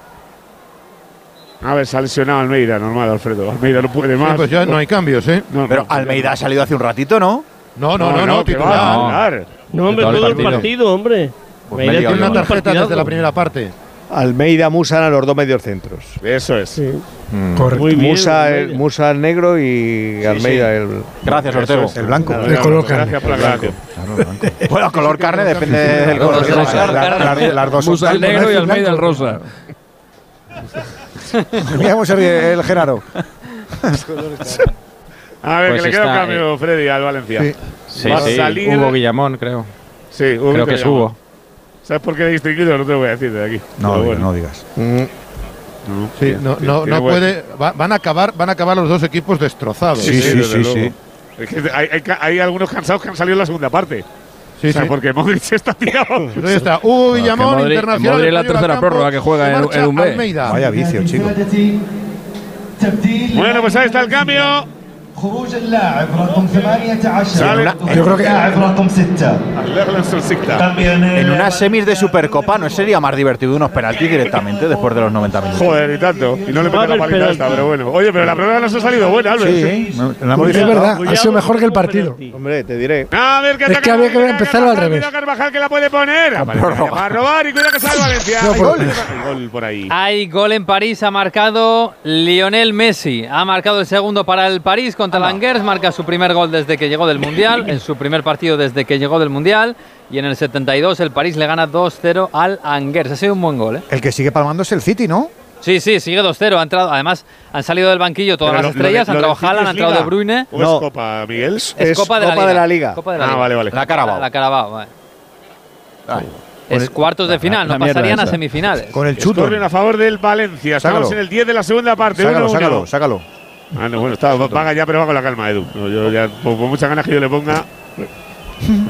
S3: A ver, se ha lesionado Almeida, normal, Alfredo. Almeida no puede
S4: Sí,
S3: más.
S4: pues ya no hay cambios, ¿eh?
S3: No,
S2: Pero
S3: no,
S2: Almeida ha salido hace un ratito, ¿no?
S4: No, no, no, no, titular.
S3: a
S7: No.
S9: hombre,
S7: Todo el
S9: el
S7: partido.
S9: partido, hombre.
S2: Pues
S9: Almeida tiene
S4: una
S9: un
S4: tarjeta desde la primera parte.
S6: Almeida, Musa eran los dos medios centros.
S3: Eso es.
S7: Mm.
S5: Correcto.
S9: Bien.
S6: Musa, el. Musa el negro y Almeida el.
S2: Gracias, Ortego.
S3: es.
S1: El blanco.
S3: Claro,
S5: color
S3: Gracias
S5: carne.
S3: por la aclaración.
S2: Bueno, color carne depende del color.
S1: Las dos
S8: Musa el negro y Almeida el rosa.
S1: Mira cómo se ríe el Genaro.
S3: A ver,
S7: Pues
S3: que le queda un cambio, Freddy, al Valencia.
S1: Sí.
S7: Sí,
S3: Va a
S7: sí,
S3: salir-
S7: Hugo Guillamón, creo.
S3: Sí, Hugo
S7: creo que es. Hugo.
S3: ¿Sabes por qué he distinguido? No te lo voy a decir de aquí.
S1: No,
S3: Pero
S1: digas,
S3: bueno.
S1: no digas.
S3: No,
S4: Sí, no, no, no puede. va- van, a acabar, van a acabar los dos equipos destrozados.
S1: Sí, sí, sí,
S3: luego.
S1: sí.
S3: Es que hay, hay ca- hay algunos cansados que han salido en la segunda parte.
S4: Sí,
S3: o sea,
S4: sí.
S3: porque Modric está tirado.
S4: Pero ahí está. Hugo Guillamón,
S8: Modric-
S4: internacional.
S8: Modric es la tercera prórroga que juega en- un mes.
S4: Almeida.
S1: Vaya vicio, chico.
S3: Bueno, pues ahí está el cambio. Sale
S5: Yo creo que
S2: En unas semis de Supercopa no sería más divertido unos penaltis directamente después de los 90 minutos.
S3: Joder, y tanto. Y no le
S9: Va a
S3: mete la
S9: penalti.
S3: esta, pero bueno. Oye, pero la prueba nos ha salido buena, Albert.
S1: Sí, la hemos
S5: es verdad, ha sido mejor que el partido.
S6: Hombre, te diré.
S3: A ver qué
S5: Es que había que empezarlo al revés.
S3: cuidado Carvajal que la puede poner. Va a robar y cuidado que sale Valencia. Hay gol por ahí.
S10: Hay gol en París, ha marcado Lionel Messi. Ha marcado el segundo para el París contra el Angers, marca su primer gol desde que llegó del Mundial, en su primer partido desde que llegó del Mundial. Y en el 72 el París le gana 2-0 al Angers. Ha sido un buen gol, ¿eh?
S1: El que sigue palmando es el City, ¿no?
S10: Sí, sí, sigue 2-0. Ha entrado, además, han salido del banquillo todas
S3: Pero
S10: las estrellas. han entrado Haaland, ha entrado
S3: es
S10: De Bruyne.
S3: ¿O
S6: No.
S3: es Copa, Miguel?
S10: Es,
S6: Es
S10: Copa, de,
S6: Copa
S10: la
S6: de la Liga.
S10: Copa de la
S3: Ah,
S10: Liga.
S3: vale, vale.
S2: La Carabao.
S10: La Carabao, vale.
S2: Ay.
S10: Es cuartos de final,
S8: la
S10: no pasarían a
S8: esa.
S10: semifinales.
S1: Con el chuto.
S3: A favor del Valencia. Estamos
S1: Sácalo.
S3: en el 10 de la segunda parte.
S1: Sácalo,
S3: 1-1.
S1: sácalo, sácalo.
S3: Ah, no, bueno, está, vaga ya, pero va con la calma, Edu. No, yo ya, por, por muchas ganas que yo le ponga.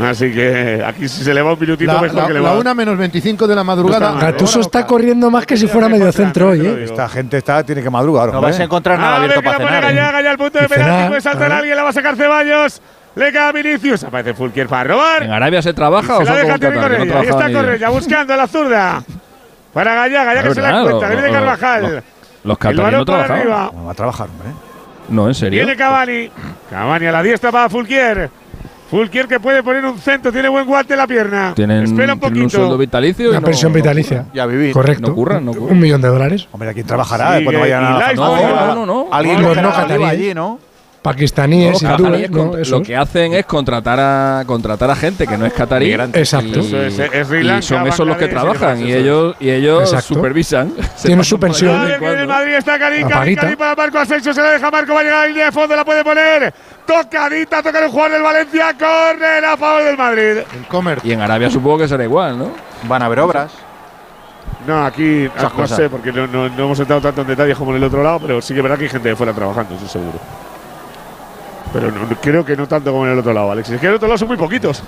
S3: Así que aquí si se le va un minutito
S4: La,
S3: mejor
S4: la-
S3: que le
S4: la
S3: va.
S4: una menos 25 de la madrugada.
S3: No
S5: Gattuso está corriendo más que si fuera medio centro hoy, ¿eh?
S1: Esta gente está, tiene que madrugar,
S2: No vais a encontrar nada
S3: A ver
S2: abierto
S3: que la
S2: para
S3: pone
S2: cenar.
S3: Gallaga, ya el punto de penalti. Puede saltar
S5: claro.
S3: alguien, la va a sacar Ceballos. Le queda Vinicius. Aparece Fulquier para robar.
S8: ¿En Arabia se trabaja o
S3: Se la deja Tony
S8: que no
S3: Correa. Ahí está Correa buscando la zurda. Para Gallaga, ya que se la cuenta. Que viene Carvajal.
S8: lo- Los
S3: balón
S8: no.
S1: No va a trabajar, hombre.
S8: No, en serio.
S3: Viene Cavani. Cavani a la diestra para Fulquier. Fulquier que puede poner un centro. Tiene buen guante en la pierna.
S8: ¿Tienen,
S3: Espera un
S8: tienen un
S3: poquito.
S8: sueldo vitalicio. y
S5: Una
S8: no-
S5: pensión
S8: no
S5: vitalicia.
S2: Ya vivir.
S5: Correcto.
S8: No curran, no curran.
S5: Un millón de dólares.
S1: Hombre, ¿a quién trabajará
S3: Sigue
S1: cuando vayan a la?
S8: No, no, no, no.
S2: Alguien
S5: no cataríes.
S2: allí, ¿no?
S5: Pakistaníes, hindúes, ¿no?
S8: con-
S5: Eso.
S8: lo que hacen es contratar a contratar a gente que no es catarí
S5: Exacto.
S3: Eso es, es
S8: y son esos los que
S3: y
S8: trabajan y ellos y ellos
S5: Exacto.
S8: supervisan
S5: Tienen su pensión.
S3: Madrid está. Karim para Marco Asensio, se la deja Marco, va a llegar a la línea de fondo, la puede poner. Tocadita, toca el jugador del Valencia, corre a favor del Madrid.
S4: En
S8: y en Arabia supongo que será igual ¿no?
S2: Van a haber obras.
S3: No, aquí no sé, porque no, no- no hemos entrado tanto en detalles como en el otro lado, pero sí que es verdad que hay gente de fuera trabajando, eso seguro. Pero no- no- creo que no tanto como en el otro lado, Alexis. Es que en el otro lado son muy poquitos.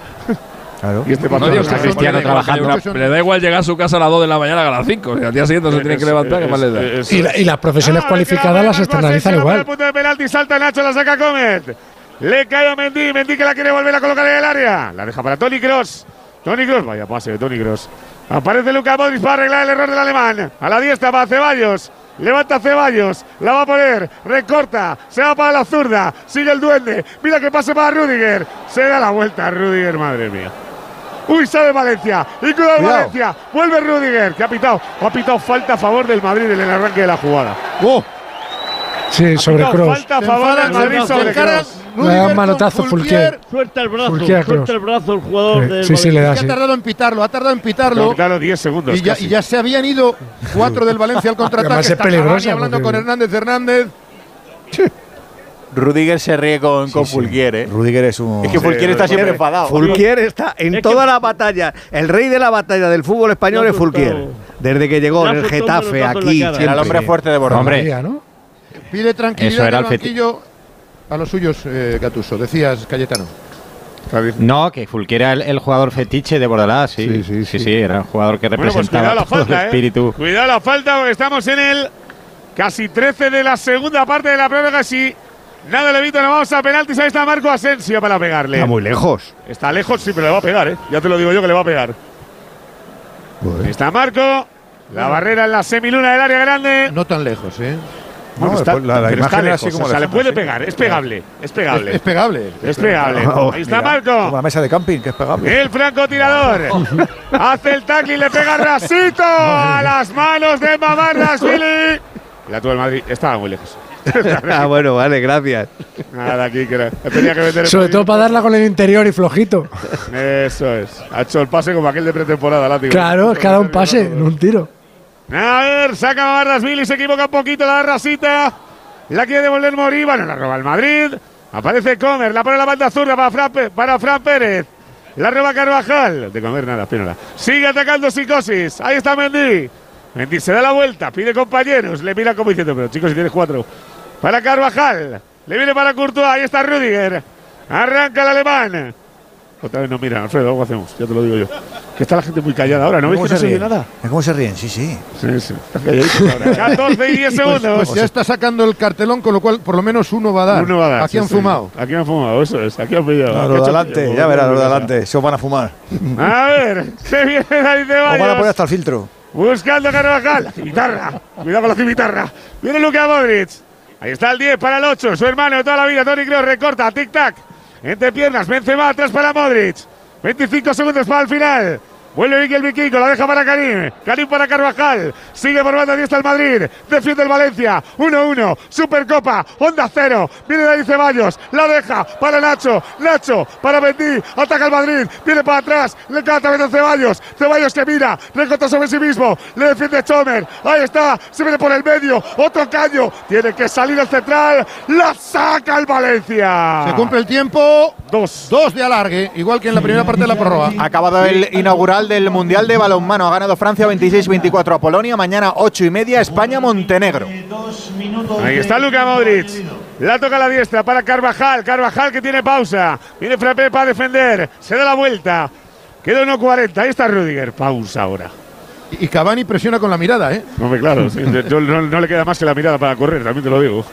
S1: Claro.
S3: Y este
S8: No
S3: partido
S8: digo
S3: está
S8: que Cristiano trabajando. Le da igual llegar a su casa a las 2 de la mañana a las 5. al día siguiente se tiene que levantar, ¿qué más le da?
S5: Y, la- y las profesiones cualificadas las externalizan
S3: El
S5: igual.
S3: punto de penalti, salta Nacho, la saca Comet. Le cae a Mendy, Mendy que la quiere volver a colocar en el área. La deja para Tony Cross. Tony Cross, vaya pase de Tony Cross. Aparece Luca Modric para arreglar el error del alemán. A la diestra para Ceballos. Levanta Ceballos, la va a poner, recorta, se va para la zurda, sigue el duende, mira que pase para Rudiger, se da la vuelta Rudiger, madre mía. Uy, sale Valencia, y cuidado
S1: Cuidado.
S3: Valencia, vuelve Rudiger, que ha pitado, ha pitado falta a favor del Madrid en el arranque de la jugada.
S4: ¡Oh!
S5: Sí, sobre Cross.
S3: Falta a favor del Madrid sobre Kroos.
S5: Le da un manotazo Fulquier.
S9: Suelta el brazo,
S5: Fulquier
S9: suelta el brazo el jugador
S5: Sí,
S9: del
S5: sí, sí, le da,
S4: que
S5: sí.
S4: ha tardado en pitarlo, ha tardado en pitarlo.
S3: Claro, 10 segundos.
S4: Y ya,
S3: casi.
S4: y ya se habían ido cuatro del Valencia al contraataque.
S5: Además es
S4: Está
S5: peligrosa,
S4: Cavani hablando con Hernández Hernández.
S2: Rudiger se ríe con, con Fulquier, ¿eh?
S1: Rudiger es un.
S2: Es que Fulquier está siempre enfadado.
S6: Fulquier está en
S9: Es que-
S6: toda la batalla. El rey de la batalla del fútbol español
S9: ha
S6: es Fulquier. Desde que llegó en el Getafe aquí.
S2: Era el hombre fuerte de Borja.
S7: Hombre.
S5: ¿no?
S4: Pide tranquilidad
S7: Eso era
S4: el banquillo a los suyos, eh, Gatuso. Decías, Cayetano.
S7: No, que Fulquier era el, el jugador fetiche de Bordalás, sí.
S1: Sí,
S7: Sí,
S1: sí,
S7: sí,
S1: sí.
S7: era el jugador que
S3: Bueno, pues
S7: representaba
S3: cuidado la
S7: todo el
S3: falta, ¿eh?
S7: espíritu.
S3: Cuidado la falta porque estamos en el casi 13 de la segunda parte de la prórroga. Si nada le evita, nos vamos a penaltis. Ahí está Marco Asensio para pegarle.
S6: Está muy lejos.
S3: Está lejos, sí, pero le va a pegar, ¿eh? Ya te lo digo yo que le va a pegar. Ahí está Marco. La barrera en la semiluna del área grande.
S4: No tan lejos, ¿eh?
S3: Bueno,
S1: No,
S3: está,
S1: después la- la
S3: pero está
S1: imagen era
S3: lejos,
S1: así como
S3: o sea, le puede pegar, es pegable, es pegable.
S4: Es, es pegable.
S3: Es pegable.
S1: Oh,
S3: Ahí está
S1: mira, Como
S3: Marco.
S1: la mesa de camping, que es pegable.
S3: El francotirador hace el tackle y le pega rasito a las manos de Mamarrasvili. La tuvo el Madrid, estaba muy lejos.
S6: Ah, bueno, vale, gracias.
S3: Nada, aquí que tenía que meter el
S5: Sobre todo para darla con el interior y flojito.
S3: Eso es. Ha hecho el pase como aquel de pretemporada, látigo.
S5: Claro, es que ha dado un pase en un tiro.
S3: A ver, saca Bardasvili, se equivoca un poquito la rasita. La quiere devolver Moriba, no la roba el Madrid. Aparece Comer, la pone la banda zurda para Fran, para Fran Pérez. La roba Carvajal. De comer nada, espinola. Sigue atacando Psicosis. Ahí está Mendy. Mendy se da la vuelta, pide compañeros. Le mira como diciendo, pero chicos, si tienes cuatro. Para Carvajal. Le viene para Courtois. Ahí está Rudiger. Arranca el alemán. Otra vez no miran, Alfredo, algo hacemos, ya te lo digo yo. Que está la gente muy callada ahora, ¿no ves
S1: ¿Cómo
S3: que no
S1: se
S3: se oye nada?
S1: ¿Cómo se ríen? Sí, sí.
S3: Sí, sí. Ahora. 14 y 10 segundos.
S4: Pues, pues ya está sacando el cartelón, con lo cual por lo menos uno va a dar.
S3: Uno va a dar.
S4: Aquí
S3: sí,
S4: han
S3: sí.
S4: fumado.
S3: Aquí han fumado, eso es. Aquí han pillado.
S1: No,
S3: han
S1: de adelante,
S3: pillo.
S1: ya verás, los de adelante. Se os van a fumar.
S3: A ver, se viene David
S1: Os van a poner hasta el filtro.
S3: Buscando a Carvajal. La cimitarra. Cuidado con la cimitarra. Viene Luka Modric. Ahí está el 10 para el 8. Su hermano de toda la vida, Tony Kroos, recorta. Tic-tac. Entre piernas. Benzema atrás para Modric. 25 segundos para el final. Vuelve Miguel Vikingo, la deja para Karim. Karim para Carvajal. Sigue por banda diestra el Madrid. Defiende el Valencia. 1-1. Supercopa. Onda cero. Viene David Ceballos. La deja para Nacho. Nacho para Mendy. Ataca el Madrid. Viene para atrás. Le canta a Ceballos. Ceballos que mira. Recorta sobre sí mismo. Le defiende Chomer. Ahí está. Se viene por el medio. Otro caño. Tiene que salir el central. La saca el Valencia.
S4: Se cumple el tiempo.
S3: Dos.
S4: Dos de alargue, igual que en la primera parte de la prórroga.
S2: Acabado el inaugural del Mundial de Balonmano. Ha ganado Francia 26-24 a Polonia. Mañana 8 y media, España-Montenegro.
S3: Ahí está Luka Modric. La toca a la diestra para Carvajal. Carvajal que tiene pausa. Viene Frappé para defender. Se da la vuelta. Queda 1.40. Ahí está Rudiger. Pausa ahora.
S4: Y Cavani presiona con la mirada, ¿eh?
S3: Hombre, claro. sí, no, no le queda más que la mirada para correr, también te lo digo.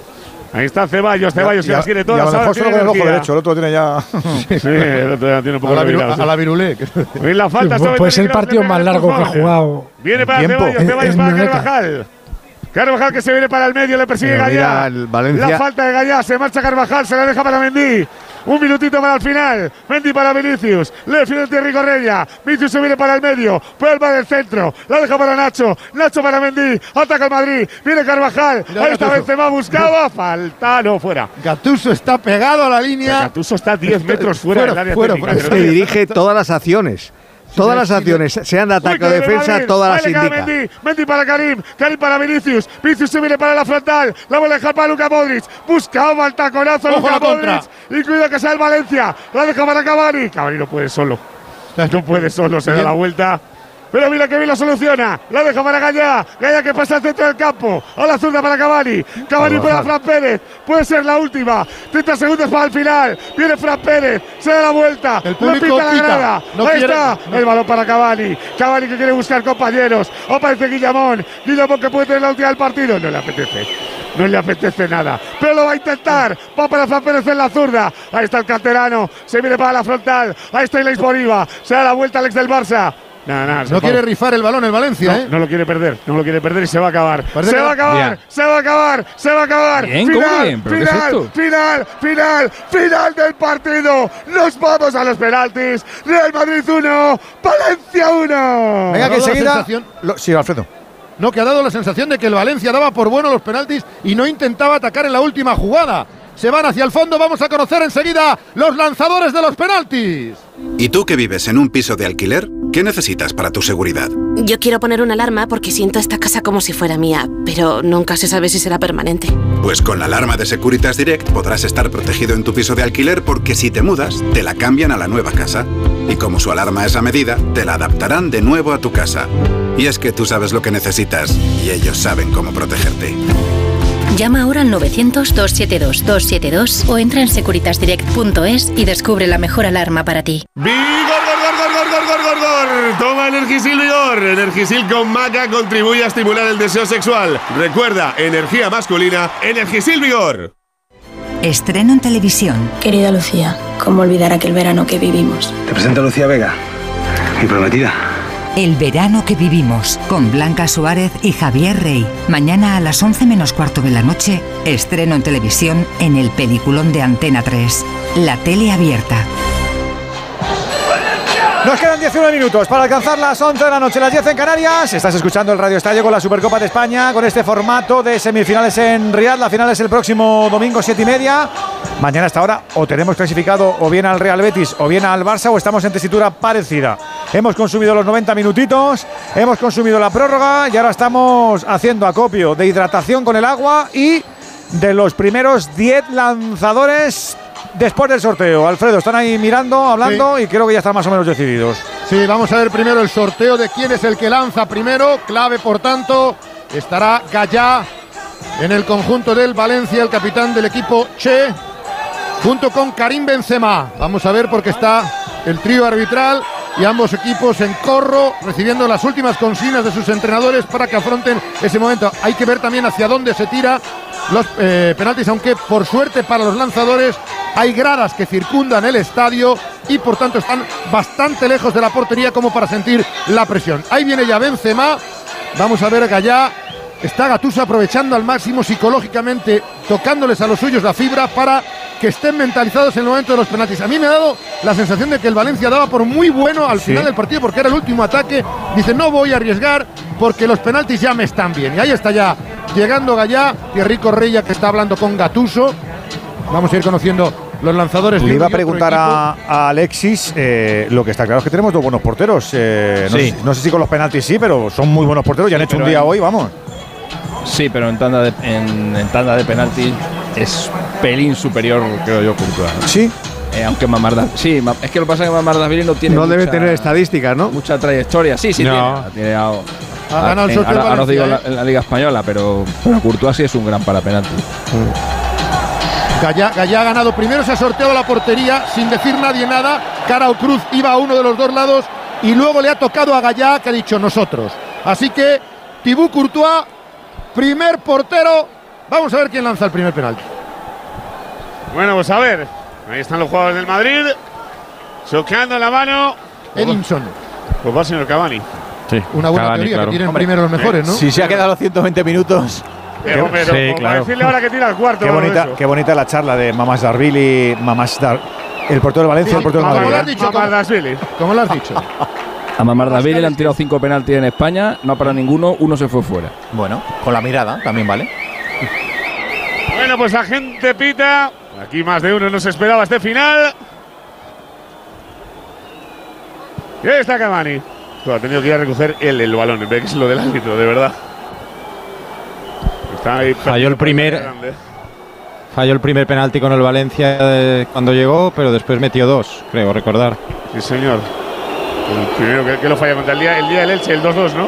S3: Ahí está Ceballos. Ceballos que
S1: Y
S3: las quiere
S1: y
S3: todas.
S1: a lo mejor solo con el ojo derecho, el otro tiene ya.
S3: Sí, el otro ya tiene un poco
S4: A la, viru-
S3: revirado, sí.
S4: a la virulé.
S3: Y la falta
S64: Sí,
S3: sobre
S64: puede ser el partido más largo que ha jugado.
S3: Viene para
S1: Tiempo.
S3: Ceballos, Ceballos para. Carvajal. Carvajal que se viene para el medio, le persigue Gallá. La falta de Gallá, se marcha Carvajal, se la deja para Mendy. Un minutito para el final. Mendy para Vinicius. Le defiende Thierry Correia. Vinicius se viene para el medio. Vuelve del centro. La deja para Nacho. Nacho para Mendy. Ataca el Madrid. Viene Carvajal.
S4: Mira,
S3: Ahí está
S4: Gattuso.
S3: Benzema. Buscaba. Falta. No, fuera.
S4: Gatuso está pegado a la línea.
S3: Gattuso está 10 metros fuera,
S4: Fuera,
S3: del área
S4: fuera,
S3: técnica, no-
S6: dirige todas las acciones. Todas las acciones, sean de ataque o defensa, todas las indica.
S3: Mendy, Mendy para Karim, Karim para Vinicius, Vinicius se viene para la frontal, la a dejar para Luka Modric, buscaba el taconazo Luka
S4: la contra.
S3: Modric, y cuida que sea el Valencia, la deja para Cavani, Cavani no puede solo, no puede solo, se da la vuelta. Pero mira que bien lo soluciona. La deja para Gallá. Gallá que pasa al centro del campo. A la zurda para Cavani. Cavani para Fran Pérez. Puede ser la última. 30 segundos para el final. Viene Fran Pérez. Se da la vuelta.
S4: El público
S3: pita la
S4: pita.
S3: grada.
S4: No
S3: Ahí
S4: quiere-
S3: está.
S4: no-
S3: El balón para Cavani. Cavani que quiere buscar compañeros. Aparece Guillamón. Guillamón que puede tener la última del partido. No le apetece. No le apetece nada. Pero lo va a intentar. Va para Fran Pérez en la zurda. Ahí está el canterano. Se viene para la frontal. Ahí está Alex Boriva. Se da la vuelta Alex del Barça. Nada, nada. se
S4: No quiere rifar el balón el Valencia,
S3: No,
S4: ¿eh?
S3: no lo quiere perder, no lo quiere perder y se va a acabar.
S4: Parece
S3: se
S4: que-
S3: va a acabar,
S8: Bien.
S3: se va a acabar, se va a acabar.
S8: Bien, ¿cómo
S3: final,
S8: bien? ¿Pero qué es
S3: final, final, final, final del partido. Nos vamos a los penaltis. Real Madrid 1, Valencia 1.
S1: Venga, que
S4: Dado la
S1: enseguida.
S4: sensación-
S1: Lo- sí, Alfredo.
S4: No, que ha dado la sensación de que el Valencia daba por bueno los penaltis y no intentaba atacar en la última jugada. Se van hacia el fondo, vamos a conocer enseguida los lanzadores de los penaltis.
S79: ¿Y tú que vives en un piso de alquiler? ¿Qué necesitas para tu seguridad?
S80: Yo quiero poner una alarma porque siento esta casa como si fuera mía, pero nunca se sabe si será permanente.
S79: Pues con la alarma de Securitas Direct podrás estar protegido en tu piso de alquiler porque si te mudas, te la cambian a la nueva casa. Y como su alarma es a medida, te la adaptarán de nuevo a tu casa. Y es que tú sabes lo que necesitas y ellos saben cómo protegerte.
S81: Llama ahora al 900-272-272 o entra en securitasdirect.es y descubre la mejor alarma para ti.
S3: ¡Vigor, gor, gor, gor, gor, gor, gor, gor! Toma Energisil Vigor. Energisil con maca contribuye a estimular el deseo sexual. Recuerda, energía masculina, Energisil Vigor.
S82: Estreno en televisión.
S75: Querida Lucía, ¿cómo olvidar aquel verano que vivimos?
S83: Te presento a Lucía Vega, mi prometida.
S82: El verano que vivimos, con Blanca Suárez y Javier Rey. Mañana a las 11 menos cuarto de la noche, estreno en televisión en el peliculón de Antena 3. La tele abierta.
S1: Nos quedan 19 minutos para alcanzar las 11 de la noche, las 10 en Canarias. Estás escuchando el Radio Estadio con la Supercopa de España, con este formato de semifinales en Riyadh. La final es el próximo domingo, 7 y media. Mañana a esta hora o tenemos clasificado o bien al Real Betis o bien al Barça o estamos en tesitura parecida. Hemos consumido los 90 minutitos, hemos consumido la prórroga y ahora estamos haciendo acopio de hidratación con el agua y de los primeros 10 lanzadores después del sorteo. Alfredo, están ahí mirando, hablando y creo que ya están más o menos decididos.
S4: Sí, vamos a ver primero el sorteo de quién es el que lanza primero. Clave, por tanto, estará Gallá en el conjunto del Valencia, el capitán del equipo Che, junto con Karim Benzema. Vamos a ver porque está el trío arbitral y ambos equipos en corro, recibiendo las últimas consignas de sus entrenadores para que afronten ese momento. Hay que ver también hacia dónde se tira los eh, penaltis, aunque por suerte para los lanzadores hay gradas que circundan el estadio y por tanto están bastante lejos de la portería como para sentir la presión. Ahí viene ya Benzema, vamos a ver Gallá, está Gattuso aprovechando al máximo psicológicamente, tocándoles a los suyos la fibra para que estén mentalizados en el momento de los penaltis. A mí me ha dado la sensación de que el Valencia daba por muy bueno al final del partido porque era el último ataque. Dice, no voy a arriesgar porque los penaltis ya me están bien. Y ahí está ya llegando Gallá, Thierry Correia que está hablando con Gatuso. Vamos a ir conociendo los lanzadores.
S1: Le iba a preguntar a, a Alexis, eh, lo que está claro es que tenemos dos buenos porteros. eh, no,
S8: Sí.
S1: sé, no sé si con los penaltis sí, pero son muy buenos porteros y han hecho un día
S8: en-
S1: hoy, vamos.
S8: Sí, pero en tanda de, en, en tanda de penalti es pelín superior, creo yo, Courtois.
S1: Sí.
S8: Eh, aunque Mamarda. Sí, es que lo que pasa es que Mamardashvili no tiene.
S6: No debe tener estadísticas, ¿no?
S8: Mucha trayectoria. Sí, sí,
S6: No.
S8: tiene. Tiene a-
S4: Ha ganado el
S8: ahora, ahora os digo en la,
S4: Valencia,
S8: en la Liga Española, pero, pero Courtois sí es un gran para penalti.
S4: Gallá, Gallá ha ganado primero, se ha sorteado la portería sin decir nadie nada. Cara o Cruz iba a uno de los dos lados y luego le ha tocado a Gallá que ha dicho nosotros. Así que Tibú Courtois, primer portero. Vamos a ver quién lanza el primer penalti.
S3: Bueno, pues a ver. Ahí están los jugadores del Madrid. Choqueando la mano.
S4: Edinson.
S3: Pues va el señor Cavani.
S8: Sí,
S4: Una buena teoría que tienen primero los mejores, ¿no?
S2: Si se ha quedado los 120 minutos.
S3: Eh, hombre,
S1: Sí, claro.
S3: decirle ahora que tira el cuarto.
S1: Qué bonita, qué bonita la charla de Mamás Darvili, Mamás Dar, el portero de Valencia, el portero de
S4: ¿Cómo lo has
S1: Madrid.
S4: dicho?
S3: Mamardashvili.
S4: ¿Cómo lo has dicho?
S8: A Mamardashvili le han tirado cinco penaltis en España, no para ninguno, uno se fue fuera.
S2: Bueno, con la mirada también vale.
S3: Bueno, pues la gente pita. Aquí más de uno no se esperaba este final. Y ahí está Cavani. Ha tenido que ir a recoger él el balón en vez de que es lo del árbitro, de verdad. Está ahí
S78: Falló el primer-. Falló el primer penalti con el Valencia eh, cuando llegó, pero después metió dos, creo recordar.
S3: Sí, señor. El primero que, que lo falla contra el día, el día del Elche, el 2-2, ¿no?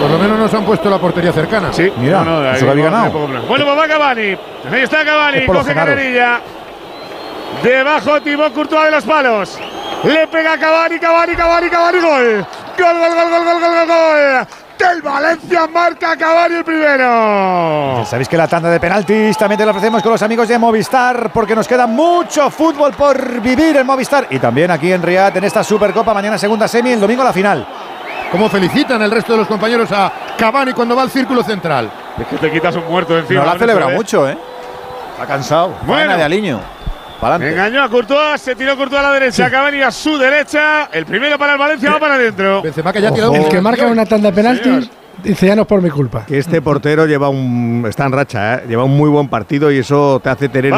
S4: Por lo menos nos han puesto la portería cercana.
S3: Sí,
S1: Mira,
S3: no, no,
S1: eso que había ganado.
S3: Bueno, pues va Cavani. Ahí está Cavani,
S1: Es
S3: coge carrerilla. Debajo Thibaut Courtois de los palos. Le pega a Cavani, Cavani, Cavani, Cavani, gol. Gol, gol, gol, gol, gol, gol, gol, Del Valencia marca Cavani el primero.
S1: Sabéis que la tanda de penaltis también te la ofrecemos con los amigos de Movistar porque nos queda mucho fútbol por vivir en Movistar y también aquí en Riyadh en esta Supercopa mañana segunda semi el domingo la final.
S4: Como felicitan el resto de los compañeros a Cavani cuando va al círculo central.
S3: Es que te quitas un muerto encima.
S2: No
S3: eso, ¿eh?
S2: mucho, ¿eh? Está cansado.
S3: Bueno.
S2: De Aliño. Pa'lante.
S3: Engañó a Courtois, se tiró Courtois a la derecha, Cavani a su derecha. El primero para el Valencia va para adentro.
S4: Benzema que ya ha tirado
S64: El que marca una tanda de penaltis
S3: Señor.
S64: dice ya no es por mi culpa.
S6: Que este portero lleva un está en racha, ¿eh? lleva un muy buen partido y eso te hace tener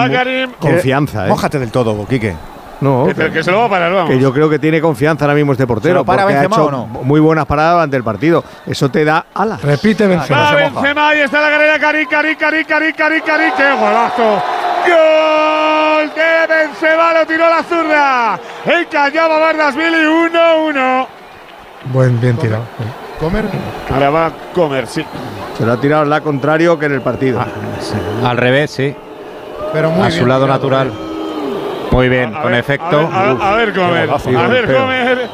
S6: confianza. ¿eh?
S1: Mójate del todo, Quique.
S6: No,
S3: Que, que se lo va a parar, vamos.
S6: que yo creo que tiene confianza ahora mismo este portero.
S2: ¿Se lo para
S6: porque ha
S2: Benzema
S6: hecho
S2: o no?
S6: muy buenas paradas durante el partido. Eso te da alas.
S64: Repite Benzema.
S3: Va. Benzema, ahí está la carrera, Cari, Cari, Cari, Cari, Cari, Cari, qué golazo. Gol de Benzema, lo tiró la zurda. Encallaba Bardasvili, 1-1.
S64: Buen, bien tirado.
S4: Comer.
S3: Ahora va a comer, sí.
S6: Se lo ha tirado al lado contrario que en el partido.
S78: Al revés, sí.
S4: Pero muy
S78: a
S4: bien
S78: su lado
S4: tirado,
S78: natural.
S4: ¿eh?
S78: Muy bien,
S3: A
S78: con
S3: ver,
S78: efecto.
S3: A ver, a- a ver, comer.
S1: golazo,
S3: A ver,
S6: golpeo.
S3: comer.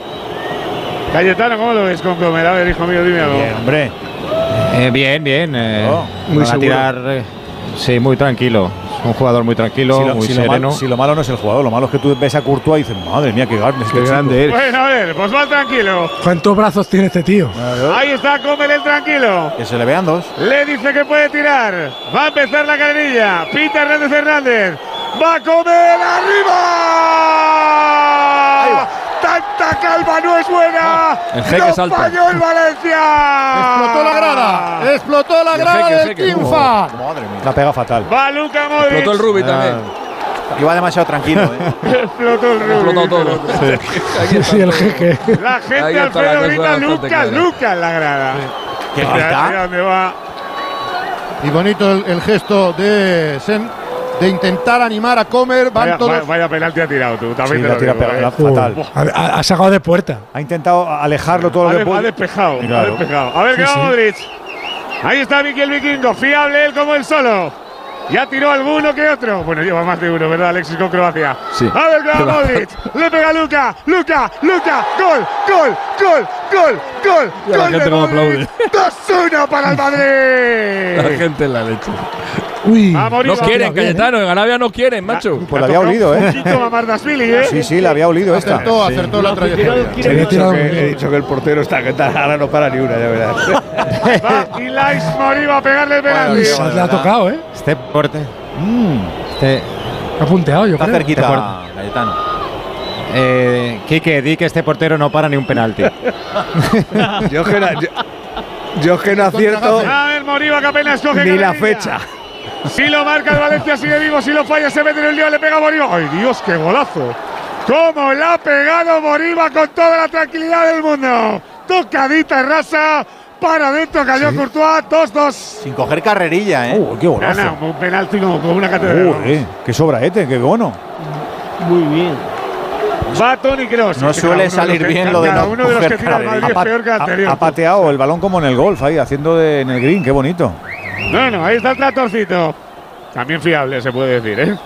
S3: Cayetano, ¿cómo lo ves con comer? A ver, hijo mío, dime algo.
S1: Bien, hombre.
S78: Eh, bien, bien. eh,
S1: Oh,
S6: muy
S78: van a
S6: seguro.
S78: tirar. eh, sí, muy tranquilo. Un jugador muy tranquilo,
S1: Si lo,
S78: muy
S1: si lo
S78: sereno.
S1: malo, si lo malo no es el jugador, lo malo es que tú ves a Courtois y dices, madre mía, qué grande. este
S6: Qué
S1: chico".
S6: grande eres.
S3: Bueno, a ver, pues va tranquilo.
S64: ¿Cuántos brazos tiene este tío?
S3: Ahí está Comer el tranquilo.
S1: Que se le vean dos.
S3: Le dice que puede tirar. Va a empezar la carrerilla. Pita Hernández Hernández. Va a comer arriba. Tanta calma no es buena.
S8: El jeque
S3: Lo
S8: salta.
S3: falló el Valencia.
S4: Explotó la grada. Explotó la
S8: El
S4: grada
S8: jeque,
S4: del
S8: jeque.
S4: Quinfa.
S1: Madre mía. La pega fatal.
S3: Va Luca Modric.
S8: Explotó el Rubi
S1: Ah,
S8: también.
S2: Iba demasiado tranquilo, ¿eh?
S3: Explotó el rubio.
S8: Explotó todo.
S64: Sí, sí, el jeque.
S3: La gente Alfredo grita
S8: clara.
S3: Lucas en la grada.
S2: ¿Qué
S3: mira dónde va.
S4: Y bonito el, el gesto de Sen de intentar animar a Comer. Van
S3: Vaya,
S4: todos.
S3: vaya, penalti ha tirado tú. También
S1: Sí,
S3: te
S1: la
S3: lo
S1: tira
S3: digo, eh.
S1: la- fatal.
S64: Ha, ha- ha sacado de puerta.
S1: Ha intentado alejarlo todo
S3: Ha,
S1: lo que
S3: ha
S1: puede.
S3: despejado, ha
S1: Claro.
S3: despejado. A ver
S64: Sí,
S3: qué va
S64: sí.
S3: Modric. Ahí está Vicky el vikingo, fiable él como él solo. Ya tiró alguno que otro. Bueno, lleva más de uno, ¿verdad, Alexis con Croacia?
S8: Sí.
S3: A ver qué va Modric. Le pega Luca, Luca, Luca. Gol, gol, gol, gol, gol.
S8: La
S3: gol
S8: gente
S3: de Modric. 2-1 para el
S8: La
S3: Madrid.
S8: gente en la leche.
S64: Uy,
S8: No quieren, Cayetano. En Arabia no quieren, macho.
S1: Pues la había olido,
S3: Un
S1: ¿eh?
S3: poquito a Mardasvili, ¿eh?
S1: Sí, sí, la había olido esta.
S4: Acertó, acertó la trayectoria.
S64: había tirado muy
S6: He dicho que el portero está que tal, ahora no para ni una, ya verás.
S3: Va Ilais Moriba a pegarle el penalti.
S64: Se le ha tocado, ¿eh?
S78: Este porte. Este.
S64: Ha punteado, yo
S2: Está
S64: creo.
S2: cerquita,
S78: Te
S2: Cayetano.
S78: Eh, Quique, di que este portero no para ni un penalti.
S6: Yo es que yo, yo que no acierto
S3: A ver, Moriba que apenas coge
S6: ni la fecha.
S3: Si lo marca el Valencia, sigue vivo. Si lo falla, se mete en el lío, le pega a Moriba. ¡Ay, Dios, qué golazo! ¿Cómo le ha pegado Moriba con toda la tranquilidad del mundo? Tocadita rasa. Para adentro cayó Courtois. 2-2.
S2: Sin coger carrerilla, ¿eh?
S1: Uh, qué golazo.
S3: Gana un penalti como con una catedral.
S1: Joder, qué sobraete, qué bueno.
S9: Muy bien.
S3: Va Tony Kroos.
S2: No suele salir
S3: que-
S2: bien lo de
S3: cada
S2: no
S3: uno de los que tira el Madrid es peor que el
S1: Ha,
S3: anterior.
S1: ha pateado el balón como en el golf ahí, haciendo de, en el green, qué bonito.
S3: Bueno, ahí está el tratorcito. También fiable, se puede decir, ¿eh?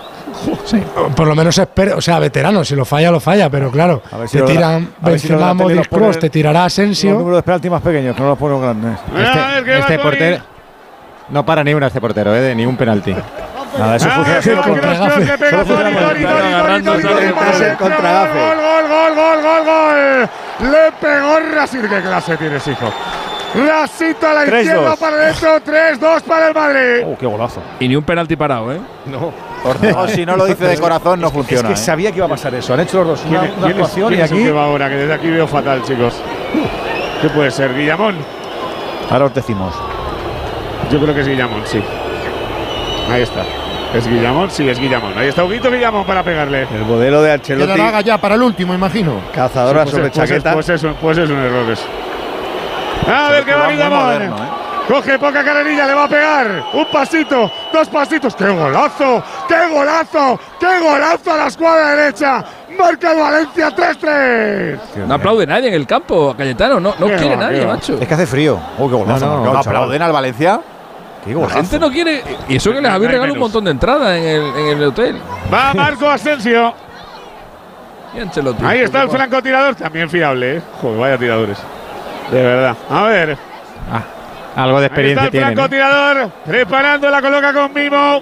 S64: Por lo menos espera, o sea, veterano, si lo falla, lo falla, pero claro,
S1: A ver si
S64: te tiran
S1: a ver si
S64: Benzema, Modric,
S1: los
S64: Kroos, te tirará
S1: Los
S64: Asensio.
S1: números de penalti más pequeños, que no los pongo grandes.
S3: a ver, ¿qué va
S78: Este portero. No para ni una este portero, ¿eh? De ni un penalti.
S1: Nada, eso
S3: Ah,
S1: funciona con
S3: pega
S1: Solo funciona
S3: Gol,
S6: Gafe.
S3: gol, gol, gol, gol, gol. Le pegó Rasil. ¿Qué clase tienes, hijo? Rasito a la
S1: 3-2.
S3: izquierda para adentro. 3-2 para el Madrid.
S1: Oh, qué golazo.
S8: Y ni un penalti parado, ¿eh?
S2: No, si no lo dice de corazón, no funciona.
S1: Es que
S2: ¿eh?
S1: sabía que iba a pasar eso. Han hecho los dos una,
S3: ¿Quién,
S1: una
S3: quién es,
S1: actuación
S3: quién
S1: y
S3: es el
S1: aquí.
S3: que va ahora? Que desde aquí veo fatal, chicos. ¿Qué puede ser? ¿Guillamón?
S1: Ahora os decimos.
S3: Yo creo que es Guillamón, sí. Ahí está. ¿Es Guillamón? Sí, es Guillamón. Ahí está Huguito Guillamón para pegarle.
S6: El modelo de Ancelotti,
S4: la haga ya para el último, imagino.
S6: cazadora
S3: Sí,
S6: sobre
S3: pues, es-
S6: chaqueta.
S3: Pues, es, pues, es, pues es un error eso. A ver qué
S2: va
S3: Guillamón.
S2: moderno, ¿eh?
S3: Coge poca carrerilla, le va a pegar. Un pasito, dos pasitos. ¡Qué golazo! ¡Qué golazo! ¡Qué golazo a la escuadra derecha! Marca el Valencia 3-3.
S8: No aplaude nadie en el campo, Cayetano. No, no quiere
S3: va,
S8: nadie, macho.
S1: Es que hace frío. Oh, qué golazo.
S78: No, no,
S1: marcado.
S2: ¿Aplauden al Valencia?
S1: Qué
S8: La gente no quiere. Y eso que les habéis regalado un montón de entradas en el, en el hotel.
S3: Va Marco Asensio.
S8: Y.
S3: Ahí está el francotirador, también fiable, ¿eh? Joder, vaya tiradores. De verdad. A ver.
S78: Algo de
S3: Ahí está
S78: experiencia
S3: el.
S78: ¿eh?
S3: francotirador. Preparando la coloca con Mimo.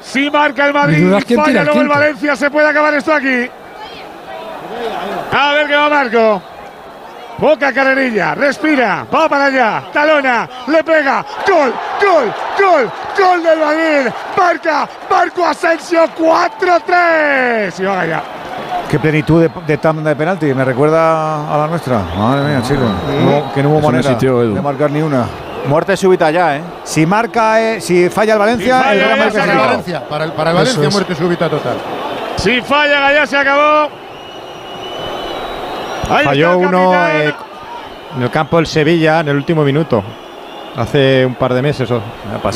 S3: Si marca el Madrid falla luego el
S64: quinto.
S3: Valencia, se puede acabar esto aquí. A ver qué va Marco. Poca carrerilla, respira, va para allá, talona, le pega, gol, gol, gol, gol del Madrid, marca, Marco Asensio 4-3. Y va allá.
S1: Qué plenitud de, de tanda de penalti. Me recuerda a la nuestra. Madre mía, chicos. No- que no hubo
S8: Eso
S1: manera de marcar ni una.
S2: Muerte súbita ya, ¿eh?
S1: Si marca, eh, si falla el Valencia,
S3: Si falla,
S1: el Real
S3: ya
S1: Madrid
S3: se
S4: Para el. Valencia, para el, para el
S64: Eso
S4: Valencia,
S64: es.
S4: muerte súbita total.
S3: Si falla, Gallá se acabó. Ahí
S78: Falló uno eh, en el campo del Sevilla en el último minuto. Hace un par de meses. o-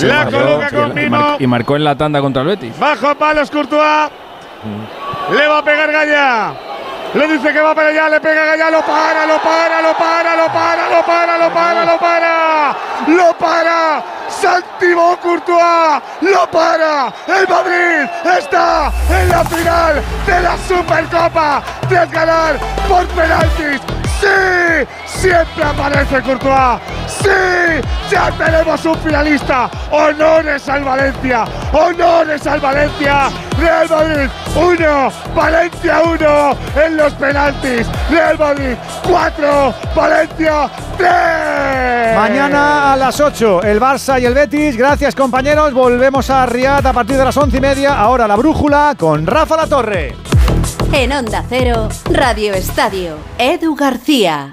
S3: La coloca
S8: Y mar- y marcó en la tanda contra el Betis.
S3: Bajo palos Courtois. Le va a pegar Gallá. Le dice que va para allá, le pega Gallá, lo para, lo para, lo para, lo para, lo para, lo para, lo para. Lo para. Santiago Courtois. Lo para. El Madrid está en la final de la Supercopa. Tras ganar por penaltis. ¡Sí! Siempre aparece Courtois. ¡Sí! ¡Ya tenemos un finalista! ¡Honores al Valencia! ¡Honores al Valencia! Real Madrid 1, Valencia 1 en los penaltis. Real Madrid 4, Valencia 3.
S1: Mañana a las 8, el Barça y el Betis. Gracias, compañeros. Volvemos a Riad a partir de las 11 y media. Ahora la brújula con Rafa La Torre.
S84: En Onda Cero, Radio Estadio, Edu García.